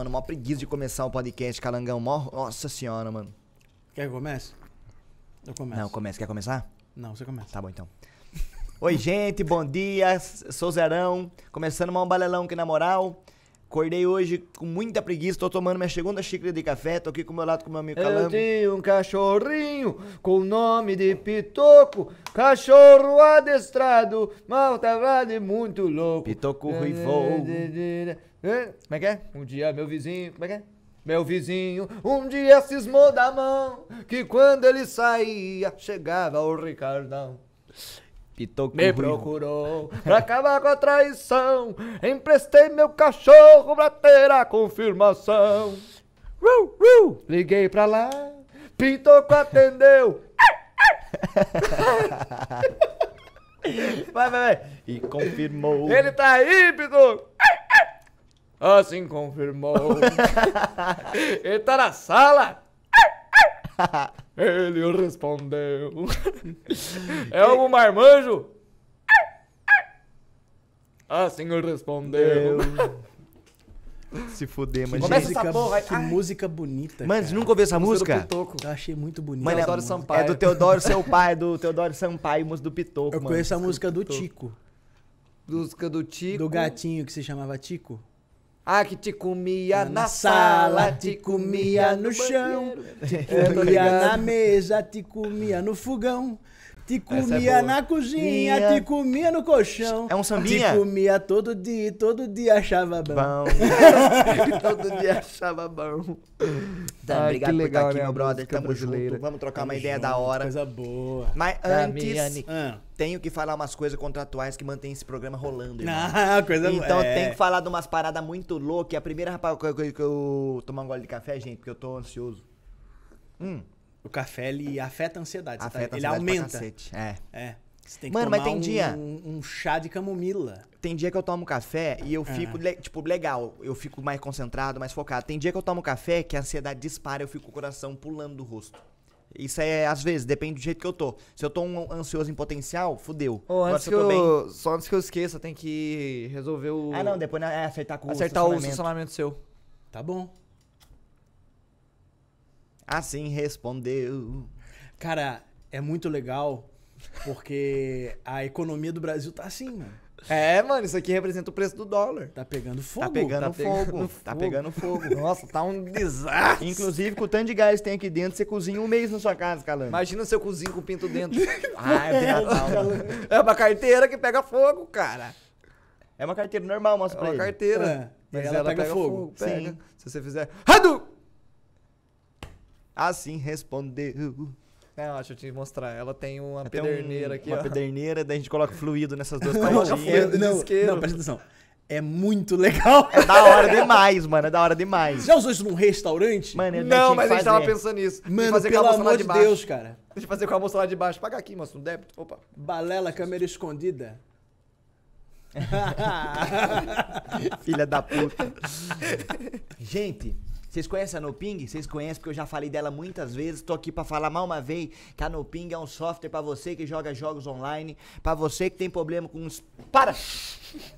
Mano, mó preguiça de começar o podcast, Calangão. Mó... Nossa senhora, mano. Quer que eu comece? Eu começo. Não, começa. Quer começar? Não, você começa. Tá bom, então. Oi, gente, bom dia. Sou Zerão. Começando mais um balelão aqui na moral. Acordei hoje com muita preguiça, tô tomando minha segunda xícara de café, tô aqui com meu lado com meu amigo Eu Calango. tinha um cachorrinho com o nome de Pitoco, cachorro adestrado, mal tava de muito louco. Pitoco ruivou. Como é que é? Um dia meu vizinho, como é que é? Meu vizinho, um dia cismou da mão, que quando ele saía, chegava o Ricardão. Pitoco Me procurou pra acabar com a traição. Emprestei meu cachorro pra ter a confirmação. Ru, ru. Liguei pra lá, Pitoco atendeu. Vai, vai, vai. E confirmou. Ele tá aí, Pitoco. Assim confirmou. Ele tá na sala. Ele respondeu. É algum marmanjo? Assim respondeu. Se fuder, mas Começa gente. essa porra aí. Que Ai. música bonita. Mano, você cara. nunca ouviu essa Música música? Pitoco. Eu achei muito bonita. Mano, é, Teodoro Sampaio. é do Teodoro, seu pai, do Teodoro Sampaio, música do Pitoco, Eu mano. conheço a música do. Tico. Música do Tico. Do gatinho que se chamava Tico. Ah, que te comia Na na sala, sala, te comia no chão. Te É, comia na mesa, te comia no fogão. Te é comia boa. na cozinha, Minha- te comia no colchão. É um sambinha? Te comia todo dia, todo dia achava bom. Bom. Todo dia achava bom. Tá, Ai, obrigado que por estar aqui, né, meu brother. Tamo brasileira. junto. Vamos trocar uma Tamo ideia junto, da hora. Coisa boa. Mas Da antes, Ah. tenho que falar umas coisas contratuais que mantêm esse programa rolando, irmão. Ah, coisa boa. Então é. tem que falar de umas paradas muito loucas. A primeira, rapaz, que eu, que eu- que eu tomar um gole de café, gente, porque eu tô ansioso. Hum, O café, ele afeta a ansiedade. você tá- afeta a ele ansiedade pra aumenta. cacete. É. É. Você tem que Mano, mas tem dia- Um, um chá de camomila. Tem dia que eu tomo café e eu Ah. fico, le- tipo, legal. Eu fico mais concentrado, mais focado. Tem dia que eu tomo café que a ansiedade dispara, eu fico com o coração pulando do rosto. Isso é, às vezes, depende do jeito que eu tô. Se eu tô um ansioso em potencial, fudeu. Agora, antes que eu tô bem- eu, só antes que eu esqueça, tem que resolver o. Ah, não, depois né, é acertar com acertar o o estacionamento. estacionamento seu. Tá bom. Assim respondeu. Cara, é muito legal porque a economia do Brasil tá assim, mano. É, mano, isso aqui representa o preço do dólar. Tá pegando fogo. Tá pegando tá fogo. pegando Tá fogo. pegando fogo. Nossa, tá um desastre. Inclusive, com o tanto de gás que tem aqui dentro, você cozinha um mês na sua casa, calando. Imagina se eu cozinho com pinto dentro. Ah, é Natal, mano. é uma carteira que pega fogo, cara. É uma carteira normal, mostra É pra uma ele. carteira. É, Mas e ela, ela pega, pega fogo. fogo. Pega. Sim. Se você fizer. Radu! Assim respondeu. Não, acho que eu te mostrar. Ela tem uma Tem um- pederneira aqui, Uma ó. pederneira, daí a gente coloca fluido nessas duas fogo. não, não, presta atenção. É muito legal. É da hora demais, mano. É da hora demais. Já usou isso num restaurante? Mano, eu Não, mas que a gente tava fazer. pensando nisso. Mano, fazer com a pelo moça lá amor de de baixo. Deus, cara. Deixa eu fazer com a moça lá de baixo. Paga aqui, moço, no débito. Opa. Balela, câmera escondida. Filha da puta. Gente, vocês conhecem a NoPing? Vocês conhecem porque eu já falei dela muitas vezes. Tô aqui pra falar mal uma vez que a NoPing é um software pra você que joga jogos online, pra você que tem problema com os para.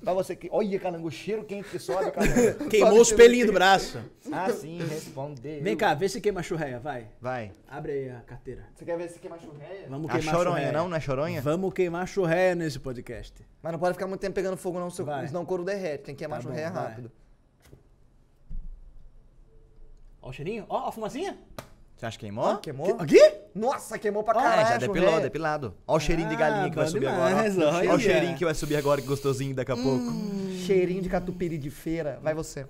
Pra você que, olha, calango, o cheiro quente que sobe, calango. Queimou os pelinhos do braço. Assim respondeu. Vem cá, vê se queima a churreia, vai. Vai. Abre aí a carteira. Você quer ver se queima churreia? Vamos A queimar choronha, churreia. não? Não é choronha? Vamos queimar a churreia nesse podcast. Mas não pode ficar muito tempo pegando fogo, não, seu, senão o couro derrete. Tem que queimar Tá a churreia bom, vai. rápido. Ó o cheirinho. Ó a fumacinha. Você acha que queimou? Ó, queimou? Aqui? Nossa, queimou pra Ah, caralho. já depilou, churreia. depilado. Ó o cheirinho de galinha que vai subir demais, agora. Ó. Ó o olha. cheirinho que vai subir agora, que gostosinho daqui a pouco. Cheirinho de catupiry de feira. Vai você.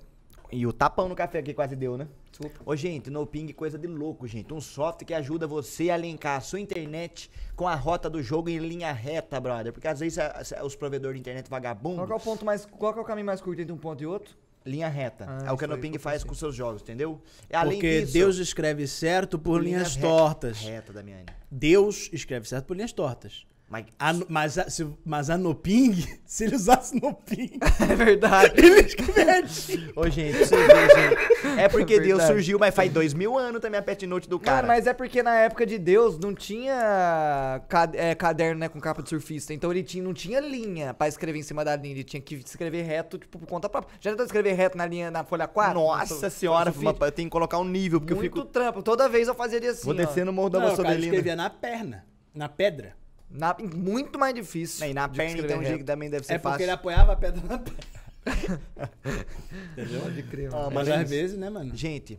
E o tapão no café que quase deu, né? Desculpa. Ô, gente, no Ping coisa de louco, gente. Um software que ajuda você a linkar a sua internet com a rota do jogo em linha reta, brother. Porque às vezes a- a- os provedores de internet vagabundo, Qual que é o ponto mais. Qual que é o caminho mais curto entre um ponto e outro? Linha reta. Ah, é o que a isso no aí Ping que eu faz com seus jogos, entendeu? E além Porque disso, Deus escreve certo por linhas reta- tortas. Reta, Damiani. Deus escreve certo por linhas tortas. Mas, A no- mas, a, se, mas a Noping, se ele usasse Noping, É verdade. ele escreve retinho. ô, gente, você ver, gente. É porque É Deus surgiu, mas faz dois mil anos também a pet note do cara. Cara, mas é porque na época de Deus não tinha ca- é, caderno, né, com capa de surfista. Então ele tinha, não tinha linha pra escrever em cima da linha. Ele tinha que escrever reto, tipo, por conta própria. Já tentou escrever reto na linha, na folha 4? Nossa senhora, uma- eu tenho que colocar um nível, porque Muito eu fico. trampo. Toda vez eu fazia assim, Vou ó. descer no morro da cara Moçovelina. escrevia na perna, na pedra. Na- muito mais difícil. E na perna, então, o também deve ser É porque fácil. ele apoiava a pedra na perna. Entendeu? Pode crer, Ah, mano. Mas mas- às vezes, né, mano? Gente,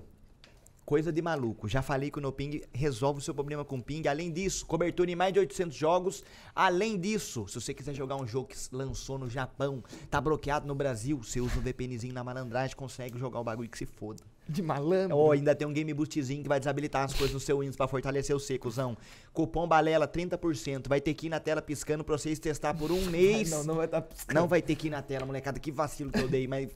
coisa de maluco. Já falei que o NoPing resolve o seu problema com ping. Além disso, cobertura em mais de 800 jogos. Além disso, se você quiser jogar um jogo que lançou no Japão, tá bloqueado no Brasil, você usa um VPNzinho na malandragem, consegue jogar o bagulho que se foda. De malandro. Ou ainda tem um Game Boostzinho que vai desabilitar as coisas no seu Windows pra fortalecer o secuzão. Cupom Balela 30%. Vai ter que ir na tela piscando pra vocês testar por um mês. Não, não vai estar Não vai ter que ir na tela, molecada. Que vacilo que eu dei, mas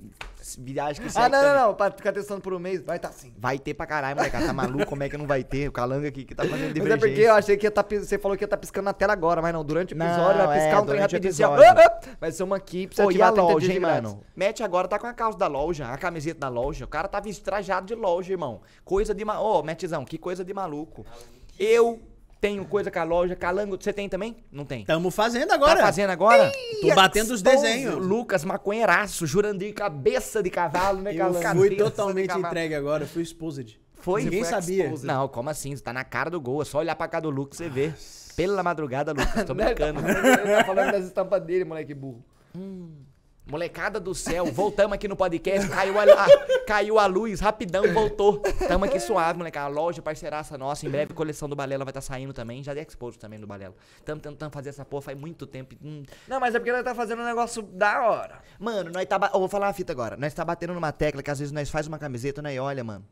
viagem que Ah, não, também. não, não. Pra ficar testando por um mês, vai estar sim. Vai ter pra caralho, molecada. Tá maluco? Como é que não vai ter? O Calanga aqui que tá fazendo Mas é divergência. porque eu achei que ia tá, você falou que ia estar piscando na tela agora, mas não. Durante o Não, episódio vai piscar é, um trem rapidinho. assim, ó. Ah, ah, Vai ser uma aqui você Pô, e a ativar 30 loja, hein, mano? Mete agora, tá com a calça da loja, a camiseta da loja. O cara tá vestido trajado de loja, irmão. Coisa de ma... Ô, Metizão, que coisa de maluco. Eu tenho coisa com a loja. Calango, você tem também? Não tem. Tamo fazendo agora. Tá fazendo agora? Tô batendo os desenhos. Lucas, maconheiraço, Jurandir, cabeça de cavalo, né, Eu Calango? fui Cabeça de totalmente entregue agora, fui exposed. Foi? Ninguém Foi sabia. exposed. Não, como assim? Você tá na cara do gol. É só olhar pra cá do Lucas você vê. Pela madrugada, Lucas. Tô tá brincando. Ele tá falando das estampas dele, moleque burro. Molecada do céu, voltamos aqui no podcast, caiu a, a- caiu a luz, rapidão, voltou. Tamo aqui suave, molecada. A loja, parceiraça nossa, em breve coleção do Balela vai estar saindo também. Já dei expose também do Balela. Tamo tentando fazer essa porra faz muito tempo. Hum. Não, mas é porque ele tá fazendo um negócio da hora. Mano, nós tá. Eu vou falar uma fita agora. Nós tá batendo numa tecla que às vezes nós faz uma camiseta, né? E olha, mano.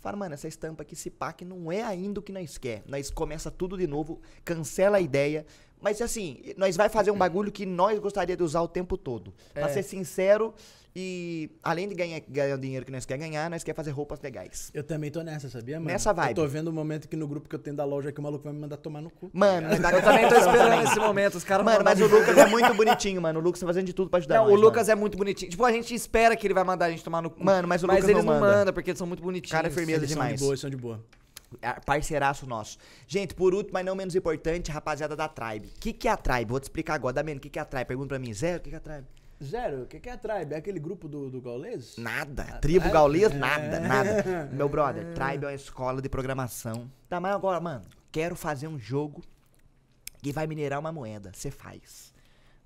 Fala, mano, essa estampa aqui, esse pack não é ainda o que nós quer. Nós começa tudo de novo, cancela a ideia. Mas assim, nós vai fazer um bagulho que nós gostaria de usar o tempo todo. Pra É. ser sincero e além de ganhar, ganhar o dinheiro que nós quer ganhar, nós quer fazer roupas legais. Eu também tô nessa, sabia, mano? Nessa vibe. Eu tô vendo o momento que no grupo que eu tenho da loja que o maluco vai me mandar tomar no cu. Mano, nós tá Eu também tô esperando esse momento. Os caras Mano, mas o Lucas é muito bonitinho, mano. O Lucas tá fazendo de tudo pra ajudar Não, nós, o Lucas mano. é muito bonitinho. Tipo, a gente espera que ele vai mandar a gente tomar no cu. Mano, mas o mas Lucas eles não manda. mandam, porque eles são muito bonitinhos. Cara é firmeza Eles são demais. de boa, eles são de boa. Parceiraço nosso. Gente, por último, mas não menos importante, rapaziada da Tribe. O que, que é a Tribe? Vou te explicar agora. Damien, o que, que é a Tribe? Pergunta pra mim. Zero, o que, que é a Tribe? Zero, o que, que é a Tribe? É aquele grupo do, do Gaules? Nada. A Tribo Tribe? gaulês, É. nada, nada. Meu brother, Tribe é uma escola de programação. Tá, mas agora, mano, quero fazer um jogo que vai minerar uma moeda. Você faz.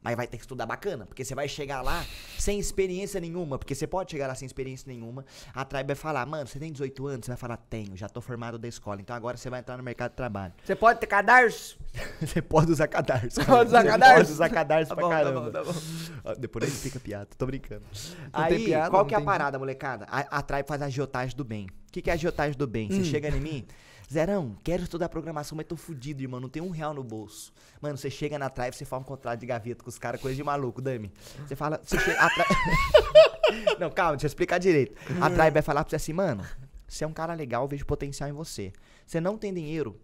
Mas vai ter que estudar bacana, porque você vai chegar lá sem experiência nenhuma, porque você pode chegar lá sem experiência nenhuma. A Tribe vai falar, mano, você tem 18 anos? Você vai falar, tenho, já tô formado da escola. Então agora você vai entrar no mercado de trabalho. Você pode ter cadarço? Você pode usar cadarço. cara. Pode usar Você cadarço? Pode usar cadarço Tá pra bom, tá caramba. bom, tá bom. Depois aí fica piada, tô brincando. Não aí, piada, qual que é a parada, molecada? A, a Tribe faz a agiotagem do bem. O que, que é a agiotagem do bem? Você Hum. chega em mim, Zerão, quero estudar programação, mas tô fudido, irmão, não tem um real no bolso. Mano, você chega na Tribe, você faz um contrato de gaveta com os caras, coisa de maluco, Dami. Você fala, você chega... Tri- não, calma, deixa eu explicar direito. A Tribe vai falar pra você assim, mano, você é um cara legal, vejo potencial em você. Você não tem dinheiro,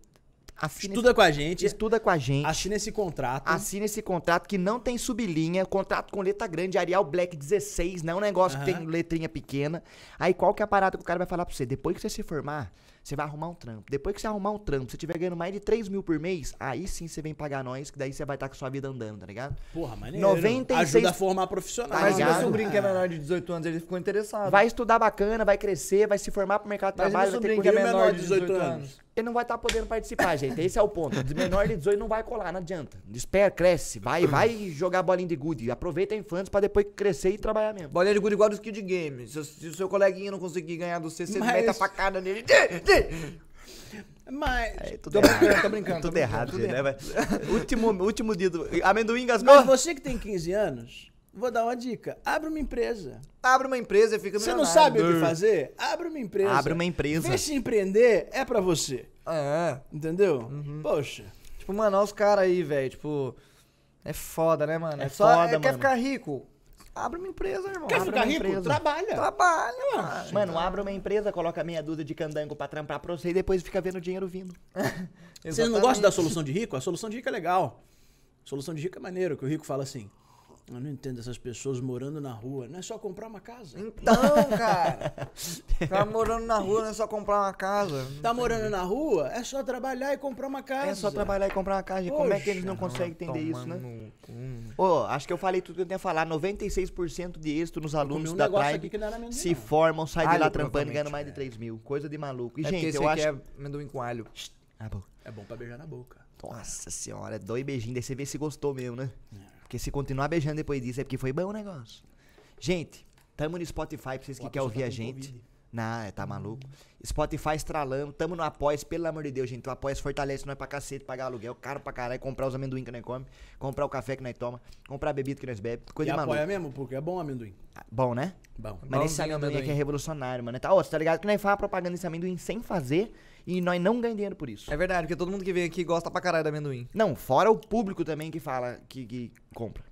assina Estuda com a gente, Estuda com a gente. assina esse contrato. Assina esse contrato que não tem sublinha, contrato com letra grande, Arial Black 16, não é um negócio que tem letrinha pequena. Aí qual que é a parada que o cara vai falar pra você? Depois que você se formar, você vai arrumar um trampo. Depois que você arrumar um trampo, você tiver ganhando mais de 3 mil por mês, aí sim você vem pagar nós, que daí você vai estar com sua vida andando, tá ligado? Porra, maneiro. 96 Ajuda a formar profissional. Tá Mas o meu sobrinho que é menor de 18 anos, ele ficou interessado. Vai estudar bacana, vai crescer, vai se formar pro mercado de Mas meu trabalho, vai ter sobrinho que é menor de 18 anos? Ele não vai estar podendo participar, gente. Esse é o ponto. De menor de 18 não vai colar, não adianta. Espera, cresce, vai, vai jogar bolinha de gude. Aproveita a infância pra depois crescer e trabalhar mesmo. Bolinha de gude igual do Skid Game. Se, se o seu coleguinha não conseguir ganhar do C, você Mas- mete a facada nele. Mas, É, tudo Tô errado. brincando, tô brincando, Tudo tô errado, brincando, gente, né? Vai- último, último dia do... Amendoim mas gasgou? você que tem 15 anos, vou dar uma dica. Abre uma empresa. Abre uma empresa e fica Você não sabe o que fazer? Abre uma empresa. Abre uma empresa. Vê se empreender é pra você. É. Entendeu? Uhum. Poxa. Tipo, mano, olha os caras aí, velho. Tipo, é foda, né, mano? É só, foda, é, Quer mano. ficar rico? Abre uma empresa, irmão. Quer Abre ficar rico? empresa. Trabalha. Trabalha, mano. Mano, abre uma empresa, coloca meia dúzia de candango pra trampar pra você e depois fica vendo o dinheiro vindo. Vocês não gostam da solução de rico? A solução de rico é legal. Solução de rico é maneiro, que o rico fala assim. Eu não entendo essas pessoas morando na rua. Não é só comprar uma casa. Então, cara. Tá morando na rua, não é só comprar uma casa. Tá morando na rua? É só trabalhar e comprar uma casa. É só trabalhar e comprar uma casa. Como é que eles não Poxa, conseguem entender isso, né? Cu. Ô, acho que eu falei tudo que eu tinha falar. 96% de êxito nos alunos um da Tribe aqui que não era amendoim, se não. formam, saem de lá trampando e ganhando mais de 3 mil. Coisa de maluco. E, É gente, esse eu aqui acho... é amendoim com alho. Bom. É bom pra beijar na boca. Nossa senhora, dois beijinhos, daí você vê se gostou mesmo, né? Porque se continuar beijando depois disso é porque foi bom o negócio. Gente, tamo no Spotify pra vocês que querem ouvir tá a gente. Covid. Não, é, tá maluco. Spotify estralando, tamo no Apoias, pelo amor de Deus, gente. O Apoias fortalece nós pra cacete, pagar aluguel, caro pra caralho, comprar os amendoim que nós come, comprar o café que nós toma, comprar a bebida que nós bebe, coisa e de maluco. apoia mesmo, porque é bom amendoim. Ah, Bom, né? Bom. Mas esse Bonzinho amendoim aqui é amendoim. revolucionário, mano. Tá, ó, você tá ligado que nós fazemos propaganda desse amendoim sem fazer e nós não ganhamos dinheiro por isso. É verdade, porque todo mundo que vem aqui gosta pra caralho do amendoim. Não, fora o público também que fala, que, que compra.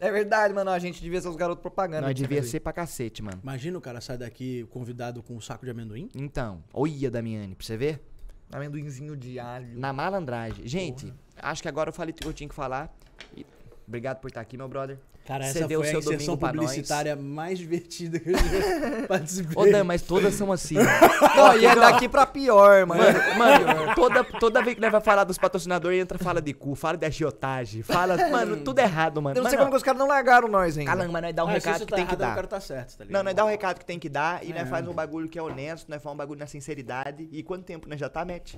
É verdade, mano. A gente devia ser os garotos propaganda. Nós devia amendoim. ser pra cacete, mano. Imagina o cara sai daqui convidado com um saco de amendoim. Então, olha, Damiane, pra você ver. Amendoinzinho de alho. Na malandragem. Gente, acho que agora eu falei o que eu tinha que falar. E obrigado por estar aqui, meu brother. Cara, Você essa deu foi a seu inserção publicitária mais divertida que eu já participei. Ô, Dan, mas todas são assim. mano. Não, e é daqui pra pior, mano. Mano, mano, toda, toda vez que nós vai falar dos patrocinadores, entra, fala de cu, fala de agiotagem, fala. Mano, tudo errado, mano. Eu não sei como que os caras não largaram nós ainda. Mas nós dá um Ah, recado que tá tem que errado, eu dar. tá certo, tá ligado? Não, nós dá o recado que tem que dar e É. nós faz um bagulho que é honesto, nós faz um bagulho na sinceridade. E quanto tempo nós já tá, Matt?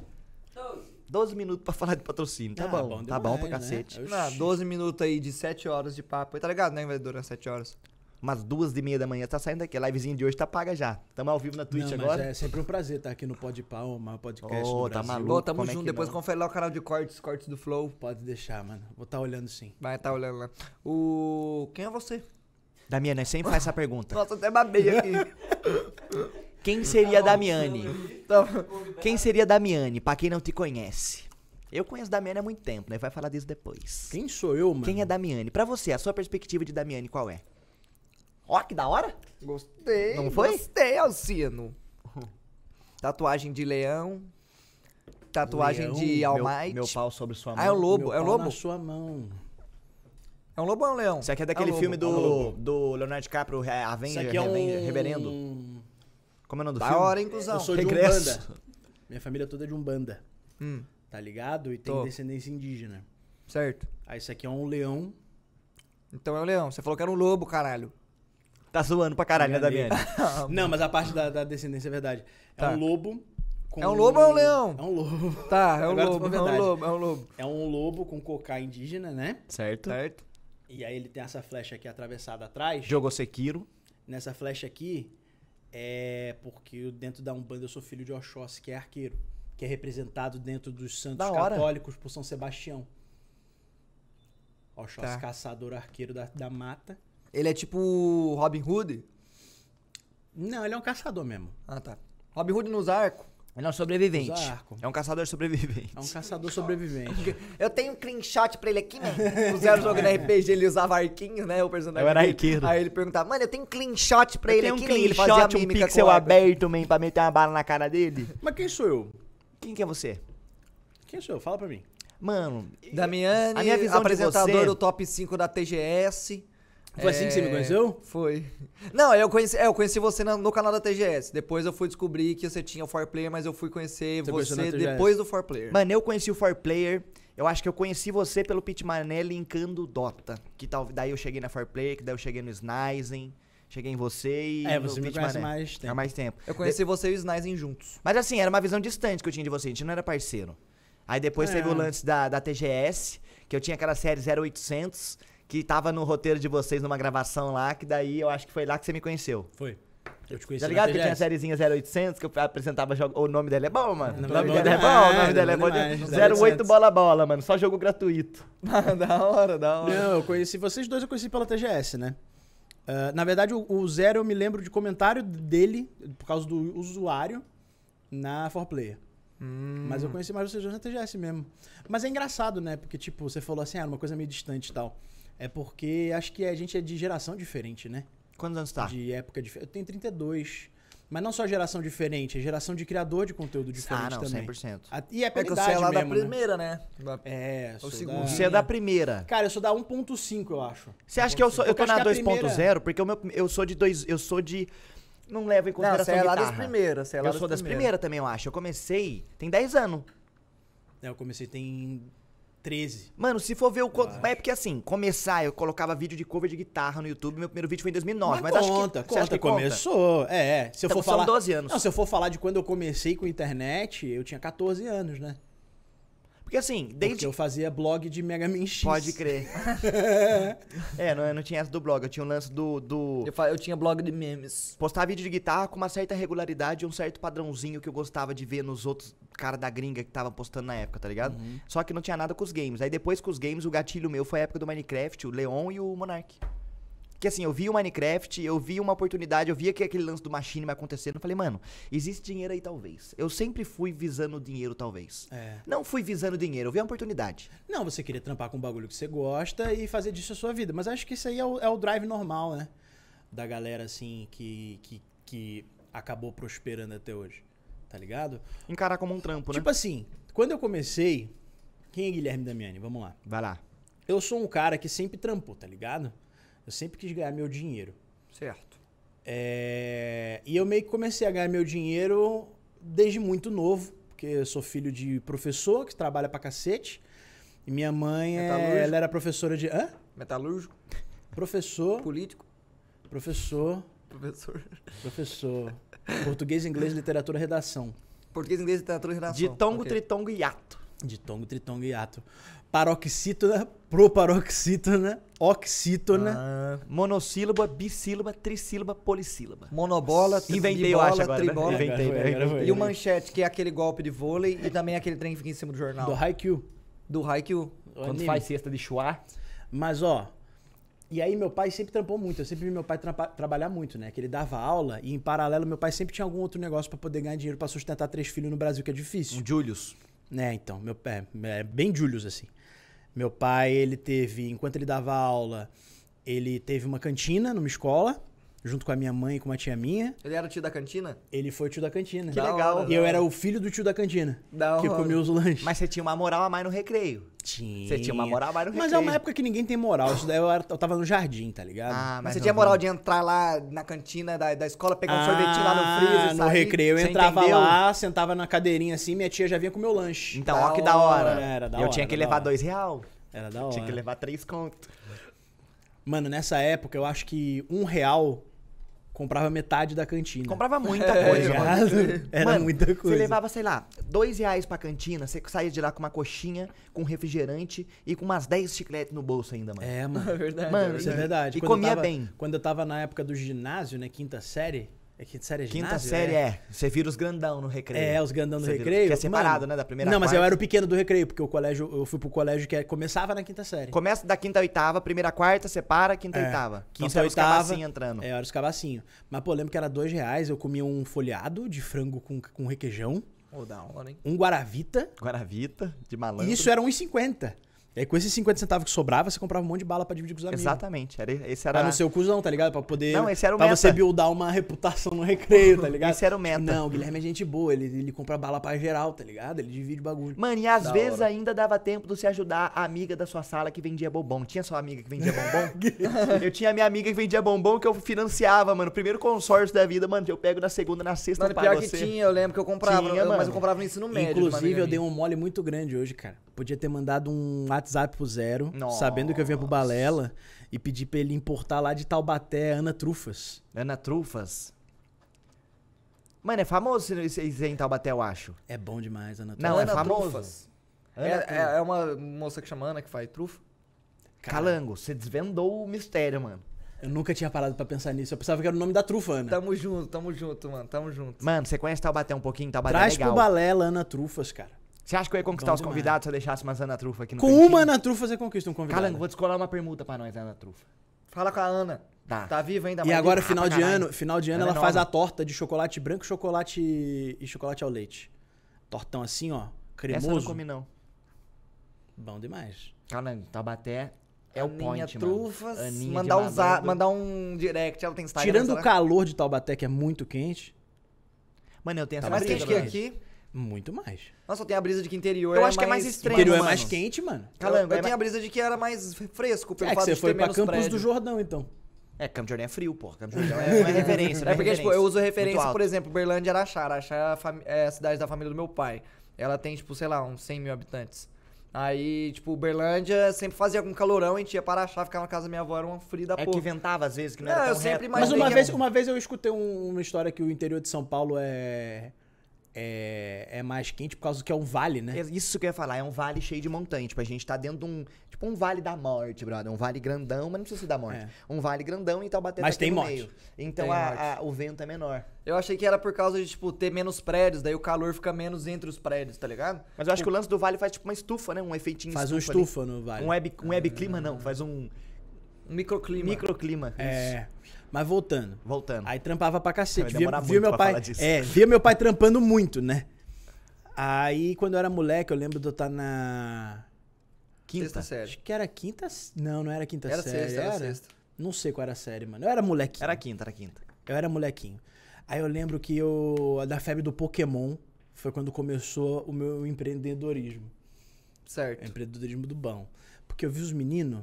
12 minutos pra falar de patrocínio. Tá Ah, bom, bom tá bom pra né? cacete. Oxi. Não, 12 minutos aí de 7 horas de papo. Tá ligado, né? Vai durar 7 horas. Umas duas e meia da manhã tá saindo daqui. A livezinha de hoje tá paga já. Tamo ao vivo na Twitch Não, mas agora. é sempre um prazer estar aqui no Podpah, o maior podcast do tá Brasil. maluco. Tamo como é junto. que Depois não? confere lá o canal de cortes, cortes do Flow. Pode deixar, mano. Vou estar olhando sim. Vai tá olhando lá. O. Quem é você? Damiane, nós sempre faz essa pergunta. Nossa, até babei aqui. Quem seria Damiane? Então, Quem seria Damiane, pra quem não te conhece? Eu conheço Damiane há muito tempo, né? Vai falar disso depois. Quem sou eu, mano? Quem é Damiane? Pra você, a sua perspectiva de Damiane qual é? Ó, que da hora! Gostei. Não foi? Gostei, Alcino. Tatuagem de leão. Tatuagem Leão, de Meu, Almighty. meu pau sobre sua mão. Ah, é o lobo, Meu é o pau lobo? na sua mão. É um lobo ou é um leão? Isso aqui é daquele um filme lobo, é um do, do Leonardo DiCaprio, é, Isso Avenger, aqui é um... Reverendo. Como é o nome do Da filme? hora, hein, cuzão? Eu sou Regresso. de Umbanda. Minha família toda é de Umbanda, Hum, tá ligado? E tem Tô. descendência indígena. certo. Aí isso aqui é um leão. Então é um leão. Você falou que era um lobo, caralho. Tá zoando pra caralho, né. Damiane? Não, mas a parte da, da descendência é verdade. É Tá. um lobo com... É um lobo ou é um leão? É um lobo. Tá, é um lobo, é um verdade. lobo, é um lobo. É um lobo com cocá indígena, né? Certo. Certo? E aí ele tem essa flecha aqui atravessada atrás. Jogou Sekiro. Nessa flecha aqui é porque dentro da Umbanda eu sou filho de Oxóssi, que é arqueiro. Que é representado dentro dos santos católicos por São Sebastião. Oxóssi, Tá. caçador arqueiro da, da mata. Ele é tipo Robin Hood? Não, ele é um caçador mesmo. Ah, tá. Robin Hood nos arcos. Ele é um sobrevivente. Usa arco. É um caçador sobrevivente. É um caçador sobrevivente. Eu tenho um clean shot pra ele aqui, mano. O Zero jogando RPG, ele usava arquinhos, né? O personagem. Eu era arqueiro. Aí ele perguntava, mano, eu tenho um clean shot pra Eu ele tenho aqui, um clean ele fazia shot, um mímica pixel aberto, man, pra meter uma bala na cara dele. Mas quem sou eu? Quem que é você? Quem sou eu? Fala pra mim. Mano, Damiani, A minha visão de apresentador você- do top 5 da TGS. Foi assim que você me conheceu? Foi. Não, eu conheci, é, eu conheci você no canal da TGS. Depois eu fui descobrir que você tinha o 4Player, mas eu fui conhecer Você você depois do 4Player. Mano, eu conheci o 4Player. Eu acho que eu conheci você pelo Pitmané linkando Dota. Que tal, daí eu cheguei na 4Player, que daí eu cheguei no Snizen. Cheguei em você e. É, no você me conhece mais tempo. Há mais tempo. Eu conheci você e o Snizen juntos. Mas assim, era uma visão distante que eu tinha de você, a gente não era parceiro. Aí depois É. teve o lance da, da TGS, que eu tinha aquela série 0800, que tava no roteiro de vocês numa gravação lá, que daí eu acho que foi lá que você me conheceu. Foi. Eu te conheci Tá ligado que tinha a sériezinha 0800 que eu apresentava jogo. O nome dela é bom, mano. Não, O nome bom dela é bom, o nome dela é bom bom. de- 0800. 08 bola bola, mano. Só jogo gratuito. da hora, da hora. Não, eu conheci vocês dois, eu conheci pela TGS, né? Ah, na verdade, o, o Zero eu me lembro de comentário dele, por causa do usuário, na 4Player. Hum. Mas eu conheci mais vocês dois na TGS mesmo. Mas é engraçado, né? Porque, tipo, você falou assim, ah, uma coisa meio distante e tal. É porque acho que a gente é de geração diferente, né? Quantos anos tá? De época diferente. Eu tenho 32. Mas não só geração diferente, é geração de criador de conteúdo diferente Ah, não, também. 100%. A- E é É que pela você é lá da mesmo, né? primeira, né? É, O sou segundo. da- Você é da primeira. Cara, eu sou da 1.5, eu acho. Você acha que eu sou. Eu tô na que a 2.0 primeira- porque o meu, eu sou de dois. Eu sou de. Não levo em Não, consideração. você é lá das guitarra. primeiras. Você é lá Eu sou das primeiras também, eu acho. Eu comecei. Tem 10 anos. É, eu comecei tem 13. Mano, se for ver o. co- acho. Mas é porque assim, começar, eu colocava vídeo de cover de guitarra no YouTube. Meu primeiro vídeo foi em 2009. Mas, Mas acho conta, que. você acha conta, que conta? começou. É, é. Se eu Então, for falar... 12 anos. Não, se eu for falar de quando eu comecei com internet, eu tinha 14 anos, né? Porque assim, Porque desde. eu fazia blog de Mega Man X. Pode crer. é, não, não tinha essa do blog. Eu tinha o lance do. do... Eu, fa- eu tinha blog de memes. Postar vídeo de guitarra com uma certa regularidade e um certo padrãozinho que eu gostava de ver nos outros caras da gringa que tava postando na época, tá ligado? Uhum. Só que não tinha nada com os games. Aí depois com os games, o gatilho meu foi a época do Minecraft, o Leon e o Monark. Que assim, eu vi o Minecraft, eu vi uma oportunidade, eu via que aquele lance do Machine acontecendo. Eu falei, mano, existe dinheiro aí talvez. Eu sempre fui visando dinheiro, talvez. É. Não fui visando dinheiro, eu vi a oportunidade. Não, você queria trampar com um bagulho que você gosta e fazer disso a sua vida. Mas acho que isso aí é o, é o drive normal, né? Da galera, assim, que, que, que acabou prosperando até hoje. Tá ligado? Encarar como um trampo, né? Tipo assim, quando eu comecei. Quem é Guilherme Damiani? Vamos lá. Vai lá. Eu sou um cara que sempre trampou, tá ligado? Eu sempre quis ganhar meu dinheiro. Certo. É, E eu meio que comecei a ganhar meu dinheiro desde muito novo, porque eu sou filho de professor que trabalha pra cacete. E minha mãe, é... Ela era professora de. Hã? Metalúrgico, Professor, político, professor, professor. professor. Português, inglês, literatura, redação. Português, inglês, literatura e redação. De tongo, Ok. tritongo e hiato. De tongo, tritongo e ato. Paroxítona, proparoxítona, oxítona. Ah, Monossílaba, bissílaba, trissílaba, polissílaba. monobola, Inventei, eu acho, agora, né? tribola. Inventei, Agora agora. E o manchete, que é aquele golpe de vôlei, e também aquele trem que fica em cima do jornal. Do Haikyuu. Do Haikyuu. o anime. cesta de chua. Mas, ó. E aí, meu pai sempre trampou muito. Eu sempre vi meu pai trampa- trabalhar muito, né? Que ele dava aula e, em paralelo, meu pai sempre tinha algum outro negócio pra poder ganhar dinheiro pra sustentar três filhos no Brasil, que é difícil. Um Julius. Né, então, meu é, é bem Julius, assim. Meu pai, ele teve, enquanto ele dava aula, ele teve uma cantina numa escola, junto com a minha mãe e com uma tia minha. Ele era o tio da cantina? Ele foi o tio da cantina. Que legal. hora, E eu da era o filho do tio da cantina, Da que comia os lanches. Mas você tinha uma moral a mais no recreio. tinha. Você tinha uma moral a mais no Mas recreio. é uma época que ninguém tem moral. Isso daí eu, era- eu tava no jardim, tá ligado? Ah, Mas você não, tinha não. moral de entrar lá na cantina da, da escola, pegar um sorvetinho lá no freezer, Ah, no recreio eu Você entrava entendeu? lá, sentava na cadeirinha assim, minha tia já vinha com o meu lanche. Então, Da ó que da hora. hora. Era da eu hora, tinha que da levar hora. dois real. Era da hora. Tinha que levar três conto. Mano, nessa época eu acho que um real comprava metade da cantina. Comprava muita coisa, mano. ligado? Era Mano, muita coisa. Você levava, sei lá, dois reais pra cantina, você saía de lá com uma coxinha, com refrigerante e com umas 10 chicletes no bolso ainda, mano. É, mano. É verdade. Mano, Isso é verdade. E Quando comia tava- bem. Quando eu tava na época do ginásio, né? Quinta série. É quinta série é Quinta ginásio? série é. Você vira os grandão no recreio. É, os grandão Você vira- recreio. Que é separado, Mano, né? Da primeira Não, mas eu quarta. era o pequeno do recreio, porque o colégio, eu fui pro colégio que é- começava na quinta série. Começa da quinta a oitava, primeira quarta, separa, quinta a É, oitava. Então Quinta você era os oitava. cabacinhos entrando. É, era os cabacinhos. Mas, pô, lembro que era dois reais, eu comia um folhado de frango com, com requeijão, Ô, da hora, hein? um guaravita, Guaravita, de malandro. e isso era 1,50. E aí, com esses 50 centavos que sobrava, você comprava um monte de bala pra dividir com os amigos. Exatamente. Era, esse Pra era... não ser o cuzão, tá ligado? Pra poder. Não, esse era o Pra meta. você buildar uma reputação no recreio, tá ligado? Esse era o meta. Não, o Guilherme é gente boa, ele, ele compra bala pra geral, tá ligado? Ele divide o bagulho. Mano, e às Da vezes hora. ainda dava tempo de você ajudar a amiga da sua sala que vendia bombom. Tinha sua amiga que vendia bombom? eu tinha a minha amiga que vendia bombom que eu financiava, mano. Primeiro consórcio da vida, mano. Eu pego na segunda, na sexta, Mano, eu pago pior que você. tinha, eu lembro que eu comprava, Tinha, eu- mas eu comprava no ensino médio. Inclusive, eu dei um mole muito grande hoje, cara. Podia ter mandado um WhatsApp pro Zero, Nossa. sabendo que eu vinha pro Balela, e pedir pra ele importar lá de Taubaté Ana Trufas. Ana Trufas. Mano, é famoso esse esse em Taubaté, eu acho. É bom demais, Ana Não, Trufas. é famoso. Trufas. Ana É, Trufas. é, é uma moça que chama Ana que faz trufa. Calango, você desvendou o mistério, mano. Eu nunca tinha parado pra pensar nisso. Eu pensava que era o nome da trufa, Ana. Tamo junto, tamo junto, mano, tamo junto. Mano, você conhece Taubaté um pouquinho? Taubaté Traz é legal. pro Balela Ana Trufas, cara. Você acha que eu ia conquistar Bom os demais. convidados se eu deixasse umas Ana Trufa aqui no Com cantinho? uma Ana Trufa você conquista um convidado. Calango, vou descolar uma permuta pra nós, Ana Trufa. Fala com a Ana. Tá. Tá viva ainda, E mas agora, viva. final pra de caralho. ano, final de ano Ela ela é faz nova. a torta de chocolate branco, chocolate e chocolate ao leite. Tortão assim, ó, Essa eu não cremoso. comi, não. Bom demais. Calango, Taubaté é o Aninha point, mano. Trufas, Aninha de mandar um, mandar um direct, ela tem Instagram. Tirando o calor de Taubaté, que é muito quente, Mano, eu tenho essa mais brisa, quente que aqui. Muito mais. Nossa, eu tenho a brisa de que interior Eu é acho que é mais O extremo, interior é mano. mais quente, mano. Calango, eu, é tenho a brisa de que era mais fresco, pelo É que fato você de foi ter pra menos Campos prédio. do Jordão, então. É, Campo de Jordão é frio, porra. Campo de Jordão é uma referência. É porque, tipo, eu uso referência, por exemplo, Berlândia e Araxá. Araxá é a, fami- é a cidade da família do meu pai. Ela tem, tipo, sei lá, uns 100 mil habitantes. Aí, tipo, Berlândia sempre fazia algum calorão, a gente ia para Araxá, ficava na casa da minha avó, era um frio da É que porra. ventava às vezes, que não Não, era eu tão sempre reto. Mas Mas uma vez, que- uma vez eu escutei um- uma história que o interior de São Paulo é, é, é mais quente por causa que é um vale, né? É Isso que eu ia falar, é um vale cheio de montanha. Tipo, a gente tá dentro de um. Tipo, um vale da morte, brother. Um vale grandão, mas não precisa ser da morte. É. Um vale grandão e Taubaté Mas tá tem aqui no morte. meio. Então Tem a- morte. a- o vento é menor. Eu achei que era por causa de, tipo, ter menos prédios, daí o calor fica menos entre os prédios, tá ligado? Mas eu acho que o lance do vale faz tipo uma estufa, né? Um efeitinho Faz um ali. estufa no vale. Um web, um web clima, não. Faz um Um microclima. microclima. Isso. Mas voltando. Voltando. Aí trampava pra cacete. Vai Via, demorar via muito meu pra pai. falar disso. É, via meu pai trampando muito, né? Aí, quando eu era moleque, eu lembro de eu estar na. Quinta. Sexta série. Acho que era quinta. Não, não era quinta Era série. sexta, era sexta. Não sei qual era a série, mano. Eu era molequinho. Era quinta, era quinta. Eu era molequinho. Aí eu lembro que eu. Da febre do Pokémon foi quando começou o meu empreendedorismo. Certo. É empreendedorismo do bom. Porque eu vi os meninos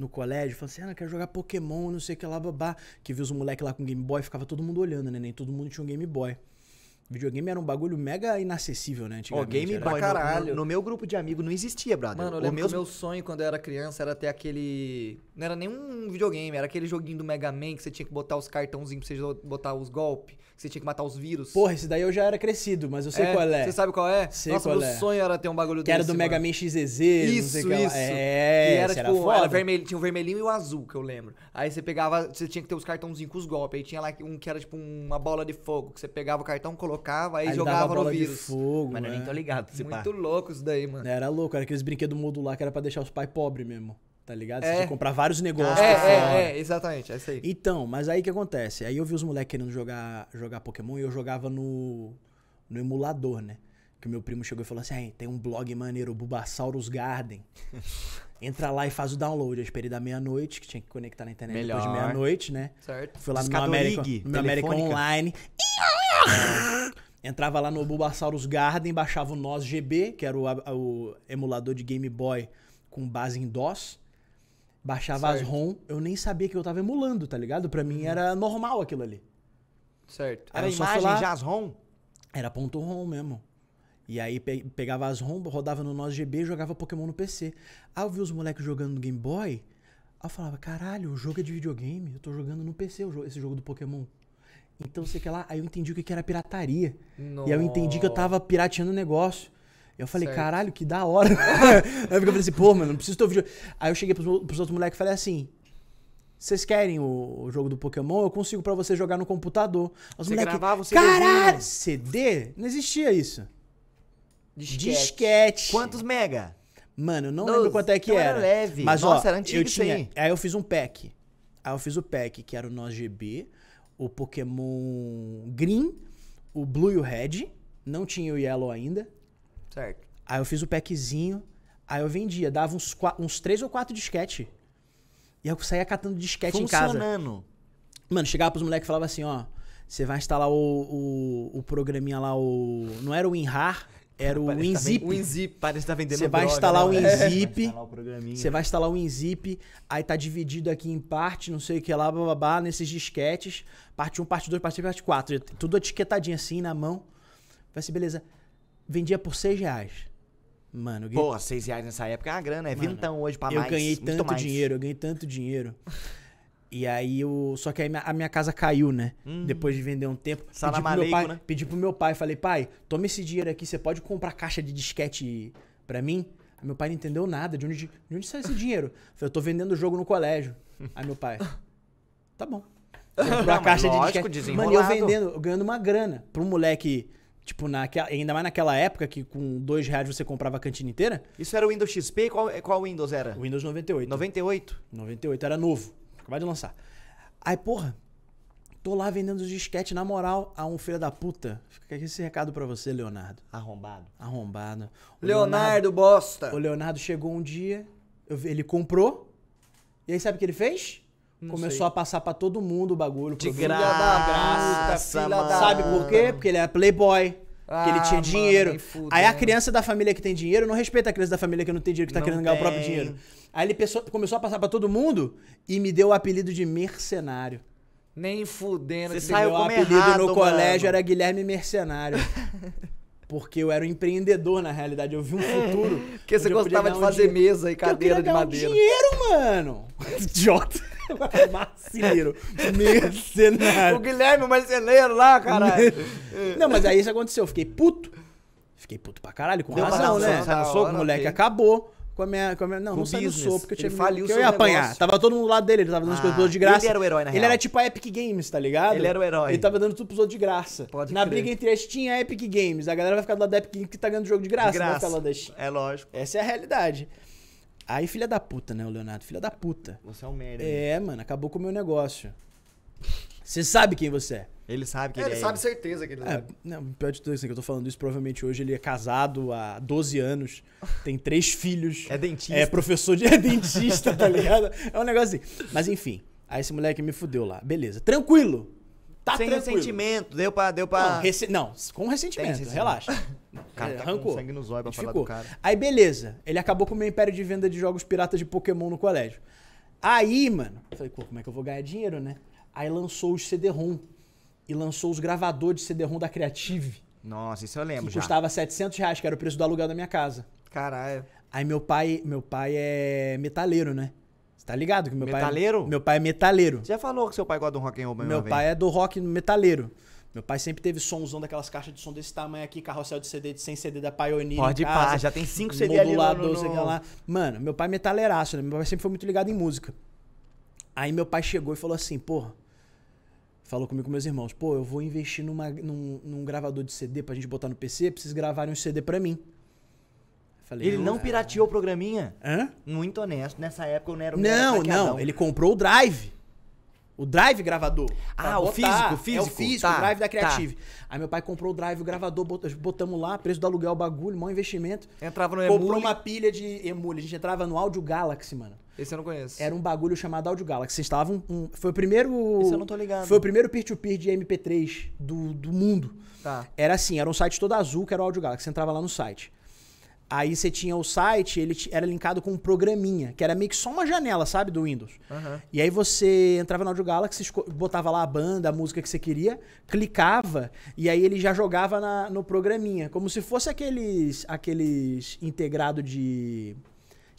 no colégio falando assim: ah, eu quero jogar Pokémon, não sei o que lá, babá. Que vi os moleques lá com Game Boy, ficava todo mundo olhando, né? Nem todo mundo tinha um Game Boy. Videogame era um bagulho mega inacessível, né? Ó, Antigamente. Game Era- Boy pra no- caralho. No, no meu grupo de amigos não existia, brother. Mano, eu o lembro meu que o meu sonho quando eu era criança era ter aquele. Não era nenhum videogame, era aquele joguinho do Mega Man que você tinha que botar os cartãozinhos pra você botar os golpes, que você tinha que matar os vírus. Porra, esse daí eu já era crescido, mas eu sei qual é. Você sabe qual é? Sei Nossa, qual meu é. sonho era ter um bagulho Que era desse, do Mega mano. Man XZ, Isso, que isso. É, que era tipo, foda. era vermelho, tinha o vermelhinho e o azul, que eu lembro. Aí você pegava, você tinha que ter os cartãozinhos com os golpes. Aí tinha lá um que era tipo uma bola de fogo, que você pegava o cartão, colocava, aí, Aí jogava no bola de vírus. fogo, Mano, eu nem né? tô ligado. Se pá. Muito louco isso daí, mano. Era louco, era aqueles brinquedos modular que era pra deixar os pais pobres mesmo. Tá ligado? Você É. tinha que comprar vários negócios É, por fora. é, é, exatamente, é isso aí. Então, mas aí o que acontece? Aí eu vi os moleques querendo jogar, jogar Pokémon e eu jogava no, no emulador, né? Que o meu primo chegou e falou assim: "Ai, tem um blog maneiro, Bulbasaurus Garden. Entra lá e faz o download. Eu esperei da meia-noite, que tinha que conectar na internet depois de Melhor. meia-noite, né? Certo? Fui lá no meu League, no meu. Online. Entrava lá no Bulbasaurus Garden, baixava o NOS GB, que era o, o emulador de Game Boy com base em DOS. Baixava as Certo. ROM. Eu nem sabia que eu tava emulando, tá ligado? Pra mim era normal aquilo ali. Certo. Era fui imagem, lá- já as ROM? Era ponto ROM mesmo. E aí pe- pegava as ROM, rodava no NOS GB e jogava Pokémon no PC. Aí eu vi os moleques jogando no Game Boy. Aí eu falava, caralho, o jogo é de videogame. Eu tô jogando no PC esse jogo do Pokémon. Então, sei que lá. Aí eu entendi o que que era pirataria. E aí eu entendi que eu tava pirateando o negócio. Eu falei, Certo. caralho, que da hora. aí eu falei assim, pô, mano, não preciso ter o vídeo. Aí eu cheguei pros, pros outros moleques e falei assim: vocês querem o, jogo do Pokémon? Eu consigo pra você jogar no computador. Os Você moleque, gravava o CDzinho. Caralho, CD? Não existia isso. Disquete. Disquete. Quantos mega? Mano, eu não Doze. lembro quanto é que Então era era. leve. Mas, Nossa, ó, era antigo eu tinha, aí. aí eu fiz um pack. Aí eu fiz o pack, que era o NOS GB, o Pokémon Green, o Blue e o Red. Não tinha o Yellow ainda. Certo. Aí eu fiz o packzinho. Aí eu vendia, dava uns, uns três ou quatro disquete. E eu saía catando disquete em casa. Funcionando. Mano, chegava pros moleques e falava assim, ó. Você vai instalar o, o, o programinha lá, o. Não era o WinRAR, era o Parece que tá WinZip. vendo- WinZip. Parece que tá vendendo Você vai instalar né, o? WinZip. Vai instalar o programinha. Você vai instalar o WinZip, aí tá dividido aqui em parte, não sei o que lá, bababá, nesses disquetes. Parte 1, parte 2, parte 3, parte 4. Tudo etiquetadinho assim na mão. Vai ser beleza. Vendia por 6 reais. Mano, eu ganhei, Pô, 6 reais nessa época é uma grana. É Mano, vintão hoje pra eu mais. ganhei muito tanto mais. dinheiro, eu ganhei tanto dinheiro. E aí eu. Só que aí a minha casa caiu, né? Depois de vender um tempo. Pedi pro, meu Salamaleico, pai, né? pedi pro meu pai, falei, pai, toma esse dinheiro aqui, você pode comprar caixa de disquete pra mim? Aí meu pai não entendeu nada. De onde, de onde saiu esse dinheiro? Eu falei, eu tô vendendo o jogo no colégio. Aí meu pai, tá bom. Comprou a caixa de disquete. Mano, eu vendendo, eu ganhando uma grana. Pra um moleque, tipo, naquela, ainda mais naquela época que com dois reais você comprava a cantina inteira. Isso era o Windows XP? Qual, qual Windows era? O Windows 98. 98? 98, era novo. Acabado de lançar. Aí, porra, tô lá vendendo os disquetes, na moral, a um filho da puta. Fica aqui esse recado pra você, Leonardo. Arrombado. Arrombado. O Leonardo Bosta. O Leonardo chegou um dia, ele comprou, e aí sabe o que ele fez? Começou sei. a passar pra todo mundo o bagulho. De produto. graça, filha mano. da- Sabe por quê? Porque ele era playboy. que ele Ah, tinha mano, dinheiro. fudendo. Aí a criança da família que tem dinheiro não respeita a criança da família que não tem dinheiro, que tá Não querendo ganhar o próprio dinheiro. Aí ele começou a passar pra todo mundo e me deu o apelido de mercenário. Nem fudendo. Você saiu como apelido errado, no mano. colégio era Guilherme Mercenário. Porque eu era um empreendedor, na realidade. Eu vi um futuro. Porque você gostava de um fazer dinheiro. mesa e cadeira de ganhar um madeira. dinheiro, mano. Idiota. Marceneiro. Mercenário. O Guilherme, o marceneiro lá, caralho. Não, mas aí isso aconteceu. Eu fiquei puto. Fiquei puto pra caralho, com Deu razão, dar né? um soco, O moleque ok. acabou com a minha. Com a minha não, Com não saiu soco, porque eu, tinha, Ele faliu porque eu ia apanhar. negócios. Tava todo mundo do lado dele, ele tava dando as coisas pros outros de graça. ele era o herói, na Ele real. era tipo a Epic Games, tá ligado? Ele era o herói. Ele tava dando tudo pros outros de graça. Pode Na crer. briga entre a Steam e a Epic Games. A galera vai ficar do lado da Epic Games que tá ganhando jogo de graça, De não vai ficar graça. do lado da Steam. É lógico. Essa é a realidade. Aí, filha da puta, né, o Leonardo? Filha da puta. Você é um merda. É, mano, acabou com o meu negócio. Você sabe quem você é. Ele sabe que É, ele, ele é sabe certeza que ele É, sabe. não, pior de tudo assim, que eu tô falando isso, provavelmente hoje ele é casado há 12 anos, tem três filhos. É dentista. É professor de é dentista, tá ligado? É um negócio assim. Mas enfim, aí esse moleque me fudeu lá. Beleza, tranquilo. Tá Sem tranquilo. ressentimento. Deu pra... Deu pra... Não, resse- não, com ressentimento, relaxa. Cara tá arrancou. sangue no zóio pra falar ficou. do cara. Aí beleza, ele acabou com o meu império de venda de jogos piratas de Pokémon no colégio. Aí, mano, falei, pô, como é que eu vou ganhar dinheiro, né? Aí lançou os CD-ROM e lançou os gravadores de CD-ROM da Creative. Nossa, isso eu lembro que já. custava 700 reais, que era o preço do aluguel da minha casa. Caralho. Aí meu pai, meu pai é metaleiro, né? Você tá ligado que meu Metaleiro? pai Meu pai é metaleiro. Você já falou que seu pai gosta do rock and roll Meu pai é do rock metaleiro. Meu pai sempre teve somzão daquelas caixas de som desse tamanho aqui, carrossel de CD de 100 CD da Pioneer Pode pá, já tem cinco CD ali no- modulador, no- lá. Mano, meu pai é metaleiraço, né? Meu pai sempre foi muito ligado em música. Aí meu pai chegou e falou assim, porra, falou comigo com meus irmãos, pô, eu vou investir numa, num, num gravador de CD pra gente botar no PC, pra vocês gravarem um CD pra mim. Falei, Ele não pirateou o programinha? Hã? Muito honesto. Nessa época eu não era um Não, não, ele comprou o Drive. O Drive gravador. Ah, o botar. físico, É o físico, físico, tá, o Drive da tá. Creative. Aí meu pai comprou o Drive, o gravador, bot- botamos lá, preço do aluguel, o bagulho, maior investimento. Entrava no Comprou Emule. uma pilha de emule. A gente entrava no Audio Galaxy, mano. Esse eu não conheço. Era um bagulho chamado Audio Galaxy. Vocês estavam. Um, foi o primeiro. Esse eu não tô ligado. Foi o primeiro peer-to-peer de MP3 do, do mundo. Tá. Era assim, era um site todo azul, que era o Audio Galaxy. Você entrava lá no site. Aí você tinha o site, ele era linkado com um programinha, que era meio que só uma janela, sabe, do Windows. Aham. E aí você entrava no Audio Galaxy, botava lá a banda, a música que você queria, clicava, e aí ele já jogava na- no programinha. Como se fosse aqueles, aqueles integrado de...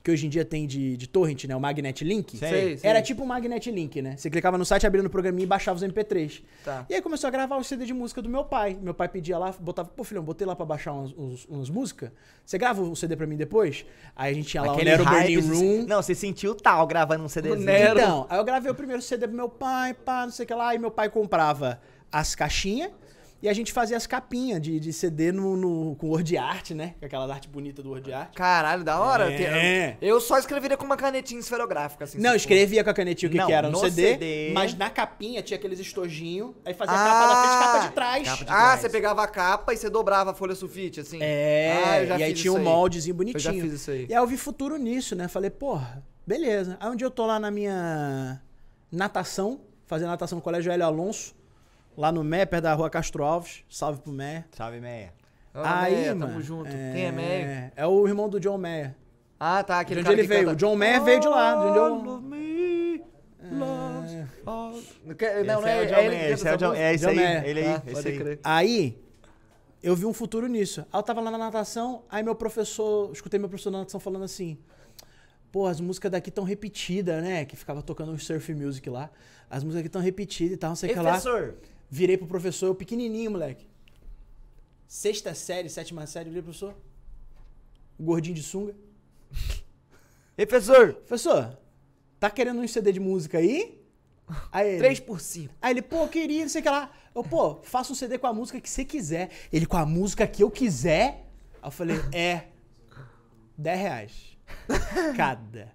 Que hoje em dia tem de, de torrent, né? O Magnet Link. Sei. Sei, sei. Era tipo um Magnet Link, né? Você clicava no site, abria no programinha e baixava os MP3. Tá. E aí começou a gravar o CD de música do meu pai. Meu pai pedia lá, botava, pô, filhão, botei lá pra baixar umas, músicas. Você grava o CD pra mim depois? Aí a gente ia lá, Aquele o Nero hype, Burning Room. Não, você sentiu tal gravando um CDzinho. Nero. Então, aí eu gravei o primeiro CD pro meu pai, pá, não sei o que lá. Aí meu pai comprava as caixinhas e a gente fazia as capinhas de, de CD no, no- com Word Art, né? Com aquela arte bonita do Word Art. Caralho, da hora. É. Eu só escreveria com uma canetinha esferográfica, assim. Não, escrevia com a canetinha o que, Não, que era no, no CD, CD. mas na capinha tinha aqueles estojinhos, aí fazia Ah, capa da frente capa de trás. capa de. Ah, trás. você pegava a capa e você dobrava a folha sulfite, assim. É, Ah, eu já e aí tinha um moldezinho bonitinho. Eu já fiz isso aí. E aí eu vi futuro nisso, né? Falei, porra, beleza. Aí um dia eu tô lá na minha natação, fazendo natação no Colégio Hélio Alonso, lá no Mé, perto da rua Castro Alves. Salve pro Mé. Salve, Meia. Ah, aí, Meia, mano. tamo junto. É... Quem é Meia? É o irmão do John Mayer. Ah, tá. De Aquele onde cara ele que veio? canta, O John Mayer veio de lá. De onde eu... Me loves Não, quer- Esse não, é o é, John é ele canta esse é o John- é esse John aí, Mayer. ele aí, Ah, esse pode aí. crer. Aí, eu vi um futuro nisso. Aí eu tava lá na natação, aí meu professor, escutei meu professor na natação falando assim: pô, as músicas daqui tão repetidas, né? Que ficava tocando um surf music lá. As músicas aqui tão repetidas e tal, não sei o que lá. Professor, Virei pro professor, eu pequenininho, moleque. Sexta série, sétima série, virei pro professor. Gordinho de sunga. Ei, professor, Professor, tá querendo um CD de música aí? Aí ele, 3 por 5. Aí ele, pô, queria, não sei o que lá. Eu, pô, faça um CD com a música que você quiser. Ele, com a música que eu quiser? Aí eu falei, é. 10 reais. Cada.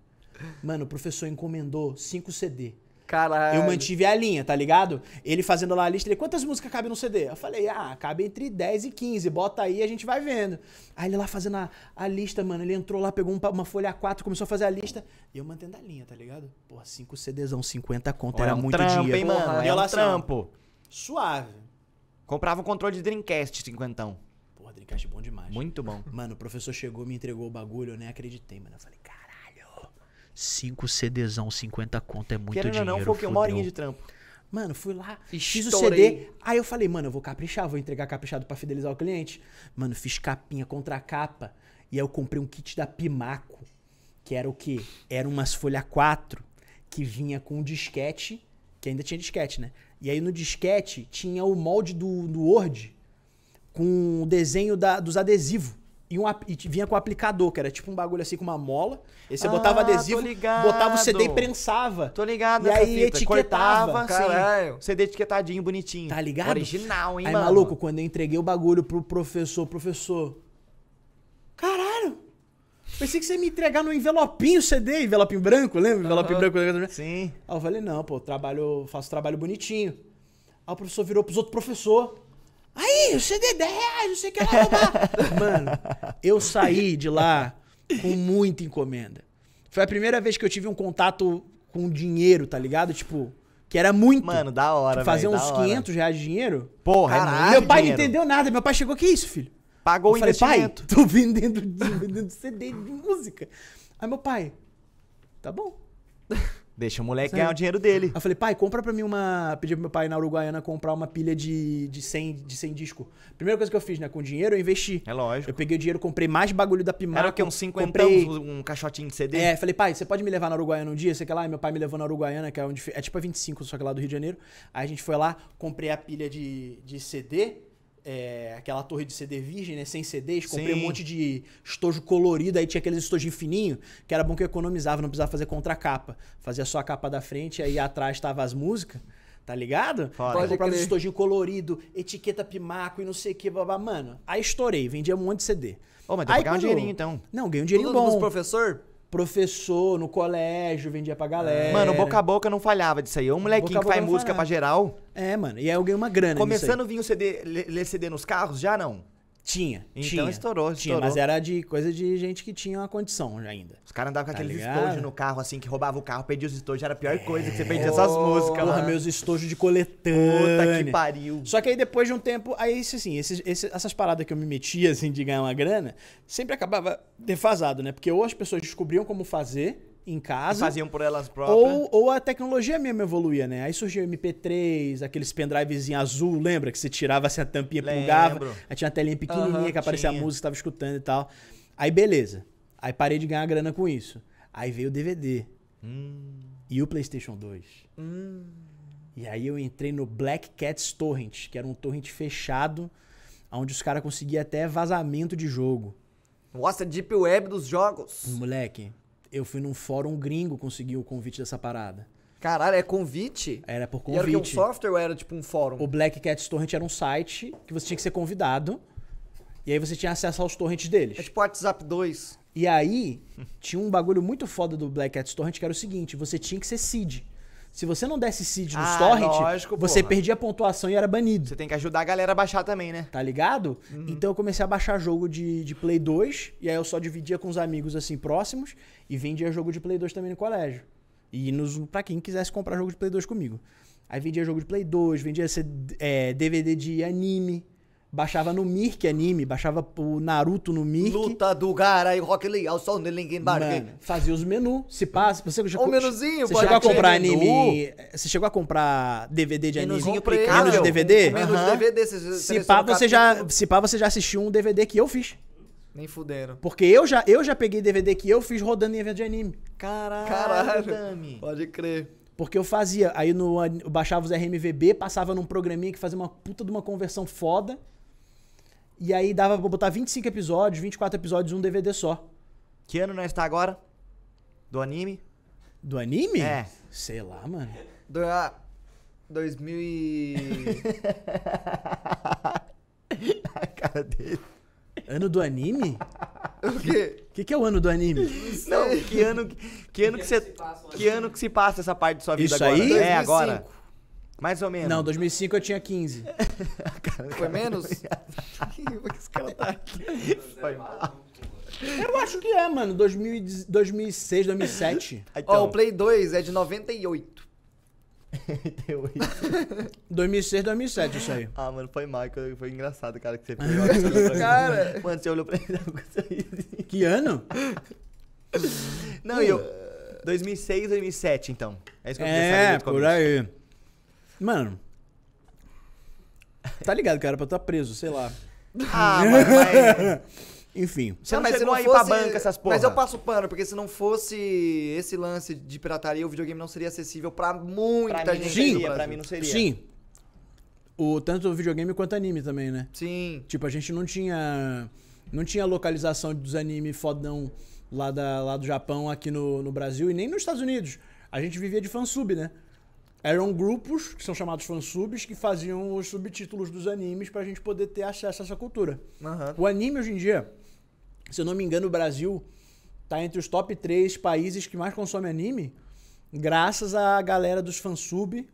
Mano, o professor encomendou 5 CD. Caralho. Eu mantive a linha, tá ligado? Ele fazendo lá a lista, ele, quantas músicas cabem no CD? Eu falei, ah, cabe entre 10 e 15, bota aí a gente vai vendo. Aí ele lá fazendo a, a lista, mano, ele entrou lá, pegou um uma folha A4, começou a fazer a lista, e eu mantendo a linha, tá ligado? Porra, 5 CDzão, 50 conto, Era era um muito trampo, dia. hein, mano? Porra, É eu um assim, trampo. Suave. Comprava um controle de Dreamcast, cinquentão. Porra, Dreamcast é bom demais. Muito bom. Mano, o professor chegou, me entregou o bagulho, eu nem acreditei, mano. Eu falei, 5 CDzão, 50 conto é muito Querendo dinheiro. não, foi o quê? Uma horinha de trampo. Mano, fui lá, fiz o. CD. Aí eu falei, mano, eu vou caprichar, vou entregar caprichado pra fidelizar o cliente. Mano, fiz capinha contra capa. E aí eu comprei um kit da Pimaco, que era o quê? Era umas folha 4 que vinha com um disquete, que ainda tinha disquete, né? E aí no disquete tinha o molde do, do Word com o desenho da- dos adesivos. E, um, e vinha com o aplicador, que era tipo um bagulho assim com uma mola. Aí você Ah, botava adesivo, botava o CD e prensava. Tô ligado E aí fita. etiquetava. Cortava, Caralho. CD etiquetadinho, bonitinho. Tá ligado? Original, hein, Aí, mano? maluco, quando eu entreguei o bagulho pro professor, professor. Caralho! Pensei que você ia me entregar no envelopinho CD, envelopinho branco, lembra? Envelopinho branco. branco. Sim. Aí eu falei, não, pô, trabalho, faço trabalho bonitinho. Aí o professor virou pros outros professor. Aí, o CD 10, não sei o que lá. lá, lá." Mano, eu saí de lá com muita encomenda. Foi a primeira vez que eu tive um contato com dinheiro, tá ligado? Tipo, que era muito. Mano, da hora, Tipo, fazer velho, uns da hora. 500 reais de dinheiro. Porra, Caralho, é Meu muito pai dinheiro. não entendeu nada. Meu pai chegou, que isso, filho? Pagou o eu falei, pai, investimento. tô vendendo, vendendo CD de música. Aí meu pai, tá bom. Deixa o moleque ganhar o dinheiro dele. Aí eu falei, pai, compra pra mim uma. Pedi pro meu pai na Uruguaiana comprar uma pilha de, de, 100, de 100 disco. Primeira coisa que eu fiz, né? Com dinheiro, eu investi. É lógico. Eu peguei o dinheiro, comprei mais bagulho da Pimaco. Era o quê? Uns cinquentão, comprei- um caixotinho de CD? É, falei, pai, você pode me levar na Uruguaiana um dia? Você quer lá? Meu pai me levou na Uruguaiana, que é onde. É tipo a 25, só que lá do Rio de Janeiro. Aí a gente foi lá, comprei a pilha de, de CD. É, aquela torre de CD virgem, né? Sem CDs, comprei Sim. um monte de estojo colorido, aí tinha aqueles estojinhos fininhos, que era bom que eu economizava, não precisava fazer contracapa. Fazia só a capa da frente, aí atrás tava as músicas, tá ligado? Foda. Aí Pode comprava estojinho colorido, etiqueta pimaco e não sei o que, babá. Mano, aí estourei, vendia um monte de CD. Ô, mas deu pra Aí ganhar um dinheirinho, então. Não, ganhei um dinheirinho Tudo bom dos professor? Professor, no colégio, vendia pra galera. Mano, boca a boca não falhava disso aí. Um molequinho Boca que faz música falhava. pra geral. É, mano. E aí eu ganhei uma grana Começando nisso a vir o CD, ler CD nos carros, já não. Tinha, Então tinha. estourou, Tinha, estourou. mas era de coisa de gente que tinha uma condição ainda. Os caras andavam com Tá aqueles ligado? estojos no carro, assim, que roubava o carro, perdia os estojos, era a pior coisa que você perdia essas músicas, Porra, mano. meus estojos de Puta coletânea. que pariu. Só que aí depois de um tempo, aí assim, esses- esse- essas paradas que eu me metia, assim, de ganhar uma grana, sempre acabava defasado, né? Porque ou as pessoas descobriam como fazer em casa, Faziam por elas próprias. ou, ou a tecnologia mesmo evoluía, né? Aí surgiu o MP3, aqueles pendrivezinho azul, lembra? Que você tirava assim a tampinha, Lembro. plugava, aí tinha uma telinha pequenininha Aham, que aparecia tinha. a música, tava escutando e tal. Aí beleza. Aí parei de ganhar grana com isso. Aí veio o DVD. Hum. E o PlayStation 2. E aí eu entrei no Black Cats Torrent, que era um torrent fechado, onde os caras conseguiam até vazamento de jogo. Nossa, Deep Web dos jogos. Moleque, eu fui num fórum gringo conseguir o convite dessa parada. Caralho, é convite? Era por E era um convite. software ou era tipo um fórum? O Black Cats Torrent era um site que você tinha que ser convidado. E aí você tinha acesso aos torrents deles. É tipo WhatsApp 2. E aí, tinha um bagulho muito foda do Black Cats Torrent que era o seguinte: você tinha que ser seed. Se você não desse seed nos Ah, torrent, lógico, você porra. perdia a pontuação e era banido. Você tem que ajudar a galera a baixar também, né? Tá ligado? Uhum. Então eu comecei a baixar jogo de, de Play 2, e aí eu só dividia com os amigos assim próximos, e vendia jogo de Play 2 também no colégio. E nos, pra quem quisesse comprar jogo de Play 2 comigo. Aí vendia jogo de Play 2, vendia C- é, DVD de anime, baixava no Mirk anime, baixava o Naruto no Mirk. Luta do Gaara e Rock Lee, ao som de Linkin Park. Mano, fazia os menus. Se passa, você já Ô, menuzinho, você pode chegou a comprar menu. anime, você chegou a comprar DVD de anime, Menuzinho menu de. DVD? O menu de. DVD, você Se pá, o você já, se pá, você já assistiu um DVD que eu fiz. Nem fuderam. Porque eu já, eu já peguei DVD que eu fiz rodando em evento de anime. Caralho, Caralho. Dami. Pode crer. Porque eu fazia, aí no, eu baixava os RMVB, passava num programinha que fazia uma puta de uma conversão foda. E aí dava pra botar 25 episódios, 24 episódios, um DVD só. Que ano nós tá agora? Do anime? Do anime? É. Sei lá, mano. Do, ah, 2000 e... a cara dele. Ano do anime? O quê? O que, que é o ano do anime? Não, que ano, que ano que você. Que ano que se passa essa parte da sua vida Isso agora? aí? É, 2005. agora. Mais ou menos. Não, 2005 eu tinha 15. Foi menos? Por que esse cara tá aqui? Foi mal. Eu acho que é, mano. 2000, 2006, 2007. Então, Ó, o Play 2 é de 98. 2006, 2007, isso aí. Ah, mano, foi mal, foi engraçado, cara, que você fez. Cara. Mano, você olhou pra mim com. Que ano? Não, e eu. 2006, 2007, então. É isso que eu queria saber É, desde o por aí. Mano. Tá ligado, cara, pra estar preso, sei lá. Ah, mas. Enfim. Você não chegou aí pra banca essas porra. Mas eu passo pano, porque se não fosse esse lance de pirataria, o videogame não seria acessível pra muita Pra não gente. Sim. seria, pra mim não seria. Sim. O, tanto o videogame quanto anime também, né? Sim. Tipo, a gente não tinha. Não tinha localização dos animes fodão lá, da, lá do Japão aqui no, no Brasil e nem nos Estados Unidos. A gente vivia de fansub, né? Eram grupos, que são chamados fansubs, que faziam os subtítulos dos animes pra gente poder ter acesso a essa cultura. Aham. O anime hoje em dia, se eu não me engano, o Brasil tá entre os top 3 países que mais consomem anime, graças à galera dos fansub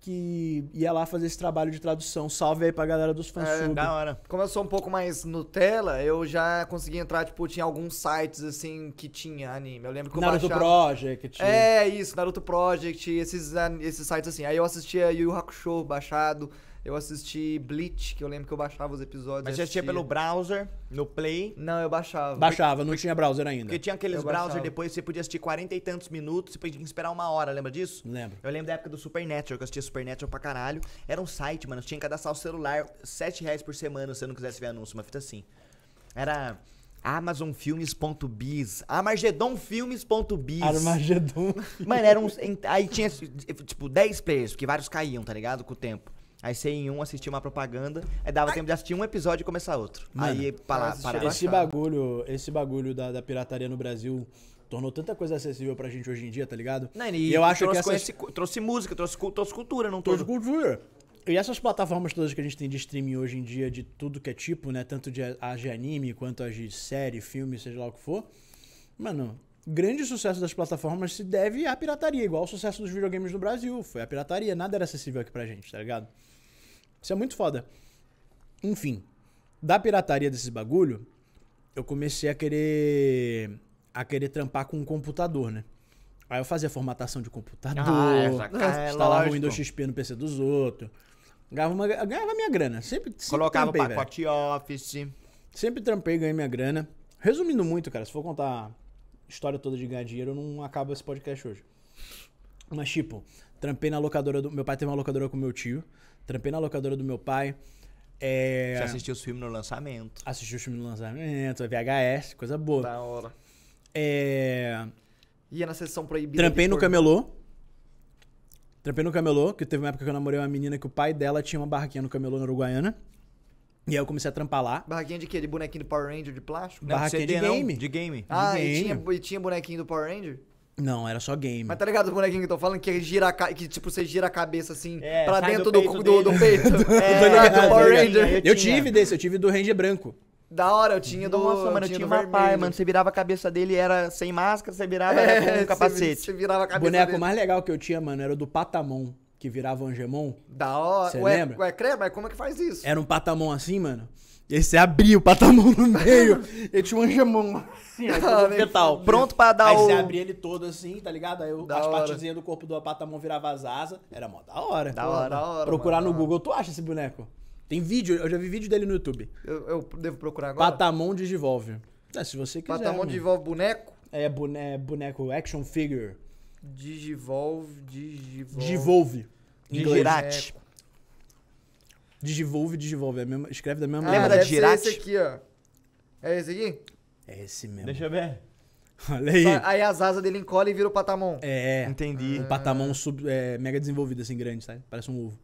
que ia lá fazer esse trabalho de tradução. Salve aí pra galera dos fansub. Da hora. Como eu sou um pouco mais Nutella, eu já consegui entrar, tipo, tinha alguns sites, assim, que tinha anime. Eu lembro que eu Naruto baixava... Project. É, isso, Naruto Project, esses, esses sites assim. Aí eu assistia Yu Yu Hakusho baixado, eu assisti Bleach, que eu lembro que eu baixava os episódios. Mas você assistia pelo browser, no Play. Não, eu baixava. Baixava, não tinha browser ainda. Porque tinha aqueles Eu browser baixava. depois, você podia assistir 40 e tantos minutos, você podia esperar uma hora, lembra disso? Lembro. Eu lembro da época do Supernatural, que eu assistia Supernatural pra caralho. Era um site, mano, você tinha que cadastrar o celular 7 reais por semana se você não quisesse ver anúncio, uma fita assim. Era amazonfilmes.biz, amargedonfilmes.biz. Armagedon. Mano, era uns. Aí tinha, tipo, 10 players, porque vários caíam, tá ligado? Com o tempo. Aí você ia em um assistia uma propaganda, aí dava tempo de assistir um episódio e começar outro. Mano, aí para, bastante. Esse bagulho, esse bagulho da, da pirataria no Brasil tornou tanta coisa acessível pra gente hoje em dia, tá ligado? Não, e eu acho que trouxe, essas, conheci- trouxe música, trouxe, trouxe cultura, não Todos todo. cultura. E essas plataformas todas que a gente tem de streaming hoje em dia, de tudo que é tipo, né? Tanto de, as de anime quanto as de série, filme, seja lá o que for. Mano, grande sucesso das plataformas se deve à pirataria, igual o sucesso dos videogames no Brasil. Foi a pirataria, nada era acessível aqui pra gente, tá ligado? Isso é muito foda. Enfim, da pirataria desses bagulho, eu comecei a querer a querer trampar com um computador, né? Aí eu fazia formatação de computador, Ah, essa- é instalava o. Windows XP no PC dos outros. Ganhava, uma, ganhava minha grana. Sempre, sempre Colocava o trampei, velho. pacote Office. Sempre trampei e ganhei minha grana. Resumindo muito, cara, se for contar a história toda de ganhar dinheiro, eu não acabo esse podcast hoje. Mas, tipo, trampei na locadora do. Meu pai teve uma locadora com meu tio. Trampei na locadora do meu pai. É, Você assistia os filmes no lançamento. assisti o filme no lançamento, VHS, coisa boa. Da hora. É, Ia na sessão proibida. Trampei de no camelô. Trampei no camelô, que teve uma época que eu namorei uma menina que o pai dela tinha uma barraquinha no camelô na Uruguaiana. E aí eu comecei a trampar lá. Barraquinha de quê? De bonequinho do Power Ranger de plástico? Não, Barraquinha CD de não, game. De game. Ah, e game. tinha, e tinha bonequinho do Power Ranger? Não, era só game. Mas tá ligado o bonequinho que eu tô falando? Que gira que tipo, você gira a cabeça assim É, pra dentro do do, peito do, do, peito. É, Tá ligado? do Power. Ranger. Eu Eu tinha. tive desse, eu tive do Ranger branco. Da hora, eu tinha do. Nossa, mano, eu tinha do uma pai, mano. Você virava a cabeça dele era sem máscara, você virava era com É, um você- capacete. Você virava a O cabeça boneco dele. mais legal que eu tinha, mano, era o do Patamon, que virava o Angemon. Da hora. Cê ué, lembra? Ué, crê, mas como é que faz isso? Era um Patamon assim, mano. E aí você abria o Patamon no meio. e tinha um Angemon assim, Ah, todo fetal. Pronto pra dar Aí o... você abria ele todo assim, tá ligado? Aí eu- Da as partezinhas do corpo do Patamon virava as asas. Era mó da hora. Da hora. da hora. Procurar mano, no Google, tu acha esse boneco? Tem vídeo, eu já vi vídeo dele no YouTube. Eu, eu devo procurar agora? Patamon Digivolve. É, se você quiser. Patamon mano. desenvolve boneco? É, bone- é boneco action figure. Digivolve, Digivolve. Digivolve. Inglês. Digivolve, Digivolve. É mesma- escreve da mesma Ah, Lembra da Girate? esse aqui, ó. É esse aqui? É esse mesmo. Deixa eu ver. Olha aí. Só- Aí as asas dele encolhem e vira o Patamon. É. Entendi. Um patamon sub, é, mega desenvolvido, assim, grande, sabe? Parece um ovo.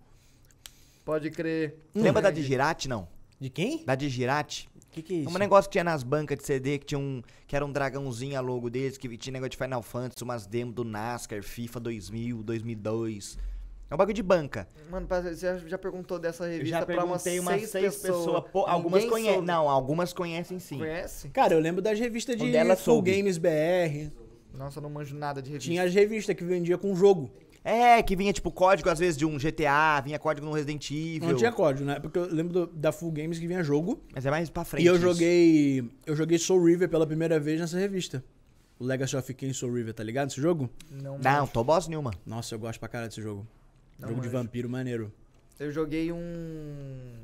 Pode crer. Lembra da Digirate, não? De quem? Da Digirate? O que, que é isso? Um negócio que tinha nas bancas de CD, que tinha um. Que era um dragãozinho a logo deles, que tinha negócio de Final Fantasy, umas demos do NASCAR, FIFA 2000, 2002. É um bagulho de banca. Mano, você já- perguntou dessa revista já pra umas seis, umas seis pessoas. pessoas. pô, algumas conhecem. Não, algumas conhecem sim. Conhece? Cara, eu lembro das revistas de Full soube. Games BR. Nossa, eu não manjo nada de revista. Tinha as revistas que vendia com jogo. É, que vinha tipo código às vezes de um GTA, vinha código no Resident Evil. Não tinha código, né? Porque eu lembro do- da Full Games que vinha jogo. Mas é mais pra frente. E eu isso. joguei. Eu joguei Soul River pela primeira vez nessa revista. O Legacy of Kain Soul River, tá ligado? Esse jogo? Não, Não, manjo. tô boss nenhuma. Nossa, eu gosto pra caralho desse jogo. Não jogo de vampiro maneiro. Eu joguei um.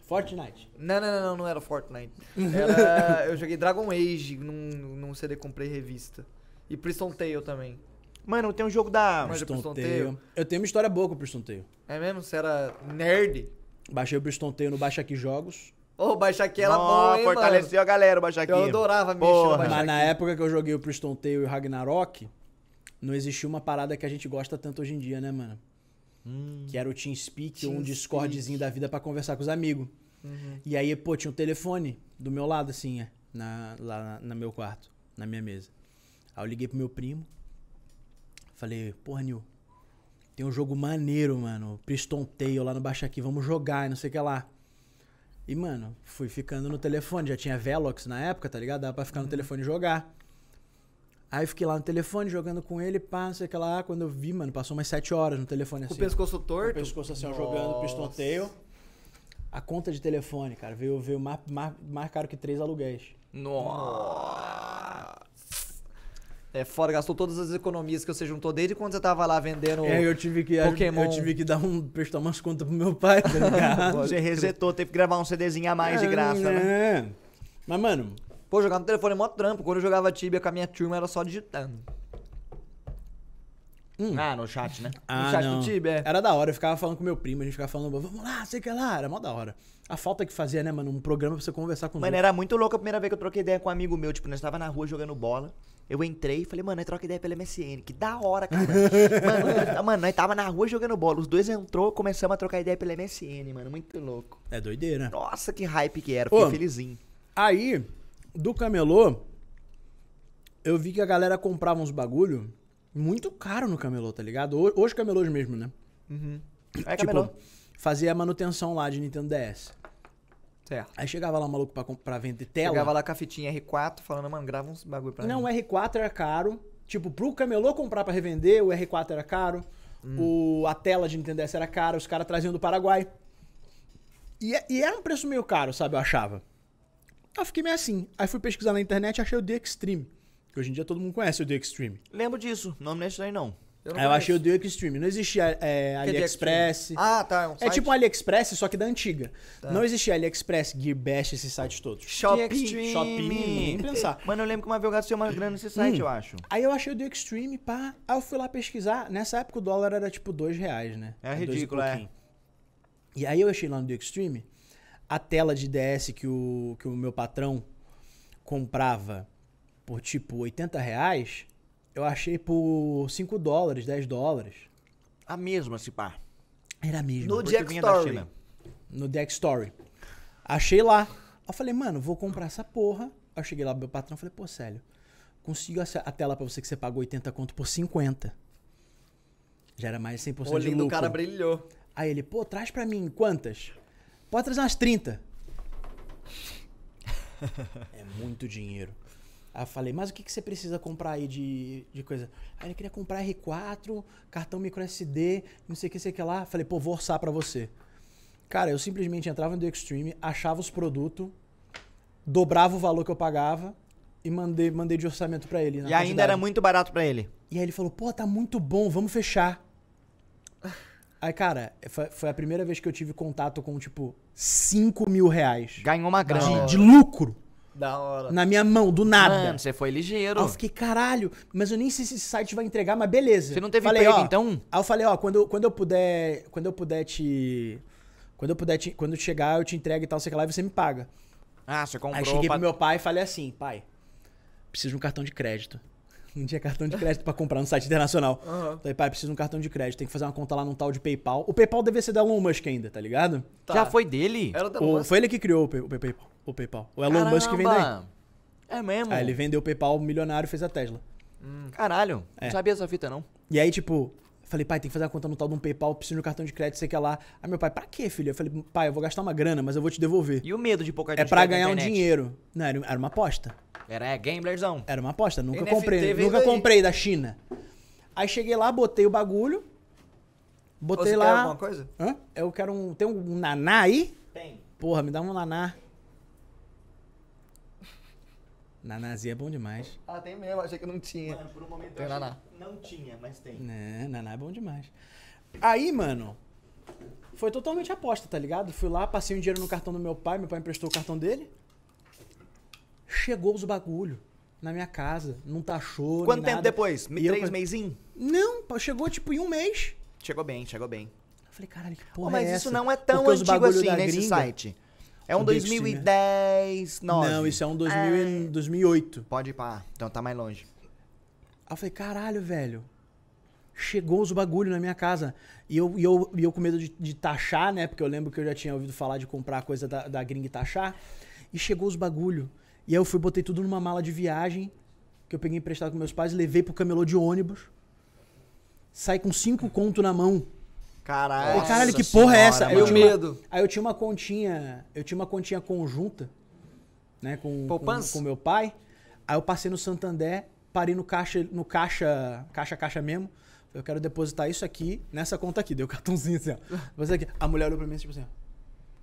Fortnite. Não, não, não, não, não era Fortnite. Era... eu joguei Dragon Age num, num CD comprei revista. E Priston Tale também. Mano, tem um jogo da. Manja Priston Priston Tale. Tale. Eu tenho uma história boa com o Priston Tale. É mesmo? Você era nerd? Baixei o Priston Tale no Baixa Aqui Jogos. Ô, baixar aqui era bom, hein, fortaleceu a galera, o Baixaqui. mano? Eu adorava mexer Porra. no baixar Mas na aqui. época que eu joguei o Priston Tale e o Ragnarok, não existia uma parada que a gente gosta tanto hoje em dia, né, mano? Que era o TeamSpeak ou um. Discordzinho da vida pra conversar com os amigos. E aí, pô, tinha um telefone do meu lado, assim, é, na, lá no meu quarto, na minha mesa. Aí eu liguei pro meu primo. Falei, porra, Nil, tem um jogo maneiro, mano. Priston Tale lá no Baixa Aqui, vamos jogar e não sei o que lá. E, mano, fui ficando no telefone. Já tinha Velox na época, tá ligado? Dava pra ficar no telefone e jogar. Aí fiquei lá no telefone jogando com ele, o que lá. Quando eu vi, mano, passou umas 7 horas no telefone Com assim. o pescoço Com o torto? pescoço assim, ó, jogando Piston Tail. A conta de telefone, cara, veio, veio mais, mais, mais caro que três aluguéis. Nossa. É foda, gastou todas as economias que você juntou desde quando você tava lá vendendo. Aí eu tive que Pokémon. eu tive que dar um prestar umas contas pro meu pai, tá ligado? Você resetou, teve que gravar um CDzinho a mais de graça, né? É. Mas, mano, Pô, jogar no telefone é mó trampo. Quando eu jogava Tibia com a minha turma era só digitando. Ah, no chat, né? ah, chat do não. Tibia, é. Era da hora, eu ficava falando com meu primo, a gente ficava falando, vamos lá, sei que lá, era mó da hora. A falta que fazia, né, mano, um programa pra você conversar com Mano, era muito louco a primeira vez que eu troquei ideia com um amigo meu. Tipo, nós tava na rua jogando bola. Eu entrei e falei, mano, nós troca ideia pela MSN. Que da hora, cara. mano, nós- mano, nós tava na rua jogando bola. Os dois entrou, começamos a trocar ideia pela MSN, mano. Muito louco. É doideira. Nossa, que hype que era. Fiquei Ô. felizinho. Aí, do camelô, eu vi que a galera comprava uns bagulho muito caro no camelô, tá ligado? Ho- Hoje camelôs mesmo, né? É, tipo, camelô. fazia a manutenção lá de Nintendo DS. Certo. Aí chegava lá um maluco pra, pra vender tela. Chegava lá com a fitinha R4 falando, mano, grava uns bagulho pra Não, mim. o R4 era caro. Tipo, pro camelô comprar pra revender, o R4 era caro. O, a tela de Nintendo DS era cara, os caras traziam do Paraguai. E, é- e era um preço meio caro, sabe? Eu achava. Aí eu fiquei meio assim. Aí fui pesquisar na internet e achei o The Extreme. Que hoje em dia todo mundo conhece o The Extreme. Lembro disso. Não me lembro aí, não. Eu não Aí eu achei o. The Extreme. Não existia é, é AliExpress. Extreme? Ah, tá. É, um É tipo um AliExpress, só que da antiga. Não existia AliExpress, Gearbest, esses sites todos. Shopee. Shopee, nem pensar. Mano, eu lembro que uma vez eu gastei uma grana nesse site, Hum. eu acho. Aí eu achei o The Extreme, pá. Aí eu fui lá pesquisar. Nessa época o dólar era tipo dois reais, né? É ridículo, é. E aí eu achei lá no The Extreme a tela de DS que o, que o meu patrão comprava por tipo 80 reais. Eu achei por 5 dólares, 10 dólares. A mesma, se pá. Era mesmo. No Porque Jack vinha da Story. China. no Deck Story. Achei lá. Aí eu falei, mano, vou comprar essa porra. Aí eu cheguei lá pro meu patrão e falei, pô, Célio, consigo essa- a tela pra você que você pagou 80 conto por 50. Já era mais de 100% O de olhinho lucro. do cara brilhou. Aí ele, pô, traz pra mim quantas? Pode trazer umas 30. é muito dinheiro. Aí eu falei, mas o que, que você precisa comprar aí de, de coisa? Aí ele queria comprar R4, cartão micro SD, não sei o que, sei o que lá. Falei, pô, vou orçar pra você. Cara, eu simplesmente entrava no The Extreme, achava os produtos, dobrava o valor que eu pagava e mandei, mandei de orçamento pra ele. E ainda quantidade. era muito barato pra ele. E aí ele falou, pô, tá muito bom, vamos fechar. Aí, cara, foi, foi a primeira vez que eu tive contato com, tipo, 5 mil reais Ganhou uma grana. de, de lucro Da hora. na minha mão, do nada. Mano, você foi ligeiro. Aí eu fiquei, caralho, mas eu nem sei se esse site vai entregar, mas beleza. Você não teve falei, perda, ó, então? Aí eu falei, ó, quando, eu- quando eu puder. Quando eu puder te. Quando eu puder te. Quando chegar, eu te entrego e tal, sei que lá, e você me paga. Ah, você comprou Aí cheguei pra... pro meu pai e falei assim, pai, preciso de um cartão de crédito. Não tinha cartão de crédito pra comprar no site internacional. Aham. Falei, pai, preciso de um cartão de crédito, tem que fazer uma conta lá num tal de PayPal. O PayPal devia ser da Elon Musk ainda, tá ligado? Tá. Já foi dele? Era da O- Musk. foi ele que criou o, Pay- o Pay- PayPal. O PayPal. O Elon Musk que vendeu. Caramba! É mesmo? Aí ele vendeu o PayPal milionário e fez a Tesla. Caralho, É. não sabia essa fita, não. E aí, tipo, Falei, pai, tem que fazer a conta no tal de um PayPal, preciso de um cartão de crédito, sei que lá. Aí meu pai, pra quê, filho? Eu falei, pai, eu vou gastar uma grana, mas eu vou te devolver. E o medo de pôr cartão É pra ganhar um dinheiro. Não, era, era uma aposta. Era é, gamblerzão. Era uma aposta, nunca NFT comprei. Nunca daí. comprei da China. Aí cheguei lá, botei o bagulho. Botei Você lá. quer alguma coisa? Hã? Eu quero um. Tem um naná aí? Tem. Porra, me dá um naná. Nanazinho é bom demais. Ah, tem mesmo, achei que não tinha. Mano, por um momento Tem eu achei naná. que não tinha, mas tem. Né, naná é bom demais. Aí, mano, foi totalmente aposta, tá ligado? Fui lá, passei um dinheiro no cartão do meu pai, meu pai emprestou o cartão dele. Chegou os bagulho na minha casa, não taxou. Quanto nem tempo nada. depois? E eu- Três meizinho? Não, chegou tipo em um mês. Chegou bem, chegou bem. Eu falei, caralho, que porra mas é isso essa? não é tão Porque antigo assim nesse gringa- site. É um O Dixie, né? 2010, 9. Não, isso é um 2000, e- 2008. Pode ir pra. Então tá mais longe. Aí eu falei, caralho, velho. Chegou os bagulho na minha casa. E eu, e eu, e eu com medo de, de taxar, né? Porque eu lembro que eu já tinha ouvido falar de comprar coisa da, da gringa e taxar. E chegou os bagulho. E aí eu fui, botei tudo numa mala de viagem. Que eu peguei emprestado com meus pais, levei pro camelô de ônibus. Saí com cinco conto na mão. Caralho. Caralho, que Senhora, porra é essa? Aí mano. eu tinha uma- Medo. aí eu tinha uma continha. Eu tinha uma continha conjunta, né? Com, com, Poupança? com meu pai. Aí eu passei no Santander, parei no caixa, no caixa, caixa, caixa mesmo. Eu quero depositar isso aqui nessa conta aqui. Deu cartãozinho assim, ó. Você aqui. A mulher olhou pra mim tipo assim, ó.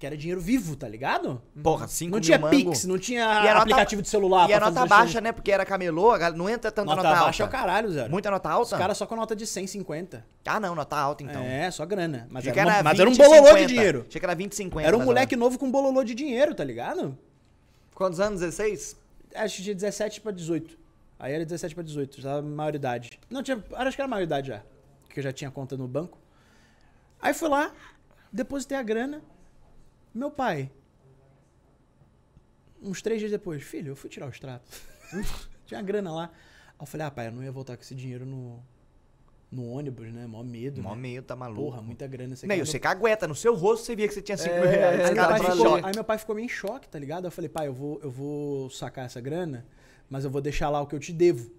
Que era dinheiro vivo, tá ligado? Porra, 5 não mil tinha mango. Pix, não tinha E a nota- aplicativo de celular. E a nota baixa, coisas. né? Porque era camelô, a galera- não entra tanta Nota, nota, baixa é o alta. caralho, zero. Muita nota Os alta? caras só com nota de 150. Ah, não, nota alta então. É, só grana. Mas, Achei era, que uma- mas era um 20, bololô 50. de dinheiro. Achei que era 20, 50. Era um moleque novo com bololô de dinheiro, tá ligado? Quantos anos? 16? Acho que de 17 pra 18. Aí era 17 pra 18, já era maioridade. Não, tinha, acho que era maioridade já. Porque eu já tinha conta no banco. Aí fui lá, depositei a grana. Meu pai. Uns três dias depois, filho, eu fui tirar o extrato. tinha grana lá. Aí eu falei, ah, pai, eu não ia voltar com esse dinheiro no, no ônibus, né? Mó medo. Mó né? medo, tá maluco. Porra, muita grana. Você Não, quer- você cagueta, no seu rosto você via que você tinha 5 É, mil reais. é, Aí, Esse meu pra ficou, aí meu pai ficou meio em choque, tá ligado? Eu falei, pai, eu vou, eu vou sacar essa grana, mas eu vou deixar lá o que eu te devo.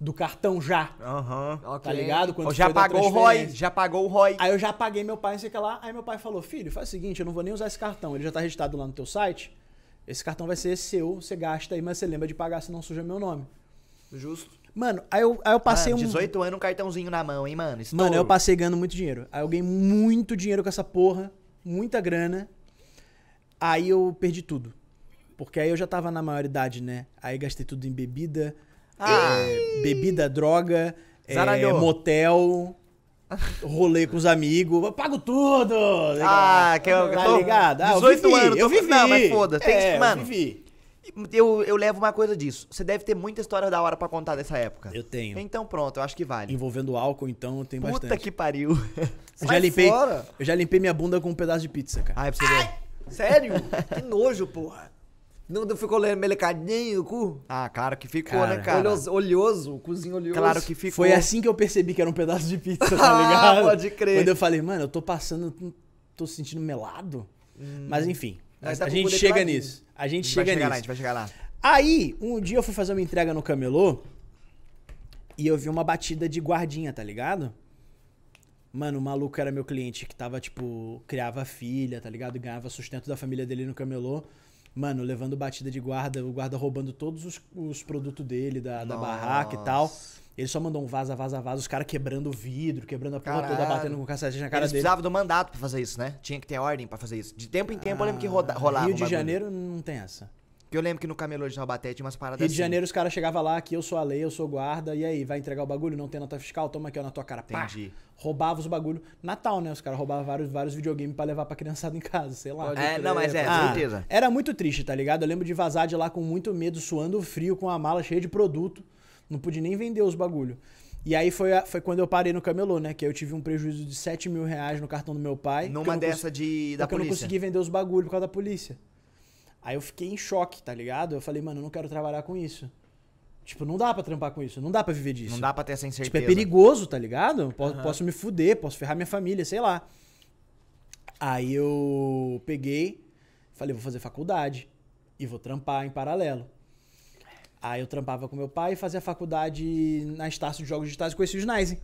Do cartão já. Aham. Ok. Tá ligado? Quando já pagou o ROI, já pagou o ROI. Aí eu já paguei meu pai, não sei o que lá. Aí meu pai falou, filho, faz o seguinte, eu não vou nem usar esse cartão. Ele já tá registrado lá no teu site. Esse cartão vai ser seu, você gasta aí, mas você lembra de pagar, senão suja meu nome. Justo. Mano, aí eu, aí eu passei Mano, um... 18 anos, um cartãozinho na mão, hein, mano? Estouro. Mano, eu passei ganhando muito dinheiro. Aí eu ganhei muito dinheiro com essa porra, muita grana. Aí eu perdi tudo. Porque aí eu já tava na maioridade, né? Aí gastei tudo em bebida, é, bebida, droga, é, motel, rolê com os amigos. Eu pago tudo! Ah, que eu- Tá ligado? Ah, eu 18 vivi, anos, eu vivi. Não, mas foda, tem que- É, eu mano. vivi. Eu, eu levo uma coisa disso. Você deve ter muita história da hora pra contar dessa época. Eu tenho. Então pronto, eu acho que vale. Envolvendo álcool, então, tem Puta bastante. que pariu. Eu já, limpei, fora. eu já limpei minha bunda com um pedaço de pizza, cara. Ai, pra você ver. Sério? que nojo, porra. Não ficou lendo melecadinho o cu? Ah, claro que ficou, Cara. né, cara? Oleoso, oleoso, o cozinho oleoso. Claro que ficou. Foi assim que eu percebi que era um pedaço de pizza, tá Ah, ligado? pode crer. Quando eu falei, mano, eu tô passando, tô sentindo melado. Mas enfim, Mas a, tá a gente chega depiladinho. nisso. A gente A gente vai chega chegar nisso. lá, a gente vai chegar lá. Aí, um dia eu fui fazer uma entrega no camelô e eu vi uma batida de guardinha, tá ligado? Mano, o maluco era meu cliente que tava, tipo, criava filha, tá ligado? E ganhava sustento da família dele no camelô. Mano, levando batida de guarda, o guarda roubando todos os, os produtos dele, da, da barraca e tal. Ele só mandou um vaza, vaza, vaza, os caras quebrando o vidro, quebrando a porra toda, batendo com cacete na cara Eles dele. precisavam do mandato pra fazer isso, né? Tinha que ter ordem pra fazer isso. De tempo em tempo eu lembro que roda, rolava Rio um de bagulho. Janeiro não tem essa. Porque eu lembro que no camelô de Taubaté tinha umas paradas Rio de assim. Janeiro os caras chegavam lá, aqui eu sou a lei, eu sou guarda, e aí, vai entregar o bagulho? Não tem nota fiscal? Toma aqui ó, na tua cara. Pá. Entendi. Roubava os bagulho. Natal, né? Os caras roubavam vários, vários videogames pra levar pra criançada em casa, sei lá. Pode É, crer, não, mas é, Ah, certeza. Era muito triste, tá ligado? Eu lembro de vazar de lá com muito medo, suando frio, com a mala cheia de produto. Não pude nem vender os bagulho. E aí foi, a- foi quando eu parei no camelô, né? Que aí eu tive um prejuízo de 7 mil reais no cartão do meu pai. Numa dessa de, da porque eu não polícia. consegui vender os bagulho por causa da polícia. Aí eu fiquei em choque, tá ligado? Eu falei, mano, eu não quero trabalhar com isso. Tipo, não dá pra trampar com isso, não dá pra viver disso. Não dá pra ter essa incerteza. Tipo, é perigoso, tá ligado? Posso, posso me fuder, posso ferrar minha família, sei lá. Aí eu peguei, falei, vou fazer faculdade e vou trampar em paralelo. Aí eu trampava com meu pai e fazia faculdade na Estácio de Jogos Digitais e conheci o Snizen.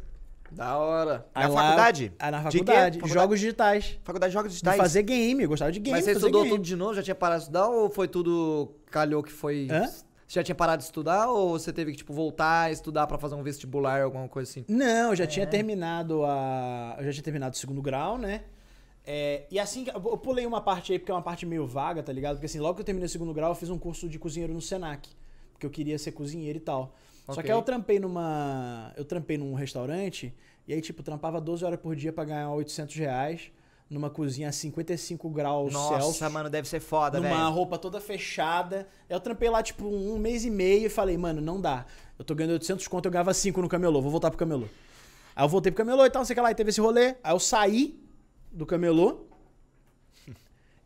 Da hora. Na lá- faculdade? Ah, na De faculdade. Faculdade? Jogos digitais. Faculdade de Jogos De Digitais. fazer game, gostava de game. Mas você estudou game. tudo de novo? Já tinha parado de estudar ou foi tudo calhou que foi... Hã? Você já tinha parado de estudar ou você teve que, tipo, voltar a estudar pra fazer um vestibular, alguma coisa assim? Não, eu já É. tinha terminado a. Eu já tinha terminado o segundo grau, né? É, e assim, eu pulei uma parte aí porque é uma parte meio vaga, tá ligado? Porque assim, logo que eu terminei o segundo grau, eu fiz um curso de cozinheiro no Senac. Porque eu queria ser cozinheiro e tal. Só Ok. que aí eu trampei numa. Eu trampei num restaurante, e aí, tipo, trampava 12 horas por dia pra ganhar 800 reais numa cozinha a 55 graus Nossa, Celsius. mano, deve ser foda, numa velho. roupa toda fechada. Eu trampei lá, tipo, um mês e meio e falei, mano, não dá. Eu tô ganhando 800 conto, eu ganhava 5 no camelô, vou voltar pro camelô. Aí eu voltei pro camelô e tal, não sei o que lá, e teve esse rolê. Aí eu saí do camelô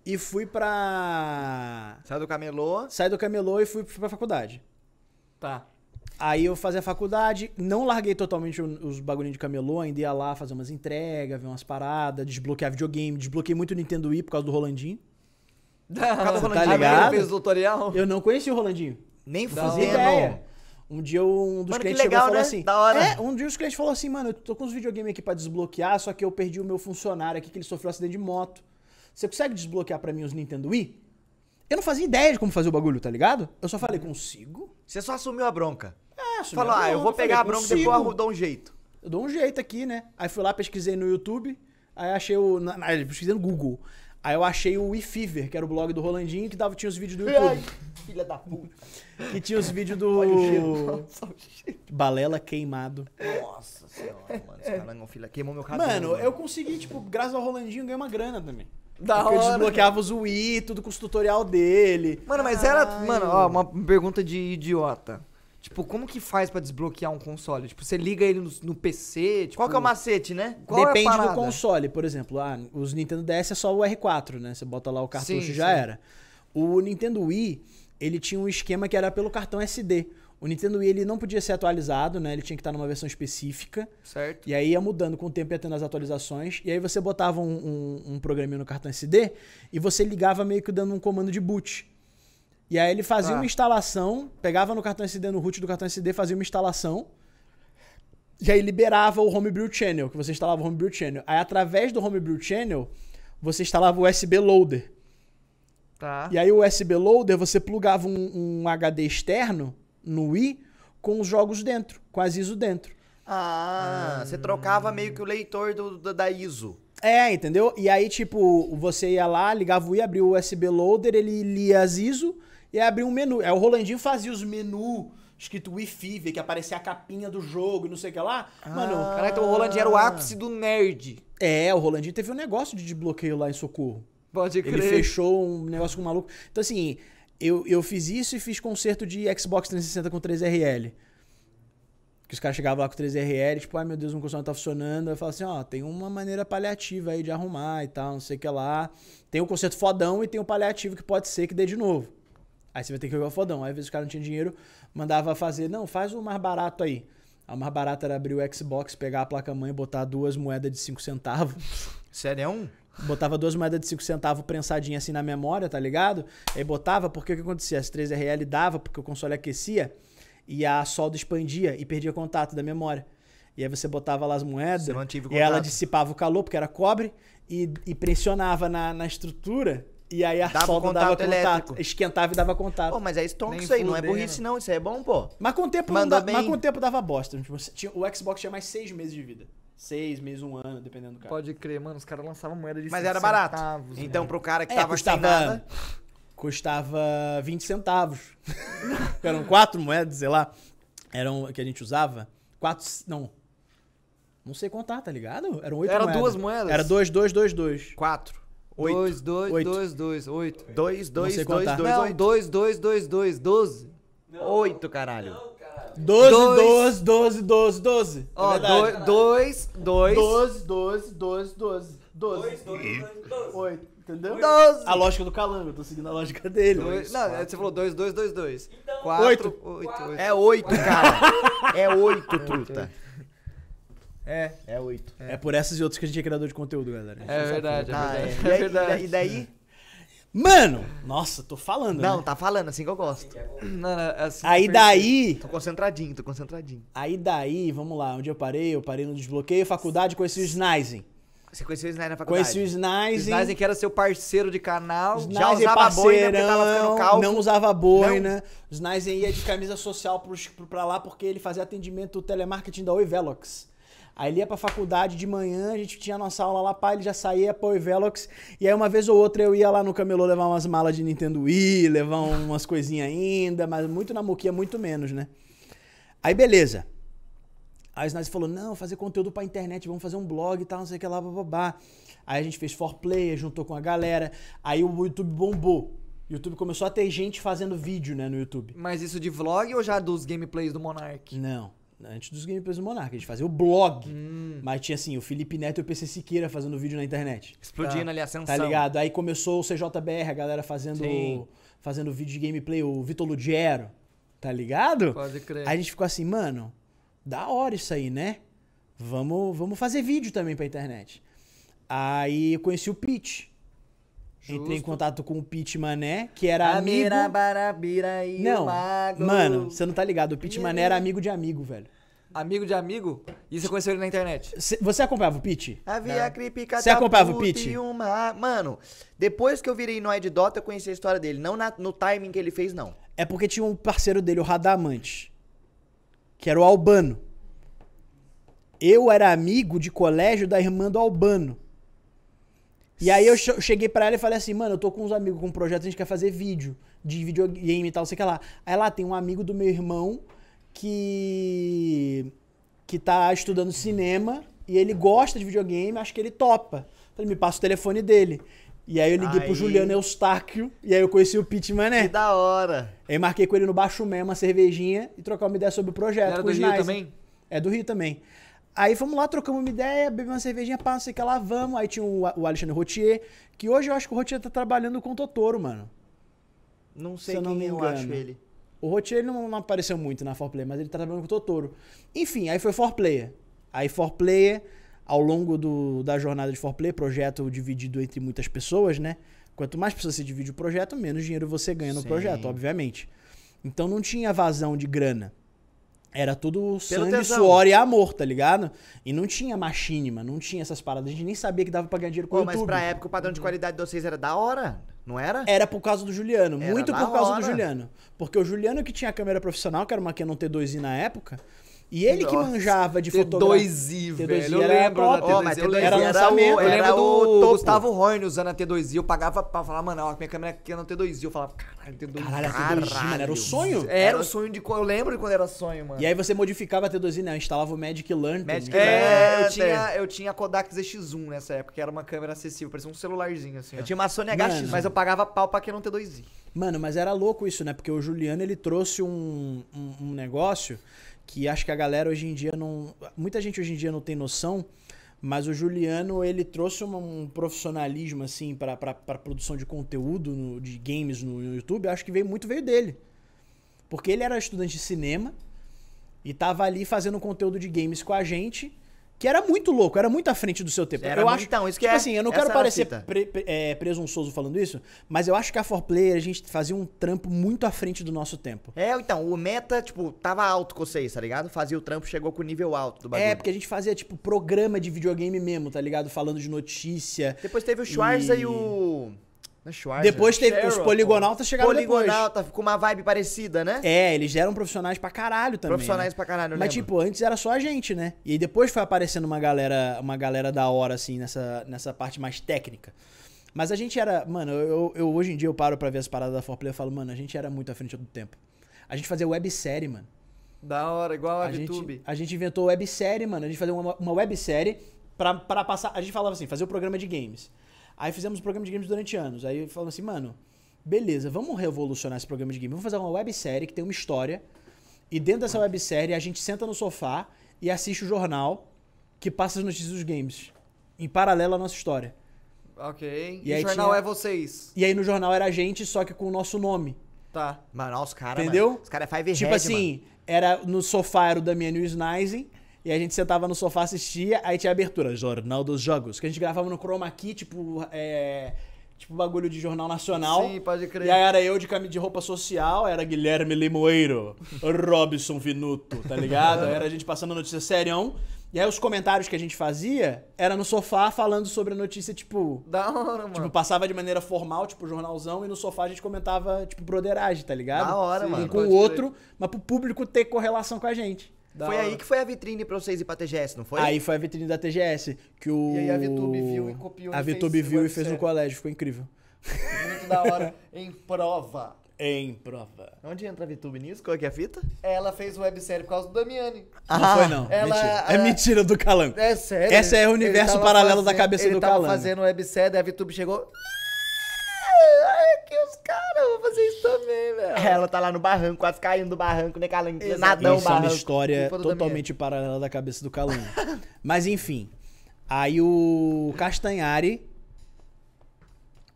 e fui pra... Saiu do camelô. Saí do camelô e fui, fui pra faculdade. Tá. Aí eu fazia faculdade, não larguei totalmente os bagulhinhos de camelô, ainda ia lá fazer umas entregas, ver umas paradas, desbloquear videogame, desbloqueei muito o Nintendo Wii por causa do Rolandinho. Cada Tá ligado? fez o tutorial? Eu não conhecia o Rolandinho. Nem fazia ideia. Um dia um dos Mano, clientes legal, chegou e falou né? assim: Da hora. É, um dia os clientes falou assim, mano, eu tô com os videogames aqui pra desbloquear, só que eu perdi o meu funcionário aqui que ele sofreu um acidente de moto. Você consegue desbloquear pra mim os Nintendo Wii? Eu não fazia ideia de como fazer o bagulho, tá ligado? Eu só falei, consigo? Você só assumiu a bronca. É, a ah, eu vou falei, pegar a bronca e depois eu dou um jeito. Eu dou um jeito aqui, né? Aí fui lá, pesquisei no YouTube, aí achei o. Na, na, pesquisei no Google. Aí eu achei o WeFever, que era o blog do Rolandinho, que dava, tinha os vídeos do YouTube. filha da puta. que tinha os vídeos do. Olha o cheiro. Nossa, o cheiro. Balela queimado. Nossa senhora, mano. Esse cara não, filha, queimou meu cabelo. Mano, eu consegui, tipo, graças ao Rolandinho, ganhar uma grana também. Da Porque eu hora. desbloqueava os Wii, tudo com os tutorial dele. Mano, mas era. Mano, ó, uma pergunta de idiota. Tipo, como que faz pra desbloquear um console? Tipo, você liga ele no, no PC? Tipo, Qual que é o macete, né? qual é Depende do parada? console, por exemplo. Ah, os Nintendo DS é só o R4, né? Você bota lá o cartucho Sim, e já sim. era. O Nintendo Wii, ele tinha um esquema que era pelo cartão SD. O Nintendo Wii ele não podia ser atualizado, né? Ele tinha que estar numa versão específica. Certo. E aí ia mudando com o tempo, ia tendo as atualizações. E aí você botava um, um, um programinha no cartão SD e você ligava meio que dando um comando de boot. E aí ele fazia Tá. uma instalação, pegava no cartão SD, no root do cartão SD, fazia uma instalação. E aí liberava o Homebrew Channel, que você instalava o Homebrew Channel. Aí através do Homebrew Channel, você instalava o USB Loader. Tá. E aí o USB Loader, você plugava um, um HD externo no Wii com os jogos dentro, com as ISO dentro. Ah, você trocava meio que o leitor do, do- da ISO. É, entendeu? E aí, tipo, você ia lá, ligava o Wii, abria o USB Loader, ele lia as ISO e aí abria um menu. Aí o Rolandinho fazia os menus escrito Fever, que aparecia a capinha do jogo e não sei o que lá. Mano, Caralho, então o Roland era o ápice do nerd. é, o Rolandinho teve um negócio de desbloqueio lá em Socorro. Pode Ele crer. fechou um negócio com um maluco. Então, assim, eu, eu fiz isso e fiz concerto de Xbox 360 com 3RL. Que os caras chegavam lá com 3RL, tipo, ai meu Deus, o console não tá funcionando. Eu falo assim, ó, tem uma maneira paliativa aí de arrumar e tal, não sei o que lá. Tem o concerto fodão e tem o paliativo que pode ser que dê de novo. Aí você vai ter que jogar o fodão. Aí às vezes o cara não tinha dinheiro, mandava fazer, não, faz o mais barato aí. O mais barato era abrir o Xbox, pegar a placa-mãe e botar duas moedas de 5 centavos. Sério, é um? Botava duas moedas de 5 centavos prensadinha assim na memória, tá ligado? Aí botava, porque o que acontecia? As 3RL dava, porque o console aquecia, e a solda expandia e perdia contato da memória. E aí você botava lá as moedas, e ela dissipava o calor, porque era cobre, e, e pressionava na, na estrutura, e aí a Dava solda contato dava contato. elétrico. Esquentava e dava contato. Pô, mas é stonk Nem isso aí, não é burrice não, isso aí é bom, pô. Mas com o tempo, mas com o tempo dava bosta. Tipo, você tinha- o Xbox tinha mais seis meses de vida. Seis meses, um ano, dependendo do cara. Pode crer, mano. Os caras lançavam moeda de Mas 5 era barato. centavos, então, mano. pro cara que É, tava custava, sem nada... custava 20 centavos. Eram quatro moedas, sei lá. Eram que a gente usava. Quatro. Não. Não sei contar, tá ligado? Eram oito Era moedas. duas moedas? Era dois, dois, dois, dois. Quatro. Oito. Dois, dois, Oito. dois, dois, oito. Dois, dois, sei dois, contar. dois, Não, oito. dois, dois, dois, dois, doze. Oito, caralho. Doze, Dois. doze, doze, doze, doze. É Ó, verdade. do- dois, dois. Doze, doze, doze, doze. Doze. Oito. Entendeu? Doze. A lógica do calango, eu tô seguindo a lógica dele. Dois, não, você falou dois, dois, dois, dois. Oito. Quatro, oito, oito. É oito, cara. É oito, truta. É, É oito. É por essas e outras que a gente é criador de conteúdo, galera. é verdade, é Ah, verdade. é. É verdade. E daí? Mano, nossa, tô falando, Não, né? tá falando, assim que eu gosto. Não, não, é assim Aí daí, Tô concentradinho, tô concentradinho. aí daí, vamos lá, onde eu parei? Eu parei no desbloqueio, faculdade, conheci o Snizen. Você conheceu o Snyder na faculdade? Conheci o. Snizen. Snizen que era seu parceiro de canal. Já Snizen usava boina porque tava ficando calvo. não usava boina. O Snizen ia de camisa social pros, pro- pra lá porque ele fazia atendimento telemarketing da Oi Velox. Aí ele ia pra faculdade de manhã, a gente tinha a nossa aula lá, pá, ele já saía pra Oi Velox. E aí uma vez ou outra eu ia lá no camelô levar umas malas de Nintendo Wii, levar umas coisinhas ainda, mas muito na muquia, muito menos, né? Aí beleza. Aí o Snizen falou, não, fazer conteúdo pra internet, vamos fazer um blog e tal, não sei o que lá, babá. Aí a gente fez for player, juntou com a galera. Aí o YouTube bombou. O YouTube começou a ter gente fazendo vídeo, né, no YouTube. Mas isso de vlog ou já dos gameplays do Monark? Não, antes dos gameplays do Monark, a gente fazia o blog. Hum. Mas tinha assim, o Felipe Neto e o PC Siqueira fazendo vídeo na internet. Explodindo Tá. ali a ascensão. Tá ligado? Aí começou o CJBR, a galera fazendo, Sim. fazendo vídeo de gameplay, o Vitor Ludiero. Tá ligado? Pode crer. Aí a gente ficou assim, mano, da hora isso aí, né? Vamos, vamos fazer vídeo também pra internet. Aí eu conheci o Pete. Entrei em Justo. contato com o Pete Mané, que era amigo. Barabira e Não, o mago. mano, você não tá ligado. O Pete Mané era amigo de amigo, velho. Amigo de amigo? E você conheceu ele na internet? Cê- Você acompanhava o Pete? Havia Não. creepy Você acompanhava o Pete? e Uma... Mano, depois que eu virei no de Dota, eu conheci a história dele. Não na- no timing que ele fez, não. É porque tinha um parceiro dele, o Radamante, que era o Albano. Eu era amigo de colégio da irmã do Albano. E aí eu che- cheguei pra ela e falei assim, mano, eu tô com uns amigos com um projeto, a gente quer fazer vídeo de videogame e tal, sei que lá. Aí lá tem um amigo do meu irmão que que tá estudando cinema e ele gosta de videogame, acho que ele topa. Falei, me passa o telefone dele. E aí eu liguei pro Aí. Juliano Eustáquio e aí eu conheci o Pete Mané. Que da hora. Aí marquei com ele no Baixo Mé, uma cervejinha e trocar uma ideia sobre o projeto. Ele era do Rio também? É do Rio também. Aí fomos lá, trocamos uma ideia, bebemos uma cervejinha, pá, não sei o que lá, vamos. Aí tinha o, o Alexandre Rotier, que hoje eu acho que o Rotier tá trabalhando com o Totoro, mano. Não sei Se eu não quem me eu engano. acho ele. O Rotier não, não apareceu muito na 4Player, mas ele tá trabalhando com o Totoro. Enfim, aí foi 4Player. Aí 4Player, ao longo do, da jornada de 4Player, projeto dividido entre muitas pessoas, né? Quanto mais pessoas você divide o projeto, menos dinheiro você ganha no Sim. projeto, obviamente. Então não tinha vazão de grana. Era tudo sangue, tesão. suor e amor, tá ligado? E não tinha machinima, não tinha essas paradas. A gente nem sabia que dava pra ganhar dinheiro com Pô, mas YouTube. pra época o padrão de qualidade de vocês era da hora, não era? Era por causa do Juliano, Era muito por causa do hora. Juliano. Porque o Juliano que tinha a câmera profissional, que era uma Canon T2i na época, e ele que Nossa, manjava de fotografia. T2i, T2i velho. Eu era lembro da top. T2i. Ó, mas eu T2i lembro. era era, lançamento, Eu era lembro do o topo. Gustavo Horn usando a T2i. Eu pagava pra falar, mano, ó, minha câmera aqui é na T2i. Eu falava, caralho, T2i. Caralho, a T2i, mano, era o sonho. Era o sonho de. Eu lembro de quando era sonho, mano. E aí você modificava a T2i, né? Instalava o Magic Lantern. Magic que É, É, eu tinha, eu tinha a Kodak ZX1 nessa época, que era uma câmera acessível, parecia um celularzinho assim. ó. Eu tinha uma Sony Mano. HX, Mas eu pagava pau pra quem não ter 2i. Mano, mas era louco isso, né? Porque o Juliano, ele trouxe um, um, um negócio que acho que a galera hoje em dia não... Muita gente hoje em dia não tem noção, mas o Juliano, ele trouxe um profissionalismo, assim, pra produção de conteúdo, no- de games no, no YouTube. Acho que veio muito veio dele. Porque ele era estudante de cinema e tava ali fazendo conteúdo de games com a gente... Que era muito louco, era muito à frente do seu tempo. Era eu muito- acho, então, isso que tipo é- assim, eu não quero parecer pre- pre- é, presunçoso falando isso, mas eu acho que a 4Player a gente fazia um trampo muito à frente do nosso tempo. É, então, o meta, tipo, tava alto com vocês, tá ligado? Fazia o trampo, chegou com o nível alto do bagulho. É, porque a gente fazia, tipo, programa de videogame mesmo, tá ligado? Falando de notícia. Depois teve o Schwarza e, E- o... Depois teve Cheryl, os poligonautas chegaram depois. Poligonauta, com uma vibe parecida, né? É, eles eram profissionais pra caralho também. Profissionais né? pra caralho, Mas, lembro. tipo, antes era só a gente, né? E aí depois foi aparecendo uma galera, uma galera da hora, assim, nessa, nessa parte mais técnica. Mas a gente era. Mano, eu, eu hoje em dia eu paro pra ver as paradas da 4Play e falo, mano, a gente era muito à frente do tempo. A gente fazia websérie, mano. Da hora, igual a, A VTube. gente, a gente inventou websérie, mano. A gente fazia uma, uma websérie pra, pra passar. A gente falava assim, fazer o programa de games. Aí fizemos o programa de games durante anos. Aí falamos assim, mano, beleza, vamos revolucionar esse programa de games. Vamos fazer uma websérie que tem uma história. E dentro dessa websérie a gente senta no sofá e assiste o jornal que passa as notícias dos games. Em paralelo à nossa história. Ok. E E, aí o jornal tinha- é vocês. E aí no jornal era a gente, só que com o nosso nome. Tá. Mano, olha os caras, Entendeu? mano. Os caras é Five Tipo Head, assim, era no sofá era o Damiano e o Snizen, e a gente sentava no sofá, assistia, aí tinha a abertura, Jornal dos Jogos, que a gente gravava no Chroma Key, tipo, é, tipo bagulho de jornal nacional. Sim, pode crer. E aí era eu de camisa de roupa social, era Guilherme Limoeiro, Robson Vinuto, tá ligado? Aí era a gente passando notícia serião. E aí os comentários que a gente fazia era no sofá falando sobre a notícia, tipo. Da hora, mano. Tipo, passava de maneira formal, tipo, jornalzão, e no sofá a gente comentava, tipo, broderagem, tá ligado? Da hora, Um mano. com o outro, mas pro público ter correlação com a gente. Da foi hora. aí que foi a vitrine pra vocês ir pra TGS, não foi? Aí foi a vitrine da TGS, que o... E aí a VTube viu e copiou A e fez VTube viu e fez no colégio, ficou incrível. Muito da hora. em prova. Em prova. Onde entra a VTube nisso? Qual que é a fita? Ela fez websérie por causa do Damiani. Não foi, não. ela- mentira. É ela- mentira do Calango. É sério. Essa é o ele universo tava paralelo da fazendo- cabeça ele do tava Calango. fazendo websérie, a VTube chegou... Ai, que os caras, eu vou fazer isso também, velho. Ela tá lá no barranco, quase caindo do barranco, né, Calango? Nadão Isso é uma barranco. história totalmente paralela da cabeça do Calango. Mas enfim. Aí o Castanhari,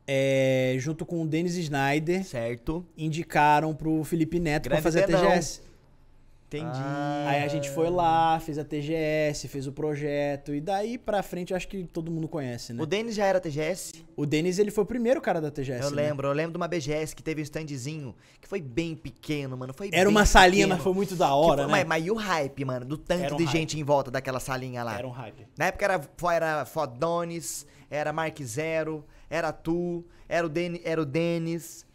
é, junto com o Dennis Snyder, Certo. indicaram pro Felipe Neto pra Grande fazer a. TGS. Entendi. Ah. Aí a gente foi lá, fez a TGS, fez o projeto. E daí pra frente acho que todo mundo conhece, né? O Denis já era TGS? O Denis, ele foi o primeiro cara da TGS. eu né? lembro, eu lembro de uma BGS que teve um standzinho, que foi bem pequeno, mano. Foi Era uma salinha, pequeno. mas foi muito da hora, foi- né? Mas, mas e o hype, mano, do tanto um de hype. gente em volta daquela salinha lá? Era um hype. Na época era, era Fodones, era Mark Zero, era tu, era o, Den, era o Denis.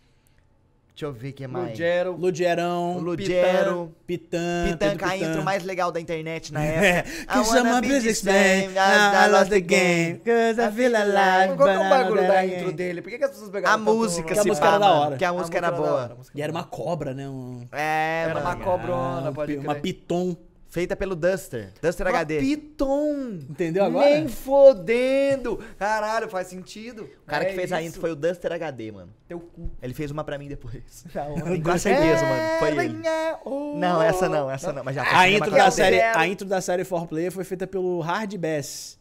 Deixa eu ver o que mais. Lugero. Lugerão, Lugero. Pitã, Pitan, Pedro com a Pitã. intro mais legal da internet na É, época. Cause I'm a businessman, now I lost the game, cause I feel alive, Qual que é o bagulho da intro dele? Por que, que as pessoas pegaram A música, Que a se música era da hora. Que a música era boa. E era uma cobra, né? Um... É, Era uma cobrona, pode pi- Uma crer. piton. Feita pelo Duster. Duster Uma HD. Piton. Entendeu agora? Nem fodendo. Caralho, faz sentido. O cara É que fez a isso. intro foi o Duster HD, mano. Teu cu. Ele fez uma pra mim depois. Tenho quase certeza, mano. Foi ele. Não, essa não, essa não. Mas já A intro, da com série, a intro da série 4Player foi feita pelo Hard Bass.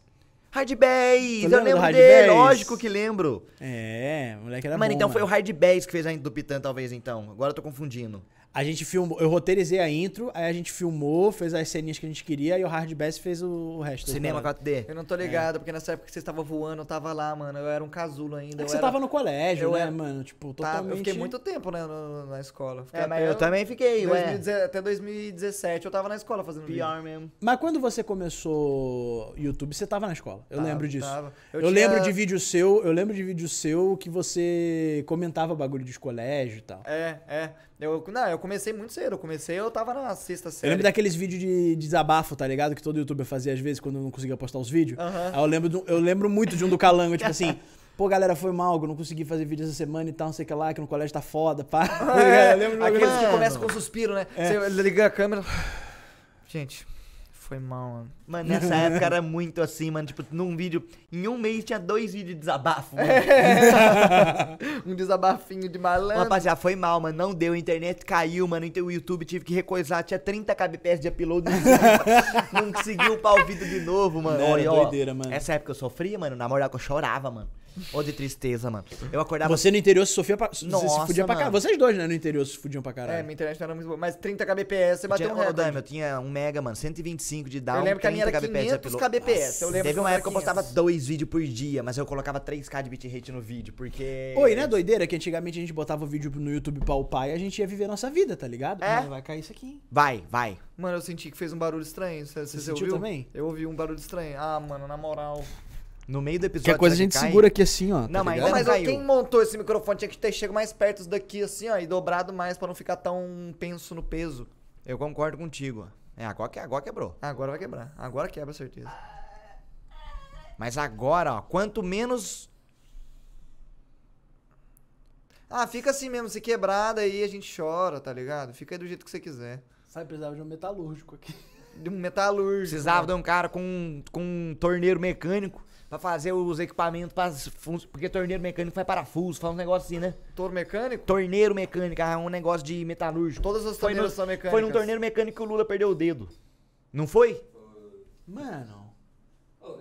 Hard Bass, eu lembro Hard dele, Bass? lógico que lembro. É, moleque era mano, bom, então foi o. Hard Bass que fez a intro do Pitan, talvez, então. Agora eu tô confundindo. A gente filmou, eu roteirizei a intro, aí a gente filmou, fez as ceninhas que a gente queria e o Hard Bass fez o resto. Cinema cara. 4D. Eu não tô ligado, porque nessa época que vocês estavam voando, eu tava lá, mano. Eu era um casulo ainda. É eu que você era- tava no colégio, eu né, era- mano? Tipo, Tá, totalmente... eu fiquei muito tempo né, no- na escola. Fiquei É, mas até eu também fiquei, ué. 2010 Até 2017 eu tava na escola fazendo vídeo. Pior mesmo. Mas quando você começou YouTube, você tava na escola. Eu Tava, lembro disso. tava. Eu, Eu tinha- lembro de vídeo seu, eu lembro de vídeo seu que você comentava bagulho de colégio e tal. É, é. Eu, não, eu comecei muito cedo. Eu comecei, eu tava na sexta Eu série. lembro daqueles vídeos de desabafo, tá ligado? Que todo youtuber fazia às vezes quando não conseguia postar os vídeos. Aham. Aí eu lembro, do- eu lembro muito de um do Calango, tipo assim, pô, galera, foi mal, que eu não consegui fazer vídeo essa semana e tal, não sei o que lá, que no colégio tá foda, pá. É, eu lembro um aqueles que começam com suspiro, né? Você liga a câmera. Gente, foi mal, mano. Mano, nessa época era muito assim, mano. Tipo, num vídeo. Em um mês tinha dois vídeos de desabafo, mano. Um desabafinho de malandro. Rapaziada, foi mal, mano. Não deu, a internet caiu, mano. Então o YouTube tive que recoisar. Tinha 30 kbps de upload. Não conseguiu, não conseguiu upar o vídeo de novo, mano. Não, era Olha, ó, doideira, mano. Essa época eu sofria, mano. Na moral que eu chorava, mano. Ô, de tristeza, mano. Eu acordava. Você no interior se sofria pra, você se Nossa, fudia pra mano. caralho. Vocês dois, né, no interior se fudiam pra É, caralho. minha internet não era muito boa. Mas 30 kbps, você Eu bateu tinha, um recorde. Dami, eu tinha um mega, mano. 125 de down. Eu lembro que a minha era 30 kbps de 500 upload. kbps. Eu lembro Teve uma era época que eu postava 500. dois vídeos por dia, mas eu colocava 3k de bitrate no vídeo, porque. Oi, né, doideira? Que antigamente a gente botava o vídeo no YouTube pra upar e a gente ia viver a nossa vida, tá ligado? É. Mas vai cair isso aqui. Vai, vai. Mano, eu senti que fez um barulho estranho. Você, você, sentiu ouviu? também? Eu ouvi um barulho estranho. Ah, mano, na moral. No meio do episódio. Qualquer coisa a será gente que cai? segura aqui assim, ó. Não, mas Não, ainda mas não quem montou esse microfone tinha que ter chegado mais perto daqui, assim, ó, e dobrado mais pra não ficar tão penso no peso. Eu concordo contigo. É, agora, que, agora quebrou. Agora vai quebrar. Agora quebra, certeza. Mas agora, ó, quanto menos. Ah, fica assim mesmo, se quebrar, daí a gente chora, tá ligado? Fica aí do jeito que você quiser. Sabe, precisava de um metalúrgico aqui. De um metalúrgico. Precisava de mano. um cara com, com um torneiro mecânico pra fazer os equipamentos. Pra, porque torneiro mecânico faz parafuso, faz um negócio assim, né? Touro mecânico? Torneiro mecânico, é um negócio de metalúrgico. Todas as torneiras são mecânicas. foi num torneiro mecânico que o Lula perdeu o dedo. Não foi? Mano.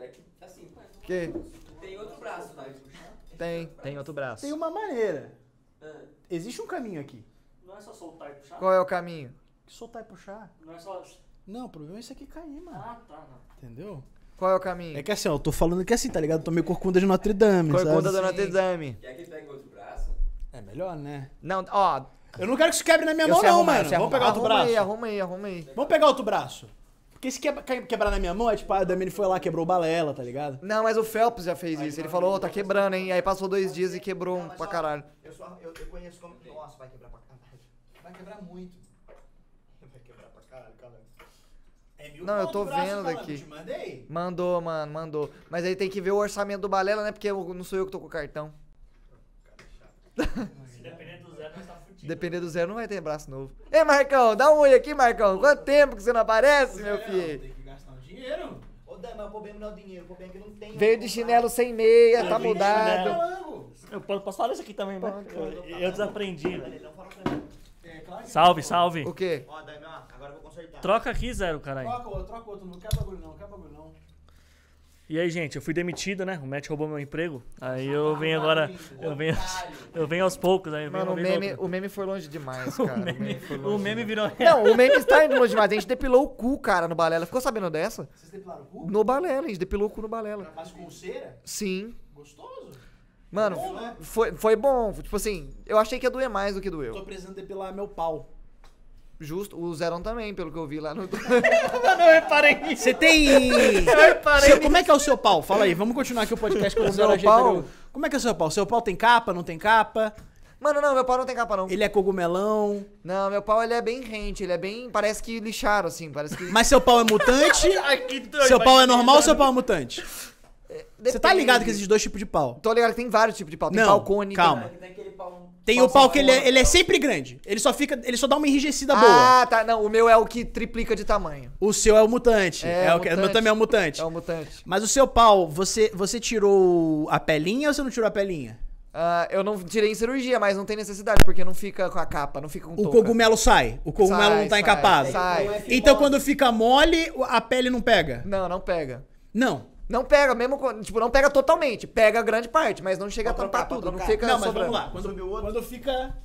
É que, assim, Que? tem outro braço, vai puxar. Tem. Tem outro braço. Tem uma maneira. Ah, Existe um caminho aqui. não é só soltar e puxar? Qual é o caminho? Soltar e puxar. Não é só... Não, o problema é isso aqui cair, mano. Ah, tá, não. Entendeu? Qual é o caminho? É que assim, ó, eu tô falando que assim, tá ligado? Eu tomei corcunda de Notre Dame, Corcunda sabe? do Notre Dame. E aqui pega outro braço. É melhor, né? Não, ó, Eu não quero que isso quebre na minha Eu mão não, arrumar, mano. Vamos pegar outro arruma braço. aí, arruma aí, arruma aí. Vamos pegar outro braço. Porque se quebra- quebrar na minha mão, é tipo, a Damini foi lá, quebrou o balela, tá ligado? Não, mas o Phelps já fez isso. Ele falou, ô, tá quebrando, hein? Aí passou dois dias e quebrou um pra caralho. Eu, só, eu, eu conheço como. Nossa, vai quebrar pra caralho. Vai quebrar muito. Vai quebrar pra caralho, caralho. Não, eu tô vendo malandro, aqui. Te mandei? Mandou, mano, mandou. Mas aí tem que ver o orçamento do Balela, né? Porque eu- não sou eu que tô com o cartão. Se depender do zero, nós tá fudido. Depender do zero, não vai ter braço novo. Ei, Marcão, dá um oi aqui, Marcão. Quanto tempo que você não aparece, meu filho? Tem que gastar um dinheiro. Ô, Dan, mas o problema não é o dinheiro, o problema é que não tem. Veio de chinelo sem meia, tá Eu mudado. Eu posso, falar isso aqui também, né? Eu, eu desaprendi. né? É, claro que Salve, salve. O quê? Ó, Dan, Troca aqui, zero, caralho. Troca outro, troca outro. Não quer bagulho não, não quer bagulho não. E aí, gente, eu fui demitido, né? O Matt roubou meu emprego. Aí eu venho agora. Eu venho, eu venho aos poucos, aí eu venho Mano, o meme, o meme foi longe demais, cara. O meme, foi o meme demais. virou. Não, o meme está indo longe demais. A gente depilou o cu, cara, no Balela. Ficou sabendo dessa? Vocês depilaram o cu? No Balela, a gente depilou o cu no Balela. Mas com cera? Sim. Gostoso? Mano, Bom, né? foi, foi bom. Tipo assim, eu achei que ia doer mais do que Tô doeu. precisando depilar meu pau. Justo. O Zerão também, pelo que eu vi lá no. Não, eu reparei nisso. Você tem. Seu- como é que é o seu pau? Fala aí, vamos continuar aqui o podcast com o O Zero meu ajeita pau? Como é que é o seu pau? Seu pau tem capa, não tem capa? Mano, não, meu pau não tem capa, não. Ele é cogumelão. Não, meu pau ele é bem rente, ele é bem. Parece que lixaram, assim. Parece que. Mas seu pau é mutante? Ai, que doido, seu pau é normal ou seu pau é mutante? Você tá Depende. ligado que existem dois tipos de pau? Tô ligado que tem vários tipos de pau. Tem Não, pau cone. calma. tem- pau. Tem Pau o pau que ele é, ele é sempre grande. Ele só fica. Ele só dá uma enrijecida boa. Ah, tá. Não, o meu é o que triplica de tamanho. O seu é o mutante. É, É, o que, o meu mutante. também é o mutante. É o mutante. Mas o seu pau, você, você tirou a pelinha ou você não tirou a pelinha? Ah, eu não tirei em cirurgia, mas não tem necessidade, porque não fica com a capa, não fica com O touca. cogumelo sai. O cogumelo Sai, não tá sai, encapado. Sai. Então quando fica mole, a pele não pega. Não, não pega. Não. Não pega, mesmo quando- tipo, não pega totalmente. Pega grande parte, mas não chega a Pode tampar trocar, tudo. Não fica Não, mas sobrando. vamos lá. Quando, Subiu o outro. quando fica.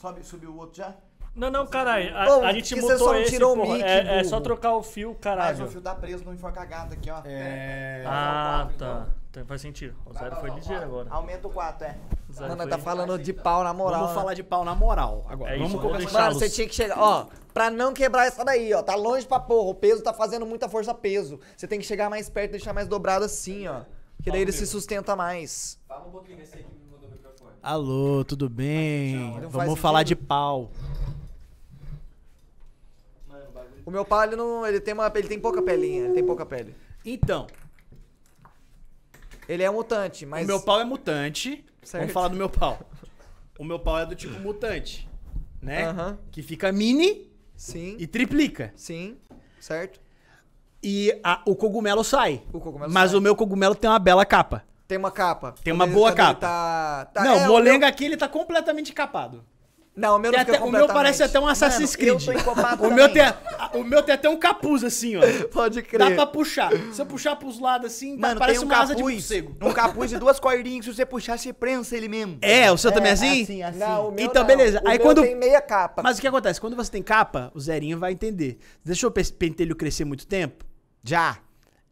Sobe, subiu o outro já? Não, não, caralho. A, Bom, a gente que você mutou só esse, tirou o porra. mic, É, é só trocar o fio, Mas o caralho. fio tá preso no enforca gato aqui, ó. É. Ah, tá. Então faz sentido. O zero foi ligeiro agora. Aumenta o 4, é. Mano, foi- tá falando de pau na moral. Vamos né? falar de pau na moral agora. É isso, vamos vou começar. deixar. Mano, você tinha que chegar, ó, pra não quebrar essa daí, ó, tá longe pra porra, o peso tá fazendo muita força peso. Você tem que chegar mais perto, deixar mais dobrado assim, ó. Que daí ele se sustenta mais. Fala um pouquinho desse aí que me mudou o microfone. Alô, tudo bem? Não Vamos sentido. falar de pau. O meu pau, ele não, ele tem uma, ele tem pouca pelinha, ele tem pouca pele. Então, Ele é mutante, mas o meu pau é mutante. Certo. Vamos falar do meu pau. O meu pau é do tipo mutante, né? Aham. Que fica mini sim, e triplica. sim, certo? E a- o cogumelo sai. O cogumelo Mas sai. o meu cogumelo tem uma bela capa. Tem uma capa. Tem Quando uma ele- boa quando ele capa. Tá, tá- não, é, o molenga meu- aqui ele tá completamente capado. Não, o meu Tem não até- fica o meu parece até um Assassin's Mano, Creed. Eu tô encopado O meu, tem, o meu tem até um capuz assim, ó. Pode Dá crer. pra puxar. Se eu puxar pros lados assim, tá- Mano, parece tem um uma asa de capuz. morcego. Um capuz de duas cordinhas que se você puxar, você prensa ele mesmo. É, o seu também é assim? Assim, assim. Não, o meu Então, não. beleza. O Aí meu quando- tem meia capa. Mas o que acontece? Quando você tem capa, o zerinho vai entender. Deixou o pe- pentelho crescer muito tempo? Já.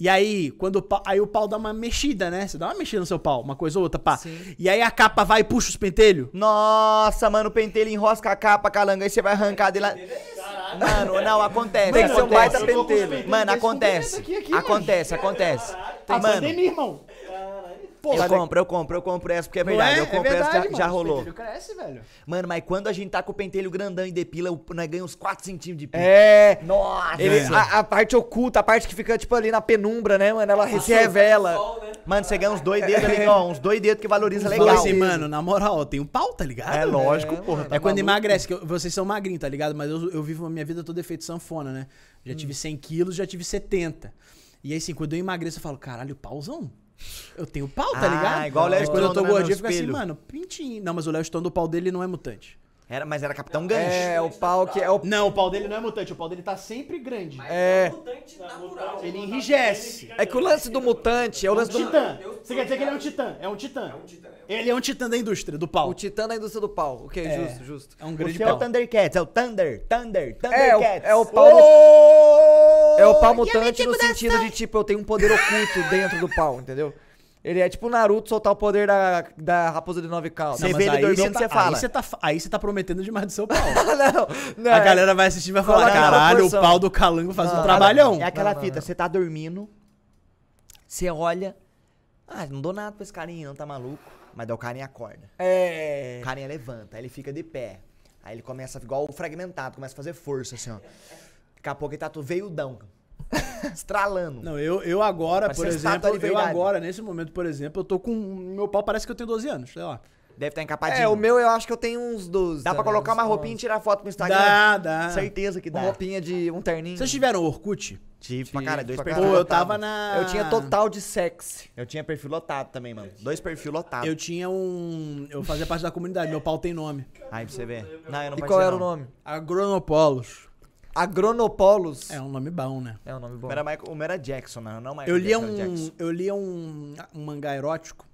E aí, quando o pau, aí o pau dá uma mexida, né? Você dá uma mexida no seu pau, uma coisa ou outra, pá. Sim. E aí a capa vai e puxa os pentelhos. Nossa, mano, o pentelho enrosca a capa, calanga, aí você vai arrancar dele lá. Mano, não, acontece. Tem que ser um acontece. baita pentelho. Mano, acontece. aqui, aqui, mano. acontece, acontece. Ah, Mano, pandemia, irmão. Pô, eu tá compro, eu compro, eu compro essa porque é verdade. é? Eu compro é essa, verdade, já, já mano. Os rolou. pentelho cresce, velho. Mano, mas quando a gente tá com o pentelho grandão e depila, o- nós ganhamos uns 4 centímetros de pelo. É. Nossa! Ele, a, a parte oculta, a parte que fica, tipo, ali na penumbra, né, mano? Ela se revela. Mano, você ganha uns dois dedos ali, ó, uns dois dedos que valoriza Uns legal. dois assim, mano, na moral, eu tenho pau, tá ligado? É lógico, É, porra. tá É quando maluco? emagrece, que eu- vocês são magrinhos, tá ligado? Mas eu, eu vivo a minha vida toda efeito sanfona, né? Já Hum. tive 100 quilos, já tive 70. E aí, assim, quando eu emagreço, eu falo, caralho, pauzão. Eu tenho pau, tá Ah, ligado? igual o Léo Aí quando eu tô né, gordinho, eu fico assim, mano, pintinho. Não, mas o Léo Stone, o pau dele não é mutante. Era, mas era Capitão Gancho. É, o pau que é o. Não, o pau dele não é mutante, o pau dele tá sempre grande. É. Mutante natural. Ele enrijece. É que o lance do mutante é o lance do. Titã. Você quer dizer que ele é um titã? É um titã. Ele é um titã da indústria, do pau. O titã da indústria do pau. Ok, É. justo, justo. É um grande Você é o pau. Thundercats, é o Thunder, Thunder, É, Thundercats. é o pau. É o pau mutante no sentido de, tipo, eu tenho um poder oculto dentro do pau, entendeu? Ele é tipo o Naruto soltar o poder da, da raposa de nove caudas. Você vê ele dormindo, tá- você fala. Aí você tá, aí você tá prometendo demais do seu pau. não, não, A é- galera vai assistir e vai falar: caralho, o pau do calango faz um Não, trabalhão. É aquela fita, você tá dormindo, você olha. Ah, não dou nada pra esse carinha, não tá maluco. Mas daí o carinha acorda. É. O carinha levanta, aí ele fica de pé. Aí ele começa, igual o fragmentado, começa a fazer força, assim, ó. Daqui a pouco ele tá todo veiudão. Estralando. Não, eu, eu agora, Parece por exemplo, eu agora, nesse momento, por exemplo, eu tô com. Meu pau parece que eu tenho 12 anos, sei lá. Deve estar encapadinho. É, o meu eu acho que eu tenho uns 12. Dá pra também, colocar uns uma roupinha e 11. tirar foto pro Instagram? Dá, dá. Certeza que dá. Uma roupinha de um terninho. Vocês tiveram Orkut? Tive pra Tive cara, dois pra perfis Pô, eu tava na. Eu tinha total de sexy. Eu tinha perfil lotado também, mano. Dois perfis lotados. Eu tinha um. Eu fazia parte da comunidade, meu pau tem nome. Aí pra você ver. Não, eu não E qual era o nome? Agronopolos. Agronopolos. É um nome bom, né? É um nome O bom. meu era, Michael, o era Jackson, não, não Michael Eu lia Jackson, era um. Jackson. Eu lia um, um mangá erótico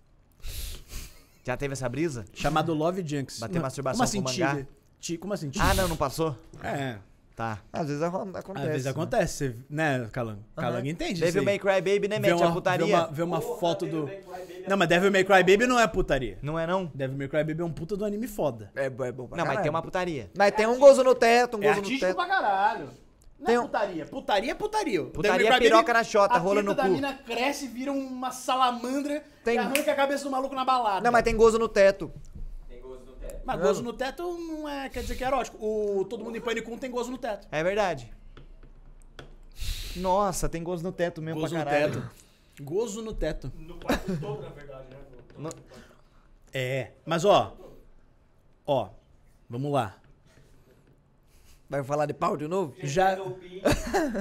Já teve essa brisa? chamado Love Junks. Bater Não, masturbação como assim, com mangá? tigre? Ti- Como assim? Ah, não, não passou? É. Tá. Às vezes acon- acontece. Às vezes né? acontece, você- né, Calango? Calango entende aí. Make Cry Baby, né? A uma, putaria. vê uma, vê uma foto do... Não, mas Devil May Cry Baby não é putaria. Não é, não? Devil May Cry Baby é um puta do anime foda. É, é bom pra Não, mas caralho. tem uma putaria. Mas tem um gozo no teto, um É gozo no artístico teto. pra caralho. Não Tem é putaria. Putaria é putaria. Putaria Devil é May piroca na chota, a rola no da cu. mina cresce e vira uma salamandra Tem- e arranca a cabeça do maluco na balada. Não, mas tem gozo no teto. Mas gozo no teto não é, quer dizer que é erótico. O Todo Mundo em Pânico 1 tem gozo no teto. É verdade. Nossa, tem gozo no teto mesmo Gozo pra no caralho. teto. Gozo no teto. No quarto todo, na verdade, né? No- É, mas ó. Ó, vamos lá. Vai falar de pau de novo? Já,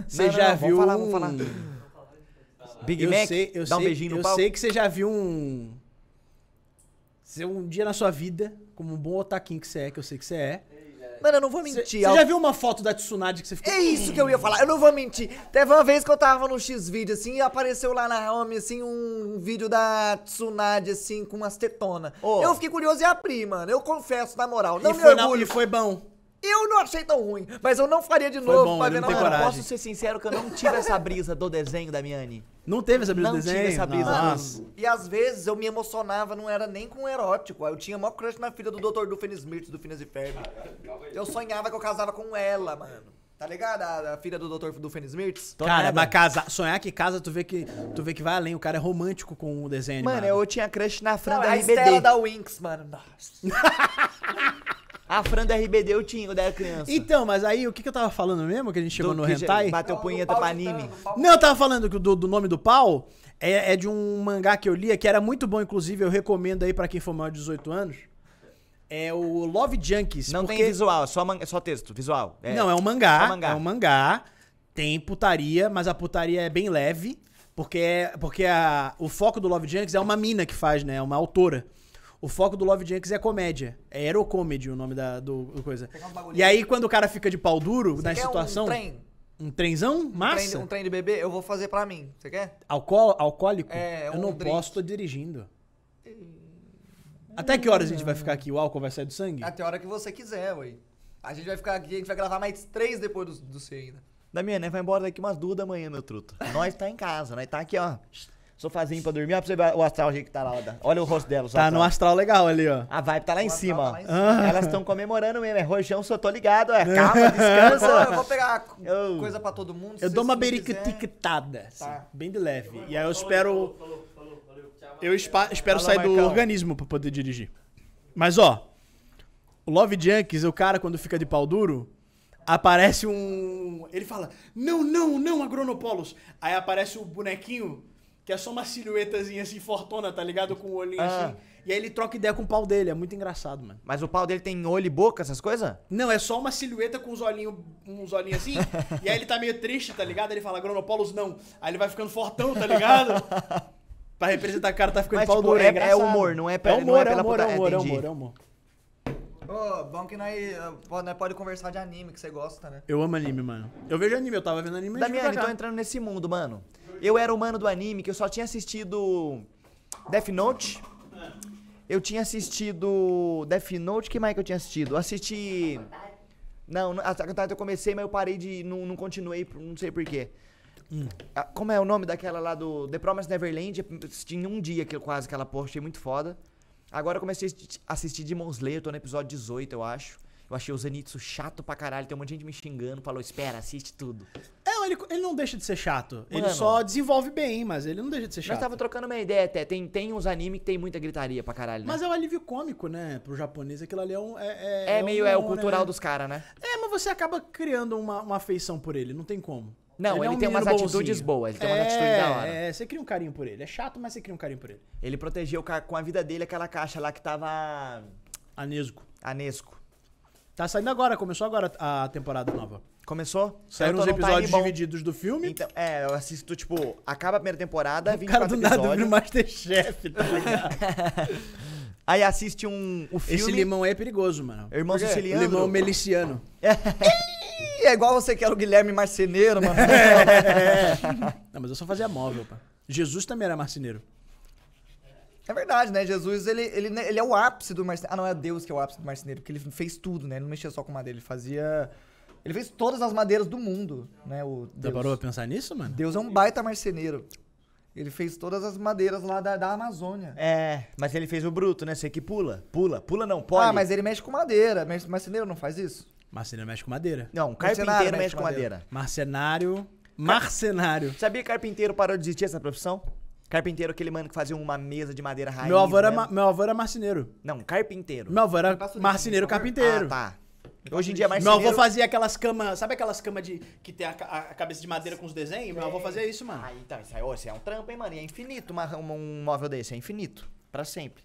você já não, viu vamos falar, um... vamos falar. Big eu Mac, sei, eu dá um sei, beijinho no eu pau. sei que você já viu um... Você um dia na sua vida, como um bom otaquinho que você é, que eu sei que você é. Mano, eu não vou mentir. você já viu uma foto da Tsunade que você ficou... É isso que eu ia falar, eu não vou mentir. Teve uma vez que eu tava no X-Vídeo, assim, e apareceu lá na home, assim, um vídeo da Tsunade, assim, com umas tetonas. Ô. Eu fiquei curioso e abri, mano. Eu confesso, na moral. Não e, me foi na- orgulho. e foi bom. Eu não achei tão ruim, mas eu não faria de Foi novo bom, pra ele ver não na tem moral. coragem. Posso ser sincero que eu não tive essa brisa do desenho da Miane. Não teve essa brisa Não do tive desenho? essa brisa, Nossa. E às vezes eu me emocionava, não era nem com erótico. Eu tinha maior crush na filha do Dr. Doofenshmirtz, do Phineas e Ferb. Eu sonhava que eu casava com ela, mano. Tá ligado? A, a filha do Dr. Doofenshmirtz. Tô Cara, mas casa, sonhar que casa, tu vê que, tu vê que vai além. O cara é romântico com o desenho Mano, animado. eu tinha crush na Fran Não, da a RBD. Estela da Winx, mano. Nossa. A Fran da RBD eu tinha quando era criança. Então, mas aí, o que, que eu tava falando mesmo? Que a gente chegou Do no hentai? Bateu punheta pra anime. Não, eu tava falando que do, do nome do pau. É, é de um mangá que eu lia, que era muito bom, inclusive, eu recomendo aí pra quem for maior de 18 anos. É o Love Junkies. Não porque- tem visual, é só, man- é só texto, visual. É. Não, é um mangá, só mangá. É um mangá. Tem putaria, mas a putaria é bem leve. Porque, é, porque a, o foco do Love Junkies é uma mina que faz, né? É uma autora. O foco do Love Junkies é comédia. É Aerocomedy o nome da do, do coisa. E aí, quando o cara fica de pau duro na Quer situação. Um trem? Um trenzão? Um trem, Massa? de, um trem de bebê? Eu vou fazer pra mim. Você quer? Alcoó- alcoólico? É, Eu um não drink. posso, tô dirigindo. Até que horas a gente vai ficar aqui? O álcool vai sair do sangue? Até a hora que você quiser, ué. A gente vai ficar aqui, a gente vai gravar mais três depois do, do C ainda. Damiane, né? Vai embora daqui umas duas da manhã, meu truto. Nós tá em casa, nós tá aqui, ó. Sofazinho pra dormir. Ó, pra você ver o astral que tá lá. ó. Olha o rosto dela. Tá no astral legal ali, ó. A vibe tá lá em O astral cima, tá ó. lá em cima. Elas estão comemorando mesmo. É rojão, só tô ligado. É. Calma, descansa. Eu vou pegar Eu- coisa pra todo mundo. Eu dou uma beriquitictada, assim, Tá. bem de leve. E aí eu espero. Eu espa- espero sair do organismo pra poder dirigir. Mas ó, o Love Junkies, o cara quando fica de pau duro, aparece um. Ele fala: Não, não, não, Agronopolos. Aí aparece o bonequinho, que é só uma silhuetazinha assim, fortona, tá ligado? Com o olhinho Ah. assim. E aí ele troca ideia com o pau dele. É muito engraçado, mano. Mas o pau dele tem olho e boca, essas coisas? Não, é só uma silhueta com uns olhinhos, uns olhinhos assim. e aí ele tá meio triste, tá ligado? Ele fala, Agronopolos não. Aí ele vai ficando fortão, tá ligado? pra representar que o cara tá ficando Mas, pau tipo, duro. é- é engraçado. humor, não é pe- é não humor, é é pela humor, é humor, é humor, é humor. Ô, bom que nós, eh, pode, nós pode conversar de anime, que você gosta, né? Eu amo anime, mano. Eu vejo anime, eu tava vendo anime Damiane, pra tô entrando nesse mundo, mano. Eu era o mano do anime que eu só tinha assistido Death Note. Eu tinha assistido Death Note, que mais que eu tinha assistido? Eu assisti... Não, on Titan eu comecei, mas eu parei de... Não, não continuei, não sei porquê. Ah, Como é o nome daquela lá do The Promised Neverland? Tinha um dia que quase que ela pô, achei muito foda. Agora eu comecei a assisti- assistir Demon Slayer, tô no episódio 18, eu acho. Eu achei o Zenitsu chato pra caralho, tem um monte de gente me xingando, falou, espera, assiste tudo. É, ele, ele não deixa de ser chato. Ele Mano. só desenvolve bem, mas ele não deixa de ser Nós chato. tava trocando uma ideia até, tem, tem uns animes que tem muita gritaria pra caralho, né? Mas é um alívio cômico, né? Pro japonês, aquilo ali é um. É, é, meio, é o humor, cultural né? dos caras, né? É, mas você acaba criando uma, uma afeição por ele, não tem como. Não, ele, é um tem umas menino atitudes bonzinho. boas, ele tem umas É, atitudes da hora. É, você cria um carinho por ele. É chato, mas você cria um carinho por ele. Ele protegeu com a vida dele aquela caixa lá que tava Anesco. anesco. Tá saindo agora, começou agora a temporada nova. Começou? Saíram os episódios bom. divididos do filme. Então, é, eu assisto, tipo, acaba a primeira temporada, o cara 24 do nada episódios. vira Masterchef, tá ligado? Aí assiste um, o filme. Esse limão aí é perigoso, mano. Irmão Por quê? siciliano. Limão meliciano. Ih, é igual você que era o Guilherme Marceneiro, mano. Não, mas eu só fazia móvel, pá. Jesus também era marceneiro. É verdade, né? Jesus, ele, ele, ele é o ápice do marceneiro. Ah, não, é Deus que é o ápice do marceneiro, porque ele fez tudo, né? Ele não mexia só com madeira, ele fazia... Ele fez todas as madeiras do mundo, né? O Já Deus. parou pra pensar nisso, mano? Deus é um baita marceneiro. Ele fez todas as madeiras lá da, da Amazônia. É, mas ele fez o bruto, né? Você que pula. Pula, pula não, pode. Ah, mas ele mexe com madeira. Mar- Marceneiro não faz isso? Marceneiro mexe com madeira. Não, carpinteiro mexe mexe com com madeira. Marcenário. Marcenário. Sabia que carpinteiro parou de existir essa profissão? Carpinteiro, aquele mano que fazia uma mesa de madeira raiz. Meu avô, era, né? ma- meu avô era marceneiro. Não, carpinteiro. Meu avô era de marceneiro por favor. carpinteiro. Ah, tá. Hoje em dia, Meu marceneiro... avô fazia aquelas camas, sabe aquelas camas de que tem a, ca- a cabeça de madeira com os desenhos? Meu avô fazia isso, mano. Ah, então, isso aí, ô, isso é um trampo, hein, mano? E é infinito uma, uma- um móvel desse, é infinito. Pra sempre.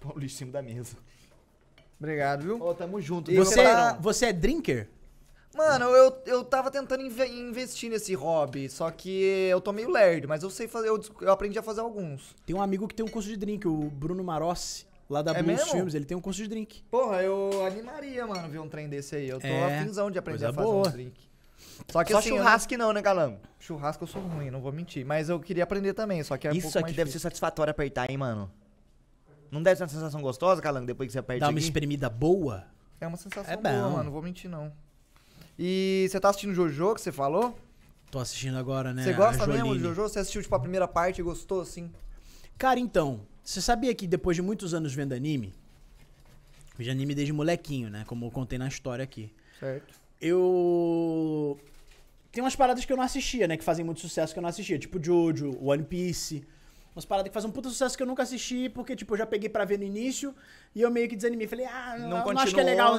Pô, o lixo em cima da mesa. Obrigado, viu? Ô, tamo junto. E viu, Você, você é drinker? Mano, eu, eu tava tentando inve- investir nesse hobby, só que eu tô meio lerdo, mas eu sei fazer, eu, eu aprendi a fazer alguns. Tem um amigo que tem um curso de drink, o Bruno Marossi, lá da É Blues mesmo? Filmes, ele tem um curso de drink. Porra, eu animaria, mano, ver um trem desse aí. Eu tô É, afinzão de aprender a fazer boa. um drink. Só que Só assim, eu não- churrasco não, né, Calango? churrasco eu sou ruim, não vou mentir. Mas eu queria aprender também, só que é um Isso pouco aqui mais deve ser satisfatório apertar, hein, mano? Não deve ser uma sensação gostosa, Calango, depois que você aperta Dá uma aqui? espremida boa. É uma sensação É boa, mano, não vou mentir não. E você tá assistindo Jojo, que você falou? Tô assistindo agora, né? você gosta mesmo de. Jojo? Você assistiu, tipo, a primeira parte e gostou, assim? Cara, então, você sabia que depois de muitos anos vendo anime, vejo anime desde molequinho, né? Como eu contei na história aqui. Certo. Eu. Tem umas paradas que eu não assistia, né? Que fazem muito sucesso que eu não assistia. Tipo Jojo, One Piece. Umas paradas que fazem um puta sucesso que eu nunca assisti, porque, tipo, eu já peguei pra ver no início e eu meio que desanimei. Falei, ah, não, Não acho que é legal.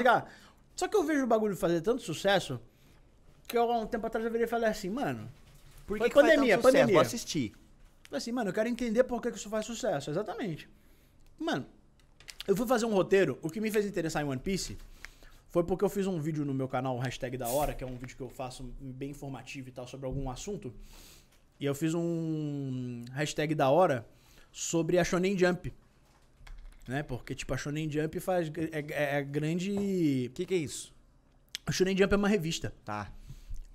Só que eu vejo o bagulho fazer tanto sucesso que eu, há um tempo atrás eu virei e falei assim, mano. Por que, que faz pandemia, sucesso? pandemia. Vou assistir. Falei assim, mano, eu quero entender por que que isso faz sucesso. Exatamente. Mano, eu fui fazer um roteiro. O que me fez interessar em One Piece foi porque eu fiz um vídeo no meu canal, hashtag da hora, que é um vídeo que eu faço bem informativo e tal, sobre algum assunto. E eu fiz um hashtag da hora sobre a Shonen Jump. Né? Porque, tipo, a Shonen Jump faz. É, é, é grande. O que, que é isso? A Shonen Jump é uma revista Tá.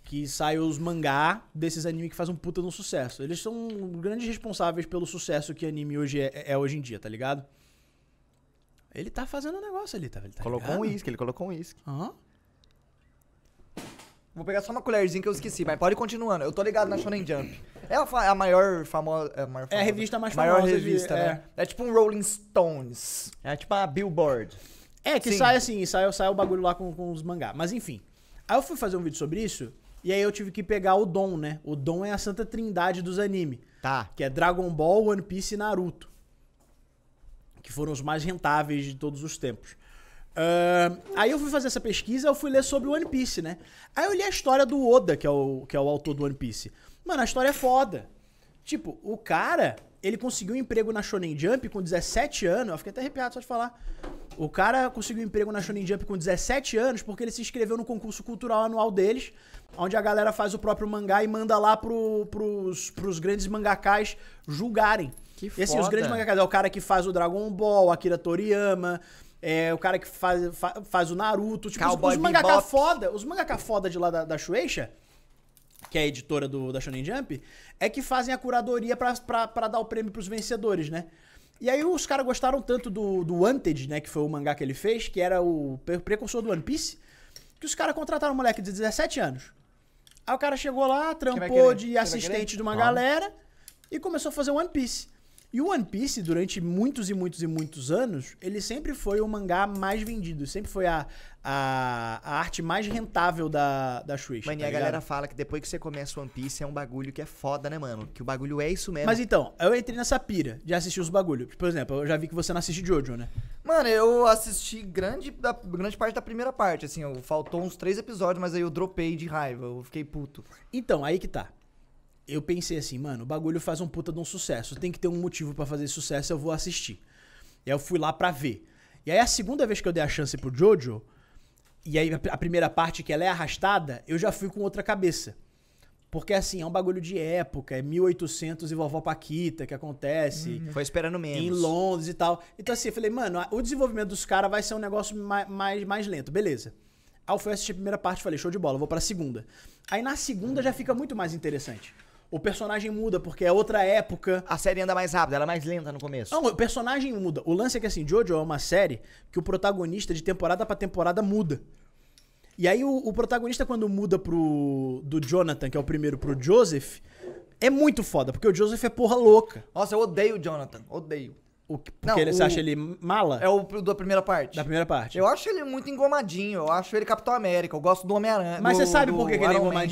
que sai os mangá desses animes que fazem um puta no sucesso. Eles são grandes responsáveis pelo sucesso que anime hoje é, é hoje em dia, tá ligado? Ele tá fazendo um negócio ali, tá, ele tá colocou ligado? um uísque, ele colocou um uísque. Aham. Vou pegar só uma colherzinha que eu esqueci, mas pode ir continuando. Eu tô ligado na Shonen Jump. É a, fa- a maior famosa... É a, maior É a famosa- revista mais maior famosa de- revista, é. né? É tipo um Rolling Stones. É tipo uma billboard. É, que Sim. sai assim, sai, sai o bagulho lá com, com os mangá. Mas enfim. Aí eu fui fazer um vídeo sobre isso, e aí eu tive que pegar o Dom, né? O Dom é a santa trindade dos animes. Tá. que é Dragon Ball, One Piece e Naruto. Que foram os mais rentáveis de todos os tempos. Ahn, aí eu fui fazer essa pesquisa, eu fui ler sobre o One Piece, né? Aí eu li a história do Oda, que é o, que é o autor do One Piece. Mano, a história é foda. Tipo, o cara, ele conseguiu um emprego na Shonen Jump com 17 anos. Eu fiquei até arrepiado só de falar. O cara conseguiu um emprego na Shonen Jump com 17 anos porque ele se inscreveu no concurso cultural anual deles, onde a galera faz o próprio mangá e manda lá pro, pros, pros grandes mangakás julgarem. Que E assim, os foda. grandes mangakás é o cara que faz o Dragon Ball, Akira Toriyama, é o cara que faz, fa- faz o Naruto. Tipo, os, Cowboy os mangaka Bebop. foda, os mangaka foda de lá da, da Shueisha, que é a editora do, da Shonen Jump, é que fazem a curadoria pra dar o prêmio pros vencedores, né? E aí os caras gostaram tanto do, do Wanted, né? Que foi o mangá que ele fez, que era o pre- precursor do One Piece, que os caras contrataram um moleque de 17 anos. Aí o cara chegou lá, trampou de assistente de uma galera e começou a fazer One Piece. E o One Piece, durante muitos e muitos e muitos anos, ele sempre foi o mangá mais vendido. Sempre foi a, a, a arte mais rentável da, da Shueisha. Mano, e tá a galera fala que depois que você começa One Piece é um bagulho que é foda, né, mano? Que o bagulho é isso mesmo. Mas então, eu entrei nessa pira de assistir os bagulhos. Por exemplo, eu já vi que você não assiste Jojo, né? Mano, eu assisti grande, da, grande parte da primeira parte, assim, eu- faltou uns três episódios, mas aí eu dropei de raiva, eu fiquei puto. Então, aí que tá. Eu pensei assim, mano, o bagulho faz um puta de um sucesso. Tem que ter um motivo pra fazer sucesso, eu vou assistir. E aí eu fui lá pra ver. E aí a segunda vez que eu dei a chance pro Jojo, e aí a primeira parte que ela é arrastada, eu já fui com outra cabeça. Porque assim, é um bagulho de época, é 1800 e vovó Paquita que acontece. Foi esperando Em menos. Londres e tal. Então, assim, eu falei, mano, o desenvolvimento dos caras vai ser um negócio mais, mais, mais lento, beleza. Aí eu fui assistir a primeira parte falei, show de bola, vou pra segunda. Aí na segunda já fica muito mais interessante. O personagem muda, porque é outra época. A série anda mais rápido, ela é mais lenta no começo. Não, o personagem muda. O lance é que, assim, Jojo é uma série que o protagonista de temporada pra temporada muda. E aí o, o protagonista, quando muda pro. do Jonathan, que é o primeiro, pro Joseph, é muito foda, porque o Joseph é porra louca. Nossa, eu odeio o Jonathan, odeio. O, que- porque Não, ele, você o- acha ele mala? É o da primeira parte. Da primeira parte. Eu acho ele muito engomadinho, eu acho ele Capitão América, eu gosto do Homem-Aranha. Mas do- você sabe por que, que ele é Iron Man.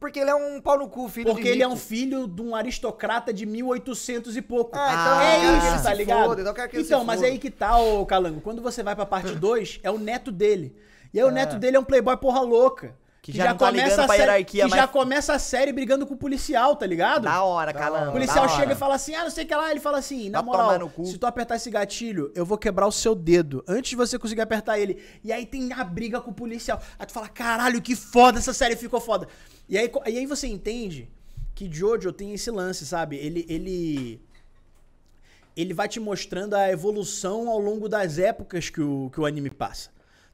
Porque ele é um pau no cu, filho Porque ele é um filho de um aristocrata de 1800 e pouco. Ah, então é ele isso, tá ligado? foda, então então, mas foda. aí que tá, ô Calango. Quando você vai pra parte 2, é o neto dele. E aí o neto dele é um playboy porra louca. Que já não tá ligando a pra série, hierarquia, que mas- já começa a série brigando com o policial, tá ligado? Da hora, hora. O policial chega hora. e fala assim: ah, não sei o que lá. Ele fala assim: na Vai moral, se tu apertar esse gatilho, eu vou quebrar o seu dedo antes de você conseguir apertar ele. E aí tem a briga com o policial. Aí tu fala: caralho, que foda, essa série ficou foda. E aí, e aí você entende que Jojo tem esse lance, sabe? Ele. ele ele vai te mostrando a evolução ao longo das épocas que o, que o anime passa.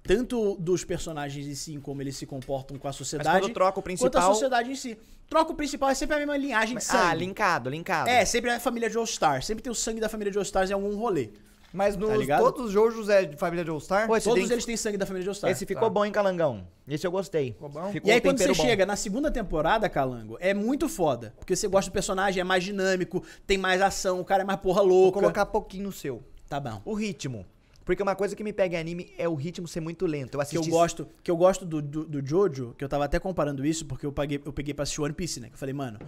Tanto dos personagens em si, como eles se comportam com a sociedade. quando troca o Quanto a principal- sociedade em si. Troca o principal é sempre a mesma linhagem de sangue. Ah, linkado, linkado. É, sempre é a família de All Stars. Sempre tem o sangue da família de All Stars em algum rolê. Mas nos, Tá todos os Jojos é de família de All-Star? Todos drink- eles têm sangue da família de All Stars. Esse ficou Tá. bom, hein, Calangão? Esse eu gostei. Ficou bom? Ficou E aí, um quando você bom. chega na segunda temporada, Calango, é muito foda. Porque você gosta do personagem, é mais dinâmico, tem mais ação, o cara é mais porra Vou louca. colocar pouquinho no seu. Tá bom. O ritmo. Porque uma coisa que me pega em anime é o ritmo ser muito lento. Eu Que eu assisti... gosto, que eu gosto do, do, do Jojo, que eu tava até comparando isso, porque eu, paguei, eu peguei pra assistir One Piece, né? Que eu falei, mano,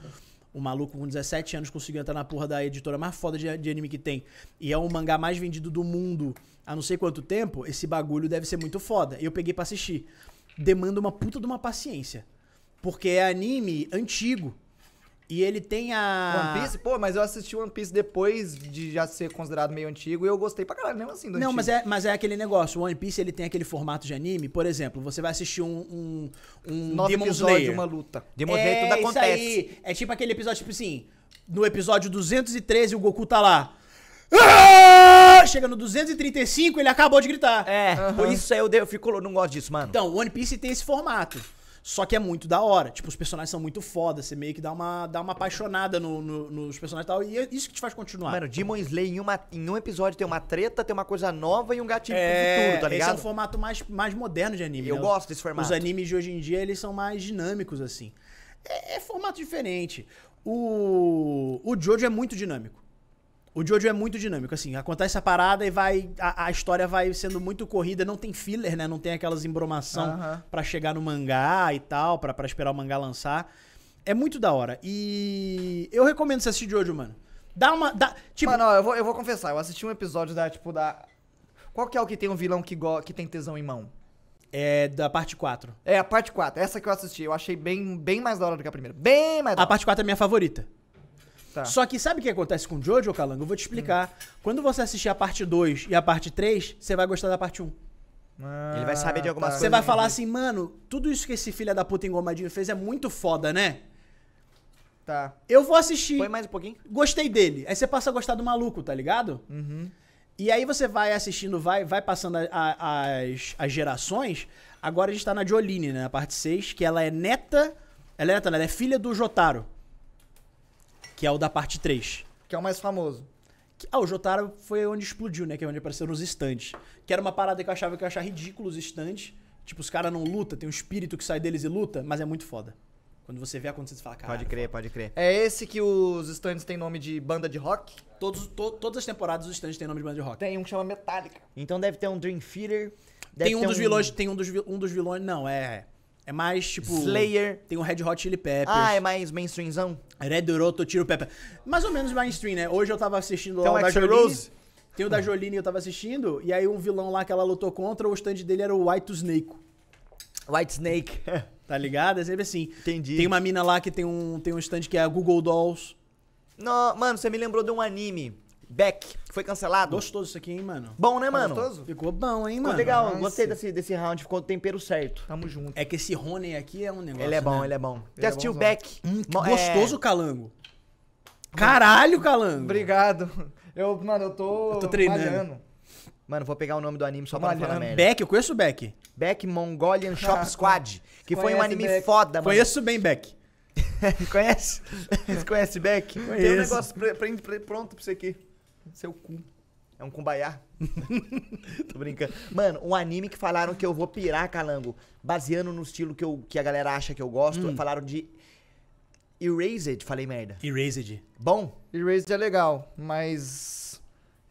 o maluco com 17 anos conseguiu entrar na porra da editora mais foda de, de anime que tem. E é o mangá mais vendido do mundo há não sei quanto tempo. Esse bagulho deve ser muito foda. E eu peguei pra assistir. Demanda uma puta de uma paciência. Porque é anime antigo. E ele tem a. One Piece? Pô, mas eu assisti One Piece depois de já ser considerado meio antigo e eu gostei pra caralho, mesmo assim do Não, antigo. mas é, mas é aquele negócio. O One Piece ele tem aquele formato de anime. Por exemplo, você vai assistir um, um, um Nove Demon episódios de Slayer. uma luta. Demon Slayer tudo é isso acontece. aí. É tipo aquele episódio, tipo assim, no episódio 213 o Goku tá lá. Ah! Chega no 235 ele acabou de gritar. É, por isso aí eu, de- eu fico... eu não gosto disso, mano. Então, One Piece tem esse formato. Só que é muito da hora. Tipo, os personagens são muito foda. Você meio que dá uma, dá uma apaixonada no- no- nos personagens e tal. E é isso que te faz continuar. Mano, Demon Slayer em, uma, em um episódio tem uma treta, tem uma coisa nova e um gatilho é, pro futuro, tá esse é ligado? um formato mais, mais moderno de anime. Eu né? gosto desse formato. Os animes de hoje em dia, eles são mais dinâmicos, assim. É, é formato diferente. O, o Jojo é muito dinâmico. O Jojo é muito dinâmico, assim, acontece a parada e vai. A, a história vai sendo muito corrida, não tem filler, né? Não tem aquelas embromação Aham. pra chegar no mangá e tal, pra, pra esperar o mangá lançar. É muito da hora. E eu recomendo você assistir Jojo, mano. Dá uma. Dá, tipo, Mano, eu vou, eu vou confessar, eu assisti um episódio da, tipo, da... Qual que é o que tem um vilão que, go... que tem tesão em mão? é da parte 4. É a parte 4, essa que eu assisti. Eu achei bem, bem mais da hora do que a primeira. Bem mais da A hora. parte 4 é a minha favorita. Tá. Só que sabe o que acontece com o Jojo, Calango? Eu vou te explicar. Quando você assistir a parte 2 e a parte 3, você vai gostar da parte 1. Ele vai saber de algumas tá. Você coisas vai falar assim, mano, tudo isso que esse filho da puta engomadinho fez é muito foda, né? Tá. Eu vou assistir. Põe mais um pouquinho. Gostei dele. Aí você passa a gostar do maluco, tá ligado? Uhum. E aí você vai assistindo, vai, vai passando a- a- as, as gerações. Agora a gente tá na Jolene, né? Na parte 6, que ela é neta. Ela é neta, ela é filha do Jotaro. Que é o da parte 3. Que é o mais famoso. Que- Ah, o Jotaro foi onde explodiu, né? Que é onde apareceram os stands. Que era uma parada que eu achava que eu achar ridículo os stands. Tipo, os caras não lutam, tem um espírito que sai deles e luta, mas é muito foda. Quando você vê acontecer, você fala, cara. Pode crer, pode crer. É esse que os stands têm nome de banda de rock? Todos, to- todas as temporadas os stands têm nome de banda de rock. Tem um que chama Metallica. Então deve ter um Dream Theater. deve Tem um ter dos vilões, tem um dos, um dos vilões, não, é. É mais tipo. Slayer. Tem o Red Hot Chili Peppers. Ah, é mais mainstreamzão? Red Roto, Tiro Pepper. Mais ou menos mainstream, né? Hoje eu tava assistindo Tem lá o da. Rose? Tem o da Jolene eu tava assistindo. E aí um vilão lá que ela lutou contra, o stand dele era o White Snake. White Snake. Tá ligado? É sempre assim. Entendi. Tem uma mina lá que tem um, tem um stand que é a Google Dolls. Não, mano, você me lembrou de um anime. Beck, que foi cancelado. Gostoso isso aqui, hein, mano? Bom, né, mano? Gostoso? Ficou bom, hein, Ficou mano? legal, Nossa. gostei desse, desse round, ficou o tempero certo. Tamo junto. É que esse Rony aqui é um negócio. ele é bom, né? ele é bom. Ele Já é assistiu bonzão. Beck? Hum, é- gostoso, Calango. Caralho, Calango. Obrigado. Eu, mano, eu tô. Eu tô treinando. malhando. Mano, vou pegar o nome do anime só pra falar merda. Beck, eu conheço o Beck. Beck Mongolian Shop Squad, que foi um anime Beck. foda, mano. Conheço bem Beck. Conhece? Você conhece Beck? Tem um Conheço. negócio pre- pre- pre- pronto pra você aqui. Seu cu. É um cumbaiá. Tô brincando. Mano, um anime que falaram que eu vou pirar, calango, baseando no estilo que, eu, que a galera acha que eu gosto, falaram de Erased, falei merda. Erased. Bom? Erased é legal, mas.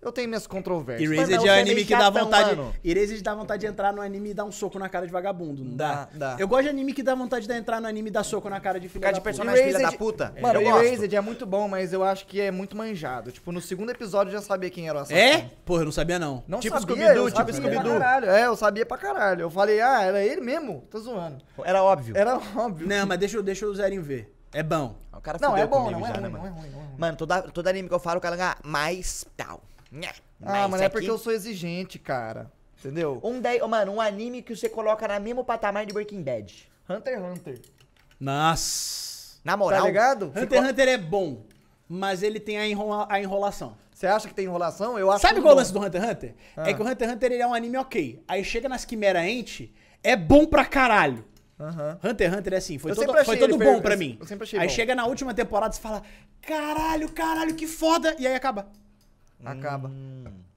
Eu tenho minhas controvérsias. Erased é o é anime que dá vontade. mano. Erased dá vontade de entrar no anime e dar um soco na cara de vagabundo, não dá? Dá, dá. Eu gosto de anime que dá vontade de entrar no anime e dar soco na cara de causa da de personagem filha Erased- da puta. Mano, eu gosto. Erased é muito bom, mas eu acho que é muito manjado. Tipo, no segundo episódio eu já sabia quem era o assassino. É? Porra, eu não sabia não. Não Tipo sabia, Scooby-Doo, tipo Scooby-Doo. É, eu sabia pra caralho. Eu falei, ah, era ele mesmo? Tô zoando. Era óbvio. Era óbvio. Não, mas deixa, deixa o Zerinho ver. É bom. O cara Não, é bom, comigo não é já, ruim, né, não é mano? ruim, não é ruim. Mano, toda, todo anime que eu falo, o cara ah, mais tal. Ah, mas mano, é porque aqui- eu sou exigente, cara. Entendeu? Um oh, mano, um anime que você coloca na mesmo patamar de Breaking Bad. Hunter x Hunter. Nossa. Na moral. Tá ligado? Hunter x Hunter é bom, mas ele tem a, enrola- a enrolação. Você acha que tem enrolação? Eu acho Sabe qual é o lance do Hunter x Hunter? Ah. É que o Hunter x Hunter ele é um anime ok. Aí chega nas Quimera Ant, é bom pra caralho. Aham. Hunter x Hunter é assim, foi Eu todo, foi todo bom per- pra eu mim. sempre achei Aí bom. chega na última temporada e fala, caralho, caralho, que foda, e aí acaba. Acaba.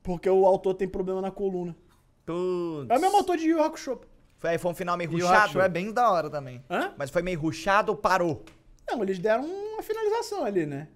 Porque o autor tem problema na coluna. Putz. É o mesmo autor de Yu Hakusho. Foi, foi um final meio o ruchado. Hakusho é bem da hora também. Hã? Mas foi meio ruchado ou parou? Não, eles deram uma finalização ali, né?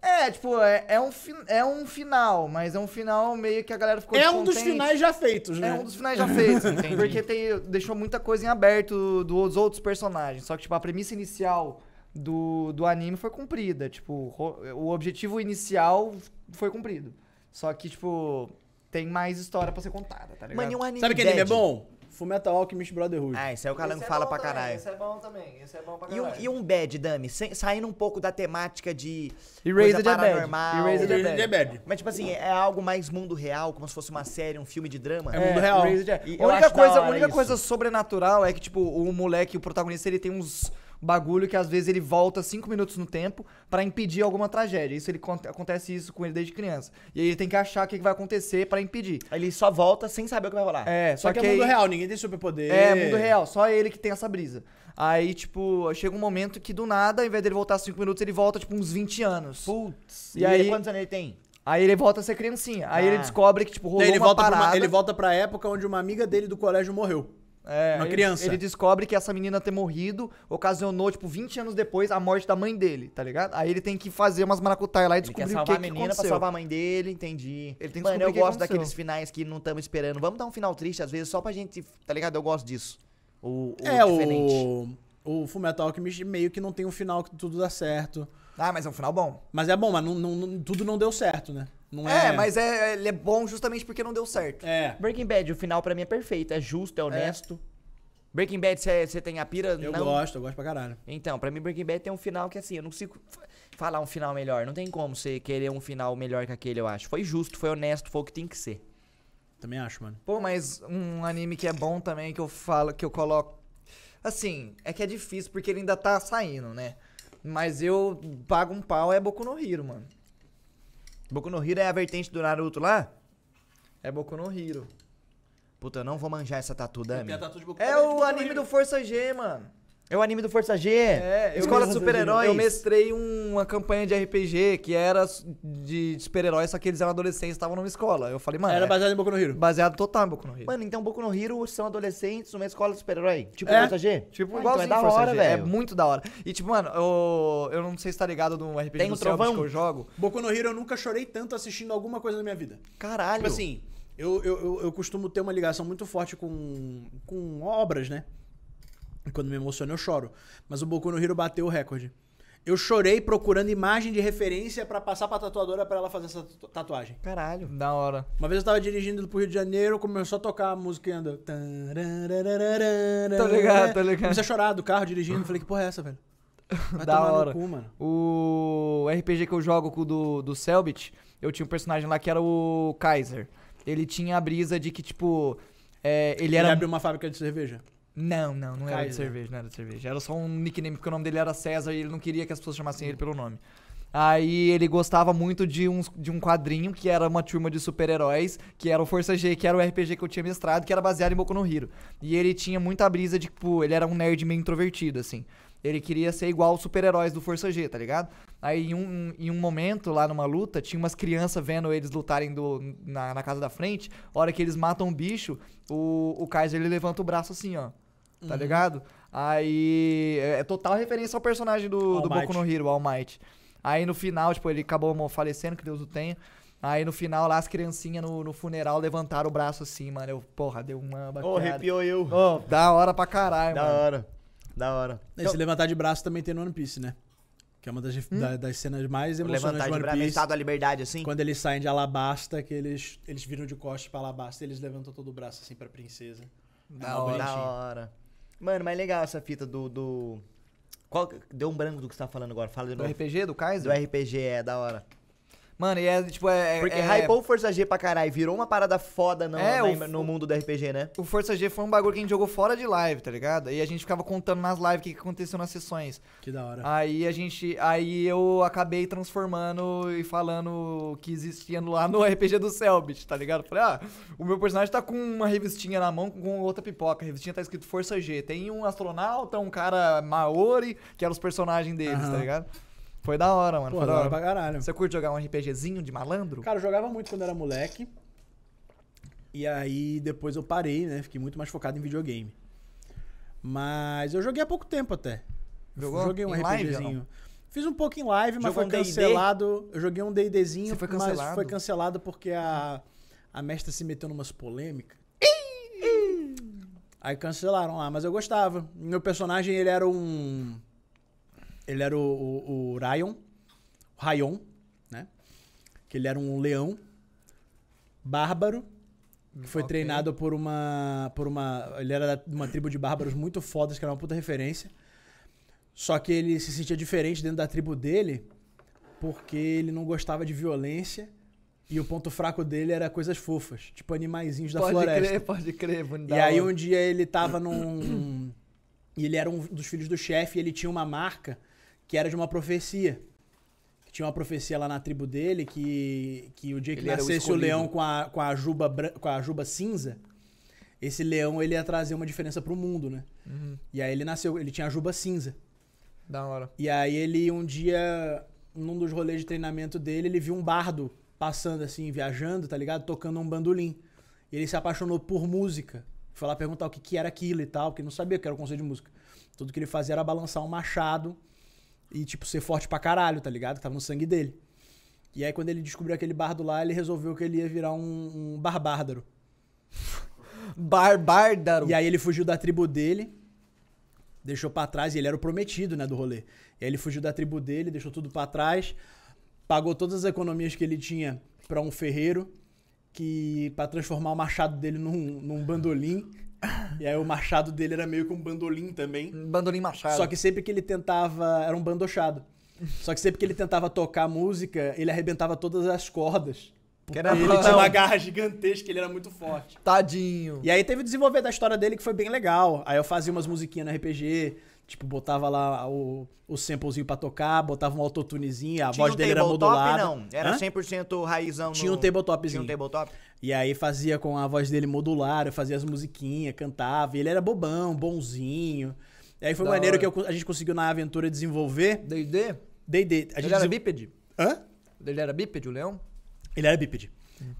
É, tipo, é, é, um, fi- é um final, mas é um final meio que a galera ficou é um dos finais já feitos, né? É um dos finais já feitos, porque tem, deixou muita coisa em aberto dos outros personagens. Só que, tipo, a premissa inicial do, do anime foi cumprida. Tipo, o objetivo inicial foi cumprido. Só que, tipo, tem mais história pra ser contada, tá ligado? Mano, e um anime Sabe que anime é bad? bom? Fullmetal Alchemist Brotherhood. Ah, esse aí o Calango é fala bom pra também, caralho. Esse é bom também, esse é bom pra E um, caralho. e um bad, Dami, sem- saindo um pouco da temática de Erased coisa é bad. paranormal. Erased é Erased é bad. Mas, tipo assim, é algo mais mundo real, como se fosse uma série, um filme de drama. É mundo real. Erased é. E A única, coisa, a única isso. coisa sobrenatural é que, tipo, o moleque, o protagonista, ele tem uns bagulho que às vezes ele volta cinco minutos no tempo pra impedir alguma tragédia. Isso ele acontece isso com ele desde criança. E aí ele tem que achar o que que vai acontecer pra impedir. Aí Ele só volta sem saber o que vai rolar. É, Só, só, que, que, é mundo real, ninguém tem superpoder. É, mundo real, só ele que tem essa brisa. Aí, tipo, chega um momento que do nada, ao invés dele voltar cinco minutos, ele volta, tipo, uns 20 anos. Putz. E E, aí- quantos anos ele tem? Aí ele volta a ser criancinha. Aí Ah. ele descobre que, tipo, rolou ele, uma volta pra parada. uma, ele volta pra época onde uma amiga dele do colégio morreu. É, Uma aí criança. Ele descobre que essa menina ter morrido ocasionou, tipo, 20 anos depois, a morte da mãe dele, tá ligado? Aí ele tem que fazer umas maracutaias lá e Ele descobrir o que, a que menina pra aconteceu. salvar a mãe dele, entendi. Ele tem que Mano, eu que gosto aconteceu. daqueles finais que não estamos esperando. Vamos dar um final triste às vezes, só pra gente, tá ligado? Eu gosto disso. O, o é, diferente. o, o Fullmetal Alchemist meio que não tem um final que tudo dá certo. Ah, mas é um final bom. Mas é bom, mas não, não- não- tudo não deu certo, né? Não É, é, mas é, ele é bom justamente porque não deu certo. É. Breaking Bad, o final pra mim é perfeito, é justo, é honesto. Breaking Bad, você tem a pira? Eu não. gosto, eu gosto pra caralho. Então, pra mim Breaking Bad tem um final que assim, eu não consigo fa- falar um final melhor. Não tem como você querer um final melhor que aquele, eu acho. Foi justo, foi honesto, foi o que tem que ser. Também acho, mano. Pô, mas um anime que é bom também, que eu falo, que eu coloco. Assim, é que é difícil porque ele ainda tá saindo, né? Mas eu pago um pau é Boku no Hero, mano. Boku no Hero é a vertente do Naruto lá? É Boku no Hero. Puta, eu não vou manjar essa tatu, Dami. É o anime do Força G, mano. É o anime do Força G. É, eu Escola de Super-Heróis. Eu mestrei um- uma campanha de RPG que era de, de super-heróis, só que eles eram adolescentes e estavam numa escola. Eu falei, mano, Era é baseado em Boku no Hero. baseado total em Boku no Hero. Mano, então Boku no Hero são adolescentes numa escola de super-herói. Tipo É. Força G? Tipo, Ah, igual então é da hora, É velho. muito da hora. E tipo, mano, eu, eu não sei se tá ligado no RPG Tem do Selbit trovão? que eu jogo. Boku no Hero eu nunca chorei tanto assistindo alguma coisa na minha vida. Caralho. Tipo assim, eu, eu, eu, eu costumo ter uma ligação muito forte com, com obras, né? E quando me emociono, eu choro. Mas o Boku no Hero bateu o recorde. Eu chorei procurando imagem de referência pra passar pra tatuadora pra ela fazer essa tatu- tatuagem. Caralho. Da hora. Uma vez eu tava dirigindo indo pro Rio de Janeiro, começou a tocar a música e anda. Tô ligado, tô ligado. Comecei a chorar do carro dirigindo. Falei, que porra é essa, velho? Vai Da tomar hora. no cu, mano. O RPG que eu jogo com o do, do Selbit, eu tinha um personagem lá que era o Kaiser. Ele tinha a brisa de que, tipo. é, ele Ele era. abriu uma fábrica de cerveja. Não, não, não era de cerveja, não era de cerveja. Era só um nickname, porque o nome dele era César e ele não queria que as pessoas chamassem ele pelo nome. Aí ele gostava muito de, uns, de um quadrinho que era uma turma de super-heróis, que era o Força G, que era o RPG que eu tinha mestrado, que era baseado em Boku no Hero. E ele tinha muita brisa de, tipo, ele era um nerd meio introvertido, assim. Ele queria ser igual os super-heróis do Força G, tá ligado? Aí em um, em um momento, lá numa luta, tinha umas crianças vendo eles lutarem do, na, na casa da frente. A hora que eles matam um bicho, o, o Kaiser ele levanta o braço assim, ó. Tá ligado? Aí. É é total referência ao personagem do, All do Might. Boku no Hero, All Might. Aí no final, tipo, ele acabou falecendo, que Deus o tenha. Aí no final, lá as criancinhas no, no funeral levantaram o braço assim, mano. Eu, porra, deu uma Ô, baqueada. arrepiou eu. Ô, da hora pra caralho, Da mano. hora. Da hora. Esse levantar de braço também tem no One Piece, né? Que é uma das, da- das cenas mais emocionantes levantar do de One braço, Piece. estado da liberdade, assim. Quando eles saem de Alabasta, que eles, eles viram de costas pra Alabasta e eles levantam todo o braço assim pra princesa. Da É hora. Da hora. Mano, mas legal essa fita do. do... Qual... Deu um branco do que você tá falando agora. Fala de Do novo. RPG, do Do Kaiser? RPG, é da hora. Mano, e é, tipo, é... Porque é, hypou o Força G pra caralho. Virou uma parada foda no, É, na- o- no mundo do RPG, né? O Força G foi um bagulho que a gente jogou fora de live, tá ligado? E a gente ficava contando nas lives o que, que aconteceu nas sessões. Que da hora. Aí a gente. Aí eu acabei transformando e falando que existia lá no RPG do Selbit, tá ligado? Falei, ah, o meu personagem tá com uma revistinha na mão com outra pipoca. A revistinha tá escrito Força G. Tem um astronauta, um cara Maori, que eram os personagens deles, Aham. tá ligado? Foi da hora, mano. Pô, foi da hora pra caralho. Você curte jogar um RPGzinho de malandro? Cara, eu jogava muito quando era moleque. E aí depois eu parei, né? Fiquei muito mais focado em videogame. Mas eu joguei há pouco tempo até. Jogou? Joguei um Em RPGzinho. Fiz um pouco em live, mas Jogou foi um cancelado. Eu joguei um D&Dzinho, foi mas cancelado? foi cancelado porque a, a mestra se meteu numas polêmicas. Aí cancelaram lá, mas eu gostava. Meu personagem, ele era um... Ele era o, o, o Ryan. O Rayon, né? Que ele era um leão bárbaro. Que foi Ok. treinado por uma, por uma... Ele era de uma tribo de bárbaros muito fodas, que era uma puta referência. Só que ele se sentia diferente dentro da tribo dele porque ele não gostava de violência e o ponto fraco dele era coisas fofas, tipo animaizinhos da pode floresta. crer, pode crer. E aí um dia ele tava num. e ele era um dos filhos do chefe e ele tinha uma marca que era de uma profecia. Que tinha uma profecia lá na tribo dele que, que o dia que Ele o nascesse o, escolhido. leão com a, com, a juba, com a juba cinza, esse leão ele ia trazer uma diferença pro mundo, né? Uhum, E aí ele nasceu, ele tinha a juba cinza. da hora. E aí ele um dia, num dos rolês de treinamento dele, ele viu um bardo passando assim, viajando, tá ligado? Tocando um bandolim. E ele se apaixonou por música. Foi lá perguntar o que, que era aquilo e tal, porque não sabia o que era o conceito de música. Tudo que ele fazia era balançar um machado e, tipo, ser forte pra caralho, tá ligado? Tava no sangue dele. E aí, quando ele descobriu aquele bardo lá, ele resolveu que ele ia virar um, um barbárdaro. Barbárdaro. E aí ele fugiu da tribo dele, deixou pra trás, e ele era o prometido, né, do rolê. E aí ele fugiu da tribo dele, deixou tudo pra trás, pagou todas as economias que ele tinha pra um ferreiro, que para transformar o machado dele num, num bandolim. E aí o machado dele era meio que um bandolim também. Bandolim Machado. Só que sempre que ele tentava. Era um bandochado. Só que sempre que ele tentava tocar música, ele arrebentava todas as cordas. Que era ele tinha uma garra gigantesca, ele era muito forte. Tadinho. E aí teve o desenvolver da história dele que foi bem legal. Aí eu fazia umas musiquinhas no RPG, tipo, botava lá o, o samplezinho pra tocar, botava um autotunezinho, a Tinha voz um dele era modulada. não. Era Hã? 100% raizão Tinha no... um tabletopzinho. Tinha um tabletop. E aí fazia com a voz dele modular, fazia as musiquinhas, cantava. E ele era bobão, bonzinho. E aí foi Da maneiro hora. que eu a gente conseguiu na aventura desenvolver. D&D? D&D. Ele era bípede? Hã? Ele era bípede, o leão? Ele era bípede.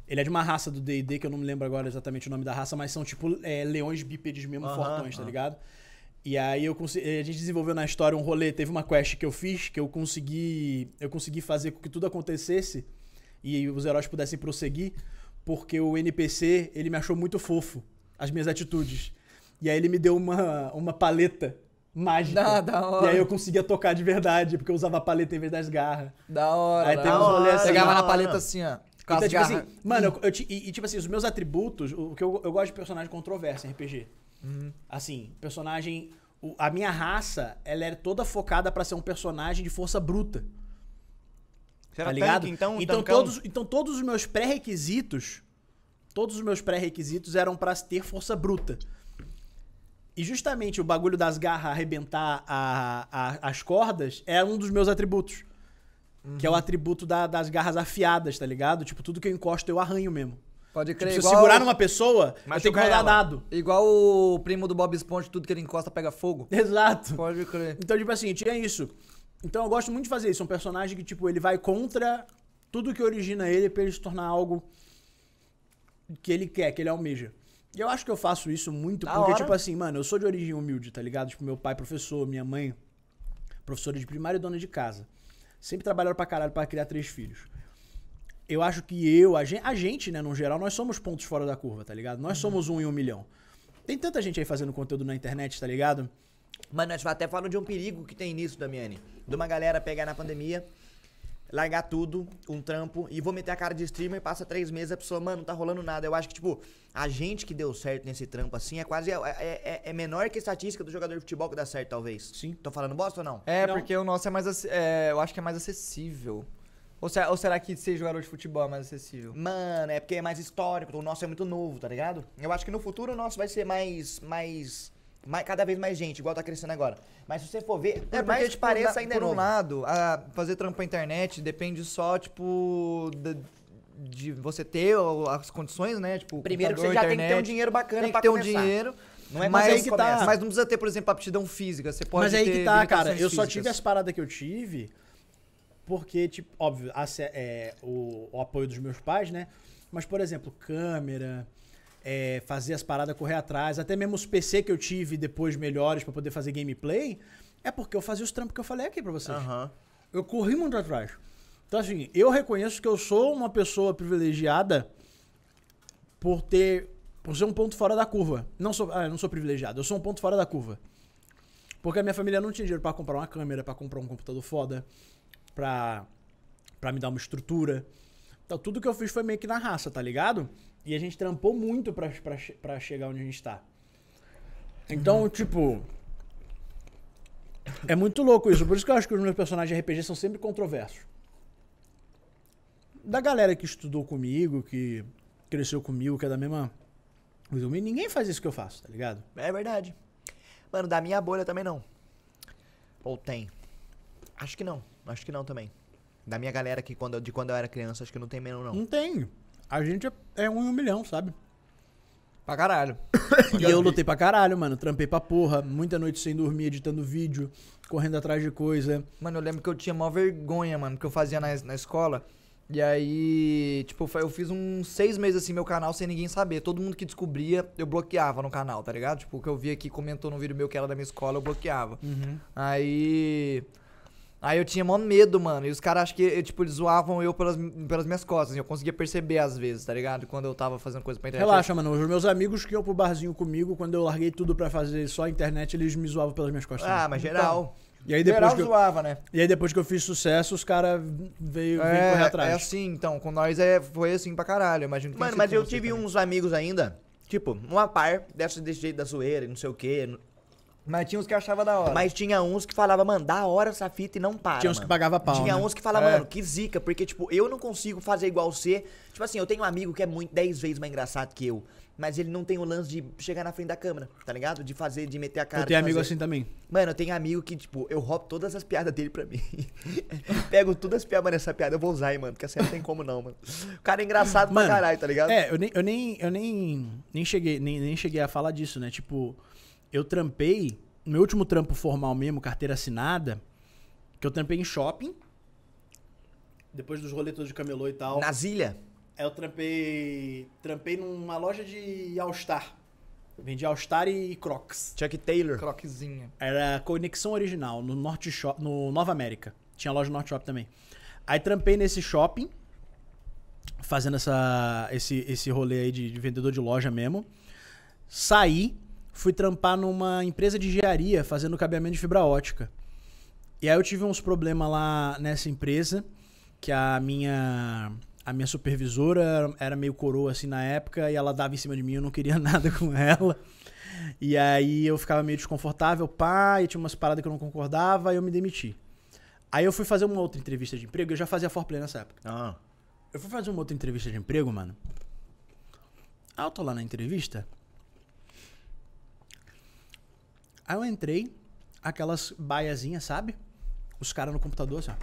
Ele é de uma raça do D&D, que eu não me lembro agora exatamente o nome da raça, mas são tipo é, leões bípedes mesmo, fortões, tá ligado? E aí eu consegui, a gente desenvolveu na história um rolê, teve uma quest que eu fiz, que eu consegui, eu consegui fazer com que tudo acontecesse e os heróis pudessem prosseguir, porque o NPC, ele me achou muito fofo, as minhas atitudes. E aí ele me deu uma, uma paleta mágica. Da- da hora. E aí eu conseguia tocar de verdade, porque eu usava a paleta em vez das garras. Da hora. Aí da tem uns rolês assim, Pegava na hora. paleta assim, ó. Com Então, tipo garras. assim, mano, eu, eu e, e, tipo assim, os meus atributos, o que eu, eu gosto de personagem controverso em RPG. Uhum. Assim, personagem. o- a minha raça, ela é toda focada pra ser um personagem de força bruta. Você tá era ligado? tanque, então, então, tancão? todos, então todos os meus pré-requisitos. Todos os meus pré-requisitos eram pra ter força bruta. E justamente o bagulho das garras arrebentar a- a- as cordas é um dos meus atributos. Que Uhum. é o atributo da- das garras afiadas, tá ligado? Tipo, tudo que eu encosto eu arranho mesmo. Pode Tipo, crer. se eu igual, segurar numa pessoa, eu Machuca tenho que rodar ela. dado. igual o primo do Bob Esponja, tudo que ele encosta pega fogo. Exato. Pode crer. Então, tipo assim, tinha isso. Então eu gosto muito de fazer isso. É um personagem que, tipo, ele vai contra tudo que origina ele pra ele se tornar algo que ele quer, que ele almeja. E eu acho que eu faço isso muito Da porque, hora. tipo assim, mano, eu sou de origem humilde, tá ligado? Tipo, meu pai professor, minha mãe professora de primária e dona de casa. Sempre trabalharam pra caralho pra criar três filhos. Eu acho que eu, a gente, a gente, né, no geral, nós somos pontos fora da curva, tá ligado? Nós somos um em um milhão. Tem tanta gente aí fazendo conteúdo na internet, tá ligado? Mano, nós até falando de um perigo que tem nisso, Damiani. De uma galera pegar na pandemia, largar tudo, um trampo, e vou meter a cara de streamer, passa três meses, a pessoa, mano, não tá rolando nada. Eu acho que, tipo, a gente que deu certo nesse trampo assim é quase. É, é- é menor que a estatística do jogador de futebol que dá certo, talvez. Sim. Tô falando bosta ou não? É, Não. porque o nosso é mais. ac- é, eu acho que é mais acessível. Ou será, ou será que ser jogador de futebol é mais acessível? Mano, é porque é mais histórico, o nosso é muito novo, tá ligado? Eu acho que no futuro o nosso vai ser mais. mais. mais cada vez mais gente, igual tá crescendo agora. Mas se você for ver, por mais que tipo, pareça, na- ainda é por um novo. lado, a fazer trampo pra internet depende só, tipo, da- de você ter as condições, né? Tipo, Primeiro que você já tem que ter um internet, dinheiro bacana tem que pra ter um começar. dinheiro. Não é mas, mas aí que tá. mas não precisa ter, por exemplo, aptidão física. Você pode Mas aí ter que tá, cara. Eu só físicas. tive as paradas que eu tive porque, tipo, óbvio, a é, o, o apoio dos meus pais, né? Mas, por exemplo, câmera, é, fazer as paradas correr atrás, até mesmo os PC que eu tive depois melhores pra poder fazer gameplay, é porque eu fazia os trampos que eu falei aqui pra vocês. Aham. Eu corri muito atrás. Então, assim, eu reconheço que eu sou uma pessoa privilegiada por ter. por ser um ponto fora da curva. Não sou, ah, não sou privilegiado, eu sou um ponto fora da curva. Porque a minha família não tinha dinheiro pra comprar uma câmera, pra comprar um computador foda, pra, pra me dar uma estrutura. Então, tudo que eu fiz foi meio que na raça, tá ligado? E a gente trampou muito pra, pra, pra chegar onde a gente tá. Então, tipo. É muito louco isso. Por isso que eu acho que os meus personagens de RPG são sempre controversos. Da galera que estudou comigo, que cresceu comigo, que é da mesma. Ninguém faz isso que eu faço, tá ligado? É verdade. Mano, da minha bolha também não. Ou tem? Acho que não. Acho que não também. Da minha galera que quando, de quando eu era criança, acho que não tem mesmo, não. Não tem. A gente é- é um em um milhão, sabe? Pra caralho. E eu lutei pra caralho, mano. Trampei pra porra. Muita noite sem dormir, editando vídeo, correndo atrás de coisa. Mano, eu lembro que eu tinha maior vergonha, mano, que eu fazia na, na escola. E aí, tipo, foi- eu fiz uns seis meses assim meu canal sem ninguém saber. Todo mundo que descobria, eu bloqueava no canal, tá ligado? Tipo, o que eu via que comentou no vídeo meu que era da minha escola, eu bloqueava. Aí. Aí eu tinha maior medo, mano. E os caras acho que, eh, tipo, eles zoavam eu pelas, pelas minhas costas. E eu conseguia perceber às vezes, tá ligado? Quando eu tava fazendo coisa pra internet. Relaxa, mano. Os meus amigos que iam pro barzinho comigo, quando eu larguei tudo pra fazer só a internet, eles me zoavam pelas minhas costas. Ah, mas geral. e, aí depois Geral que eu, zoava, né? e aí depois que eu fiz sucesso, os caras veio, veio É, correr atrás. é assim, então. Com nós é, foi assim pra caralho. eu Imagino que Mano, mas com eu tive também. uns amigos ainda, tipo, uma par dessa desse jeito da zoeira e não sei o quê. Mas tinha uns que achava da hora. Mas tinha uns que falavam, mano, da hora essa fita e não para. Tinha uns que mano. pagava pau, Tinha né? uns que falavam, É. mano, que zica, porque, tipo, eu não consigo fazer igual você. Tipo assim, eu tenho um amigo que é muito 10 vezes mais engraçado que eu. Mas ele não tem o lance de chegar na frente da câmera, tá ligado? De fazer, de meter a cara. eu tenho amigo assim também. Mano, eu tenho amigo que, tipo, eu roubo todas as piadas dele pra mim. Pego todas as piadas, mano, essa piada eu vou usar, hein, mano, porque essa não tem como não, mano. O cara é engraçado Mano, pra caralho, tá ligado? É, eu nem, eu nem, eu nem, nem cheguei, nem, nem cheguei a falar disso, né? Tipo, eu trampei meu último trampo formal mesmo, carteira assinada, que eu trampei em shopping. Depois dos rolês todos de camelô e tal. Na Zilha? Aí eu trampei. Trampei numa loja de All-Star. Vendi All-Star e Crocs. Chuck Taylor. Croquezinha. Era Conexão Original, no Norte Shop, no Nova América. Tinha loja no Norte Shop também. Aí trampei nesse shopping, fazendo essa, esse, esse rolê aí de, de vendedor de loja mesmo. Saí, fui trampar numa empresa de engenharia, fazendo cabeamento de fibra ótica. E aí eu tive uns problemas lá nessa empresa, que a minha a minha supervisora era- meio coroa assim na época e ela dava em cima de mim, eu não queria nada com ela. E aí eu ficava meio desconfortável, pá, e tinha umas paradas que eu não concordava, e eu me demiti. Aí eu fui fazer uma outra entrevista de emprego, eu já fazia foreplay nessa época. Ah. Eu fui fazer uma outra entrevista de emprego, mano. Aí eu tô lá na entrevista. Aí eu entrei, aquelas baiazinhas, sabe? Os caras no computador, assim, ó.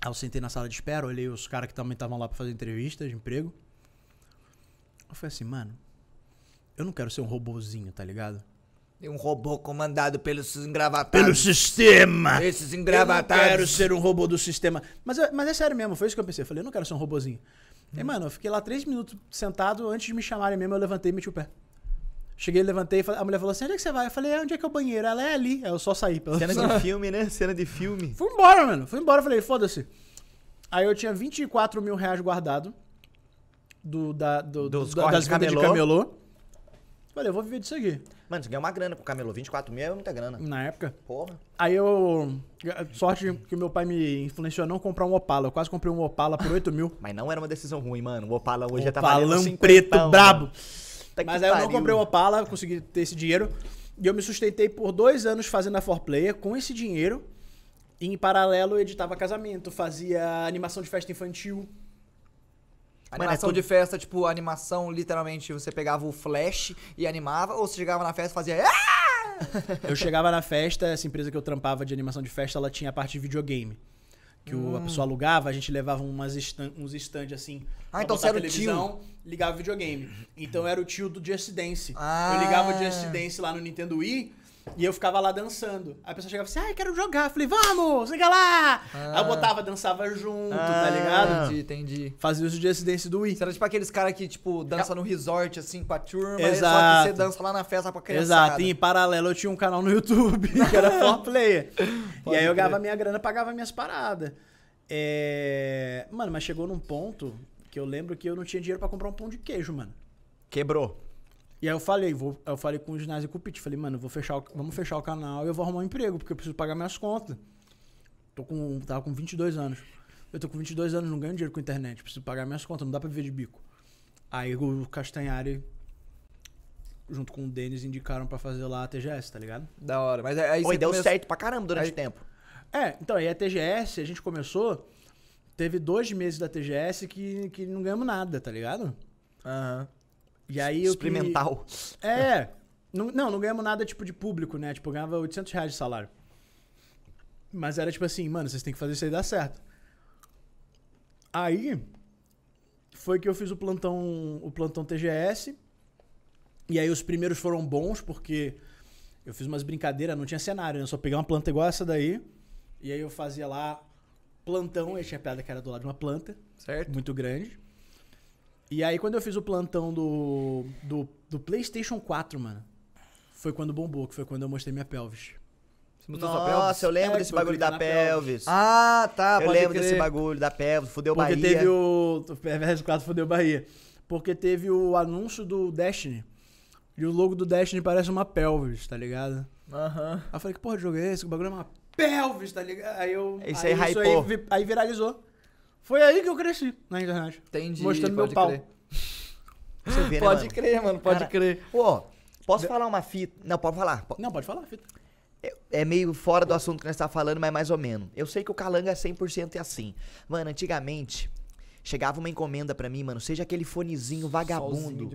Aí eu sentei na sala de espera, olhei os caras que também estavam lá pra fazer entrevista de emprego. Eu falei assim, mano, eu não quero ser um robozinho, tá ligado? Um robô comandado pelos engravatados. Pelo sistema! Esses Eu não engravatados. quero ser um robô do sistema. Mas, é- mas é sério mesmo, foi isso que eu pensei. Eu falei, eu não quero ser um robozinho. E, mano, eu fiquei lá três minutos sentado, antes de me chamarem mesmo, eu levantei e meti o pé. Cheguei, levantei, a mulher falou assim, onde é que você vai? Eu falei, é, onde é que é o banheiro? Ela é ali. Aí eu só saí. Pela... Cena de filme, né? Cena de filme. Fui embora, mano. Fui embora, falei, foda-se. Aí eu tinha 24 mil reais guardado do, da, do, Dos do- corres das vendas de camelô. camelô. Falei, eu vou viver disso aqui. Mano, você ganha uma grana com o camelô. 24 mil é muita grana. Na época. Porra. Aí eu. Sorte que o meu pai me influenciou a não comprar um Opala. Eu quase comprei um Opala por 8 mil. Mas não era uma decisão ruim, mano. O Opala hoje já tá valendo Opalão 50, preto mano. brabo. Que Mas aí eu não pariu. comprei o Opala, consegui ter esse dinheiro. E eu me sustentei por dois anos fazendo a 4Player com esse dinheiro. E em paralelo eu editava casamento, fazia animação de festa infantil. Animação Mano, é de festa, tipo, animação, literalmente, você pegava o flash e animava, ou você chegava na festa e fazia. "Ah!" Eu chegava na festa, essa empresa que eu trampava de animação de festa, ela tinha a parte de videogame. Que o- Hum. a pessoa alugava, a gente levava umas stand, uns stand assim. Ah, então você era o televisão, ligava videogame. Então era o tio do Just Dance. Ah. Eu ligava o Just Dance lá no Nintendo Wii e eu ficava lá dançando. Aí a pessoa chegava assim, ai, quero jogar. Eu falei, vamos, siga lá. Aí eu botava, dançava junto, tá Ah. ligado? Entendi, entendi. Fazia os Just Dance do Wii. Você era tipo aqueles caras que, tipo, dança no resort, assim, com a turma, só Exato. que você dança lá na festa pra criançada. Exato, e em paralelo eu tinha um canal no YouTube, que era for player. e Pode aí eu ganhava minha grana, pagava minhas paradas. É... Mano, mas chegou num ponto que eu lembro que eu não tinha dinheiro pra comprar um pão de queijo, mano. Quebrou. E aí eu falei, vou, eu falei com o ginásio e com o Pete, falei, mano, vou fechar o- vamos fechar o canal e eu vou arrumar um emprego, porque eu preciso pagar minhas contas. Tô com, tava com 22 anos. Eu tô com 22 anos, não ganho dinheiro com internet, preciso pagar minhas contas, não dá pra viver de bico. Aí o Castanhari, junto com o Denis, indicaram pra fazer lá a TGS, tá ligado? Da hora. Mas aí Oi, deu começou- certo pra caramba durante Aí- o tempo. É, então, aí a TGS, a gente começou, teve dois meses da TGS que, que não ganhamos nada, tá ligado? Aham. E aí eu que- Experimental. É. Não, não, não ganhamos nada tipo de público, né? Tipo, eu ganhava 800 reais de salário. Mas era tipo assim, mano, vocês têm que fazer isso aí dar certo. Aí foi que eu fiz o plantão, o plantão TGS. E aí os primeiros foram bons porque eu fiz umas brincadeiras, não tinha cenário, né? Eu só peguei uma planta igual essa daí. E aí eu fazia lá plantão, e tinha piada que era do lado de uma planta Certo? muito grande. E aí, quando eu fiz o plantão do, do, do PlayStation 4, mano, foi quando bombou, que foi quando eu mostrei minha pelvis. Você botou sua pelvis? Nossa, eu lembro É, desse eu bagulho cliquei da na pelvis. pelvis. Ah, tá. eu pode lembro crer. desse bagulho da pelvis. Fudeu Porque Bahia. teve o. O PVS 4 fodeu Bahia. Porque teve o anúncio do Destiny. E o logo do Destiny parece uma pelvis, tá ligado? Aham. Aí eu falei, que porra de jogo é esse? O bagulho é uma pelvis, tá ligado? Aí eu. Isso aí hypou. aí, vi- aí viralizou. Foi aí que eu cresci na internet. Entendi. Mostrando meu pau. crer. Você vê, né, Pode mano? crer, mano, pode Cara, crer. Pô, posso falar uma fita? Não, pode falar. Po- Não, pode falar, fita. É- É meio fora do assunto que nós tá falando, mas mais ou menos. Eu sei que o Calanga é 100% assim. Mano, antigamente, Chegava uma encomenda pra mim, mano, seja aquele fonezinho vagabundo,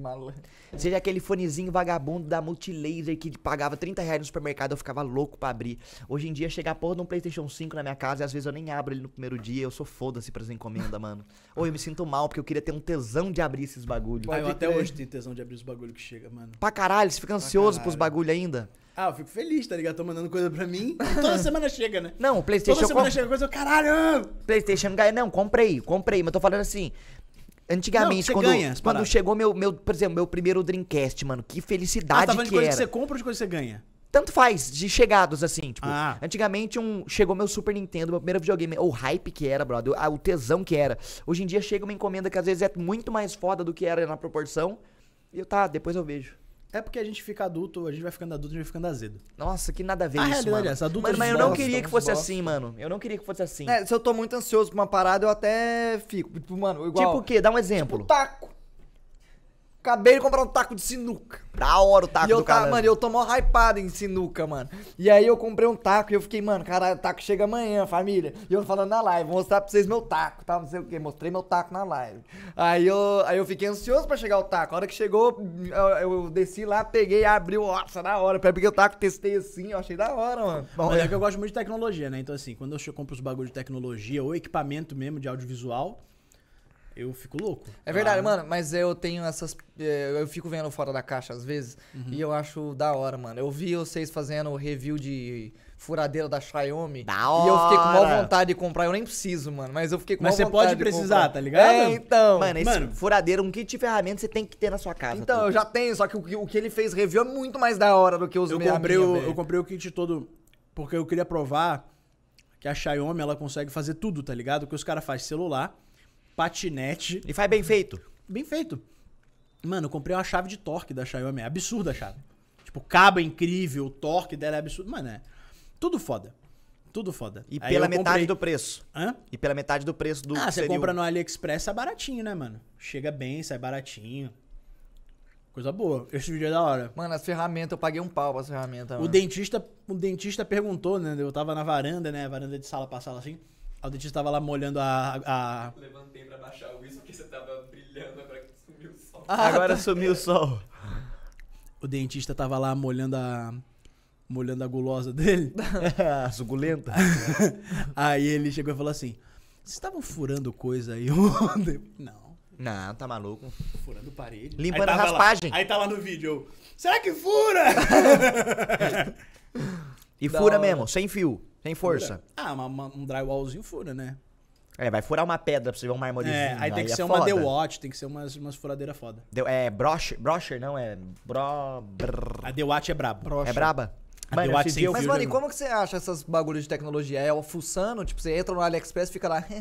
seja aquele fonezinho vagabundo da Multilaser que pagava 30 reais no supermercado, eu ficava louco pra abrir. Hoje em dia, chega a porra de um Playstation 5 na minha casa e às vezes eu nem abro ele no primeiro dia, eu sou foda-se pras encomendas, mano. Ou eu me sinto mal porque eu queria ter um tesão de abrir esses bagulho. Ah, eu até hoje tenho tesão de abrir os bagulho que chega, mano. Pra caralho, você fica ansioso pros caralho. bagulho ainda? Ah, eu fico feliz, tá ligado? Tô mandando coisa pra mim. Toda semana chega, né? Não, o Toda Playstation... eu semana com- chega coisa, eu, caralho! PlayStation ganha. Não, comprei, comprei, mas tô falando assim. Antigamente, Não, quando, ganha quando chegou meu, meu, por exemplo, meu primeiro Dreamcast, mano, que Ah, felicidade tá falando de que coisa era. que você compra ou de coisa que você ganha? Tanto faz, de chegados assim, tipo, Ah. antigamente um, chegou meu Super Nintendo, meu primeiro videogame, o hype que era, brother, ah, o tesão que era. Hoje em dia chega uma encomenda que às vezes é muito mais foda do que era na proporção, e eu, tá, depois eu vejo. É porque a gente fica adulto, a gente vai ficando adulto, a gente vai ficando azedo. Nossa, que nada a ver A isso, mano. é essa, adulto Mano, mas eu bosta, não queria que fosse bosta. assim, mano. Eu não queria que fosse assim. É, se eu tô muito ansioso pra uma parada, eu até fico. Tipo, mano, igual. tipo o quê? Dá um exemplo. Tipo, taco. Acabei de comprar um taco de sinuca. Da hora o taco e eu do tá, cara. mano, eu tô mó hypado em sinuca, mano. E aí eu comprei um taco e eu fiquei, mano, caralho, o taco chega amanhã, família. E eu falando na live, vou mostrar pra vocês meu taco, tá? Não sei o que, mostrei meu taco na live. Aí eu, aí eu fiquei ansioso pra chegar o taco. A hora que chegou, eu, eu desci lá, peguei, abri, nossa, da hora. Peguei o taco, testei assim, eu achei da hora, mano. Mas é que eu gosto muito de tecnologia, né? Então, assim, quando eu compro os bagulhos de tecnologia ou equipamento mesmo de audiovisual, eu fico louco. É verdade, Ah, mano, mas eu tenho essas. eh, Eu fico vendo fora da caixa às vezes e eu acho da hora, mano. Eu vi vocês fazendo review de furadeira da Xiaomi. Da E eu fiquei com hora. maior vontade de comprar. Eu nem preciso, mano, mas eu fiquei com Mas maior você vontade pode de precisar, comprar. tá ligado? É, então. Mano, esse Mano. furadeiro, um kit de ferramentas você tem que ter na sua casa. então, pô. eu já tenho, só que o, que- o que ele fez review é muito mais da hora do que os Eu meia comprei, minha, o, velho. eu comprei o kit todo porque eu queria provar que a Xiaomi ela consegue fazer tudo, tá ligado? Que os caras fazem celular, patinete, E faz bem feito. bem feito. Mano, eu comprei uma chave de torque da Xiaomi, é absurda a chave. Tipo, o cabo é incrível, o torque dela é absurdo. Mano, é tudo foda. Tudo foda. E Aí pela metade comprei- do preço. Hã? E pela metade do preço do Ah, você compra o- no AliExpress, é baratinho, né, mano? Chega bem, sai baratinho. Coisa boa. Esse vídeo é da hora. Mano, as ferramentas, eu paguei um pau pras ferramentas. O mano. dentista, o dentista perguntou, né? Eu tava na varanda, né? Varanda de sala pra sala assim. O dentista tava lá molhando a. a- Levantei pra baixar o isso porque você tava brilhando agora que sumiu o sol. Ah, Agora tá. sumiu o sol. o dentista tava lá molhando a. molhando a gulosa dele. Suculenta. Aí ele chegou e falou assim: Vocês estavam furando coisa aí ontem? Não, Não, tá maluco. furando parede. Limpando a raspagem. Lá, aí tá lá no vídeo. Será que fura? E Da fura hora. mesmo, sem fio, sem força. Ah, uma- uma- um drywallzinho fura, né? É, vai furar uma pedra pra você ver um marmorezinho. É, aí tem que é ser uma foda. The Watch, tem que ser umas, umas furadeiras foda. Deu- É brocher, brocher não, é bro... brrr. A The Watch é braba. É braba? A Mano, Mas, fio mano, e como que você acha essas bagulhos de tecnologia? É o fuçando? Tipo, você entra no AliExpress e fica lá.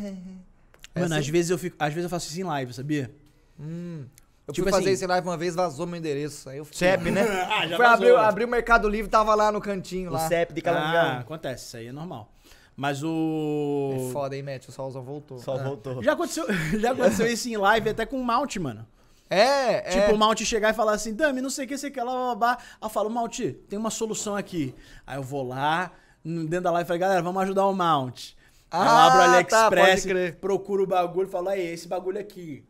É Mano, assim? às vezes eu fico, às vezes eu faço isso em live, sabia? Hum. Eu Tipo fui fazer assim- isso em live uma vez, vazou meu endereço. Aí eu fiquei. CEP, né? ah, já Fui abrir, abri o Mercado Livre, tava lá no cantinho O lá. CEP de Ah, Calangão. acontece, isso aí é normal. Mas o. É foda, hein, Matt? O solzão voltou. Só Ah. voltou. Já aconteceu, já aconteceu isso em live até com o Mount, mano. É, Tipo, é. o Mount chegar e falar assim, Dami, não sei o que, sei o que lá, blá, blá, blá. Aí eu falo, Mount, tem uma solução aqui. Aí eu vou lá, dentro da live, falo, galera, vamos ajudar o Mount. Aí eu Ah, abro o tá, AliExpress, pode crer. procuro o bagulho falo, aí, esse bagulho aqui.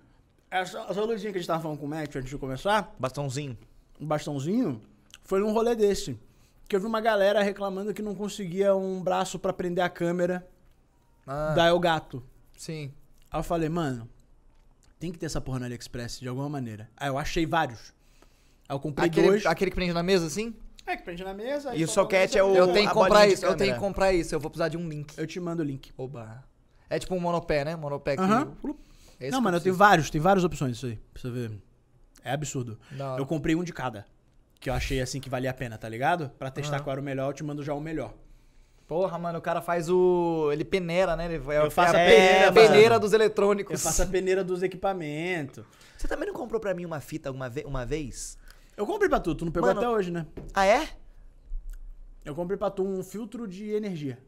Essa, essa luzinha que a gente tava falando com o Matt antes de começar, Bastãozinho. um bastãozinho, foi num rolê desse. Que eu vi uma galera reclamando que não conseguia um braço pra prender a câmera Ah, da Elgato. Sim. Aí eu falei, mano, tem que ter essa porra no AliExpress de alguma maneira. Aí eu achei vários. Aí eu comprei Aquele, dois. aquele que prende na mesa, assim? É, que prende na mesa. E o soquete é o- Eu tenho que comprar isso, eu tenho que comprar isso. Eu vou precisar de um link. Eu te mando o link. Oba. É tipo um monopé, né? Monopé que. Aham. É esse Não, mano, eu tenho vários, tem várias opções isso aí. Pra você ver. É absurdo. Eu comprei um de cada. Que eu achei assim que valia a pena, tá ligado? Pra testar Aham. qual era o melhor, eu te mando já o melhor. Porra, mano, o cara faz o. Ele peneira, né? Ele, é, Eu faço é a pe- peneira, peneira mano. dos eletrônicos. Eu faço a peneira dos equipamentos. Você também não comprou pra mim uma fita alguma ve uma vez? Eu comprei pra tu, tu não pegou Mano- até hoje, né? Ah, é? Eu comprei pra tu um filtro de energia.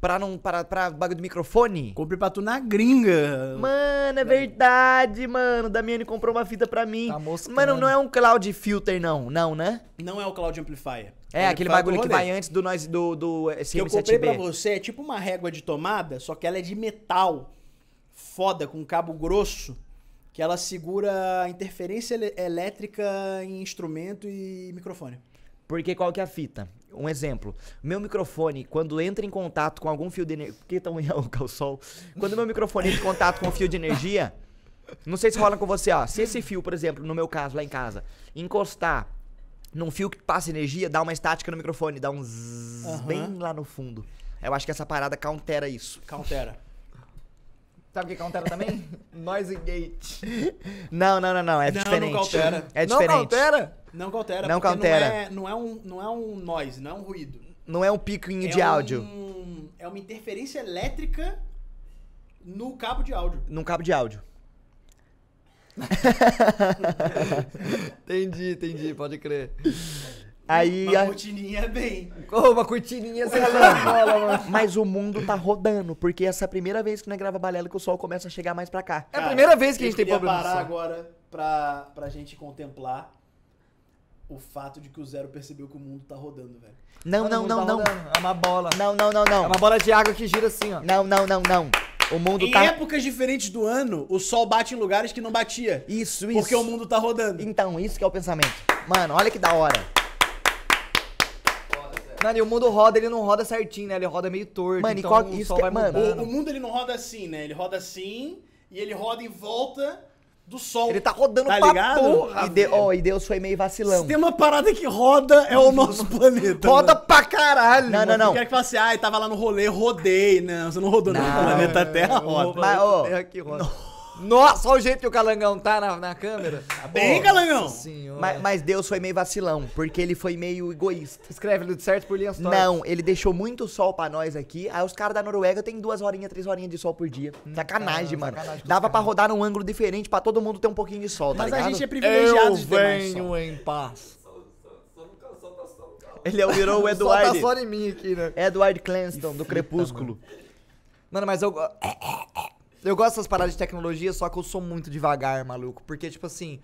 Pra não. Pra, pra bagulho do microfone? Comprei pra tu na gringa. Mano, é verdade, mano. Damiani comprou uma fita pra mim. Tá moscando. Mano, não é um cloud filter, não. Não, né? Não é o Cloud Amplifier. É, aquele bagulho que vai antes do nós do, do que eu comprei pra SM7B. você é tipo uma régua de tomada, só que ela é de metal. foda com cabo grosso que ela segura interferência elétrica em instrumento e microfone. Porque qual que é a fita? Um exemplo. Meu microfone, quando entra em contato com algum fio de energia. Por que tão o sol? Quando meu microfone entra em contato com um fio de energia. Não sei se rola com você, ó. Se esse fio, por exemplo, no meu caso, lá em casa, encostar num fio que passa energia, dá uma estática no microfone, dá um zzz Aham. bem lá no fundo. Eu acho que essa parada countera isso. Countera. Sabe o que countera também? Noise gate. Não, não, não, não. É Não, não diferente. cautera. É Não diferente. countera? Não cautera, Não cautera. Não, é, não, é um, não é um noise, não é um ruído. Não é um piquinho é de áudio. um- é uma interferência elétrica no cabo de áudio. Num cabo de áudio. Entendi, entendi, pode crer. Aí. Uma a- cortininha bem. Ô, uma cortininha sem bola, mano. Mas o mundo tá rodando, porque essa é a primeira vez que nós grava balela que o sol começa a chegar mais pra cá. É a primeira vez que a eu gente tem problema. parar só. agora pra, pra gente contemplar o fato de que o Zero percebeu que o mundo tá rodando, velho. Não, Mano, não, o não, não. tá rodando. É uma bola. Não, não, não, É não. uma bola de água que gira assim, ó. Não, não, não, não. O mundo Em tá. épocas diferentes do ano, o sol bate em lugares que não batia. Isso, isso. Porque o mundo tá rodando. Então, isso que é o pensamento. Mano, olha que da hora. Mano, e o mundo roda, ele não roda certinho, né? Ele roda meio torto. Mano, e então qual- o isso sol que- vai mano, mudando. O, o mundo ele não roda assim, né? Ele roda assim e ele roda em volta do sol. Ele tá rodando Tá pra ligado? porra. E, de... oh, e Deus foi meio vacilão. Se tem uma parada que roda, é o nosso planeta. Roda mano. pra caralho. Não, não, mano. não. Eu quero que fale assim, ah, tava lá no rolê, rodei. Não, você não rodou, não. Não. O planeta Terra roda. Mas, ó, Terra que roda. Nossa, olha o jeito que o calangão tá na, na câmera. Tá bem, Calangão? Senhora. mas, mas Deus foi meio vacilão, porque ele foi meio egoísta. Escreve tudo certo por linhas tortas. Não, ele deixou muito sol pra nós aqui. Aí os caras da Noruega tem duas horinhas, três horinhas de sol por dia. Sacanagem, cara, mano. sacanagem Dava pra rodar num ângulo diferente pra todo mundo ter um pouquinho de sol, tá Mas a ligado? gente é privilegiado de ter mais sol. venho em paz. Tá. Ele é o- virou o Só tá só em mim aqui, né? Edward Cranston, do Crepúsculo. Mano, mas eu. Eu gosto dessas paradas de tecnologia, só que eu sou muito devagar, maluco. Porque, tipo assim.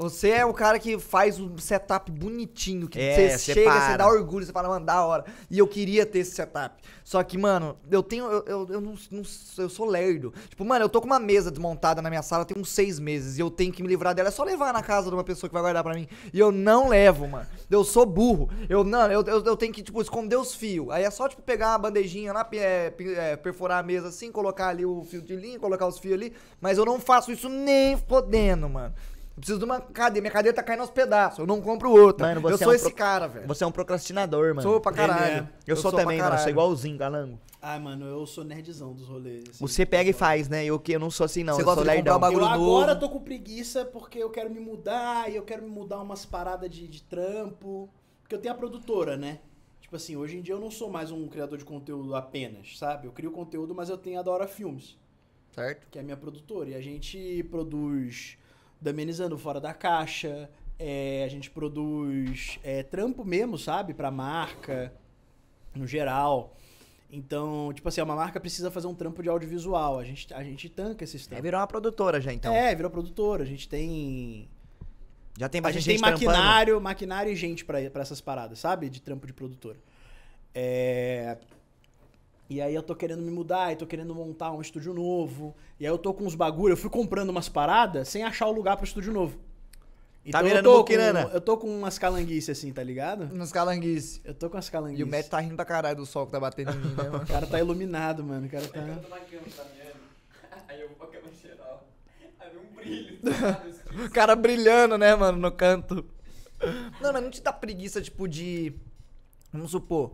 Você é o cara que faz um setup bonitinho, que É, você chega, para. você dá orgulho, você fala, mano, da hora. E eu queria ter esse setup. Só que, mano, eu tenho. Eu, eu, eu não, não- Eu sou lerdo. Tipo, mano, eu tô com uma mesa desmontada na minha sala tem uns seis meses. E eu tenho que me livrar dela. É só levar na casa de uma pessoa que vai guardar pra mim. E eu não levo, mano. Eu sou burro. Eu não, eu, eu, eu tenho que, tipo, esconder os fios. Aí é só, tipo, pegar uma bandejinha lá, é, é, perfurar a mesa assim, colocar ali o fio de linha, colocar os fios ali. Mas eu não faço isso nem fodendo, mano. Eu preciso de uma cadeira. Minha cadeira tá caindo aos pedaços. Eu não compro outra. Mano, você eu é sou um esse pro- cara, velho. Você é um procrastinador, mano. Sou pra caralho. é. Eu, sou, pra também, mano. Sou igualzinho, galango. Ai, mano, eu sou nerdzão dos rolês. assim. Você pega e faz, né? Eu que eu não sou assim, não. Você eu gosta sou de comprar lerdão. um bagulho eu novo. agora tô com preguiça porque eu quero me mudar e eu quero me mudar umas paradas de, de trampo. Porque eu tenho a produtora, né? Tipo assim, hoje em dia eu não sou mais um criador de conteúdo apenas, sabe? Eu crio conteúdo, mas eu tenho a Dora Filmes, Certo? que é a minha produtora. E a gente produz Damenizando Fora da Caixa, é, a gente produz é, trampo mesmo, sabe? Pra marca, no geral. Então, tipo assim, uma marca precisa fazer um trampo de audiovisual. A gente, a gente tanca esses É, trampos. virou uma produtora já, então. É, virou produtora. A gente tem. Já tem A bastante gente tem trampando. maquinário, maquinário e gente pra essas paradas, sabe? De trampo de produtora. É. E aí eu tô querendo me mudar, e tô querendo montar um estúdio novo. E aí eu tô com uns bagulho, eu fui comprando umas paradas sem achar o lugar pro estúdio novo. Então eu virando tô, com, muquirana. eu tô com umas calanguices assim, tá ligado? Nos calanguices. Eu tô com as calanguices. E o Matt tá rindo pra caralho do sol que tá batendo em mim, né, mano? O cara tá iluminado, mano. O cara tá. Eu tô na cama caminhando, aí eu vou pra cama geral, aí vem um brilho assim. O cara brilhando, né, mano, no canto. Não, mas não te dá preguiça, tipo, de. Vamos supor.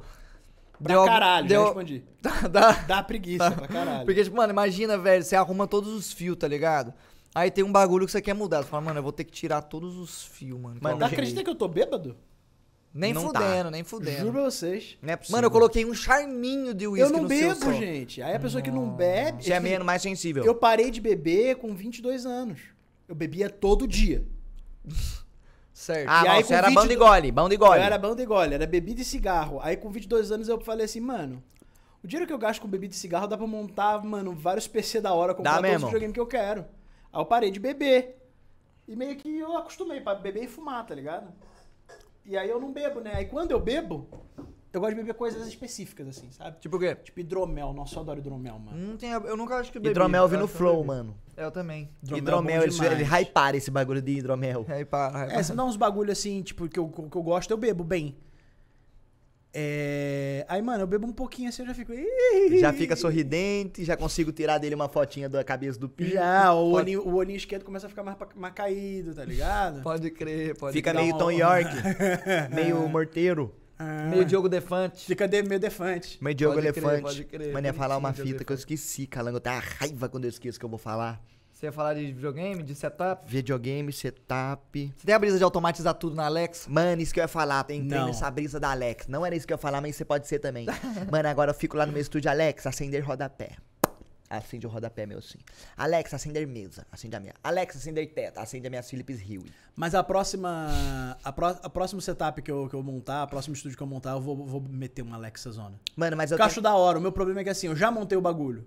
Pra algum- caralho, já deu- respondi. Dá, dá. Dá preguiça pra caralho. Porque, tipo, mano, imagina, velho, você arruma todos os fios, tá ligado? Aí tem um bagulho que você quer mudar. Você fala, mano, eu vou ter que tirar todos os fios, mano. Jeito? acredita que eu tô bêbado? Nem Não fudendo, tá. nem fudendo. Juro pra vocês. Não é possível. Mano, eu coloquei um charminho de uísque Eu não bebo, gente. Aí a pessoa que não bebe. Você é tipo, menos mais sensível. Eu parei de beber com 22 anos. Eu bebia todo dia. Certo. Ah, E aí, você era 20 bando e gole, bando e gole. Eu era banda e gole, era bebida e cigarro. Aí com 22 anos eu falei assim, mano, o dinheiro que eu gasto com bebida e cigarro dá pra montar, mano, vários PC da hora, comprar Dá todos mesmo. os videogames que eu quero. Aí eu parei de beber. E meio que eu acostumei pra beber e fumar, tá ligado? E aí eu não bebo, né? Aí quando eu bebo, Eu gosto de beber coisas específicas, assim, sabe? Tipo o quê? Tipo hidromel. Nossa, eu adoro hidromel, mano. Não tem, eu nunca acho que bebi. Hidromel vi Eu no eu Flow, bebi. mano. É, eu também. Hidromel, é eles, bom demais. eles hyparam esse bagulho de hidromel. Aí para, aí É, você me dá uns bagulho assim, tipo, que eu, que eu gosto, eu bebo bem. É... Aí, mano, eu bebo um pouquinho assim, eu já fico. Já fica sorridente, já consigo tirar dele uma fotinha da cabeça do pinto. Já, o Pode- olhinho, o olhinho esquerdo começa a ficar mais, mais caído, tá ligado? Pode crer, pode Fica meio Tom York, meio morteiro, Ah, Meio Diogo Defante. Fica de, meio defante. meio Diogo Pode crer, Elefante. pode crer, Mano, ia falar uma fita que eu esqueci, calango. Eu tenho raiva quando eu esqueço que eu vou falar. Você ia falar de videogame, de setup? Videogame, setup. Você tem a brisa de automatizar tudo na Alexa? Mano, isso que eu ia falar, tem entrei Não. nessa brisa da Alex. Não era isso que eu ia falar, mas você pode ser também. Mano, agora eu fico lá no meu estúdio, Alex, acender rodapé. Acende o rodapé meu sim. Alex, acender mesa. Acende a minha. Alex, acender teto. Acende a minha Philips Hue. Mas a próxima. A, pró, a próximo setup que eu, que eu montar, o próximo estúdio que eu montar, eu vou, vou meter uma Alexa Zona. Mano, mas eu Eu acho da hora. O meu problema é que assim, eu já montei o bagulho.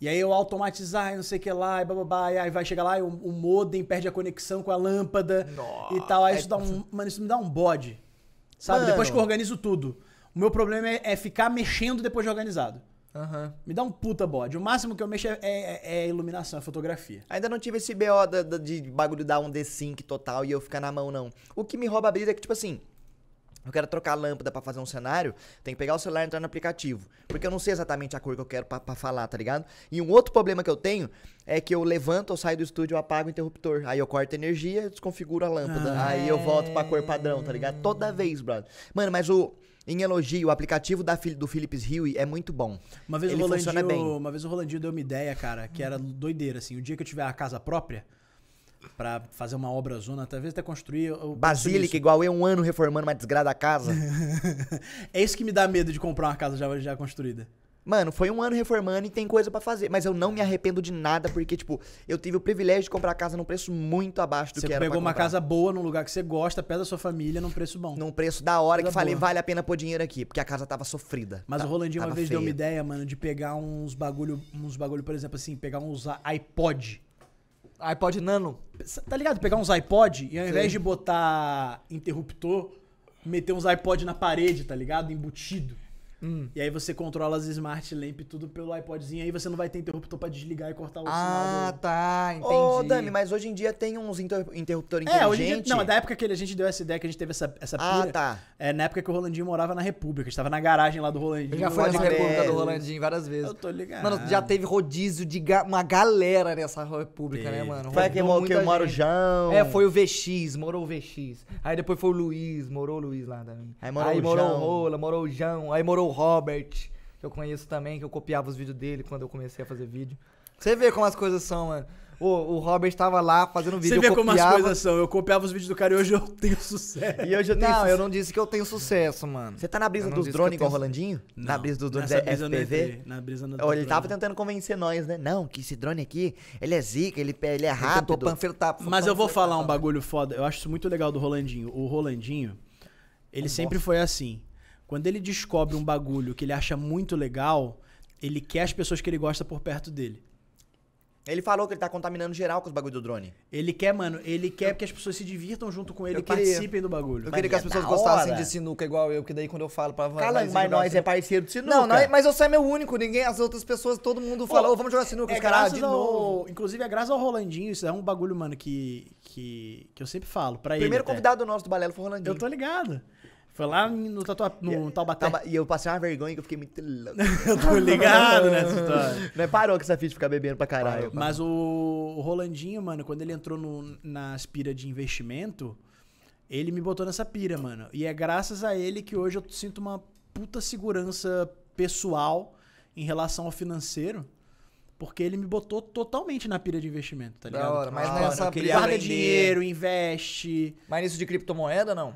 E aí eu automatizar e não sei o que lá, e bababá, e aí vai chegar lá e o, o modem perde a conexão com a lâmpada e tal. Aí isso dá um. Mano, isso me dá um bode. Sabe? Mano. Depois que eu organizo tudo. O meu problema é, é ficar mexendo depois de organizado. Aham. Me dá um puta bode. O máximo que eu mexo é, é, é iluminação, é fotografia. Ainda não tive esse BO da- da- de bagulho dar um D-Sync total e eu ficar na mão, não. O que me rouba a brisa é que, tipo assim, eu quero trocar a lâmpada pra fazer um cenário, tem que pegar o celular e entrar no aplicativo. Porque eu não sei exatamente a cor que eu quero pra, pra falar, tá ligado? E um outro problema que eu tenho é que eu levanto, eu saio do estúdio, eu apago o interruptor. Aí eu corto a energia e desconfiguro a lâmpada. Ah. Aí eu volto pra cor padrão, tá ligado? Toda vez, brother. Mano, mas o. Em elogio, o aplicativo da, do Philips Hue é muito bom. Uma vez, Ele o funciona Rolandinho, bem. uma vez o Rolandinho deu uma ideia, cara, que era doideira, assim. O dia que eu tiver a casa própria, pra fazer uma obra zona, talvez até construir. Basílica, igual eu, um ano reformando uma desgrada da casa. É isso que me dá medo de comprar uma casa já, já construída. Mano, foi um ano reformando e tem coisa pra fazer. Mas eu não me arrependo de nada, porque, tipo, eu tive o privilégio de comprar a casa num preço muito abaixo do Você que era pegou pra uma casa boa, num lugar que você gosta, perto da sua família, num preço bom. Num preço da hora que Coisa falei, boa. vale a pena pôr dinheiro aqui, porque a casa tava sofrida. Mas Tá- o Rolandinho uma vez deu uma feia. ideia, mano, de pegar uns bagulho, uns bagulho, por exemplo, assim, pegar uns iPod. iPod Nano. Tá ligado? Pegar uns iPod e ao invés Sei. de botar interruptor, meter uns iPod na parede, tá ligado? Embutido. Hum. E aí você controla as Smart Lamp tudo pelo iPodzinho, aí você não vai ter interruptor pra desligar e cortar o Ah, sinal. do- tá, entendi. Ô, Dami, mas hoje em dia tem uns inter interruptor É, hoje em dia, inteligente. não, da época que a gente deu essa ideia, que a gente teve essa, essa Ah, pira, tá. é na época que o Rolandinho morava na República, a gente tava na garagem lá do Rolandinho. Eu já Pode nessa crer. república do Rolandinho várias vezes. Eu tô ligado. Mano, já teve rodízio de ga- uma galera nessa república, né, mano? Foi que eu muita moro gente. João. É, foi o VX, morou o VX. Aí depois foi o Luiz, morou o Luiz lá também. Aí morou o morou João. o Rola, morou o João. Aí morou o Robert, que eu conheço também, que eu copiava os vídeos dele quando eu comecei a fazer vídeo. Você vê como as coisas são, mano. O, o Robert tava lá fazendo vídeo, Você vê eu como as coisas são. Eu copiava os vídeos do cara e hoje eu tenho sucesso. E hoje eu tenho Não, sucesso. eu não disse que eu tenho sucesso, mano. Você tá na brisa dos drones igual o Rolandinho? na Não, brisa dos drones nessa brisa FPV? Na brisa não Ou ele tava tentando convencer nós, né? Não, que esse drone aqui, ele é zica, ele, ele é Ele rápido. panfletar- Mas eu vou falar um bagulho foda. Eu acho isso muito legal do Rolandinho. O Rolandinho, ele sempre foi assim. Quando ele descobre um bagulho que ele acha muito legal, ele quer as pessoas que ele gosta por perto dele. Ele falou que ele tá contaminando geral com os bagulho do drone. Ele quer, mano, ele quer que as pessoas se divirtam junto com ele Eu e queria- participem do bagulho. Eu queria que as é pessoas gostassem hora. de sinuca igual eu, que daí quando eu falo pra Cala, mas nós é sinuca- parceiro de sinuca. Não, nós- mas você é meu único, ninguém, as outras pessoas, todo mundo fala, ô, vamos jogar sinuca, É os caras, de ao, novo. Inclusive, é graças ao Rolandinho. Isso é um bagulho, mano, que, que, que eu sempre falo pra ele. Primeiro até. convidado nosso do Balelo foi o Rolandinho. Eu tô ligado. Foi lá no, tatua, no Taubaté. E eu passei uma vergonha que eu fiquei muito louco. Eu tô ligado nessa história. Não é parou com essa ficha de ficar bebendo pra caralho. Mas o, o Rolandinho, mano, quando ele entrou no, na aspira de investimento, ele me botou nessa pira, mano. E é graças a ele que hoje eu sinto uma puta segurança pessoal em relação ao financeiro. Porque ele me botou totalmente na pira de investimento, tá Da ligado? hora, mas Ah, nessa guarda dinheiro, investe. Mas nisso de criptomoeda, não?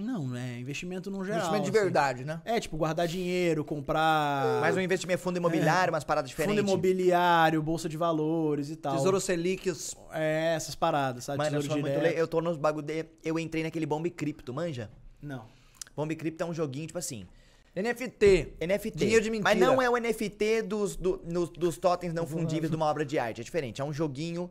Não, é investimento no geral. Investimento de assim. verdade, né? É, tipo, guardar dinheiro, comprar Mas o investimento é fundo imobiliário, umas paradas diferentes. fundo imobiliário, bolsa de valores e tal. Tesouro Selic, É, essas paradas, sabe? Mano, eu Tesouro sou muito le... Eu tô nos bagulho de... Eu entrei naquele Bomb Cripto, manja? Não. Bomb Cripto é um joguinho, tipo assim... NFT. NFT. Dinheiro de mentira. Mas não é o NFT dos, do- nos- dos totens não fundíveis de uma obra de arte. É diferente. É um joguinho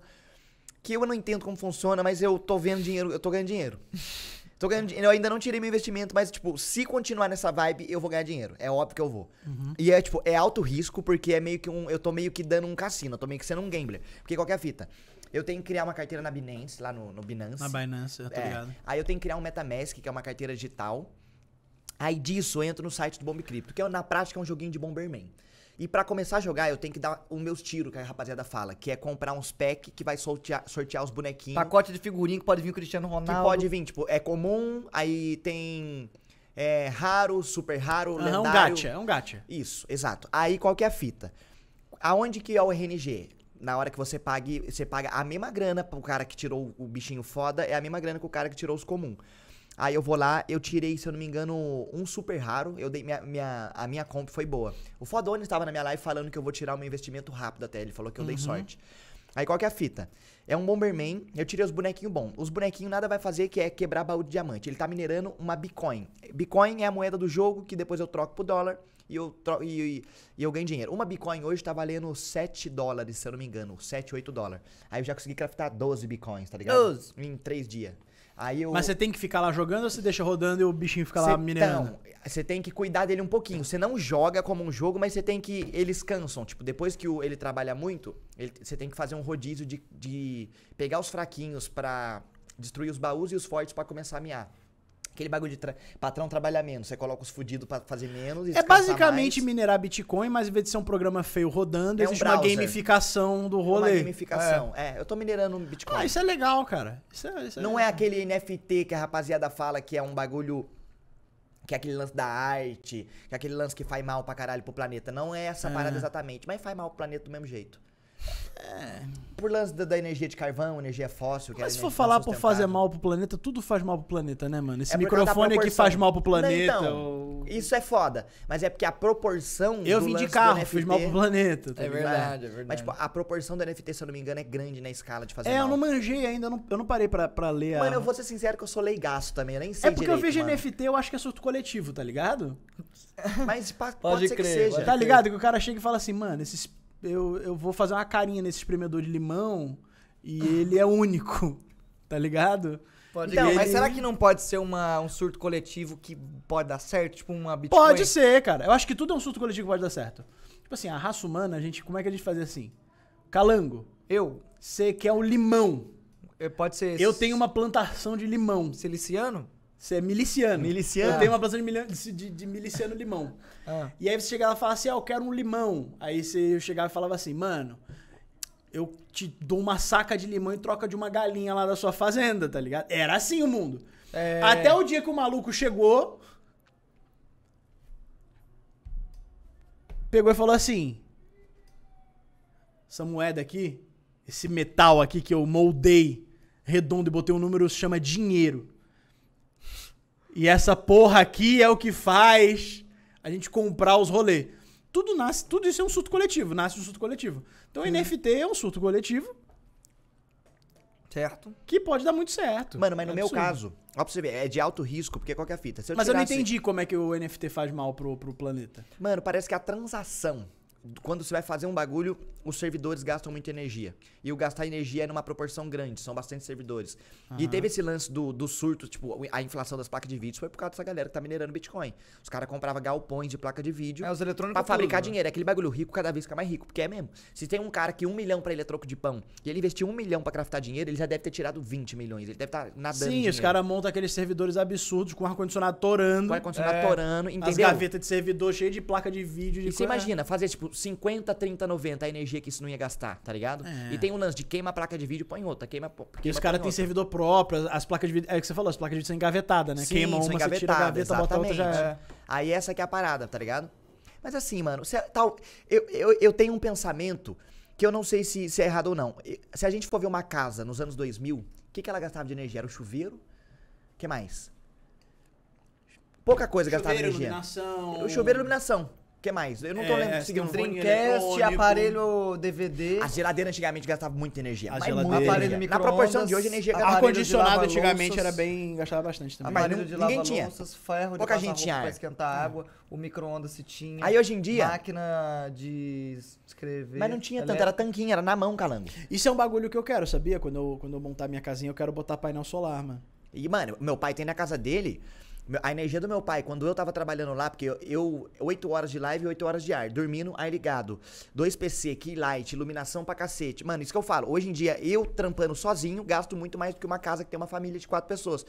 que eu não entendo como funciona, mas eu tô vendo dinheiro, eu tô ganhando dinheiro. Tô ganhando. Eu ainda não tirei meu investimento, mas, tipo, se continuar nessa vibe, eu vou ganhar dinheiro. É óbvio que eu vou. E é, tipo, é alto risco, porque é meio que um. Eu tô meio que dando um cassino, eu tô meio que sendo um gambler. Porque qualquer fita. Eu tenho que criar uma carteira na Binance, lá no, no Binance. Na Binance, eu tô É. ligado. Aí eu tenho que criar um MetaMask, que é uma carteira digital. Aí disso eu entro no site do Bomb Crypto, que é, na prática é um joguinho de Bomberman. E pra começar a jogar, eu tenho que dar os meus tiros, que a rapaziada fala, que é comprar uns pack que vai sortear, sortear os bonequinhos. Pacote de figurinha que pode vir o Cristiano Que Ronaldo. pode vir, tipo, é comum, aí tem é, raro, super raro, Aham, lendário. um gacha, é um gacha. Isso, exato. Aí qual que é a fita? Aonde que é o RNG? Na hora que você pague, você paga a mesma grana pro cara que tirou o bichinho foda, é a mesma grana que o cara que tirou os comum. Aí eu vou lá, eu tirei, se eu não me engano, um super raro. Eu dei minha, minha- a minha comp foi boa. O Fodone estava na minha live falando que eu vou tirar o meu investimento rápido até. Ele falou que eu dei sorte. Aí qual que é a fita? É um Bomberman, eu tirei os bonequinhos bons. Os bonequinhos nada vai fazer que é quebrar baú de diamante. Ele tá minerando uma Bitcoin. Bitcoin é a moeda do jogo que depois eu troco pro dólar e eu, e, e- e eu ganho dinheiro. Uma Bitcoin hoje tá valendo 7 dólares, se eu não me engano. 7, 8 dólares. Aí eu já consegui craftar 12 Bitcoins, tá ligado? 12. Em 3 dias. Aí eu... Mas você tem que ficar lá jogando ou você deixa rodando e o bichinho fica lá Cê- minerando? Então, você tem que cuidar dele um pouquinho. Você não joga como um jogo, mas você tem que. Eles cansam. Tipo, depois que o- ele trabalha muito, você tem que fazer um rodízio de, de pegar os fraquinhos pra destruir os baús e os fortes pra começar a miar. Aquele bagulho de tra- patrão trabalhar menos. Você coloca os fudidos pra fazer menos É basicamente mais. minerar Bitcoin, mas em vez de ser um programa feio rodando, É um existe uma browser. gamificação do uma rolê. gamificação. É. eu tô minerando um Bitcoin. Ah, isso é legal, cara. Isso é, isso Não é aquele NFT que a rapaziada fala que é um bagulho. Que é aquele lance da arte, que é aquele lance que faz mal pra caralho pro planeta. Não é essa parada exatamente, mas faz mal pro planeta do mesmo jeito. Por lance da, da energia de carvão, energia fóssil. Que é Mas se for falar por fazer mal pro planeta, tudo faz mal pro planeta, né, mano? Esse É microfone aqui proporção. faz mal pro planeta. Não, então, o- Isso é foda. Mas é porque a proporção. Eu do vim de carro, NFT fiz mal pro planeta. tá É ligado? verdade, é verdade. Mas, tipo, a proporção do NFT, se eu não me engano, é grande na escala de fazer É, eu mal. não manjei ainda, eu não, eu não parei pra, pra ler a... Mano, eu vou ser sincero que eu sou leigaço também, eu nem sei É porque eu direito, vejo mano. NFT, eu acho que é surto coletivo, tá ligado? Mas pode, Pode ser crer, que seja. pode Tá ligado? Que o cara chega e fala assim, mano, esses, eu, eu vou fazer uma carinha nesse espremedor de limão e ele é único, tá ligado? Pode Então, mas ele- será que não pode ser uma, um surto coletivo que pode dar certo? Tipo uma Bitcoin? Pode ser, cara. Eu acho que tudo é um surto coletivo que pode dar certo. Tipo assim, a raça humana, a gente, como é que a gente fazia assim? Calango, Eu? você quer o limão. Pode ser... Eu tenho uma plantação de limão. Siliciano? Você é miliciano. Miliciano? Eu tenho uma plantação de, de- de miliciano limão. Ah. E aí você chegava e falava assim, ah, eu quero um limão. Aí você chegava e falava assim, mano, eu te dou uma saca de limão em troca de uma galinha lá da sua fazenda, tá ligado? Era assim o mundo. É... Até o dia que o maluco chegou, pegou e falou assim: Essa moeda aqui, esse metal aqui que eu moldei redondo e botei um número, se chama dinheiro. E essa porra aqui é o que faz a gente comprar os rolês. Tudo nasce, tudo isso é um surto coletivo, nasce um surto coletivo. Então NFT é um surto coletivo Certo. que pode dar muito certo. Mano, mas no É meu absurdo. caso, ó pra você ver, é de alto risco, porque qual que é a fita? Se Mas eu não tirasse- entendi como é que o NFT faz mal pro, pro planeta. Mano, parece que a transação, quando você vai fazer um bagulho, os servidores gastam muita energia. E o gastar energia é numa proporção grande, são bastante servidores. E teve esse lance do, do surto, tipo, a inflação das placas de vídeo foi por causa dessa galera que tá minerando Bitcoin. Os caras compravam galpões de placa de vídeo. É, os eletrônicos Pra fabricar tudo, né? dinheiro. É aquele bagulho rico cada vez fica mais rico, porque é mesmo. Se tem um cara que um milhão pra ele é troco de pão, e ele investiu um milhão pra craftar dinheiro, ele já deve ter tirado 20 milhões. Ele deve estar tá nadando Sim, os caras montam aqueles servidores absurdos com ar-condicionado torando. Com ar-condicionado É, torando, As entendeu? gavetas de servidor cheias de placa de vídeo. De E você imagina, fazer tipo 50, 30, 90 a energia que isso não ia gastar, tá ligado? É. E tem um lance de queima a placa de vídeo, põe outra, queima, E queima os caras têm servidor próprio, as placas de vídeo. É o que você falou, as placas de vídeo são engavetadas, né? Sim, Queima são uma, você tira a engavetadas, gaveta, bota a outra já exatamente. é. Aí essa que é a parada, tá ligado? Mas assim, mano, se, tal, eu, eu, eu tenho um pensamento que eu não sei se, se é errado ou não. Se a gente for ver uma casa nos anos 2000, o que, que ela gastava de energia? Era o chuveiro? O que mais? Pouca coisa gastava Chuveiro, energia. iluminação. O chuveiro e iluminação. O que mais? Eu não tô É, lembrando. conseguindo um Dreamcast, aparelho DVD. A geladeira antigamente gastava muita energia. A mas geladeira. muita Aparelho energia. Na proporção de hoje, a energia gastava. Ar-condicionado de antigamente era bem. gastava bastante também. mas Aparelho não- de ninguém lavar tinha. louças, ferro de Pouca passar gente roupa tinha pra ar. esquentar água, o micro-ondas se tinha. Aí hoje em dia. Máquina de escrever. Mas não tinha tanto, era tanquinho, era na mão, calango. Isso é um bagulho que eu quero, sabia? Quando eu, quando eu montar minha casinha, eu quero botar painel solar, mano. E, mano, meu pai tem na casa dele. A energia do meu pai, quando eu tava trabalhando lá, porque eu, eu 8 horas de live e 8 horas de ar, dormindo, ar ligado. Dois PC, key light, iluminação pra cacete. Mano, isso que eu falo. Hoje em dia, eu trampando sozinho, gasto muito mais do que uma casa que tem uma família de quatro pessoas.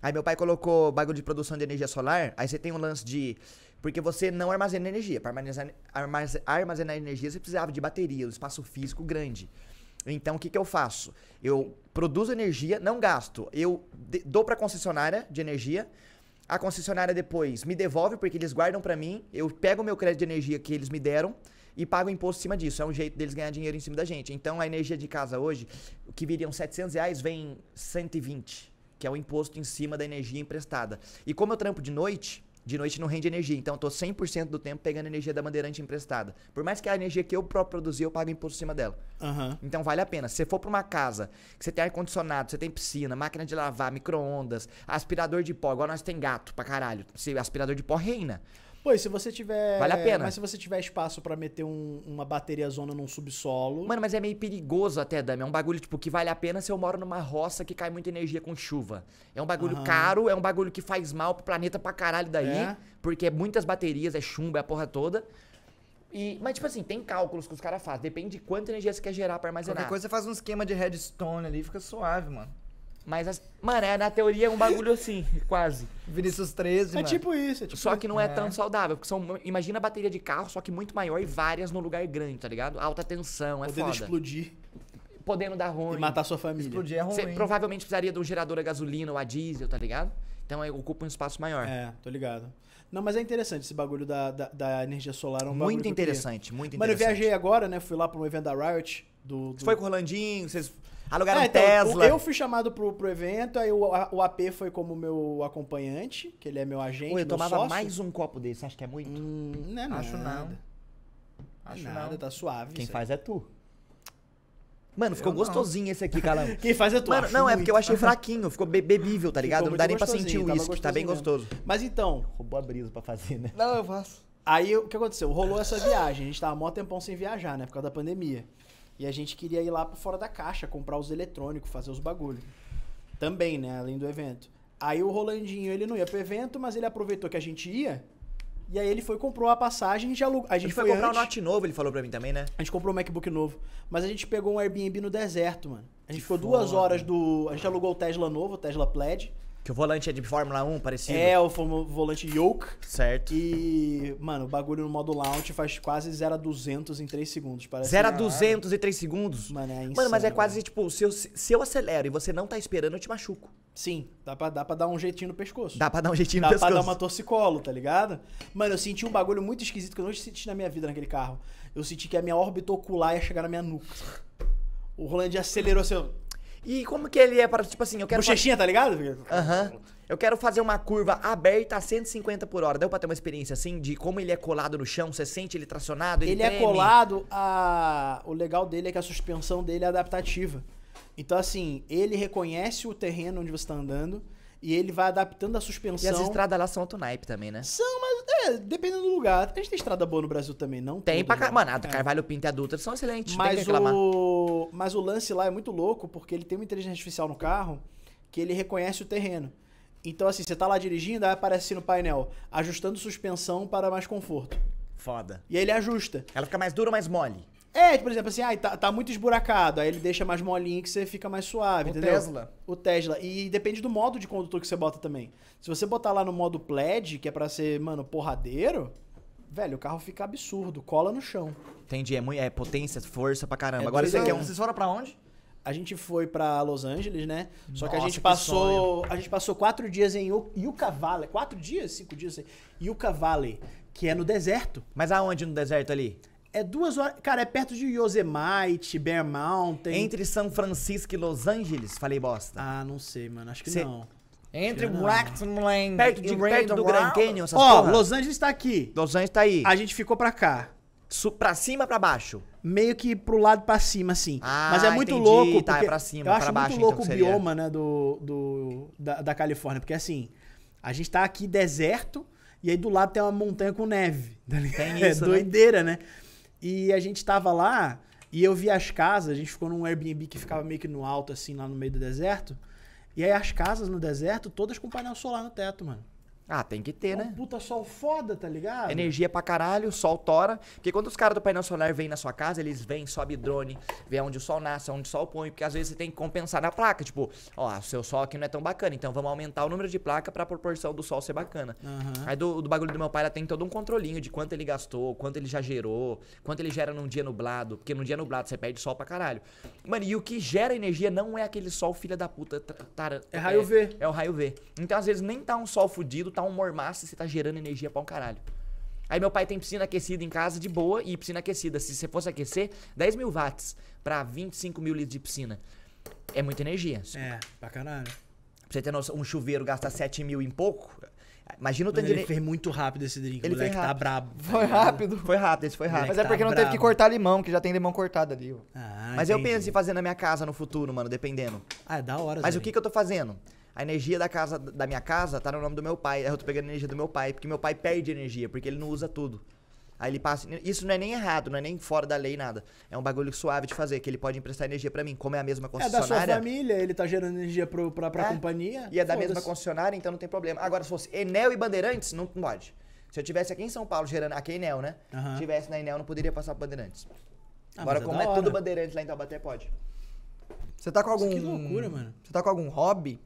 Aí meu pai colocou bagulho de produção de energia solar. Aí você tem um lance de. Porque você não armazena energia. Pra armazenar, armaze- armazenar energia, você precisava de bateria, um espaço físico grande. Então, o que, que eu faço? Eu produzo energia, não gasto. Eu dou pra concessionária de energia. A concessionária depois me devolve, porque eles guardam pra mim. Eu pego o meu crédito de energia que eles me deram e pago imposto em cima disso. É um jeito deles ganhar dinheiro em cima da gente. Então, a energia de casa hoje, que viriam 700 reais, vem 120, que é o imposto em cima da energia emprestada. E como eu trampo de noite, de noite não rende energia. Então, eu tô 100% do tempo pegando energia da bandeirante emprestada. Por mais que a energia que eu próprio produzi, eu pago imposto em cima dela. Aham. Então vale a pena. Se você for pra uma casa que você tem ar-condicionado, você tem piscina, máquina de lavar, micro-ondas, aspirador de pó, igual nós tem gato pra caralho. Se aspirador de pó reina. Pô, e se você tiver. Vale a pena. Mas se você tiver espaço pra meter um- uma bateria zona num subsolo. Mano, mas é meio perigoso até, Dami. É um bagulho, tipo, que vale a pena se eu moro numa roça que cai muita energia com chuva. É um bagulho Aham. caro, é um bagulho que faz mal pro planeta pra caralho daí. É? Porque é muitas baterias, é chumbo, é a porra toda. E, mas, tipo assim, tem cálculos que os caras fazem. Depende de quanta energia você quer gerar pra armazenar. Qualquer coisa você faz um esquema de redstone ali, fica suave, mano. Mas, as- mano, é, na teoria é um bagulho assim, quase. Vinícius 13, é mano. tipo isso, é tipo Só que não é, É. tão saudável, porque são, imagina a bateria de carro, só que muito maior e várias no lugar grande, tá ligado? Alta tensão, é podendo foda. explodir Podendo dar ruim. e matar sua família. Explodir é ruim. Você provavelmente precisaria de um gerador a gasolina ou a diesel, tá ligado? Então aí ocupa um espaço maior. É, tô ligado. Não, mas é interessante esse bagulho da, da, da energia solar. É um muito interessante, muito Mano, eu interessante. viajei agora, né? Fui lá pra um evento da Riot. Do, do... Você foi com o Rolandinho, vocês alugaram É, então, Tesla. Eu fui chamado pro, pro evento, aí o, a- o AP foi como meu acompanhante, que ele é meu agente. Pô, eu tomava sócio. mais um copo desse, acha que é muito? Hum, não é Acho nada. não. Não Acho é nada, tá suave. Quem isso aí. faz é tu. Mano, ficou Eu não. gostosinho esse aqui, Calão. Quem faz é tu. Mano, acho não, é muito. porque eu achei fraquinho, ficou be- bebível, tá ligado? Ficou não dá nem pra sentir o uísque, tá bem gostosinho gostoso. Mas então, Roubou a brisa pra fazer, né? Não, eu faço. Aí o que aconteceu? Rolou essa viagem. A gente tava mó tempão sem viajar, né? Por causa da pandemia. E a gente queria ir lá pra fora da caixa, comprar os eletrônicos, fazer os bagulho. Também, né? Além do evento. Aí o Rolandinho, ele não ia pro evento, mas ele aproveitou que a gente ia. E aí ele foi comprou a passagem e já alugou. A gente foi foi comprar um antes, Note novo, ele falou pra mim também, né? A gente comprou um MacBook novo. Mas a gente pegou um Airbnb no deserto, mano. A gente Que ficou duas foda. horas do. A gente alugou o Tesla novo, o Tesla Plaid. Que o volante é de Fórmula 1, parecido. É o volante Yoke. Certo. E, mano, o bagulho no modo launch faz quase 0 a 200 em 3 segundos. Parece 0 a que- 200 e 3 segundos. Mano, é insano, Mano, mas é quase velho. tipo, se eu, se eu acelero e você não tá esperando, eu te machuco. Sim, dá pra, dá pra dar um jeitinho no pescoço. Dá pra dar um jeitinho Dá no pra pescoço. dar uma torcicolo, tá ligado? Mano, eu senti um bagulho muito esquisito que eu não senti na minha vida naquele carro. Eu senti que a minha órbita ocular ia chegar na minha nuca. O Roland acelerou assim, E como que ele é para, tipo assim, eu quero... bochechinha, tá ligado? Aham. Eu quero fazer uma curva aberta a 150 por hora. Deu pra ter uma experiência assim, de como ele é colado no chão, você sente ele tracionado, ele, Ele é colado, a... o legal dele é que a suspensão dele é adaptativa. Então, assim, ele reconhece o terreno onde você tá andando e ele vai adaptando a E suspensão. as estradas lá são auto-naipe também, né? São, mas é, dependendo do lugar. A gente tem estrada boa no Brasil também, não Tem pra né? cá. Mano, a do É. Carvalho Pinto e a Dutra são excelentes. Mas o, mas o lance lá é muito louco, porque ele tem uma inteligência artificial no carro que ele reconhece o terreno. Então, assim, você tá lá dirigindo, aí aparece no painel, ajustando suspensão para mais conforto. Foda. E aí ele ajusta. Ela fica mais dura ou mais mole? É, por exemplo, assim, ai, tá, tá muito esburacado, aí ele deixa mais molinho que você fica mais suave, O entendeu? Tesla. O Tesla. E depende do modo de condutor que você bota também. Se você botar lá no modo plaid, que é pra ser, mano, porradeiro, velho, o carro fica absurdo, cola no chão. Entendi, é, muito, é potência, força pra caramba. É Agora você quer né? um... Vocês foram pra onde? A gente foi pra Los Angeles, né? Só que a gente que passou, a gente passou quatro dias em Yu- Yucca Valley, quatro dias, cinco dias, sei. Yucca Valley, que é no deserto. Mas aonde no deserto ali? É duas horas, cara, é perto de Yosemite, Bear Mountain. Entre São Francisco e Los Angeles? Falei bosta. Ah, não sei, mano, acho que Cê- não. Entre. Blackland perto, de, e perto do Grand. Canyon, essas Ó, porra? Los Angeles tá aqui. Los Angeles tá aí. A gente ficou pra cá. Su pra cima pra baixo? Meio que pro lado pra cima, assim. Ah, Mas é muito entendi. louco. Tá, é pra cima, Eu acho pra baixo, muito então, louco que o seria. bioma, né, do, do, da, da Califórnia. Porque assim, a gente tá aqui deserto e aí do lado tem uma montanha com neve. tá? Tem é isso, né? doideira, né? E a gente tava lá e eu vi as casas, a gente ficou num Airbnb que ficava meio que no alto, assim, lá no meio do deserto. E aí as casas no deserto, todas com painel solar no teto, mano. Ah, tem que ter, É né? um puta sol foda, tá ligado? Energia pra caralho, sol tora. Porque quando os caras do painel solar vêm na sua casa, eles vêm, sobe drone, vê onde o sol nasce, onde o sol põe. Porque às vezes você tem que compensar na placa. Tipo, ó, o seu sol aqui não é tão bacana, então vamos aumentar o número de placa pra proporção do sol ser bacana. Aham. Aí do, do bagulho do meu pai, ela tem todo um controlinho de quanto ele gastou, quanto ele já gerou, quanto ele gera num dia nublado. Porque num dia nublado você perde sol pra caralho. Mano, e o que gera energia não é aquele sol filha da puta. tra- tara- É raio V. É o raio V. Então, às vezes, nem tá um sol fudido, tá um mormaço e você tá gerando energia pra um caralho. Aí meu pai tem piscina aquecida em casa de boa e piscina aquecida. Se você fosse aquecer, 10 mil watts pra 25 mil litros de piscina. É muita energia. É, pra caralho. Pra você ter noção, um chuveiro gasta 7 mil em pouco. Imagina o tanto de ele fez muito rápido esse drink. Ele o moleque tá brabo. tá Foi rápido. Foi rápido, esse foi rápido. Mas é tá porque não teve que cortar limão, que já tem limão cortado ali. Ah, Mas eu entendi. penso em fazer na minha casa no futuro, mano, dependendo. Ah, é da hora. Mas Zé. o que, que eu tô fazendo? A energia da casa da minha casa tá no nome do meu pai. Aí eu tô pegando a energia do meu pai, porque meu pai perde energia, porque ele não usa tudo. Aí ele passa. Isso não é nem errado, não é nem fora da lei nada. É um bagulho suave de fazer, que ele pode emprestar energia pra mim. Como é a mesma É da sua concessionária. família, ele tá gerando energia pro, pra, pra É. companhia. E é da mesma concessionária, então não tem problema. Agora, se fosse Enel e Bandeirantes, não pode. Se eu tivesse aqui em São Paulo gerando. Aqui é Enel, né? Aham. Se tivesse na Enel, não poderia passar pro Bandeirantes. Ah, Agora, mas como é tudo Bandeirantes lá em Taubaté, pode. Você tá com Nossa, algum. que loucura, mano. Você tá com algum hobby?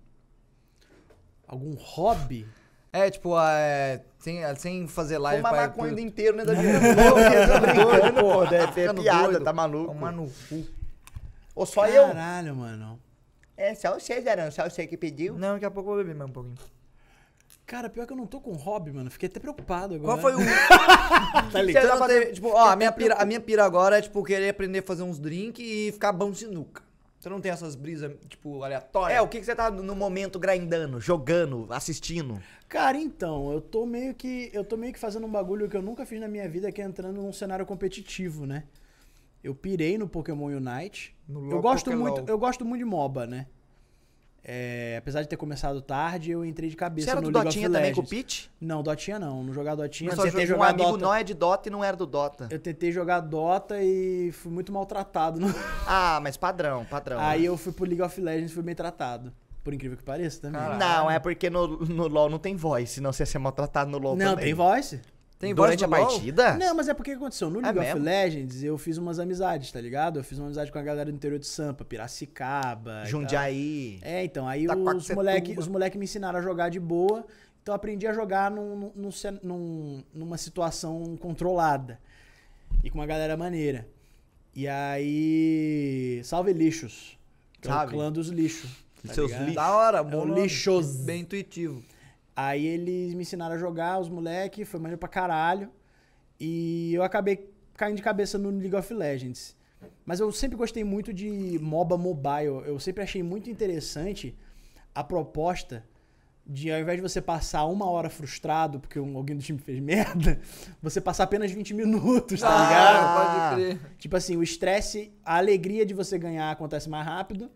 Algum hobby? É, tipo, é, sem, sem fazer live Fumar pra- maconha o pro- inteiro, né, Davi? Tô brincando, pô. Deve ter Ficando piada, doido. tá maluco. Tomar no cu. Ou só eu? Caralho, mano. É, só você, Zerão. Só você que pediu. Não, daqui a pouco eu vou beber mais um pouquinho. Cara, pior que eu não tô com hobby, mano. Fiquei até preocupado agora. Qual foi o. Tá ligado? tipo, ó, a minha, pira, a minha pira agora é, tipo, querer aprender a fazer uns drinks e ficar bom de sinuca. Você não tem essas brisas, tipo, aleatórias? É, o que, que você tá no momento grindando, jogando, assistindo? Cara, então, eu tô meio que. Eu tô meio que fazendo um bagulho que eu nunca fiz na minha vida, que é entrando num cenário competitivo, né? Eu pirei no Pokémon Unite. No eu gosto Pokélol. muito, eu gosto muito de MOBA, né? É, apesar de ter começado tarde, eu entrei de cabeça Você era no do League Dotinha também com o. Pete? Não, Dotinha não. Não jogar Dotinha. Mas você teve um amigo Dota. nóia de Dota e não era do Dota. Eu tentei jogar Dota e fui muito maltratado. no- Ah, mas padrão, padrão. Aí eu fui pro League of Legends e fui bem tratado. Por incrível que pareça também. Caralho. Não, é porque no, no LoL não tem voz, senão você ia ser maltratado no LoL não, também. tem voice. Tem voz Durante a LoL? partida? Não, mas é porque aconteceu? No É League of mesmo? Legends, eu fiz umas amizades, tá ligado? Eu fiz uma amizade com a galera do interior de Sampa, Piracicaba. Jundiaí. É, então, aí Taquacetuba. os moleque, os moleque me ensinaram a jogar de boa. Então eu aprendi a jogar num, num- num numa situação controlada. E com uma galera maneira. E aí. Salve lixos. Que é o clã dos lixos. tá Seus ligado? lixos. Da hora, É bom um nome. lixos. Bem intuitivo. Aí eles me ensinaram a jogar, os moleque, foi maneiro pra caralho. E eu acabei caindo de cabeça no League of Legends. Mas eu sempre gostei muito de MOBA mobile. Eu sempre achei muito interessante a proposta de, ao invés de você passar uma hora frustrado porque alguém do time fez merda, você passar apenas 20 minutos, tá ligado? Ah. pode crer. Tipo assim, o estresse, a alegria de você ganhar acontece mais rápido.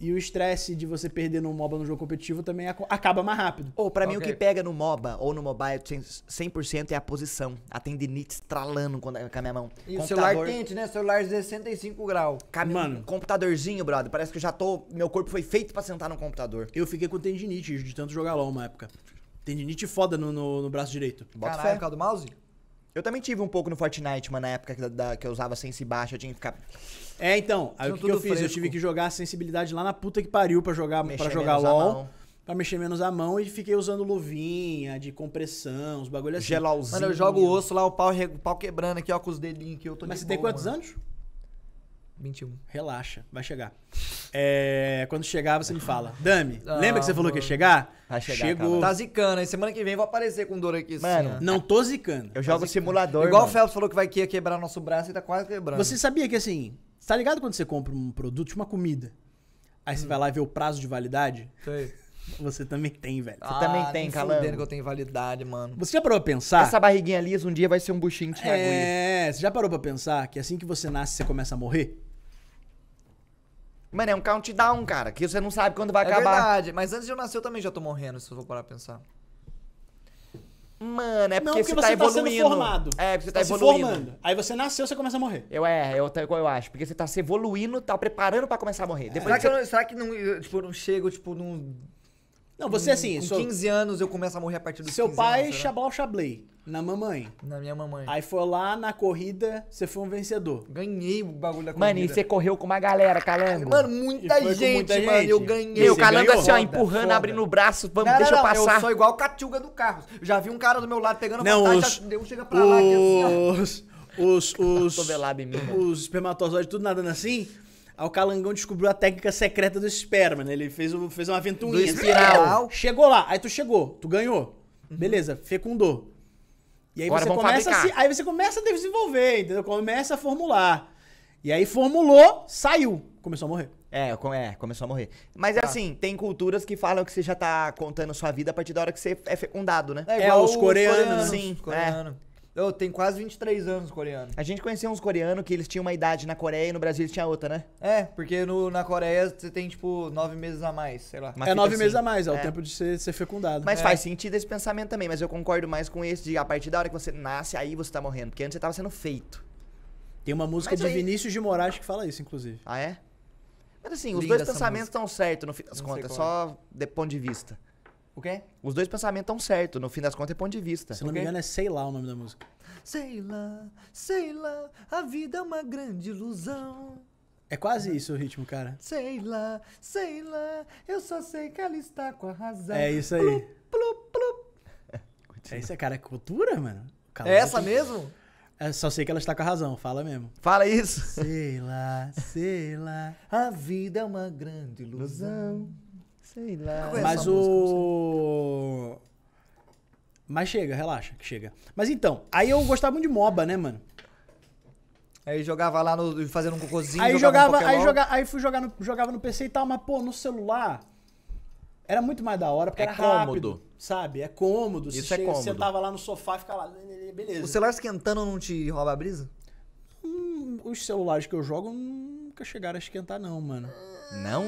E o estresse de você perder no MOBA no jogo competitivo também acaba mais rápido. Ou pra mim o que pega no MOBA ou no mobile 100% é a posição. A tendinite estralando com a minha mão. E o celular quente, né? Celular 65 graus. Cam... Mano. Computadorzinho, brother. Parece que eu já tô. Meu corpo foi feito pra sentar no computador. Eu fiquei com tendinite de tanto jogar LOL uma época. Tendinite foda no, no, no braço direito. Bota Caralho, fé. por causa do mouse? Eu também tive um pouco no Fortnite, mano, na época que, da- que eu usava sense baixo, eu tinha que ficar É, então, aí São o que, que eu fiz? Eu fresco. tive que jogar a sensibilidade lá na puta que pariu pra jogar, Mexer pra jogar LOL. Pra mexer menos a mão e fiquei usando luvinha de compressão, os bagulho assim. gelauzinho. Mano, eu jogo o osso lá, o pau, o pau quebrando aqui, ó, com os dedinhos aqui. Eu tô Mas de você tem quantos mano. anos? 21. Relaxa, vai chegar. É, quando chegar, você me fala. Dami, Ah, lembra que você falou que ia chegar? Vai chegar, Chegou. calma. Tá zicando, aí semana que vem eu vou aparecer com dor aqui. Mano, assim. Não tô zicando. Eu jogo simulador. Igual o mano. Phelps falou que vai que ia quebrar nosso braço e tá quase quebrando. Você sabia que assim, tá ligado quando você compra um produto, tipo uma comida? Aí Hum. você vai lá ver o prazo de validade? Sei. Você também tem, velho. Você também tem, fudendo que eu tenho validade, mano. Você já parou pra pensar? Essa barriguinha lisa um dia vai ser um buchinho de Thiago. É, você já parou pra pensar que assim que você nasce, você começa a morrer? Mano, é um countdown, cara, que você não sabe quando vai É acabar. verdade, mas antes de eu nascer eu também já tô morrendo, se eu for parar pra pensar. Mano, é porque, não, porque você, você tá tá, evoluindo. sendo formado. É, porque você tá, se evoluindo. formando. Aí você nasceu, você começa a morrer. Eu é, eu, eu, eu acho. Porque você tá se evoluindo, tá preparando pra começar a morrer. Depois Será que que, eu você... não, será que não, eu, tipo, não chego, tipo, num... Não, você assim, com seu, 15 anos eu começo a morrer a partir dos seu 15 pai anos, será? chablau chablei na mamãe. Na minha mamãe. Aí foi lá na corrida, você foi um vencedor. Ganhei o bagulho da Mano, e corrida. você correu com uma galera, calango. Mano, muita gente, muita mano. gente. Eu ganhei. Meu, calango ganhou? assim, ó, empurrando, foda. abrindo o braço. Vamos, Não, deixa não, eu não, passar. Eu sou igual o Catiuga do carro. Já vi um cara do meu lado pegando Não, vontade, os- já deu, chega pra lá. aqui, assim. Os. Os. Os. Os espermatozoides tudo nadando assim. Aí o Calangão descobriu a técnica secreta do esperma, né? Ele fez, um- fez uma ventoinha. Do espiral. Chegou lá, aí tu chegou, tu ganhou. Beleza, fecundou. E aí Agora você começa a se, aí você começa a desenvolver, entendeu? Começa a formular. E aí formulou, saiu, começou a morrer. É, é, começou a morrer. Mas é assim, tem culturas que falam que você já tá contando sua vida a partir da hora que você é fecundado, né? É, os coreanos, sim, os coreanos. Eu tenho quase 23 anos coreano. A gente conhecia uns coreanos que eles tinham uma idade na Coreia e no Brasil eles tinham outra, né? É, porque no, na Coreia você tem, tipo, nove meses a mais, sei lá. É nove assim. meses a mais, é, o É. tempo de ser, ser fecundado. Mas É. faz sentido esse pensamento também, mas eu concordo mais com esse de a partir da hora que você nasce, aí você tá morrendo. Porque antes você tava sendo feito. Tem uma música Mas de aí- Vinícius de Moraes que fala isso, inclusive. Ah, é? Mas assim, os dois pensamentos estão certos no fim das Não contas, só de ponto de vista. O quê? Os dois pensamentos estão certos, no fim das contas é ponto de vista. Se não me engano, é sei lá o nome da música. Sei lá, sei lá, a vida é uma grande ilusão. É quase isso o ritmo, cara. Sei lá, sei lá, eu só sei que ela está com a razão. É isso aí. Plup, plup, plup. É isso, cara. É cultura, mano. É Calma, essa que- mesmo? É, só sei que ela está com a razão, fala mesmo. Fala isso. Sei lá, sei lá. A vida é uma grande ilusão. Sei lá. Mas o. Mas chega, relaxa, que chega. Mas então, aí eu gostava muito de MOBA, né, mano? Aí jogava lá no, fazendo um cocôzinho. Aí jogava, jogava, um aí, joga, aí fui jogar no, jogava no PC e tal, mas pô, no celular era muito mais da hora, porque É era rápido, cômodo. sabe? É cômodo. Isso você é cômodo. sentava lá no sofá e ficava lá, beleza. O celular esquentando não te rouba a brisa? Hum, os celulares que eu jogo nunca chegaram a esquentar não, mano. Não?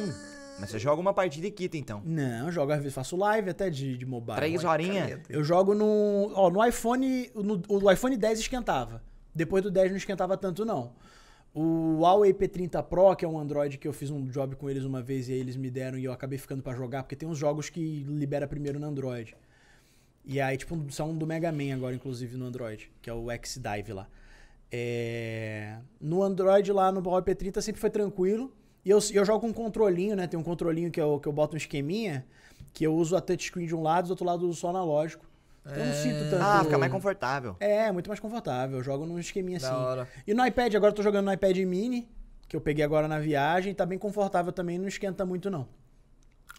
Mas você joga uma partida e quita, então. Não, eu jogo às vezes, faço live até de, de mobile. Três horinhas. Eu jogo no. Ó, no iPhone. No, o iPhone 10 esquentava. Depois do 10 não esquentava tanto, não. O Huawei P30 Pro, que é um Android que eu fiz um job com eles uma vez e aí eles me deram e eu acabei ficando pra jogar, porque tem uns jogos que libera primeiro no Android. E aí, tipo, são do Mega Man agora, inclusive, no Android, que é o X-Dive lá. É... No Android lá no Huawei P30 sempre foi tranquilo. E eu, eu jogo com um controlinho, né? Tem um controlinho que eu, que eu boto um esqueminha, que eu uso a touchscreen de um lado e do outro lado eu uso só analógico. Então eu não sinto tanto. Ah, fica mais confortável. É, muito mais confortável. Eu jogo num esqueminha Da assim. hora. E no iPad, agora eu tô jogando no iPad mini, que eu peguei agora na viagem, tá bem confortável também, não esquenta muito não.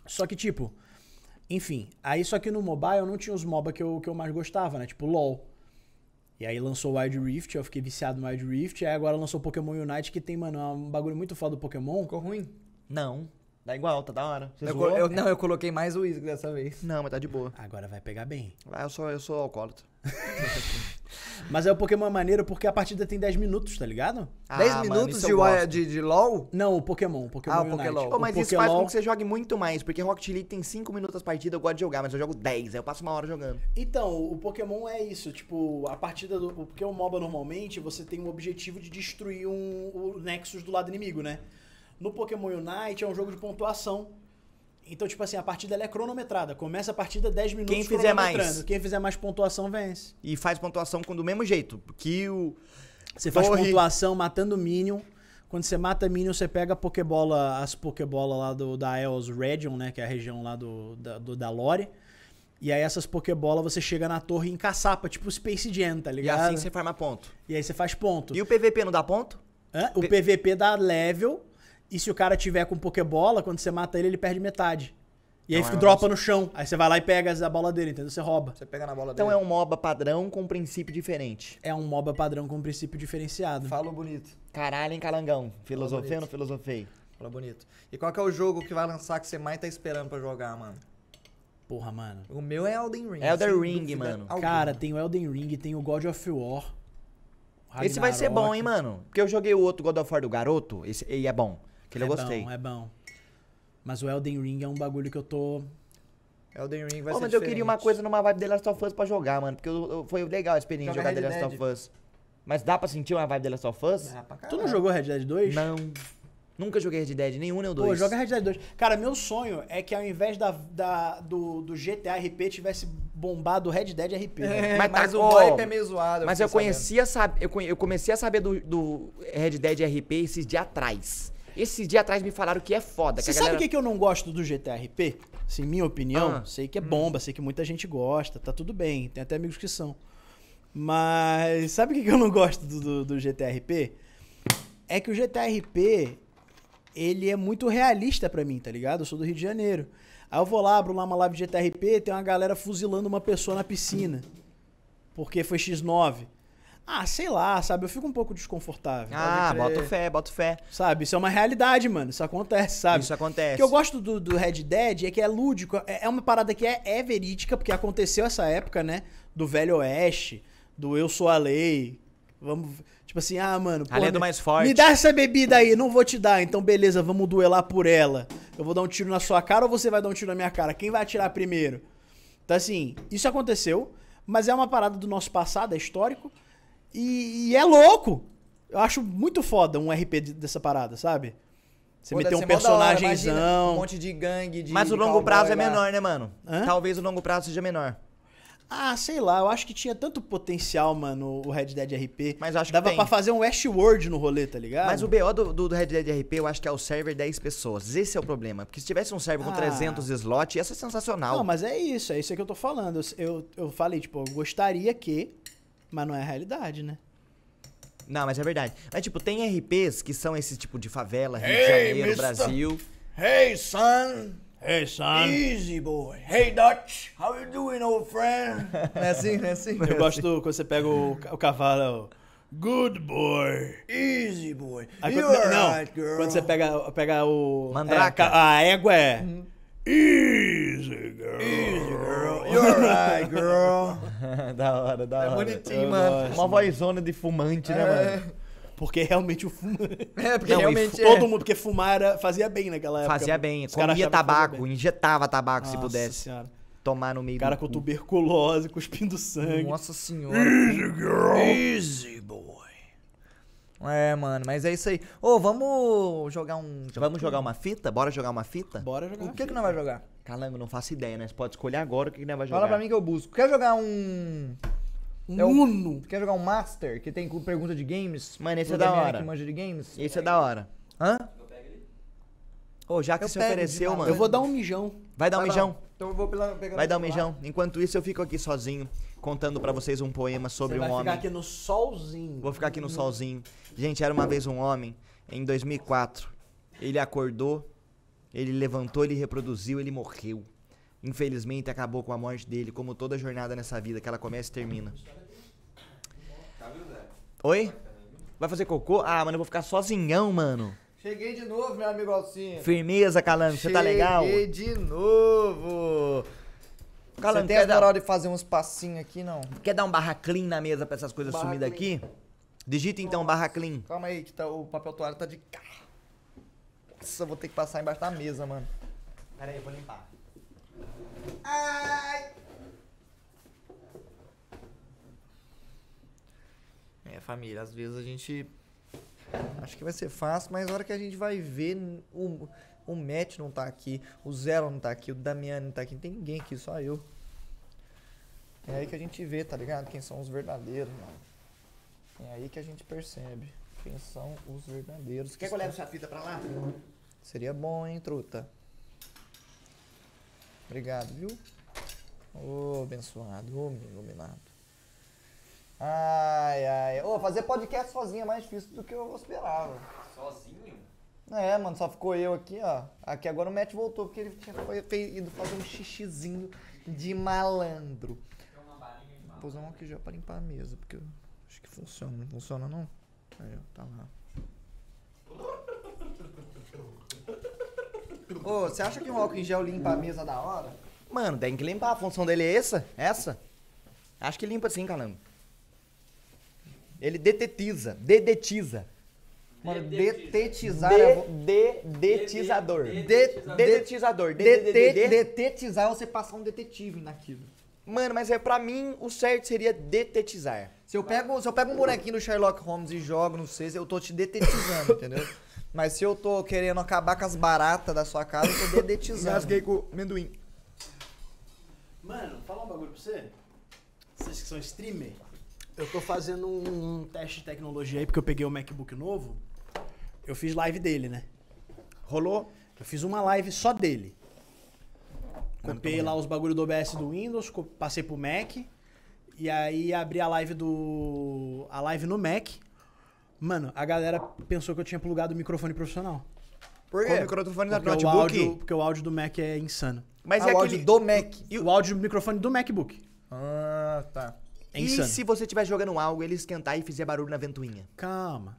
Só que, tipo, enfim, aí só que no mobile eu não tinha os MOBA que eu, que eu mais gostava, né? Tipo, LOL. E aí lançou o Wild Rift, eu fiquei viciado no Wild Rift, aí agora lançou o Pokémon Unite, que tem, mano, um bagulho muito foda do Pokémon. Ficou ruim? Não. Dá igual, tá da hora. Você Eu, eu- não, eu coloquei mais o uísque dessa vez. Não, mas tá de boa. Agora vai pegar bem. Ah, eu sou, eu sou alcoólatra. Mas é o Pokémon maneiro porque a partida tem 10 minutos, tá ligado? 10 Ah, mano, minutos isso de, de, de LOL? Não, o Pokémon. o Pokémon Ah, o. Pokélol. Pô, mas o isso faz com que você jogue muito mais, porque Rocket League tem 5 minutos as partidas, eu gosto de jogar, mas eu jogo 10, aí eu passo uma hora jogando. Então, o Pokémon é isso, tipo, a partida do. Porque o MOBA normalmente você tem o objetivo de destruir um, o Nexus do lado inimigo, né? No Pokémon Unite é um jogo de pontuação. Então, tipo assim, a partida é cronometrada. Começa a partida 10 minutos Quem fizer mais. Quem fizer mais pontuação vence. E faz pontuação com do mesmo jeito, kill... Você faz Torre. pontuação matando Minion. Quando você mata Minion, você pega a Pokébola, as Pokébola lá do, da Eos Region, né? Que é a região lá do, da, do- da Lore. E aí essas Pokébola você chega na torre e encaçapa, tipo Space Jam, tá E ligado? assim você farma ponto. E aí você faz ponto. E o PVP não dá ponto? Hã? O PVP dá level. E se o cara tiver com Pokébola, quando você mata ele, ele perde metade. E aí Então fica, é um dropa no chão. Aí você vai lá e pega a bola dele, entendeu? Você rouba. Você pega na bola Então dele. é um MOBA padrão com princípio diferente. É um MOBA padrão com princípio diferenciado. Fala bonito. Caralho, hein, calangão? Filosofei ou não filosofei? Fala bonito. E qual que é o jogo que vai lançar que você mais tá esperando pra jogar, mano? Porra, mano. O meu é Elden Ring. Elden Ring, mano. alguma. Cara, tem o Elden Ring, tem o God of War. Esse vai ser bom, hein, mano? Porque eu joguei o outro God of War do garoto, esse, e é bom. Que ele é eu gostei. Bom, é bom. Mas o Elden Ring é um bagulho que eu tô. Elden Ring vai Ô, ser mas eu queria uma diferente. coisa numa vibe The Last of Us pra jogar, mano. Porque eu- eu- foi legal a experiência jogar The Red Last Dead. of Us. Mas dá pra sentir uma vibe The Last of Us? Ah, pra Tu não jogou Red Dead 2? Não. Nunca joguei Red Dead, nenhum nem o dois. Pô, joga Red Dead 2. Cara, meu sonho é que ao invés da, da- do, do GTA RP tivesse bombado o Red Dead RP. É, Mas mas, tá- o hype é meio zoado. Mas eu conhecia, sabe, eu, eu comecei a saber do, do Red Dead RP esses dias atrás. Esses dias atrás me falaram que é foda. Você sabe o que, eu não gosto do GTA RP? Assim, minha opinião, Ah. sei que é bomba, sei que muita gente gosta, tá tudo bem, tem até amigos que são. Mas sabe o que, eu não gosto do, do, do GTA RP? É que o GTA RP, ele é muito realista pra mim, tá ligado? Eu sou do Rio de Janeiro. Aí eu vou lá, abro lá uma live de GTA RP, tem uma galera fuzilando uma pessoa na piscina. Porque foi X9. Ah, sei lá, sabe? Eu fico um pouco desconfortável. Ah, boto fé, boto fé. Sabe? Isso é uma realidade, mano. Isso acontece, sabe? Isso O acontece. que eu gosto do, do Red Dead é que é lúdico. É é uma parada que é, é verídica, porque aconteceu essa época, né? Do Velho Oeste, do Eu Sou a Lei. Vamos. Tipo assim, ah, mano. A lei do me- mais forte. Me dá essa bebida aí, não vou te dar. Então, beleza, vamos duelar por ela. Eu vou dar um tiro na sua cara ou você vai dar um tiro na minha cara? Quem vai atirar primeiro? Então, assim, isso aconteceu, mas é uma parada do nosso passado, é histórico. E, e é louco. Eu acho muito foda um RP de- dessa parada, sabe? Você Pô, meter um hora, imagina, personagemzão. Um monte de gangue, de Mas o longo prazo é lá. menor, né, mano? Hã? Talvez o longo prazo seja menor. Ah, sei lá, eu acho que tinha tanto potencial, mano, o Red Dead RP. Mas eu acho que Dava pra fazer um Westworld no rolê, tá ligado? Mas o BO do, do, do Red Dead RP, eu acho que é o server 10 pessoas. Esse é o problema. Porque se tivesse um server com Ah. 300 slots, ia ser sensacional. Não, mas é isso, é isso que eu tô falando. Eu, eu, eu falei, tipo, eu gostaria que, mas não é a realidade, né? Não, mas é verdade. Mas, tipo, tem RPs que são esse tipo de favela, Rio de Janeiro, Brasil. Hey, son! Hey, son. Easy, boy! Hey, Dutch! How you doing, old friend? não é assim, não é assim? Eu gosto quando você pega o, o cavalo. Good boy. Easy, boy! Aí quando, não, alright, girl? quando você pega, pega o. Mandraka. é, a ca- a égua é. Easy, girl. Easy, girl! You alright, girl! da hora, da É hora. bonitinho, Eu mano. gosto. Uma vozona de fumante, né, mano? Porque realmente o fumo. É, porque Não, realmente é. Todo mundo, porque fumar era, fazia bem naquela época. Fazia bem. Os Comia tabaco, bem. injetava tabaco se Nossa pudesse. Senhora. Tomar no meio cara do com cu. tuberculose, cuspindo sangue. Nossa senhora. Easy, girl! Easy, boy! É, mano, mas é isso aí. Ô, vamos jogar um... Vamos jogar uma fita? Bora jogar uma fita? Bora jogar. O que que nós vai jogar? Calango, não faço ideia, né? Você pode escolher agora o que que nós vai jogar. Fala pra mim que eu busco. Quer jogar um... Um É o- Uno. Quer jogar um Master, que tem com pergunta de games? Mano, esse é da hora. que manja de games? Esse é da hora. Hã? Ô, já que Eu você ofereceu, mano. Eu vou dar um mijão. Vai dar um Vai lá. mijão? Então eu vou pela, pegar Vai dar um celular. mijão. Enquanto isso, eu fico aqui sozinho, contando pra vocês um poema sobre Você vai um ficar homem. aqui no solzinho. Vou ficar aqui no solzinho. Gente, era uma vez um homem, em 2004. Ele acordou, ele levantou, ele reproduziu, ele morreu. Infelizmente, acabou com a morte dele, como toda jornada nessa vida, que ela começa e termina. Oi? Vai fazer cocô? Ah, mano, eu vou ficar sozinhão, mano. Cheguei de novo, meu amigo Alcinho. Firmeza, Calango, você tá legal? Cheguei de novo. Calango, Você tem a moral de fazer uns passinhos aqui, não? Quer dar um barra clean na mesa pra essas coisas Barra sumidas clean. aqui? Digita então barra clean. Calma aí, que tá, o papel toalha tá de cá. Nossa, eu vou ter que passar embaixo da mesa, mano. Pera aí, eu vou limpar. É, família, às vezes a gente. Acho que vai ser fácil, mas a hora que a gente vai ver, o, o Matt não tá aqui, o Zero não tá aqui, o Damiani não tá aqui, não tem ninguém aqui, só eu. É aí que a gente vê, tá ligado? Quem são os verdadeiros, mano. É aí que a gente percebe quem são os verdadeiros. Quer que eu leve essa fita pra lá? Seria bom, hein, truta? Obrigado, viu? Ô, abençoado, ô, meu iluminado. Ai, ai. Ô, fazer podcast sozinho é mais difícil do que eu esperava. Sozinho? É, mano, só ficou eu aqui, ó. Aqui agora o Matt voltou, porque ele tinha foi- ido fazer um xixizinho de malandro. Vou pôr um aqui já pra limpar a mesa, porque eu acho que funciona. Não funciona, não? Aí, ó, tá lá. Ô, você acha que um álcool em gel limpa a mesa da hora? Mano, tem que limpar. A função dele é essa? Essa? Acho que limpa sim, Calango. Ele detetiza. Dedetiza. Mano, Detetizar. é Dedetizador. De- de- Dedetizador. Dete- Dedetizador. Detetizar é você passar um detetive naquilo. Mano, mas é pra mim o certo seria detetizar. Se eu pego, se eu pego um bonequinho do Sherlock Holmes e jogo no C, eu tô te detetizando, entendeu? Mas se eu tô querendo acabar com as baratas da sua casa, eu tô dedetizando. com amendoim. Mano, falar um bagulho pra você. Vocês que são streamer. Eu tô fazendo um teste de tecnologia aí, porque eu peguei o MacBook novo. Eu fiz live dele, né? Rolou? Eu fiz uma live só dele. Copiei lá os bagulho do OBS do Windows, passei pro Mac. E aí abri a live do. a live no Mac. Mano, a galera pensou que eu tinha plugado o microfone profissional. Por Com o quê? microfone do Porque o, notebook? áudio, porque o áudio do Mac é insano. Mas Ah, é o aquele... áudio do Mac. E o áudio do microfone do MacBook. Ah, tá. É E insano. se você estiver jogando algo, ele esquentar e fizer barulho na ventoinha? Calma.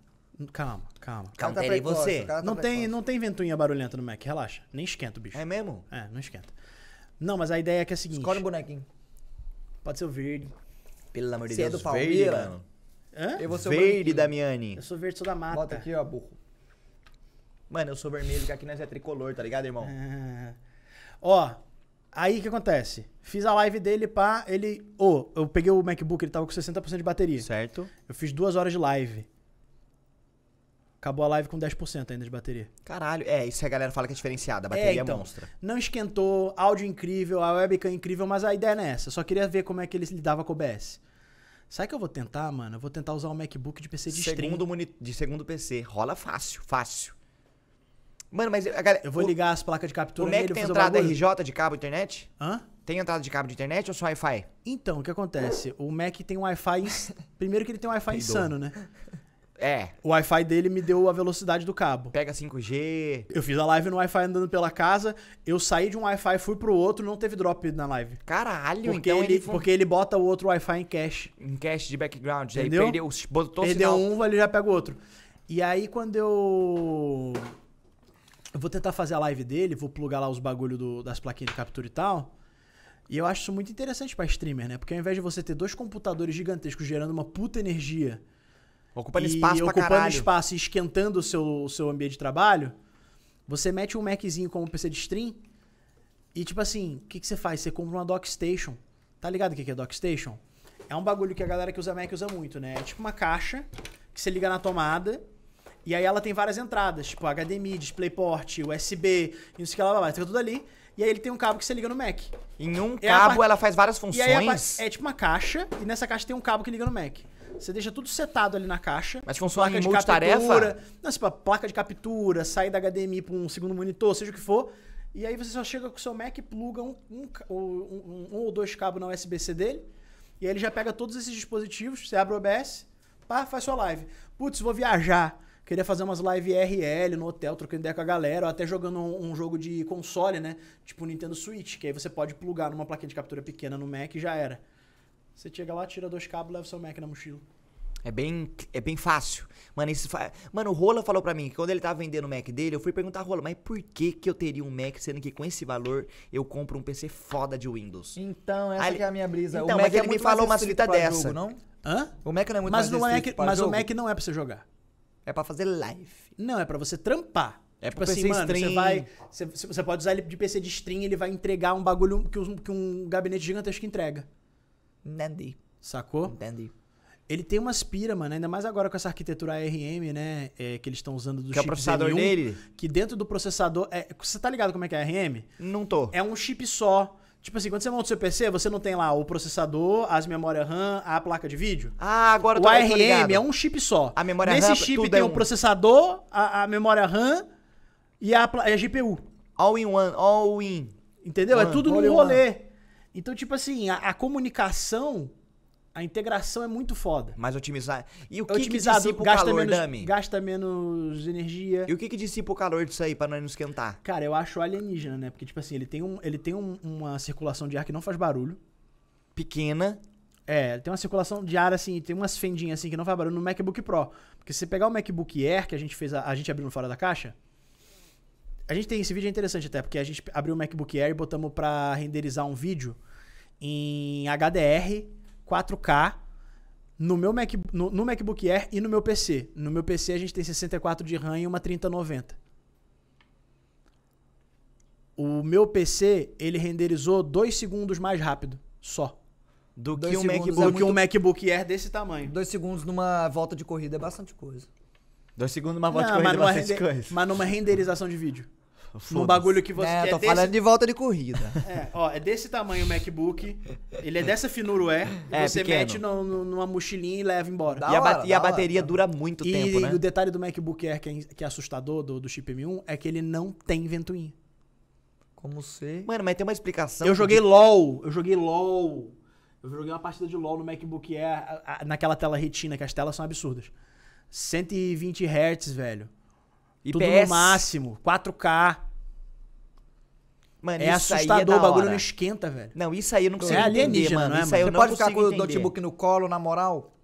Calma, calma. Cara tá você. tá Não tem, não tem ventoinha barulhenta no Mac, relaxa. Nem esquenta o bicho. É mesmo? É, não esquenta. Não, mas a ideia é que é a seguinte. Escolhe um bonequinho. Pode ser o verde. Pelo amor de é Deus, do verde, Palmeiras? mano. Hã? Eu vou ser o Verde, branquinho. Damiani. Eu sou verde, sou da mata. Bota aqui, ó, burro. Mano, eu sou vermelho, que aqui nós é tricolor, tá ligado, irmão? Ah. Ó, aí o que acontece? Fiz a live dele, pá, ele... Ô, eu peguei o MacBook, ele tava com 60% de bateria. Certo? Eu fiz duas horas de live. Acabou a live com 10% ainda de bateria. Caralho, é, isso a galera fala que é diferenciada, a bateria é, então. monstra. Não esquentou, áudio incrível, a webcam incrível, mas a ideia não é essa. Eu só queria ver como é que ele lidava com o OBS. Sabe o que eu vou tentar, mano? Eu vou tentar usar o MacBook de PC de stream. Segundo moni- de segundo PC, rola fácil, fácil. Mano, mas a galera, Eu vou o, ligar as placas de o captura Mac nele, tem o entrada. RJ de cabo internet? Hã? Tem entrada de cabo de internet ou só Wi-Fi? Então, o que acontece? O Mac tem um Wi-Fi. Primeiro que ele tem um Wi-Fi insano, né? É, O Wi-Fi dele me deu a velocidade do cabo. pega 5G. Eu fiz a live no Wi-Fi andando pela casa, eu saí de um Wi-Fi, fui pro outro, não teve drop na live. Caralho, Porque, então ele, ele, porque ele bota o outro Wi-Fi em cache. em cache de background, Entendeu? aí perdeu, botou Perdeu sinal. um, ele já pega o outro. E aí, quando eu. Eu vou tentar fazer a live dele, vou plugar lá os bagulho do- das plaquinhas de captura e tal. E eu acho isso muito interessante pra streamer, né? Porque ao invés de você ter dois computadores gigantescos gerando uma puta energia Ocupando e espaço pra ocupando caralho. espaço e esquentando o seu, o seu ambiente de trabalho, você mete um Maczinho como PC de stream e, tipo assim, o que, que você faz? Você compra uma Dockstation. Tá ligado o que que é Dockstation? É um bagulho que a galera que usa Mac usa muito, né? É tipo uma caixa que você liga na tomada e aí ela tem várias entradas, tipo HDMI, DisplayPort, USB, e não sei o que lá, lá, lá, fica tudo ali. E aí ele tem um cabo que você liga no Mac. Em um É cabo ela faz várias E funções. pa- é tipo uma caixa, e nessa caixa tem um cabo que liga no Mac. Você deixa tudo setado ali na caixa. Mas funciona placa em multitarefa? captura. Não, tipo, placa de captura, saída HDMI pra um segundo monitor, seja o que for. E aí você só chega com o seu Mac, pluga um, um, um- um- ou dois cabos na USB-C dele. E aí ele já pega todos esses dispositivos, você abre o OBS, pá, faz sua live. Putz, vou viajar. Queria fazer umas live RL no hotel, trocando ideia com a galera, ou até jogando um, um jogo de console, né? Tipo o Nintendo Switch, que aí você pode plugar numa plaquinha de captura pequena no Mac e já era. Você chega lá, tira dois cabos, leva o seu Mac na mochila. É bem, é bem fácil. Mano, isso fa... Mano, o Rola falou pra mim que quando ele tava vendendo o Mac dele, eu fui perguntar, Rola, mas por que que eu teria um Mac, sendo que com esse valor eu compro um PC foda de Windows? Então, essa ele- que é a minha brisa. Então, o Mac mas ele é me muito falou fitas pra dessa. Jogo, não? Hã? O Mac não é muito Mas, mais Mac, mas o jogo? Mac não é pra você jogar. É pra fazer live. Não, é pra você trampar. É tipo assim, mano, você stream. vai. Você, você pode usar ele de PC de stream, ele vai entregar um bagulho que um, que um gabinete gigantesco entrega. Entendi. Sacou? Entendi. Ele tem uma aspira, mano, ainda mais agora com essa arquitetura ARM, né? é, que eles estão usando do Que é o chip processador M1, dele? Que dentro do processador. É, você tá ligado como é que é ARM? Não tô. É um chip só. Tipo assim, quando você monta o seu PC, você não tem lá o processador, as memórias RAM, a placa de vídeo. Ah, agora eu O tô, tô ARM ligado. é um chip só. A memória Nesse RAM, chip tudo tem é o um. processador, a, a memória RAM e a, a GPU. All in one, all in. Entendeu? É One, tudo all num rolê. Então, tipo assim, a, a comunicação, a integração é muito foda. Mais otimizar. E o que, que otimizado, dissipa o gasta, calor, menos, Dami? gasta menos energia. E o que, que dissipa o calor disso aí pra não esquentar? Cara, eu acho alienígena, né? Porque, tipo assim, ele tem, um, ele tem um- uma circulação de ar que não faz barulho. Pequena. É, tem uma circulação de ar, assim, tem umas fendinhas assim que não faz barulho no MacBook Pro. Porque se você pegar o MacBook Air, que a gente fez, a, a gente abriu no fora da caixa, a gente tem esse vídeo é interessante até, porque a gente abriu o MacBook Air e botamos pra renderizar um vídeo em HDR, 4K, No meu Mac, no, no MacBook Air e no meu PC. No meu PC a gente tem 64 de RAM e uma 3090. O meu PC, ele renderizou 2 segundos mais rápido, só. Do Dois que um segundos MacBook. é que um muito- MacBook Air desse tamanho. Dois segundos numa volta de corrida é bastante coisa. Dois segundos, uma volta Não, de mas, bastante rende- coisa. mas numa renderização de vídeo. Num bagulho que você é, quer tô desse- falando de volta de corrida. É, ó, é desse tamanho o MacBook. Ele é dessa finura. E É, você pequeno. mete no- no- numa mochilinha e leva embora. Da E a, hora, e a da hora, bateria tá. dura muito e tempo, né? o detalhe do MacBook Air que é, que é assustador do, do chip M1 é que ele não tem ventoinha. Como ser. Mano, mas tem uma explicação. eu joguei de- LOL, eu joguei LOL. Eu joguei uma partida de LOL no MacBook Air a- a- naquela tela retina, que as telas são absurdas. 120 Hz, velho. Tudo IPS. no máximo. 4K. Mano, É isso aí assustador, é o bagulho não esquenta, velho. Não, isso aí eu não consigo É entender, mano. não é, Isso aí eu Você não pode ficar com o notebook no colo, na moral.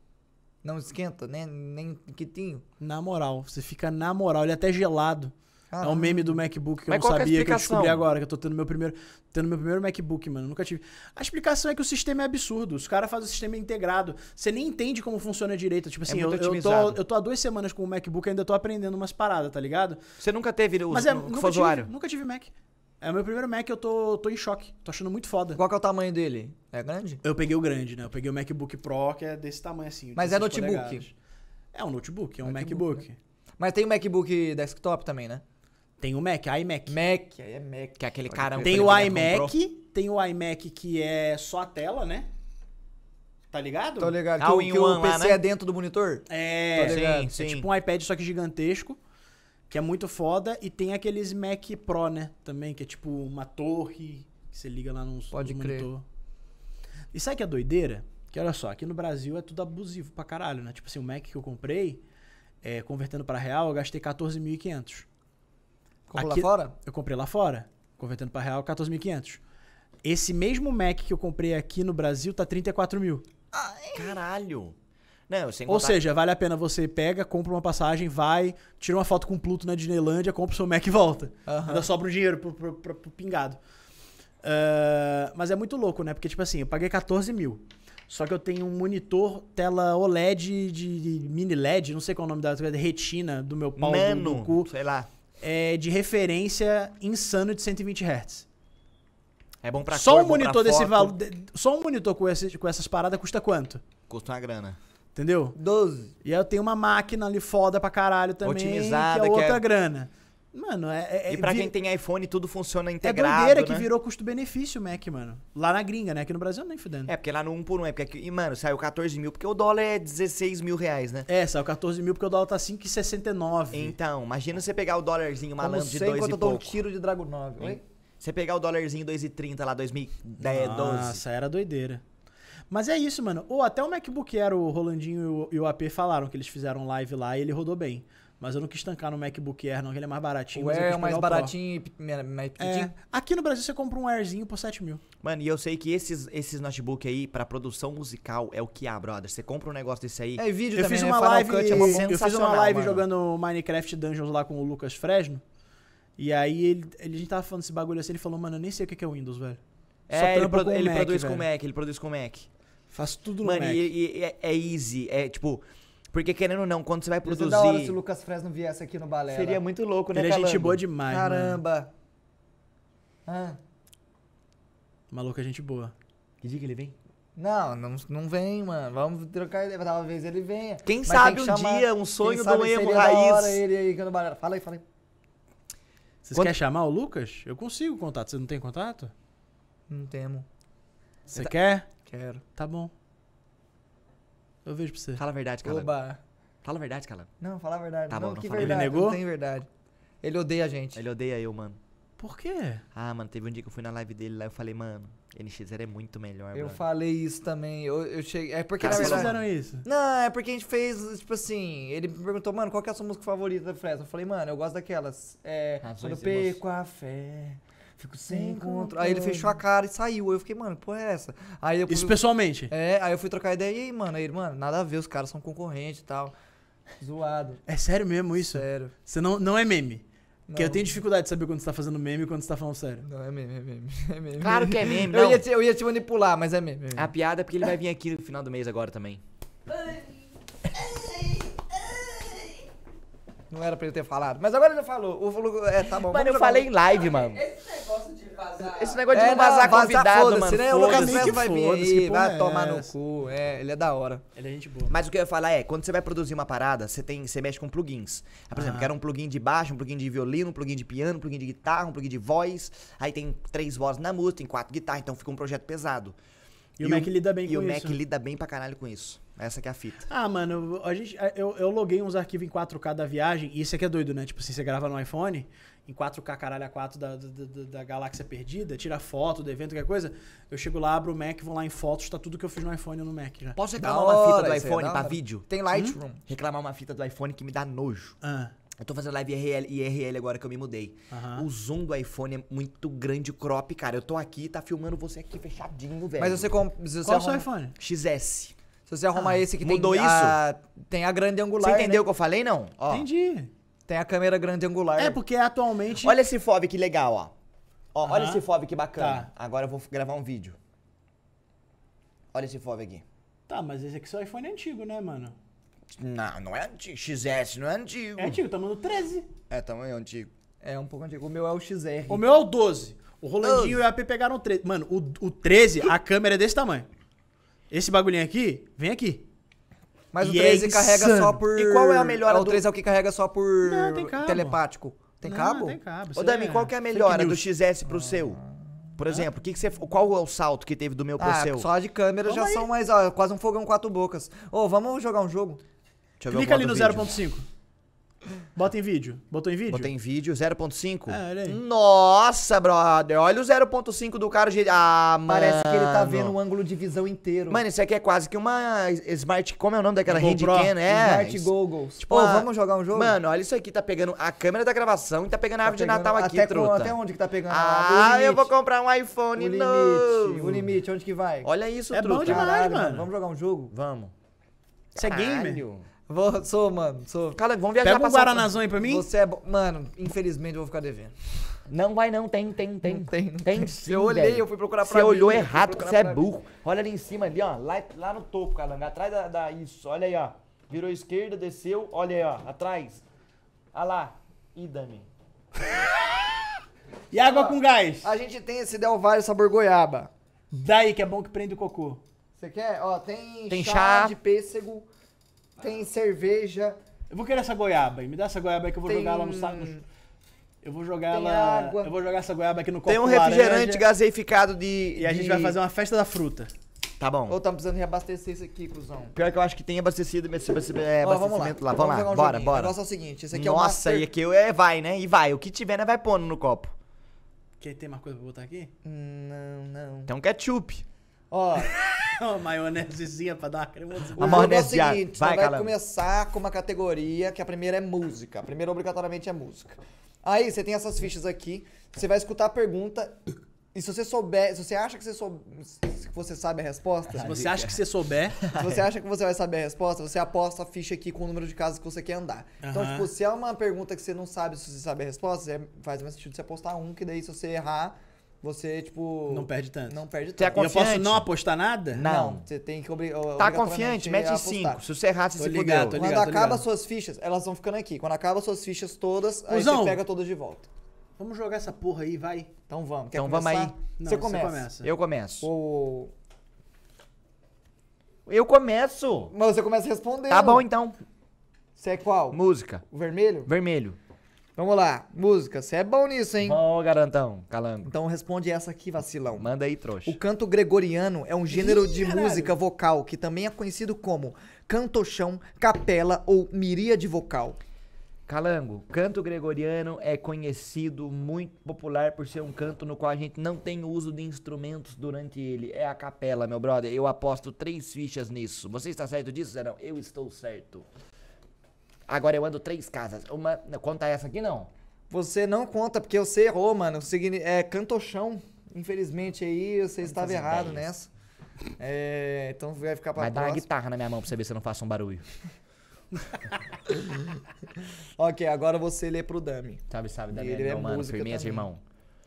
Não esquenta, nem, nem quitinho. Na moral, você fica na moral, ele é até gelado. É um meme do MacBook que eu Mas não qual que é sabia, que eu descobri agora, que eu tô tendo meu primeiro, tendo meu primeiro MacBook, mano. Nunca tive. A explicação é que o sistema é absurdo. Os caras fazem o sistema integrado. Você nem entende como funciona direito. Tipo assim, eu, muito eu, tô, eu tô há duas semanas com o MacBook e ainda tô aprendendo umas paradas, tá ligado? Você nunca teve o Mas é, nunca, foi tive, usuário? nunca tive Mac. É o meu primeiro Mac eu tô, tô em choque. Tô achando muito foda. Qual que é o tamanho dele? É grande? Eu peguei o grande, né? Eu peguei o MacBook Pro, que é desse tamanho assim. Mas é 16 notebook? polegadas. É um notebook, é um Notebook, MacBook. Mas tem o MacBook desktop também, né? Tem o Mac, iMac. Mac, aí é Mac. Que é aquele crer. Tem o iMac, tem o iMac que é só a tela, né? Tá ligado? Tô ligado. Ah, Que, o que o lá, PC né? é dentro do monitor? É, Tô ligado. é sim. tipo um iPad só que gigantesco, que é muito foda. E tem aqueles Mac Pro, né? Também, que é tipo uma torre que você liga lá nos, Pode crer. monitor. E sabe que é doideira? Que olha só, aqui no Brasil é tudo abusivo pra caralho, né? Tipo assim, o Mac que eu comprei, é, convertendo pra real, eu gastei 14.500. Comprou Aqui- lá fora? Eu comprei lá fora, convertendo pra real, 14.500. Esse mesmo Mac que eu comprei aqui no Brasil tá 34 mil. Caralho. Não, sem Ou seja, vale a pena você pega, compra uma passagem, vai, tira uma foto com o Pluto na Disneylândia, compra o seu Mac e volta. Aham. Ainda sobra um dinheiro pro, pro- pro- pro pingado. Ah, mas é muito louco, né? Porque, tipo assim, eu paguei 14 mil. Só que eu tenho um monitor, tela OLED de, de mini LED, não sei qual é o nome da de retina do meu pau do, Nano, do cu. sei lá. É de referência insano de 120 Hz. É bom pra só cor, um bom pra monitor desse foto. valor. de- Só um monitor com, esse, com essas paradas custa quanto? Custa uma grana. Entendeu? 12. E aí eu tenho uma máquina ali foda pra caralho também. Otimizada, que é que é- outra grana. Mano, é. é E pra vi- quem tem iPhone, tudo funciona É integrado, doideira que né? virou custo-benefício o Mac, mano. Lá na gringa, né? Aqui no Brasil nem fudendo. É, porque lá no 1 por 1 é porque aqui, e, mano, saiu 14 mil, porque o dólar é 16 mil reais, né? É, saiu 14 mil porque o dólar tá 5,69. Então, imagina você pegar o dólarzinho Como malandro de sei 2 enquanto e eu dou um pouco. tiro de Dragon 9. Oi? Você pegar o dólarzinho 2,30 lá, 2010, 12. Nossa, era doideira. Mas é isso, mano. Ou até o MacBook Air, o Rolandinho e o, e o AP falaram que eles fizeram live lá e ele rodou bem. Mas eu não quis tancar no MacBook Air, não, que ele é mais baratinho. O Air é mais baratinho e mais pequenininho. É, aqui no Brasil você compra um Airzinho por 7 mil. Mano, e eu sei que esses, esses notebook aí, pra produção musical, é o que há, brother. Você compra um negócio desse aí. É, vídeo Eu também, fiz né? uma Final live, Cut é uma eu fiz uma live mano. jogando Minecraft Dungeons lá com o Lucas Fresno. E aí ele, ele- a gente tava falando desse bagulho assim, ele falou, mano, eu nem sei o que é o Windows, velho. Só É, ele, produ- com o ele Mac, produz com velho. Mac, ele produz com Mac. Faço tudo no Mano, Mac. é, é easy, é tipo... Porque querendo ou não, quando você vai Ia ser produzir... da hora se o Lucas Fresno viesse aqui no balé. Seria muito louco, né, Ele é gente boa demais, mano. Caramba. Ah, Maluco é gente boa. Que dia que ele vem? não, não, não vem, mano. Vamos trocar ideia. Talvez ele venha. Quem Mas sabe um chamar- dia, um quem sonho sabe do emo seria da raiz. hora ele aí aqui no balé. Fala aí, fala aí. Vocês Quando- querem chamar o Lucas? Eu consigo contato. Você não tem contato? Não temo. Você Tá- quer? Quero. Tá bom. Eu vejo pra você. Fala a verdade, Calango. Oba. Fala a verdade, Calango. Não, fala a verdade. Tá não, bom, não que fala. Ele verdade. negou? Não tem verdade. Ele odeia a gente. Ele odeia eu, mano. Por quê? Ah, mano, teve um dia que eu fui na live dele lá eu falei, mano, NX0 é muito melhor, Eu brother. falei isso também. Eu, eu cheguei. É porque Por que na vocês verdade. fizeram isso? Não, é porque a gente fez, tipo assim, ele me perguntou, mano, qual que é a sua música favorita do Fresno? Eu falei, mano, eu gosto daquelas. É. Razões Quando eu perco a fé, fico sem controle. Aí ele fechou a cara e saiu. Aí eu fiquei, mano, pô, é essa? Aí eu Isso pessoalmente. É, aí eu fui trocar ideia e aí, mano, aí ele, mano, nada a ver, os caras são concorrentes e tal. Zoado. É sério mesmo isso? Sério. Você não, não é meme. Porque eu tenho dificuldade de saber quando você tá fazendo meme e quando você tá falando sério. Não, é meme, é meme. É meme. Claro que é meme, Eu não. ia, te, eu ia te manipular, mas é meme. é meme. A piada é porque ele vai vir aqui no final do mês agora também. Não era pra ele ter falado. Mas agora ele falou. O falou, é, tá bom. Mano, eu falei um- em live, mano. Esse negócio de vazar. Esse negócio de É, não vazar vaza- convidado, foda-se, mano. né? O Lucas Neto que vai vir aí, vai é tomar no cu. É, ele é da hora. Ele é gente boa. Mas o que eu ia falar é, quando você vai produzir uma parada, você tem, você mexe com plugins. Aí, por exemplo, Aham. quero um plugin de baixo, um plugin de violino, um plugin de piano, um plugin de guitarra, um plugin de voz. Aí tem três vozes na música, tem quatro guitarras, então fica um projeto pesado. E o Mac lida bem E com o isso. Mac lida bem pra caralho com isso. Essa que é a fita. Ah, mano, a gente, eu, eu loguei uns arquivos em 4K da viagem, e isso aqui é doido, né? Tipo assim, você grava no iPhone, em 4K caralho a 4 da, da, da- da galáxia perdida, tira foto do evento, qualquer coisa. Eu chego lá, abro o Mac, vou lá em fotos, tá tudo que eu fiz no iPhone no Mac já. Posso reclamar uma fita do é iPhone pra hora. vídeo? Tem Lightroom. Reclamar uma fita do iPhone que me dá nojo. Ah, Eu tô fazendo live IRL, IRL agora que eu me mudei. Aham. O zoom do iPhone é muito grande, crop, cara. Eu tô aqui, tá filmando você aqui fechadinho, velho. Mas você, se você qual o seu iPhone? XS. Se você arrumar esse que mudou tem isso? A, tem a grande angular, Você entendeu o né? que eu falei, não? Ó, Entendi. Tem a câmera grande angular. É, porque atualmente... Olha esse FOV que legal, ó. Ó, olha esse FOV que bacana. Tá. Agora eu vou gravar um vídeo. Olha esse FOV aqui. Tá, mas esse aqui seu iPhone é antigo, né, mano? Não, não é antigo. XS não é antigo. É antigo, tá mandando 13. É, tamanho antigo. É um pouco antigo. O meu é o XR. O meu é o 12. O Rolandinho e o AP pegaram o 13. Mano, o, o 13, a câmera é desse tamanho. Esse bagulhinho aqui, vem aqui. Mas o E é 13 carrega insano. só por. E qual é a melhora Ah, O do- 13 é o que carrega só por. Não, tem cabo. telepático. Tem Não, cabo? Tem cabo. Ô, isso Dami, é qual que é a fake melhora do news. XS pro seu? Por exemplo, o que que você, qual é o salto que teve do meu pro Ah, seu? só de câmera já Vamos aí. são mais. Ó, quase um fogão quatro bocas. Ô, vamos jogar um jogo? Deixa eu ver o Clica ali no modo vídeo. 0.5. Bota em vídeo. Botou em vídeo? Botei em vídeo 0.5. É, olha aí. Nossa, brother. Olha o 0.5 do cara. gente. Ah, mano. Parece que ele tá vendo um ângulo de visão inteiro. Mano, isso aqui é quase que uma Smart... Como é o nome daquela handcam? É. Smart isso- Goggles. Tipo, Ô, a- vamos jogar um jogo? Mano, olha isso aqui. Tá pegando a câmera da gravação e tá pegando a Tá árvore de pegando- Natal aqui, até, com- truta. até onde que tá pegando? Ah, O eu vou comprar um iPhone O limite. novo. O limite, onde que vai? Olha isso, É truta. bom demais, Caralho, mano. Vamos jogar um jogo? Vamos. Você é gamer? Vou, sou, mano, sou. Cara, vamos viajar Pega pra um Guaranazão aí pra mim. Você é bom. Mano, infelizmente eu vou ficar devendo. Não vai não, tem, tem, tem. Não tem, não Tem tem. sim, Eu olhei, velho. eu fui procurar pra Você mim, olhou errado, você é burro. Olha ali em cima ali, ó. Lá, lá no topo, calanga. Atrás da, da- Isso, olha aí, ó. Virou esquerda, desceu. Olha aí, ó. Atrás. Olha lá. Ih, Dami. E água com gás? A gente tem esse Del Valle sabor goiaba. Daí que é bom que prende o cocô. Você quer? Ó, tem, Tem chá, chá. de pêssego, tem cerveja, Eu vou querer essa goiaba aí. Me dá essa goiaba aí que eu vou tem... jogar ela no saco. Eu vou jogar Tem ela. água. Eu vou jogar essa goiaba aqui no copo Tem um refrigerante laranja, gaseificado de. E a gente de- vai fazer uma festa da fruta. Tá bom. Ou tá precisando reabastecer isso aqui, cuzão. Pior que eu acho que tem abastecido, esse abastecimento, é, Ó, vamos lá. abastecimento lá. Vamos, lá, um bora, joguinho. bora. O negócio é o seguinte, esse aqui é o Nossa, Master... e aqui é, vai, né? E vai. O que tiver, né? Vai pondo no copo. Quer ter mais coisa pra botar aqui? Não, não. Então ketchup. Ó, Uma maionesezinha pra dar uma cremosa. A o jogo é o maionese seguinte, vai, vai, vai Calando. começar com uma categoria que a primeira é música. A primeira obrigatoriamente é música. Aí você tem essas fichas aqui, você vai escutar a pergunta e se você souber, se você acha que você, sou, que você sabe a resposta, Se você acha que você souber, se você acha que você vai saber a resposta, você aposta a ficha aqui com o número de casas que você quer andar. Então, Aham. tipo, se é uma pergunta que você não sabe se você sabe a resposta, você- faz mais sentido você apostar um, que daí se você errar, você, tipo... não perde tanto. Não perde Você é tanto. Eu posso confiante? não apostar nada? Não. você tem que obri Tá confiante? Mete apostar. 5. Se você errar, você Tô se ligado, tô Quando ligado, acaba ligado. suas fichas, elas vão ficando aqui. Quando acaba suas fichas todas, aí Cusão. você pega todas de volta. Vamos jogar essa porra aí, vai. Então vamos. Quer Então vamos começar? aí. Não, Você começa. Eu começo. O... Eu começo. Mas você começa respondendo. Tá bom, então. Você é qual? Música. O vermelho? Vermelho. Vamos lá. Música. Você é bom nisso, hein? Ó, garantão. Calango. Então responde essa aqui, vacilão. Manda aí, trouxa. O canto gregoriano é um gênero Ih, de caralho. música vocal que também é conhecido como cantochão, capela ou miríade vocal. Calango, canto gregoriano é conhecido, muito popular por ser um canto no qual a gente não tem uso de instrumentos durante ele. É a capela, meu brother. Eu aposto três fichas nisso. Você está certo disso, Zé? Não, eu estou certo. Agora eu ando três casas. Uma. Conta essa aqui não. Você não conta porque você errou, mano. Signi- É cantochão. Infelizmente aí você estava Essas errado ideias. nessa. É, então vai ficar pra Vai dar uma guitarra na minha mão pra você ver se eu não faço um barulho. Ok, agora você lê pro Dami. Sabe, sabe, da minha ele é irmão, mano. música Firmeza, também. irmão.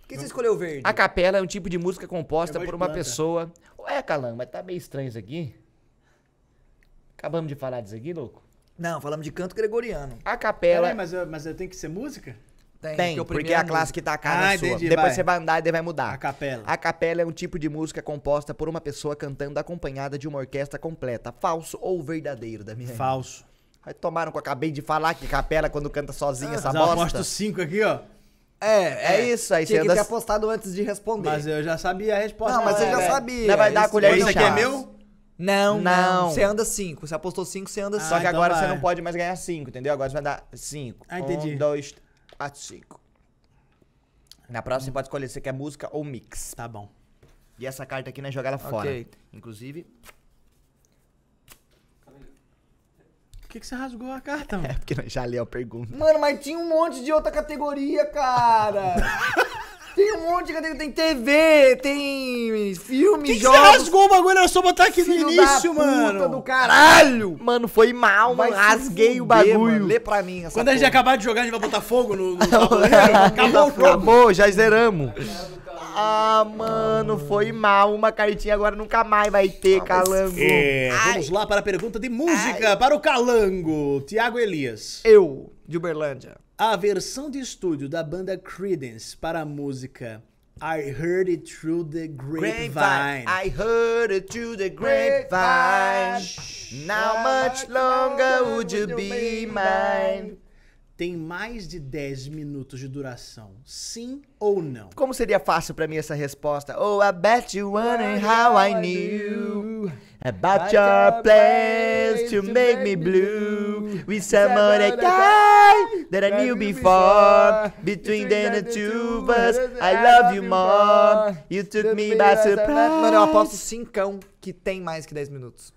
Por que você escolheu verde? A capela é um tipo de música composta por uma planta. pessoa. Ué, Calango, mas tá meio estranho isso aqui. Acabamos de falar disso aqui, louco? Não, falamos de canto gregoriano. A capela Peraí, mas, eu- mas eu tenho que ser música? tem, o porque primeiro a é classe que tá a cara Ah, é sua. entendi, Depois vai. você vai andar e daí vai mudar. A capela. A capela é um tipo de música composta por uma pessoa cantando acompanhada de uma orquestra completa. Falso ou verdadeiro, da minha Falso. Vai tomar no que eu acabei de falar que capela quando canta sozinha essa Mas eu bosta. aposto 5 aqui, ó. É, É isso, aí Tinha você que anda- ter apostado antes de responder. Mas eu já sabia a resposta. Não, mas você já É, sabia. Não vai dar a colher Esse de aqui chá. é meu? Não, não. Você anda 5. Você apostou 5, você anda Ah, 5. Só que então agora você não pode mais ganhar 5, entendeu? Agora você vai dar 5. Ah, entendi. Um, dois, quatro, cinco. Na próxima você pode escolher se você quer música ou mix. Tá bom. E essa carta aqui, né, joga ela fora. Ok. Inclusive, Por que, que você rasgou a carta, mano? é porque nós já leu a pergunta. Mano, mas tinha um monte de outra categoria, cara. tem um monte de categoria. Tem TV, tem filme, que, que você jogos. rasgou o bagulho? Era só botar aqui no filho início, da puta mano. do caralho. Mano, foi mal, Vai mano. Rasguei o bagulho. mano. Lê pra mim essa Quando a gente porra. acabar de jogar, a gente vai botar fogo no, no. Acabou o jogo. Acabou, já zeramos. Ah, mano, foi mal. Uma cartinha agora nunca mais vai ter, calango. É, vamos lá para a pergunta de música para o Calango, Tiago Elias. Eu, de Uberlândia. A versão de estúdio da banda Creedence para a música I Heard It Through the Grapevine. Grapevine. I heard it through the grapevine. Now much longer would you be mine? Tem mais de 10 minutos de duração, sim ou não? Como seria fácil pra mim essa resposta? Oh, I bet you wondering how I knew about your plans to make me blue with some other guy that I knew before. Between then the two of us, I love you more. You took me by surprise. Mano, eu aposto cincão que tem mais que 10 minutos.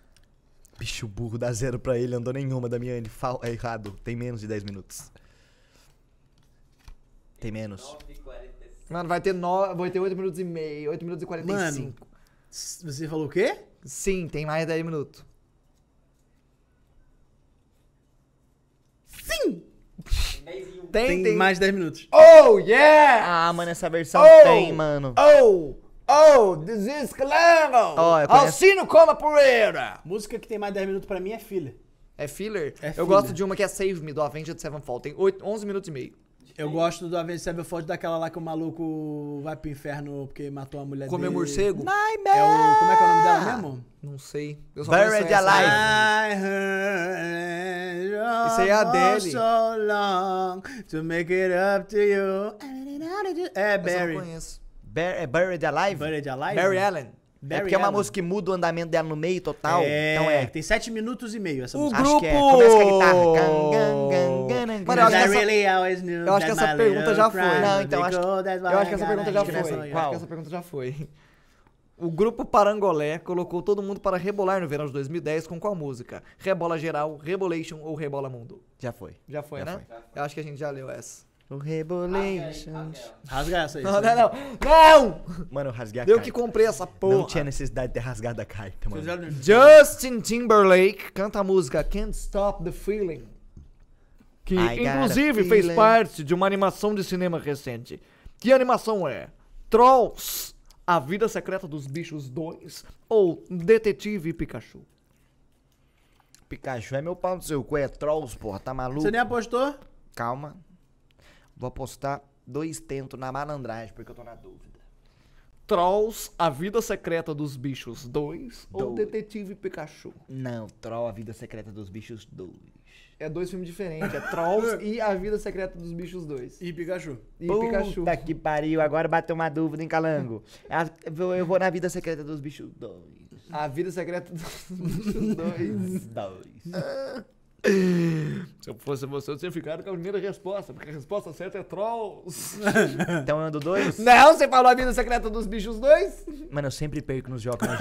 Bicho burro, dá zero pra ele, andou nenhuma da minha. Ele fal... é errado, tem menos de 10 minutos. Tem menos. 9 e 45. Mano, vai ter, no... vai ter 8 minutos e meio, 8 minutos e 45. Mano. Você falou o quê? Sim, tem mais de 10 minutos. Sim! Tem 10 1. Tem, Tem, mais de 10 minutos. Oh, yeah! Ah, mano, essa versão Oh! tem, mano. Oh! Oh, this is eu conheço- Alcino Coma Poeira! Música que tem mais de 10 minutos pra mim é Filha. É filler? É eu filler. gosto de uma que é Save Me, do Avenged Sevenfold. Tem 8, 11 minutos e meio. Eu gosto do Avenged Sevenfold daquela lá que o maluco vai pro inferno porque matou a mulher Comeu dele. morcego? É o... Como é que é o nome dela mesmo? Não sei. Eu só Buried conheço essa. Alive. Isso aí é a Adele. so long to make it up to you. É Essa eu Barry. não conheço. Bar é Buried Alive? Buried Alive? Barry Allen. É Barry porque é uma Allen. música que muda o andamento dela no meio total. É, Então é. tem 7 minutos e meio essa O música. Acho que é. grupo- Começa com a guitarra. Mano, eu acho que essa- really always knew eu acho que that essa my pergunta já foi. Não, então acho- Eu acho que essa pergunta já foi. Eu acho que essa pergunta já foi. O grupo Parangolé colocou todo mundo para rebolar no verão de 2010 com qual música? Rebola Geral, Rebolation ou Rebola Mundo? Já foi. Já foi, Já né? Eu acho que a gente já leu essa. O Rebolation. Rasga essa aí. Não, não, não. Não! Mano, eu rasguei a Eu que comprei essa porra. Não tinha necessidade de ter rasgado a carta, mano. Justin Timberlake canta a música Can't Stop the Feeling. Que I inclusive fez parte de uma animação de cinema recente. Que animação é? Trolls, A Vida Secreta dos Bichos 2 ou Detetive Pikachu? Pikachu é meu pau no seu cu, é trolls, porra, tá maluco? Você nem apostou? Calma. Vou apostar dois tentos na malandragem, porque eu tô na dúvida. Trolls, A Vida Secreta dos Bichos 2 ou Dois. Detetive Pikachu? Não, Troll, a vida secreta dos bichos 2. É dois filmes diferentes, é Trolls e A Vida Secreta dos Bichos 2. E Pikachu. E Pikachu. Puta que pariu, agora bateu uma dúvida, hein, Calango? A- eu vou- Eu vou na vida secreta dos bichos 2. A Vida Secreta dos Bichos 2. 2. Se eu fosse você, eu tinha ficado com a primeira resposta, porque a resposta certa é Trolls. Então eu ando 2? Não, você falou a vida secreta dos bichos 2? Mano, eu sempre perco nos jogos mano.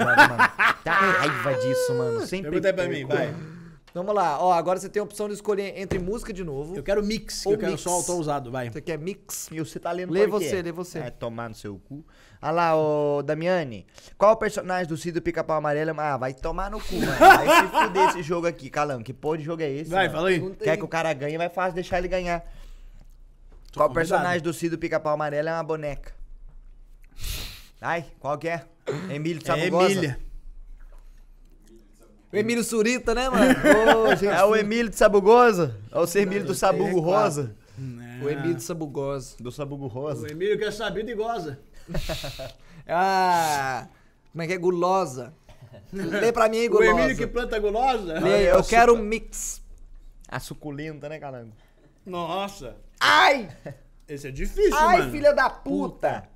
Tá raiva disso, mano. Sempre Pergunta aí pra perco. mim, vai. Vamos lá, ó, agora você tem a opção de escolher entre música de novo. Eu quero mix, que eu quero mix. só auto usado, vai. Você quer mix? E você tá lendo Lê por quê? você, lê você. É, tomar no seu cu. Ah lá, ô Damiani. Qual o personagem do Cid do Pica-Pau Amarelo? Ah, vai tomar no cu, mano. Vai se fuder esse jogo aqui, Calango. Que porra de jogo é esse? Vai, mano? fala aí. Quer que o cara ganhe, vai fácil deixar ele ganhar. Qual convidado. personagem do Cid do Pica-Pau Amarelo é uma boneca? Ai, qual que é? Emílio de É Sabugosa? Emília. O Emílio Surita, né, mano? Ô, gente, É o Emílio de Sabugosa? É o Emílio do Sabugo Rosa? o Emílio Sabugosa. Do Sabugo O Rosa. Emílio quer saber e goza. Ah, como é que é? Gulosa. Lê pra mim aí, O gulosa. Emílio que planta gulosa? Lê É eu o quero um mix. A suculenta, né, calango? Nossa. Ai! Esse é difícil, Ai, mano. filha da puta!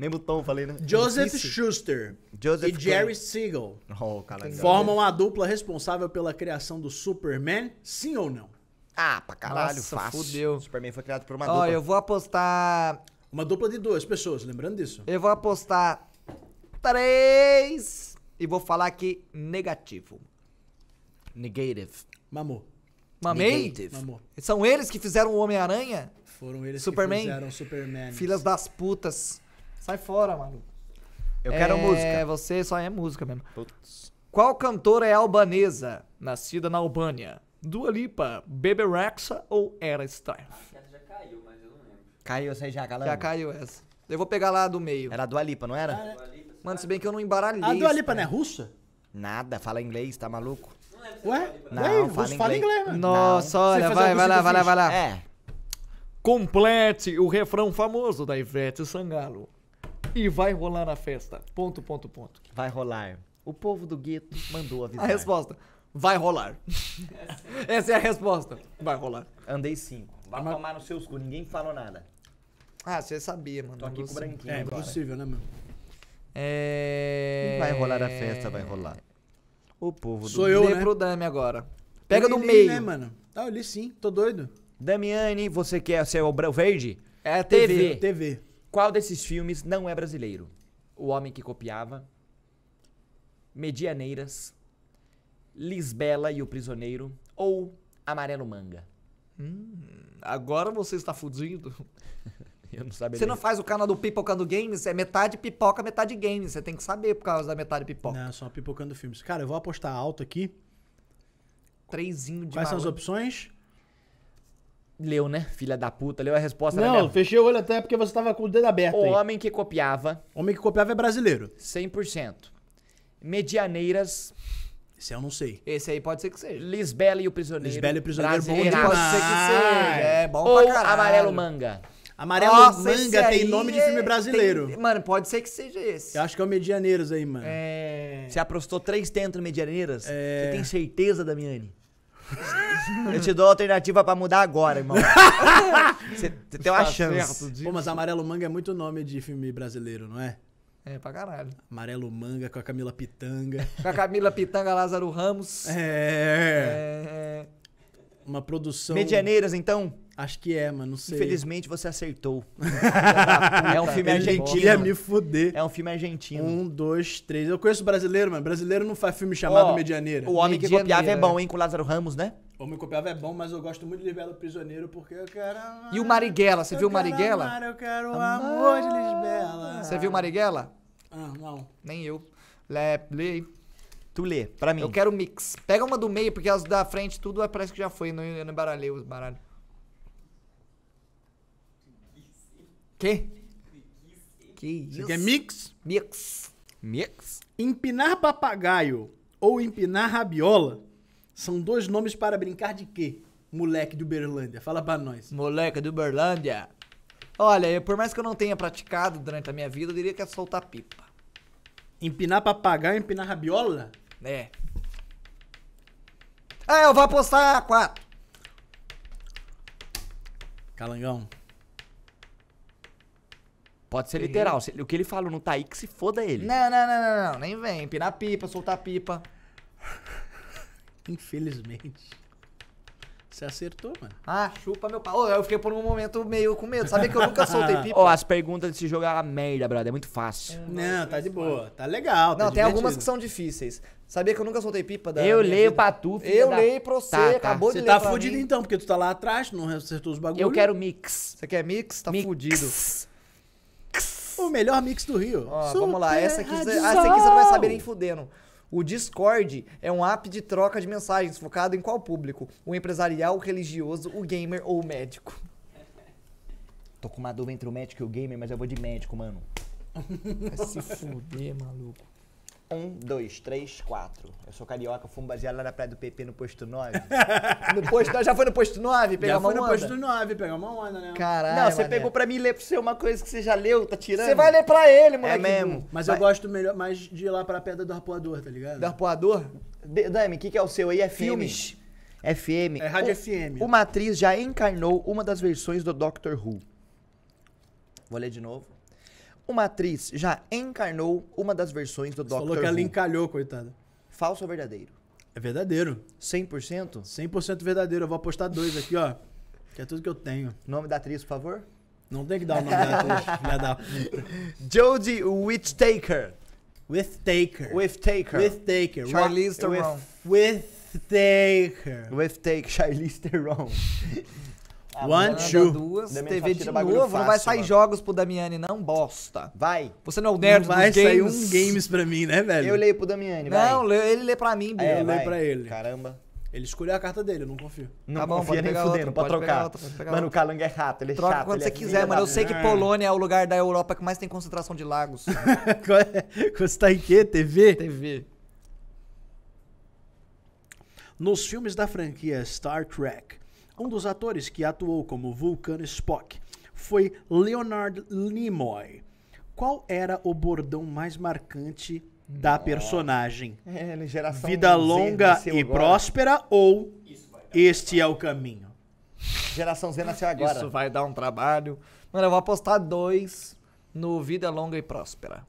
Mesmo tom, falei, né? Joseph Difícil. Schuster Joseph e Jerry Siegel Oh, calango. formam a dupla responsável pela criação do Superman, sim ou não? Ah, pra caralho, Nossa, fácil. fudeu. Superman foi criado por uma Ó, dupla. eu vou apostar. Uma dupla de duas pessoas, lembrando disso. Eu vou apostar três. E vou falar aqui negativo. Negative. Mamou. Mamei? Negative. Mamou. São eles que fizeram o Homem-Aranha? Foram eles Superman? que fizeram Superman. Filhas das putas. Sai fora, mano. Eu quero é, música. você só é música mesmo. Putz. Qual cantora é albanesa, nascida na Albânia? Dua Lipa, Bebe Rexha ou Era Style? Que essa já caiu, mas eu não lembro. Caiu essa aí já, calango? Já caiu essa. Eu vou pegar lá do meio. Era a Dua Lipa, não era? Dua Lipa, você Mano, se bem que eu não embaralhei. A Dua Lipa não é russa? Nada, fala inglês, tá maluco? Não lembro se Ué? é Lipa. Não, Ué, fala russo fala inglês. inglês, mano. Nossa, Não. olha, vai, vai lá, vai lá, vai lá. É. Complete o refrão famoso da Ivete Sangalo. E vai rolar na festa. Ponto, ponto, ponto. Vai rolar. O povo do gueto mandou A avisar. resposta. Vai rolar. Essa é a resposta. Vai rolar. Andei cinco. Vai tomar no seus cu, ninguém falou nada. Ah, você sabia, mano. Tô aqui com o branquinho É agora. impossível, né, mano? É... Vai rolar a festa, vai rolar. O povo do Sou eu, Lê né? pro Dami agora. Pega Eu do li, meio. né, mano? Ah, eu li sim, tô doido. Damiane, você quer ser o verde? É TV. TV. TV. Qual desses filmes não é brasileiro? O Homem que Copiava, Medianeiras, Lisbela e o Prisioneiro ou Amarelo Manga? Agora você está fudido. Eu não sabia. Você não faz o canal do Pipocando Games? É metade pipoca, metade games. Você tem que saber por causa da metade pipoca. Não, só pipocando filmes. Cara, eu vou apostar alto aqui. Trezinho de Quais são as opções? Leu, né? Filha da puta, leu a resposta Não, minha... fechei o olho até porque você tava com o dedo aberto O aí. Homem que Copiava, Homem que copiava é brasileiro. 100%. Medianeiras, Esse eu não sei. Esse aí pode ser que seja. Lisbela e o Prisioneiro. Lisbela e o Prisioneiro, bom brasileiraço. Pode ser que seja. É bom Ou pra caralho. Amarelo Manga. Amarelo Nossa, esse Manga tem aí nome de é- filme brasileiro. tem- Mano, pode ser que seja esse. Eu acho que é o Medianeiros aí, mano. É... Você apostou três tentos no Medianeiras? É. Você tem certeza, Damiane? Eu te dou a alternativa pra mudar agora, irmão. Você tem uma Tá chance. Pô, mas Amarelo Manga é muito nome de filme brasileiro, não é? É pra caralho. Amarelo Manga com a Camila Pitanga. Com a Camila Pitanga, Lázaro Ramos. É. É... Uma produção. Medianeiras, então? Acho que é, mano. Não sei. Infelizmente você acertou. é um filme Ele argentino. queria me fuder. É um filme argentino. Um, dois, três. Eu conheço brasileiro, mano. Brasileiro não faz filme chamado Ó, Medianeira. O Homem que Medianeira. Copiava é bom, hein? Com o Lázaro Ramos, né? Homem Copiava é bom, mas eu gosto muito de Lisbela Prisioneiro porque eu quero. amar, E o Marighella, você eu viu o Marighella? amar, eu quero o amor de Lisbela. Você viu Marighella? Ah, não. Nem eu. Lê aí. Tu lê, pra mim. Eu quero mix. Pega uma do meio, porque as da frente tudo parece que já foi. Não, eu não embaralhei os baralhos. Que? Que isso? Você quer mix? Mix. Mix? Empinar papagaio ou empinar rabiola são dois nomes para brincar de quê? Moleque de Uberlândia. Fala pra nós. Moleque do Berlândia. Olha, eu- por mais que eu não tenha praticado durante a minha vida, eu diria que é soltar pipa. Empinar papagaio ou empinar rabiola? É. Ah, eu vou apostar quatro. Calangão. Pode ser literal. Se- O que ele falou não tá aí, que se foda ele. Não, não, não, não, não. Nem vem. Empinar pipa, soltar pipa. Infelizmente. Você acertou, mano. Ah, chupa meu pau. Ô, Eu fiquei por um momento meio com medo. Sabia que eu nunca soltei pipa? Ó, as perguntas desse jogo é uma merda, brother. É muito fácil. Não, tá de boa. Tá legal. tá Não, tem algumas que são difíceis. Sabia que eu nunca soltei pipa da Eu minha leio vida? pra tu, filha Eu da- leio pra você, Tá, tá. acabou de Você ler tá pra fudido mim. então, porque tu tá lá atrás, não acertou os bagulhos. Eu quero mix. Você quer mix? Tá Mix. fudido. O melhor mix do Rio. Ó, vamos lá, essa aqui, Super cê- essa aqui você não vai saber nem fudendo. O Discord é um app de troca de mensagens focado em qual público? O empresarial, o religioso, o gamer ou o médico? Tô com uma dúvida entre o médico e o gamer, mas eu vou de médico, mano. Vai se fuder, maluco. Um, dois, três, quatro. Eu sou carioca, fumo baseado lá na praia do PP no posto 9. No posto, já foi no posto 9 pegar Já uma foi no onda? posto 9, pegar uma onda, né? Caralho, Não, você mané. pegou pra mim ler pra você uma coisa que você já leu, tá tirando? Você vai ler pra ele, moleque. É mesmo. Mas Vai- eu gosto melhor, mais de ir lá pra pedra do arpoador, tá ligado? Do arpoador? Dami, o que, que é o seu aí? É Filmes. FM. É rádio O- FM. Uma atriz já encarnou uma das versões do Doctor Who. Vou ler de novo. Uma atriz já encarnou uma das versões do Doctor falou que ela Who. encalhou, coitada. Falso ou verdadeiro? É verdadeiro. 100%? 100% verdadeiro. Eu vou apostar dois aqui, ó. Que é tudo que eu tenho. Nome da atriz, por favor? Não tem que dar o nome da atriz, filha da puta. Jodie Whittaker. With Taker. Whittaker. With Taker. Charlize With- Theron. With Taker. Whittaker. Charlize Theron. One, two. duas, Damiani TV de novo, não vai fácil, sair mano. jogos pro Damiani, não, bosta. Vai. Você não é o Não nerd vai dos sair games. um games pra mim, né, velho? Eu leio pro Damiani, vai. Não, ele lê pra mim, Bia. É, eu leio pra ele. Caramba. Ele escolheu a carta dele, eu não confio. Não Tá bom, confia nem fudendo, pode, pode trocar. outra, pode Mano, o outra. Calango é rato, ele é Troca chato. quando você é quiser, mano. Eu sei que Polônia é o lugar da Europa que mais tem concentração de lagos. Você tá em quê? TV? TV. Nos filmes da franquia Star Trek, um dos atores que atuou como Vulcan Spock foi Leonard Nimoy. Qual era o bordão mais marcante da personagem? É, é geração Vida longa e agora. próspera ou este é o caminho? Geração Z nasceu agora. Isso vai dar um trabalho. Mano, eu vou apostar dois no Vida Longa e Próspera.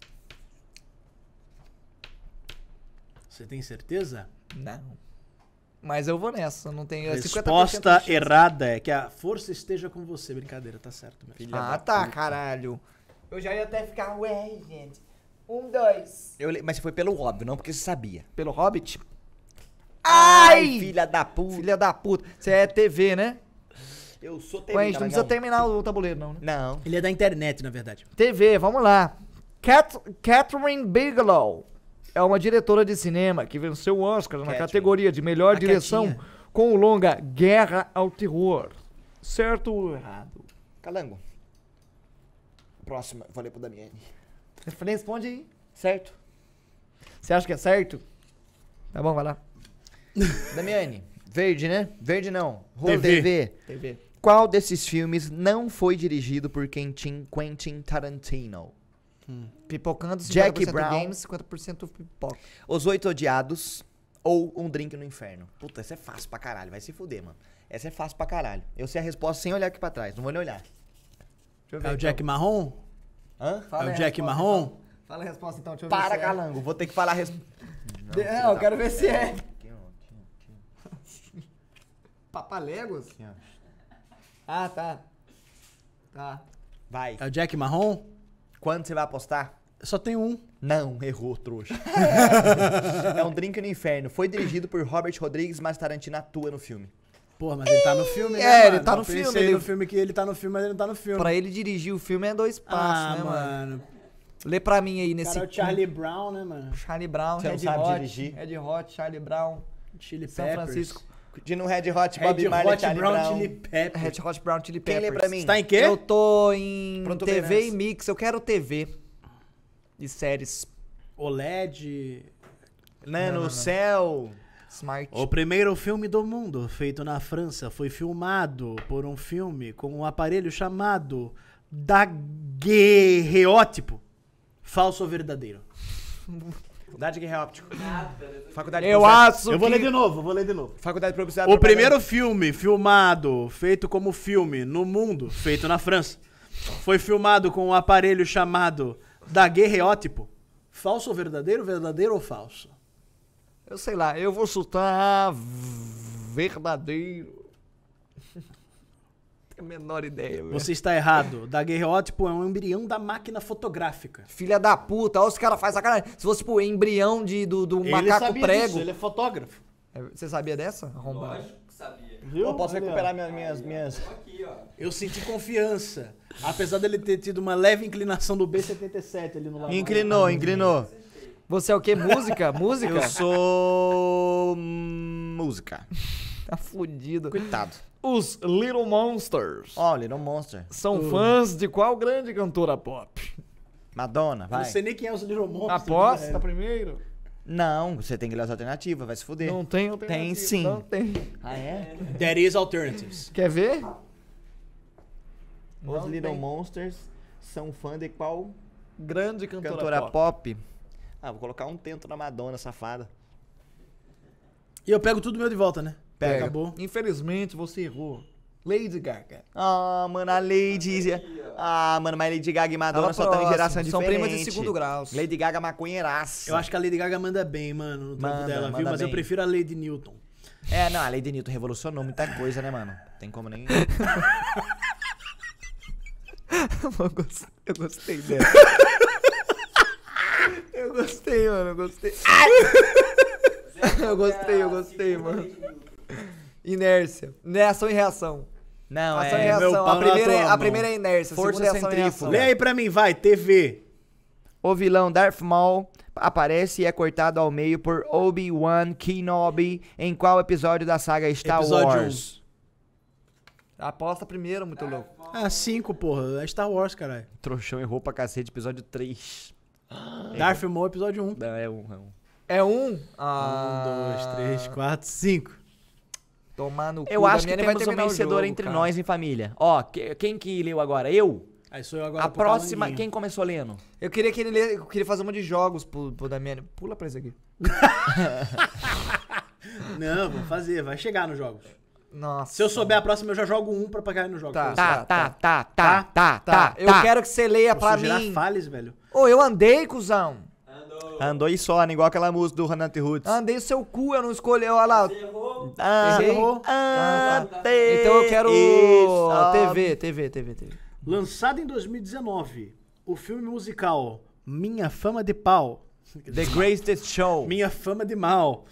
Você tem certeza? Não. Mas eu vou nessa, eu não tenho... 50% de Resposta errada é que a força esteja com você. Brincadeira, tá certo. Mesmo. Filha Ah, tá, puta. caralho. Eu já ia até ficar, ué, gente. Um, dois. Eu Mas foi pelo óbvio, não porque você sabia. Pelo Hobbit? Ai, filha da puta. Filha da puta. Você é TV, né? Eu sou Ué, a TV, gente não precisa terminar o tabuleiro, não, né? Não. Ele é da internet, na verdade. TV, vamos lá. Cat Catherine Bigelow é uma diretora de cinema que venceu o Oscar na Catherine. categoria de melhor A direção Catinha. com o longa Guerra ao Terror. Certo ou errado? Calango. Próxima, vou ler pro Damiani. Responde aí. Certo? Você acha que é certo? Tá bom, vai lá. Damiani, verde, né? Verde não. Rua TV. TV. TV. Qual desses filmes não foi dirigido por Quentin, Quentin Tarantino? Pipocando 50% Jack Brown. games, 50% pipoca. Os Oito Odiados ou Um Drink no Inferno? Puta, essa é fácil pra caralho. Vai se fuder, mano. Essa é fácil pra caralho. Eu sei a resposta sem olhar aqui pra trás. Não vou nem olhar. Deixa eu É ver, o Jack Marrom? Hã? Fala é o Jack resposta, Marrom? então. Fala a resposta então, deixa eu ver Para, se é. Vou ter que falar a resposta. De- Não, eu quero ver se é. Papaléguas? Ah, tá. Tá. Vai. É o Jack Marrom? Quando você vai apostar? Só tem um. Não, errou, trouxa. é um Drink no Inferno. Foi dirigido por Robert Rodrigues, mas Tarantino atua no filme. Porra, mas ele tá no filme, né, É, ele mano? tá Eu no pensei filme, ele- no filme que ele tá no filme, mas ele não tá no filme. Pra ele dirigir o filme é dois passos, ah, né, mano? mano. Lê pra mim aí nesse. cara é o Charlie Brown, né, mano? Charlie Brown, Você não Red sabe Hot. dirigir? Red Hot, Charlie Brown, Chili São Peppers. Francisco. De no Red Hot, Bob Red Marley, Hot Charlie Brown, Brown. Chili Peppers. Red Hot Brown Chili Quem Peppers. lê pra mim? Você tá em quê? Eu tô em Pronto, TV e mix. Eu quero TV. E séries. OLED. Né, no céu. Smart. O primeiro filme do mundo feito na França foi filmado por um filme com um aparelho chamado daguerreótipo. Falso ou verdadeiro? Faculdade de Guerra Óptico. Faculdade Eu Publicidade- acho Eu vou que... ler de novo, vou ler de novo. Faculdade de Publicidade. O Propaganda. primeiro filme filmado, feito como filme no mundo, feito na França, foi filmado com um aparelho chamado daguerreótipo. Falso ou verdadeiro? Verdadeiro ou falso? Eu sei lá, eu vou chutar verdadeiro. A menor ideia, velho. Você está errado. Daguerreótipo é um embrião da máquina fotográfica. Filha da puta, olha os caras fazem sacanagem. Se fosse, tipo, embrião de, do, do macaco prego. ele é fotógrafo. É, Você sabia dessa? Arrombado. Lógico que sabia. Viu? Eu posso recuperar minhas, minhas, minhas... Aqui, ó. Eu senti confiança. Apesar dele ter tido uma leve inclinação do B77 ali no lado. Inclinou, inclinou. Você é o quê? Música? Música? Eu sou... hum, música. Tá fudido. Coitado. Os Little Monsters Ó, Little Monster. são fãs de qual grande cantora pop? Madonna, vai. Não sei nem quem é os Little Monsters. Aposta velho. primeiro. Não, você tem que ler as alternativas, vai se fuder. Não tem alternativa. Tem sim. Não tem. Ah, é? There is alternatives. Quer ver? Os Não Little tem. Monsters são fã de qual Grande cantora, cantora pop. pop? Ah, vou colocar um tento na Madonna, safada. E eu pego tudo meu de volta, né? Pega. Acabou. Infelizmente, você errou. Lady Gaga. Ah, mano, a Lady. Ah, mano, mas Lady Gaga e Madonna Tava só estão em geração São diferente. primas de segundo grau. Lady Gaga maconheiraça. Eu acho que a Lady Gaga manda bem, mano, no trampo Manda, dela, viu? manda Mas eu bem. prefiro a Lady Newton. É, não, a Lady Newton revolucionou muita coisa, né, mano? Tem como nem. eu gostei, eu gostei dela. eu gostei, mano. Eu gostei. eu gostei, eu gostei, mano. Inércia. Né, ação e reação. Não, Ação e é. meu reação. pau A na primeira, tua é, a primeira é inércia. a Força segunda é ação e centrífuga. Lê aí pra mim, vai, TV. O vilão Darth Maul aparece e é cortado ao meio por Obi-Wan Kenobi em qual episódio da saga Star Episódio Wars? Aposta primeiro, muito louco. Ah, cinco, porra. É Star Wars, caralho. Trouxão errou pra cacete, episódio 3. Darth Maul, episódio 1. Não, é um, é um. É um? Um, Ah, dois, três, quatro, cinco. Tomar no cu. Eu acho que temos um vencedor jogo, entre cara. nós em família. Ó, que- quem que leu agora? Eu? Aí sou eu agora A próxima, Calanguinho. quem começou lendo? Eu queria que ele lê, eu queria fazer um monte de jogos pro, pro Damiani. Pula pra esse aqui. Não, vamos fazer, vai chegar nos jogos. Nossa. Se eu souber a próxima, eu já jogo um pra pagar nos jogos. Tá. Tá, tá, tá, tá, tá, Tá, tá. eu quero que você leia pra Pra mim. Fales, velho. Ô, eu andei, cuzão. Andou. E só, igual aquela música do Renato Roots. Andei o seu cu, eu não escolhi. Olha lá. Errou. Ah, Errei? errou. Ah, Ah, Então eu quero isso. TV, TV, TV, TV. Lançado em 2019, o filme musical Minha Fama de Pau. The Greatest Show. Minha Fama de Mal.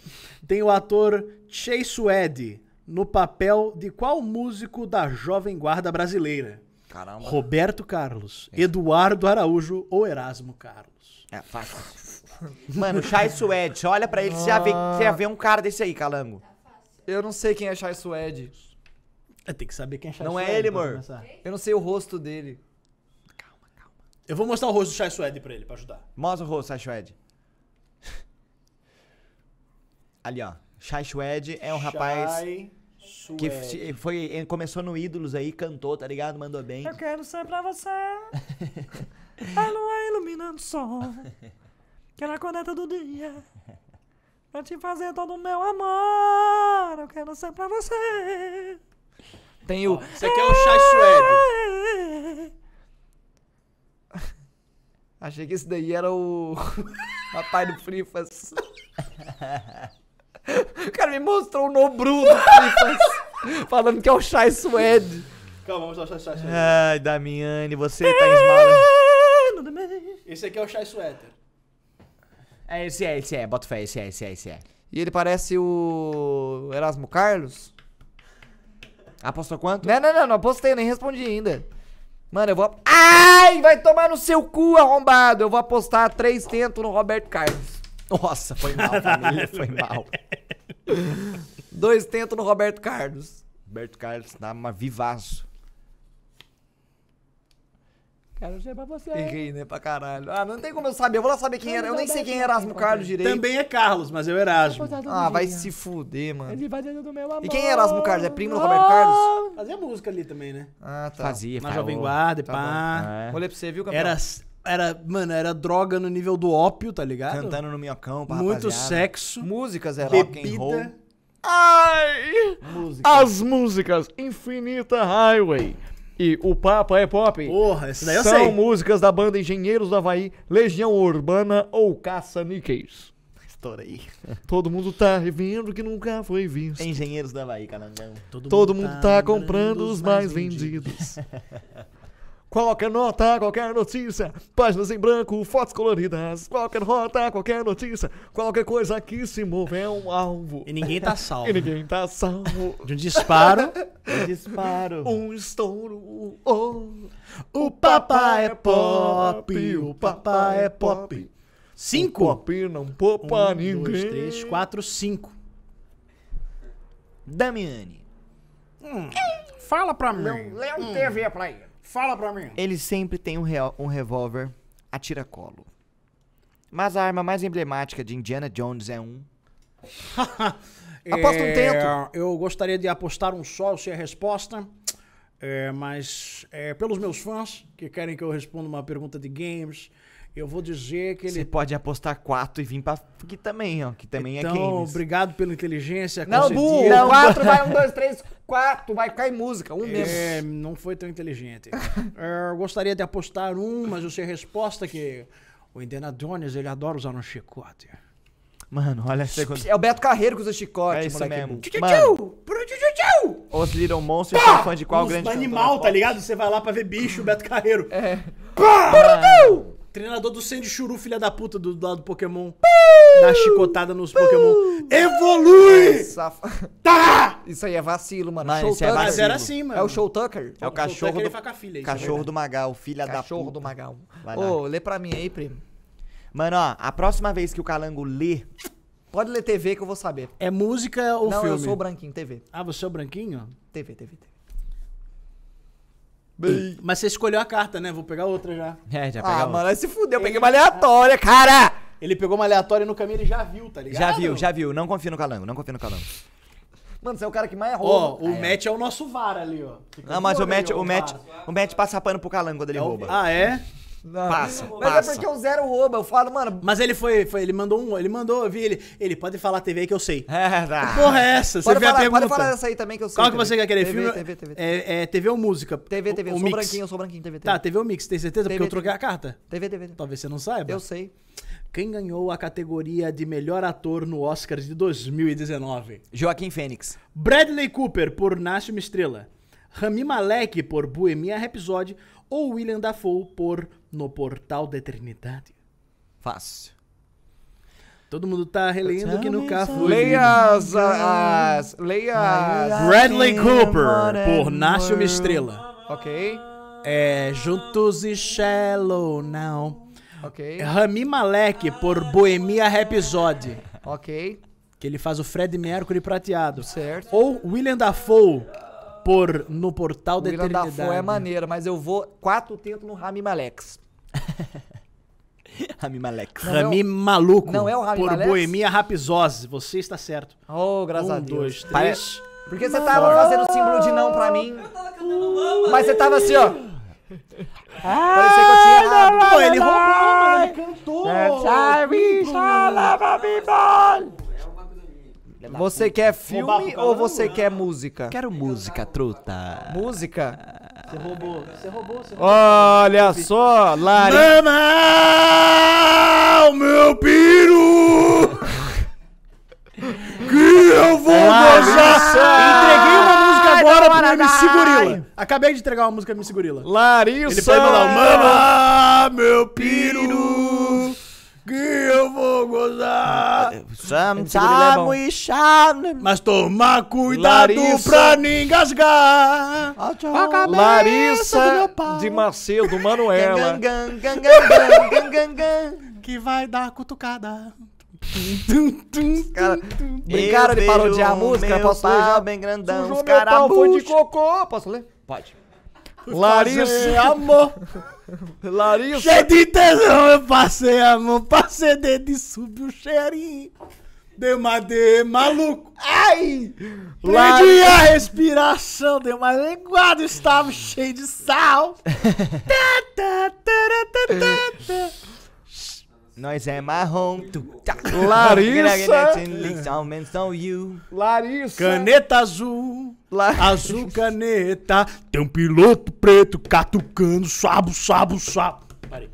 Tem o ator Chase Suede no papel de qual músico da Jovem Guarda Brasileira? Caramba. Roberto Carlos, Eduardo Araújo ou Erasmo Carlos? É fácil. Mano, Chai Suede, olha pra ele, você já vê, você já vê um cara desse aí, calango. Eu não sei quem é Chai Suede. É, tem que saber quem é Chai Não é Suede ele, pra amor. começar. Eu não sei o rosto dele. Eu vou mostrar o rosto do Chai Suede pra ele, pra ajudar. Mostra o rosto, Chai Suede. Ali, ó. Chai Suede é um rapaz Chai que Suede. f- foi, ele começou no Ídolos aí, cantou, tá ligado? Mandou bem. Eu quero ser pra você. A lua iluminando o sol. Quero acordar todo dia. Pra te fazer todo o meu amor. Eu quero ser pra você. Tem o. Esse aqui é o Chai Suede. Achei que esse daí era o. Rapaz do Frifas. O cara me mostrou o Nobru do Frifas. falando que é o Chai Suede. Calma, vamos o Chai Suede. Ai, Damiani, você tá esmala. Esse aqui é o Chai Suéter. É, esse é, esse é, bota fé, esse é, esse é, esse é. E ele parece o. Erasmo Carlos? Apostou quanto? Não, não, não, não apostei, nem respondi ainda. Mano, eu vou. Ai, vai tomar no seu cu, arrombado. Eu vou apostar três tentos no Roberto Carlos. Nossa, foi mal, família, foi mal. Dois tentos no Roberto Carlos. Roberto Carlos dá uma vivaço. Quero ser pra você. Errei, né, pra caralho. Ah, não tem como eu saber. Eu vou lá saber quem era. Eu nem sei quem é Erasmo Carlos direito. Também é Carlos, mas é o Erasmo. Ah, vai se fuder, mano. Ele vai dentro do meu amor. E quem é Erasmo Carlos? É primo do Roberto Carlos? Fazia música ali também, né? Ah, tá. Fazia, Na Jovem Guarda, tá pá. é. Olhei pra você, viu, campeão? Era, era, mano, era droga no nível do ópio, tá ligado? Cantando no minhocão pra Muito rapaziada. sexo, Músicas, era. Rock and roll. Ai! Música. As músicas Infinita Highway e O Papa é Pop Porra, esse daí eu são sei. músicas da banda Engenheiros do Havaí, Legião Urbana ou Caça-Níqueis. Estoura aí. Todo mundo tá revendo que nunca foi visto. Engenheiros da Havaí, calangão. Todo mundo tá comprando os mais vendidos. Qualquer nota, qualquer notícia, páginas em branco, fotos coloridas. Qualquer nota, qualquer notícia, qualquer coisa que se move é um alvo. E ninguém tá salvo. E ninguém tá salvo. De um disparo, Disparo. Um estouro. Oh. o papai é pop, o papai é pop. O Cinco. pop não poupa Um, ninguém. dois, três, quatro, cinco. Damiani. Fala pra mim. Lê um TV pra ele. Fala pra mim. Ele sempre tem um, real- um revólver a tiracolo. Mas a arma mais emblemática de Indiana Jones é um. Aposta um tento. É, Eu gostaria de apostar um só, eu sei a resposta. É, mas é, pelos meus fãs que querem que eu responda uma pergunta de games, eu vou dizer que Você ele. pode apostar quatro e vir pra aqui também, ó. Que também então, é games. obrigado pela inteligência. Não, burro. Não, quatro vai um, dois, três, quatro. Vai cair música. Um mesmo. É, não foi tão inteligente. É, eu gostaria de apostar um, mas eu sei a resposta que o Indiana Jones ele adora usar um chicote. Mano, olha a segunda. É o Beto Carreiro que usa chicote, É isso moleque mesmo. Mano, os Little Monsters são fã de qual Uns grande animal, tá ligado? Você vai lá pra ver bicho, Beto Carreiro. É. Treinador do Sandy Churu, filha da puta do, do lado do Pokémon. Dá chicotada nos Pokémon. Evolui! Safa- Tá! Isso aí é vacilo, mano. Mano, Show isso é Tucker. Mas vacilo. era assim, mano. É o Show Tucker? É o cachorro Ele do, vai com a filha, isso cachorro é do Magal, filha Cachorro da do puta. Magal. Vai lá. Ô, lê pra mim aí, primo. Mano, ó, a próxima vez que o Calango lê, Pode ler TV que eu vou saber. É música ou Não, filme? eu sou o branquinho, TV. Ah, você é o branquinho? TV, TV, TV. Mas você escolheu a carta, né? Vou pegar outra já. é, já Ah, pegou. mano, aí se fudeu. Eu peguei uma aleatória, cara! Ele pegou uma aleatória no caminho, ele já viu, tá ligado? Já viu, já viu. Não confia no Calango, não confia no Calango. Mano, você é o cara que mais Ó, rouba. o Matt é o nosso VAR ali, ó. Fica Não, mas o Matt, o Matt, o Matt passa pano pro Calango quando ele É o- rouba. Ah, é? Não. Passa, Mas passa. é porque o Zero rouba. Eu falo, mano, Mas ele foi, foi, ele mandou um, ele mandou, eu vi ele, ele pode falar TV aí que eu sei. É, Que tá. porra é essa? Você pode vê a falar, pergunta. pode falar essa aí também que eu sei. Qual que TV. você quer querer? TV, Filme? TV, TV. É, é TV ou música? TV, TV. O, Eu sou mix. branquinho, eu sou branquinho, TV, TV. Tá, TV ou mix, tem certeza? TV, Porque eu troquei a carta. TV, TV. TV. Talvez você não saiba. Eu sei. Quem ganhou a categoria de melhor ator no Oscar de 2019? Joaquim Fênix. Bradley Cooper por Nasce uma Estrela, Rami Malek por Bohemia Rhapsody ou William Dafoe por No Portal da Eternidade? Fácil. Todo mundo tá relendo que nunca foi. Leia as. as leia as. Bradley Cooper por Nasce uma Estrela. Ok. É Juntos e Shallow Now. Ok. Rami Malek por Bohemia Rhapsody, Ok. que ele faz o Fred Mercury prateado. Certo. Ou William Dafoe por No Portal O da William Eternidade. Dafoe é maneiro, mas eu vou quatro tentos no Rami Malex. Rami Malek. Não é Rami Maluco não é o Rami por Malek? Bohemia Rhapsody. Você está certo. Oh, graças a um, Deus. dois, três. Porque você tava fazendo símbolo de não pra mim. Mas você tava assim, ó. Parecia que eu tinha errado. Pô, ele roubou, mano. Ele cantou. Você quer filme ou você quer música? Quero música, truta. Música? Você roubou. Você roubou. Você roubou. Olha só, Lari. Mama, o meu peru. que eu vou gozar. Entreguei uma música agora pro MC Gorila. Acabei de entregar uma música pro MC Gorila. Larissa. Ele pode mandar, mama, meu peru. Que eu vou gozar. Sometimes we shine. Mas toma cuidado Larissa. pra não engasgar. Larissa de Macedo, Manuela. Que vai dar cutucada. Cara, brincaram de parodiar a música? Posso ler já? bem grandão, Sujou os pau, foi de cocô. Posso ler? Pode. Fazer Larissa. amor. Larissa. Cheio de tesão, eu passei a mão, passei dedo e subiu o cheirinho. Deu uma de maluco. Ai! Perdi a respiração, deu uma linguada, estava cheio de sal. Tá, tá, tá, tá, tá. Nós é marrom. Tu, tá. Larissa. Larissa. Caneta azul, La- azul caneta. Tem um piloto preto catucando, suabo, suabo, suabo. Parei.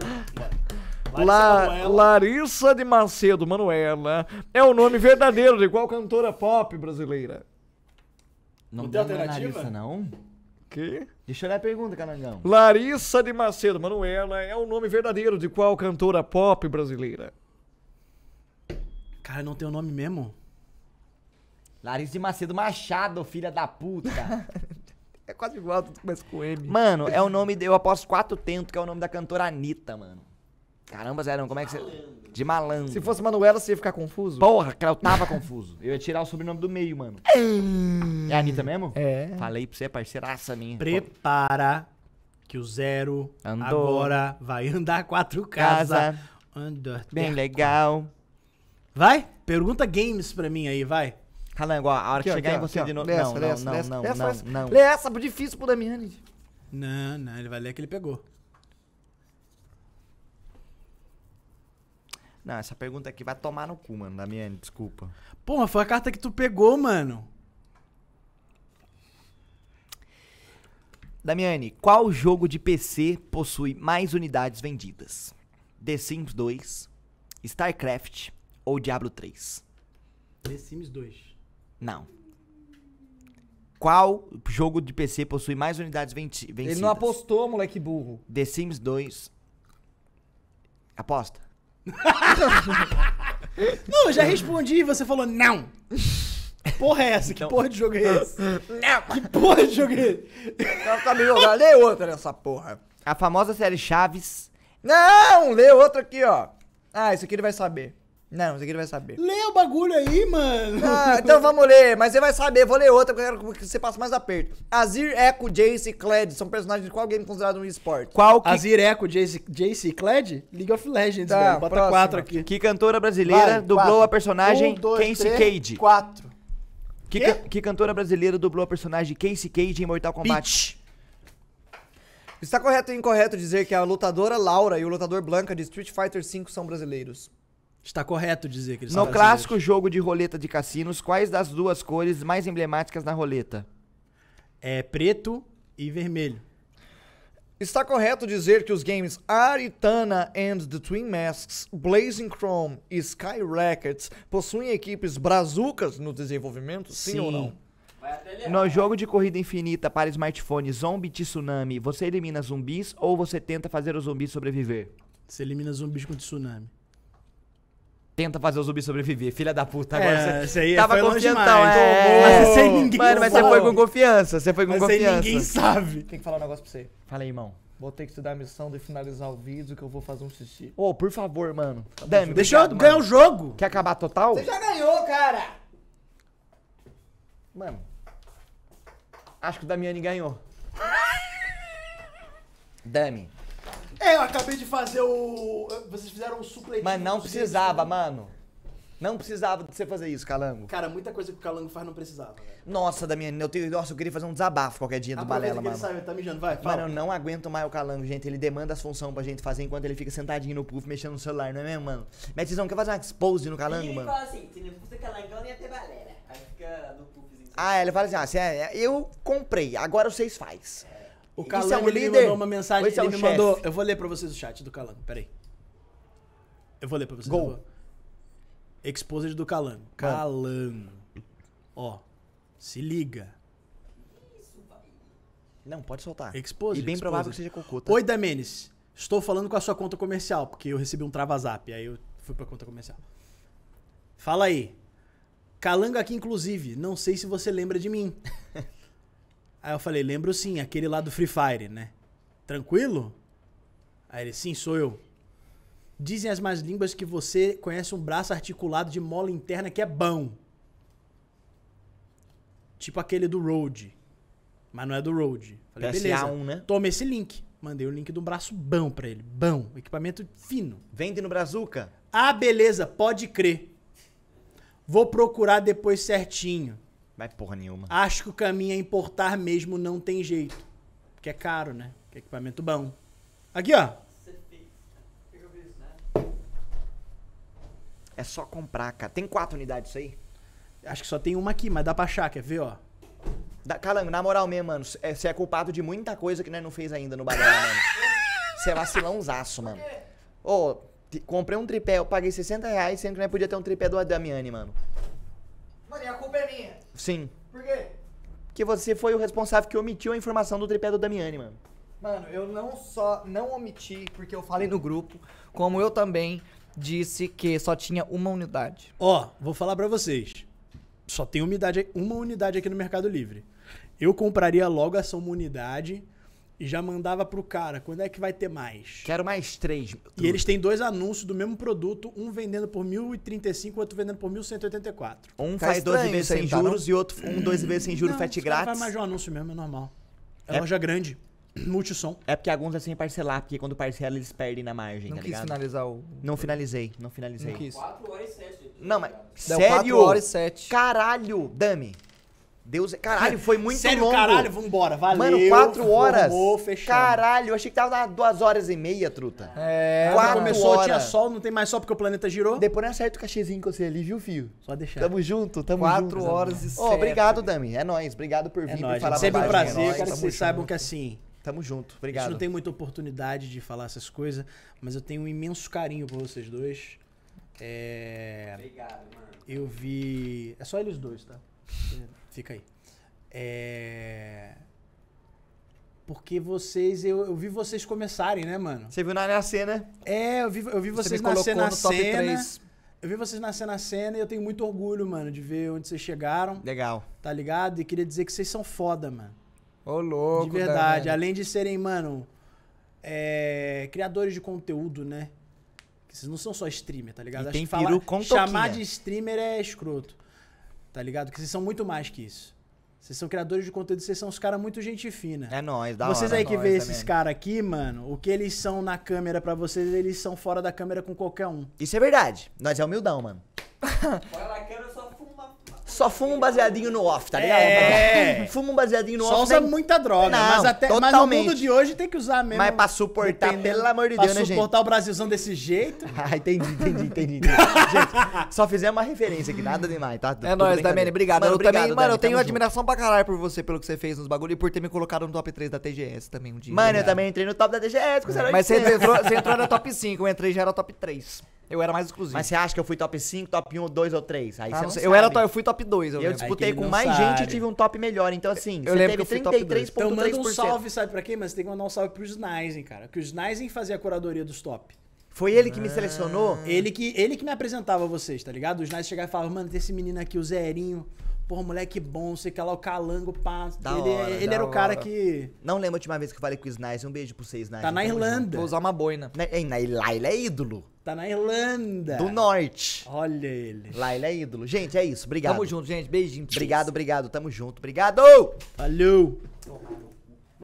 La- Manoela. Larissa de Macedo Manuela é o nome verdadeiro de qual cantora pop brasileira? Não Não tem na alternativa? Larissa, não? Que? Deixa eu ler a pergunta, Canangão. Larissa de Macedo Manuela é o nome verdadeiro de qual cantora pop brasileira? Cara, não tem o nome mesmo? Larissa de Macedo Machado, filha da puta. É quase igual, tudo começa com M. mano, é o nome. de- Eu aposto quatro tentos que é o nome da cantora Anitta, mano. Caramba, Zerão, como é que você. De malandro. Se fosse Manuela, você ia ficar confuso? Porra, cara, eu tava confuso. Eu ia tirar o sobrenome do meio, mano. É a Anitta mesmo? É. Falei pra você, parceiraça minha. Prepara que o Zero Andou. agora vai andar quatro casas. Casa. Bem legal. Vai? Pergunta games pra mim aí, vai. Calango, ó, a hora que chegar aqui, em você aqui, de novo. Não, essa, não, lê essa, não, não, não, essa. não. Lê essa, difícil pro Damiani. Não, não, ele vai ler que ele pegou. Não, essa pergunta aqui vai tomar no cu, mano, Damiane, desculpa. Pô, mas foi a carta que tu pegou, mano. Damiane, qual jogo de PC possui mais unidades vendidas? The Sims 2, StarCraft ou Diablo 3? The Sims 2. Não. Qual jogo de PC possui mais unidades vencidas? Ele não apostou, moleque burro. The Sims 2. Aposta. Não, eu já respondi e você falou não. Porra é essa? Que Então- porra de jogo é esse? Não. Que porra de jogo é esse? Ela tá meio jogando. Lê outra nessa porra. A famosa série Chaves. Não, lê outra aqui, ó. Ah, isso aqui ele vai saber. Não, isso aqui ele vai saber. Lê o bagulho aí, mano. Ah, então vamos ler, mas você vai saber. Vou ler outra, porque eu quero que você passe mais aperto. Azir, Echo, Jace e Kled são personagens de qual game considerado um esporte? Qual que, Azir Echo, JC, JC Kled? League of Legends, Tá, velho. Bota próxima. quatro aqui. que cantora brasileira Vai, dublou quatro. a personagem Um, dois, Casey três, Cage? Quatro. Que, ca- que cantora brasileira dublou a personagem Casey Cage em Mortal Kombat? Peach. Está correto ou incorreto dizer que a lutadora Laura e o lutador Blanca de Street Fighter V são brasileiros? Está correto dizer que eles No são clássico jogo de roleta de cassinos, quais das duas cores mais emblemáticas na roleta? É preto e vermelho. Está correto dizer que os games Aritana and the Twin Masks, Blazing Chrome e Sky Rackets possuem equipes brazucas no desenvolvimento? Sim, ou não? No jogo de corrida infinita para smartphone Zombie Tsunami, você elimina zumbis ou você tenta fazer os zumbis sobreviver? Você elimina zumbis com tsunami. Tenta fazer os zumbis sobreviver, filha da puta. É, Agora aí você tava foi longe confiantão, é. Mas sem ninguém Mano, mas você sabe. foi com confiança, você foi com Mas aí confiança. ninguém sabe. Tem que falar um negócio pra você. Fala aí, irmão. Vou ter que te dar a missão de finalizar o vídeo que eu vou fazer um xixi. Ô, por favor, mano. Dami, Deixa eu ganhar o jogo. Quer acabar total? já ganhou, cara! Mano. Acho que o Damiani ganhou. Dami. É, eu acabei de fazer o... Vocês fizeram o supletinho. Mas não precisava, dedos. mano. Não precisava de você fazer isso, Calango. Cara, muita coisa que o Calango faz não precisava, velho. Nossa, Damiani, eu, tenho, nossa, eu queria fazer um desabafo qualquer dia do Aproveita Balela, ele mano. saiu, tá mijando, vai, Mano, fala. eu não aguento mais o Calango, gente. Ele demanda as funções pra gente fazer enquanto ele fica sentadinho no puff mexendo no celular, não é mesmo, mano? Metizão, quer fazer uma expose no Calango, E ele mano? fala assim, se não fosse calangão, ia ter balera. Aí fica no puffzinho. Ah, ele fala assim, ah, cê é- eu comprei, agora vocês faz. O Calango, é um ele me líder? mandou uma mensagem, é ele um me chefe? mandou... Eu vou ler pra vocês o chat do Calango, peraí. Eu vou ler pra vocês. Gol. Exposed do Calango. Calango. Ó, se liga. Não, pode soltar. Exposed, e bem provável que exposed. seja cocô, tá? Oi, Damenes. Estou falando com a sua conta comercial, porque eu recebi um travazap, aí eu fui pra conta comercial. Fala aí. Calango aqui, inclusive. Não sei se você lembra de mim. aí eu falei, lembro sim, aquele lá do Free Fire, né? Tranquilo? Aí ele, sim, sou eu. Dizem as más línguas que você conhece um braço articulado de mola interna que é bom. Tipo aquele do Road. Mas não é do Road. Falei, PSA beleza. 1, né? Toma esse link. Mandei o link de um braço bom pra ele. Bom. Equipamento fino. Vende no Brazuca. Ah, beleza. Pode crer. Vou procurar depois certinho. Vai porra nenhuma. Acho que o caminho é importar mesmo, não tem jeito. Porque é caro, né? Que é equipamento bom. Aqui, ó. É só comprar, cara. Tem quatro unidades isso aí? Acho que só tem uma aqui, mas dá pra achar, quer ver, ó? Da, Calango, na moral mesmo, mano. Você é culpado de muita coisa que nós não fez ainda no Balela, mano. Você é vacilãozaço, mano. Ô, ti- comprei um tripé, eu paguei 60 reais, sendo que nós podia ter um tripé do Damiani, mano. Mano, e a culpa é minha. Sim. Por quê? Porque você foi o responsável que omitiu a informação do tripé do Damiani, mano. Mano, eu não só não omiti porque eu falei no grupo, como eu também disse que só tinha uma unidade. Ó, vou falar pra vocês. Só tem unidade, uma unidade aqui no Mercado Livre. Eu compraria logo essa uma unidade e já mandava pro cara. Quando é que vai ter mais? Quero mais três. E eles têm dois anúncios do mesmo produto, um vendendo por 1.035 e outro vendendo por 1.184. Um Tá faz 12 estranho vezes sem tá, juros e outro um 12 vezes sem juros Não, frete grátis. Faz mais um anúncio mesmo, é normal. É, É? loja grande. Multissom. É porque alguns é sem parcelar, porque quando parcela eles perdem na margem, Não tá quis ligado? finalizar o. Não finalizei, não finalizei. Não quis. 4 horas e 7. Não, mas. Deu sério? 4 horas e 7. Caralho, Dami. Deus. Caralho, foi muito Sério, longo. caralho, vambora. Valeu. Mano, quatro horas. Formou. Caralho, eu achei que tava na duas horas e meia, truta. É, quatro começou, horas. tinha sol, não tem mais sol porque o planeta girou. Depois não acerta o cachezinho com você ali, viu, filho? Só deixar. Tamo junto, tamo 4 junto. horas e 7. Ô, obrigado, Dami. É nóis. Obrigado por vir É nóis, falar gente. Sempre um é prazer. Nóis. quero que vocês junto. saibam que assim, Tamo junto, a gente obrigado. não tem muita oportunidade de falar essas coisas, mas eu tenho um imenso carinho por vocês dois. É... Obrigado, mano. Eu vi. É só eles dois, tá? Fica aí. É. Porque vocês. Eu, eu vi vocês começarem, né, mano? Você viu na cena? É, eu vi, eu vi Você vocês colocou nascer na no top cena. 3. Eu vi vocês nascer na cena e eu tenho muito orgulho, mano, de ver onde vocês chegaram, Legal. tá ligado? E queria dizer que vocês são foda, mano. Ô, louco. de verdade. Além de serem, mano, é, criadores de conteúdo, né? Que vocês não são só streamer, tá ligado? E Acho tem que falar- Chamar de streamer é escroto. Tá ligado? Que vocês são muito mais que isso. Vocês são criadores de conteúdo, vocês são uns caras muito gente fina. É nóis, da vocês hora. aí que nós vê esses caras aqui, mano, o que eles são na câmera pra vocês, eles são fora da câmera com qualquer um. Isso é verdade. Nós é humildão, mano. Fora da câmera, só. Só fuma um baseadinho no off, tá ligado? É. Fuma um baseadinho no Só off. usa né? muita droga, Não, mas, até, mas no totalmente. mundo de hoje tem que usar mesmo. Mas pra suportar, dependendo- pelo amor de pra Deus, né, gente? suportar o Brasilzão desse jeito. Ah, entendi, entendi, entendi. entendi. Gente, só fizemos uma referência aqui, nada demais, tá? É nóis. Damene. Obrigado. Mano, eu obrigado, também, mano, eu tenho tamo junto. admiração pra caralho por você, pelo que você fez nos bagulho e por ter me colocado no top 3 da TGS também um dia. Mano, eu também entrei no top da DGS com o Mas você entrou, você entrou na top 5, eu entrei já era top 3. Eu era mais exclusivo. Mas você acha que eu fui top 5, top 1, 2 ou 3? Aí Ah, você não não sei. sabe. eu, era, eu fui top 2, eu, eu disputei com mais sabe. gente e tive um top melhor. Então, assim, Eu você lembro que teve eu fui top dois. Então manda um 33,3%. salve, sabe pra quem? Mas você tem que mandar um salve pro Snizen, cara. Que o Snizen fazia a curadoria dos top. Foi ele que me selecionou? Ele que, ele que me apresentava vocês, tá ligado? O Snizen chegava e falava, mano, tem esse menino aqui, o Zerinho. Porra, moleque bom, sei que lá, o calango, pá. Da ele hora, ele da era o cara hora. que Não lembro a última vez que eu falei com o Snice. Um beijo pro você, Snice. tá na Irlanda. Vou usar uma boina. hein, na- Lá ele é ídolo. Tá na Irlanda. Do norte. Olha ele. Lá ele é ídolo. Gente, é isso. Obrigado. Tamo junto, gente. Beijinho. Obrigado, obrigado. Tamo junto. Obrigado! Valeu.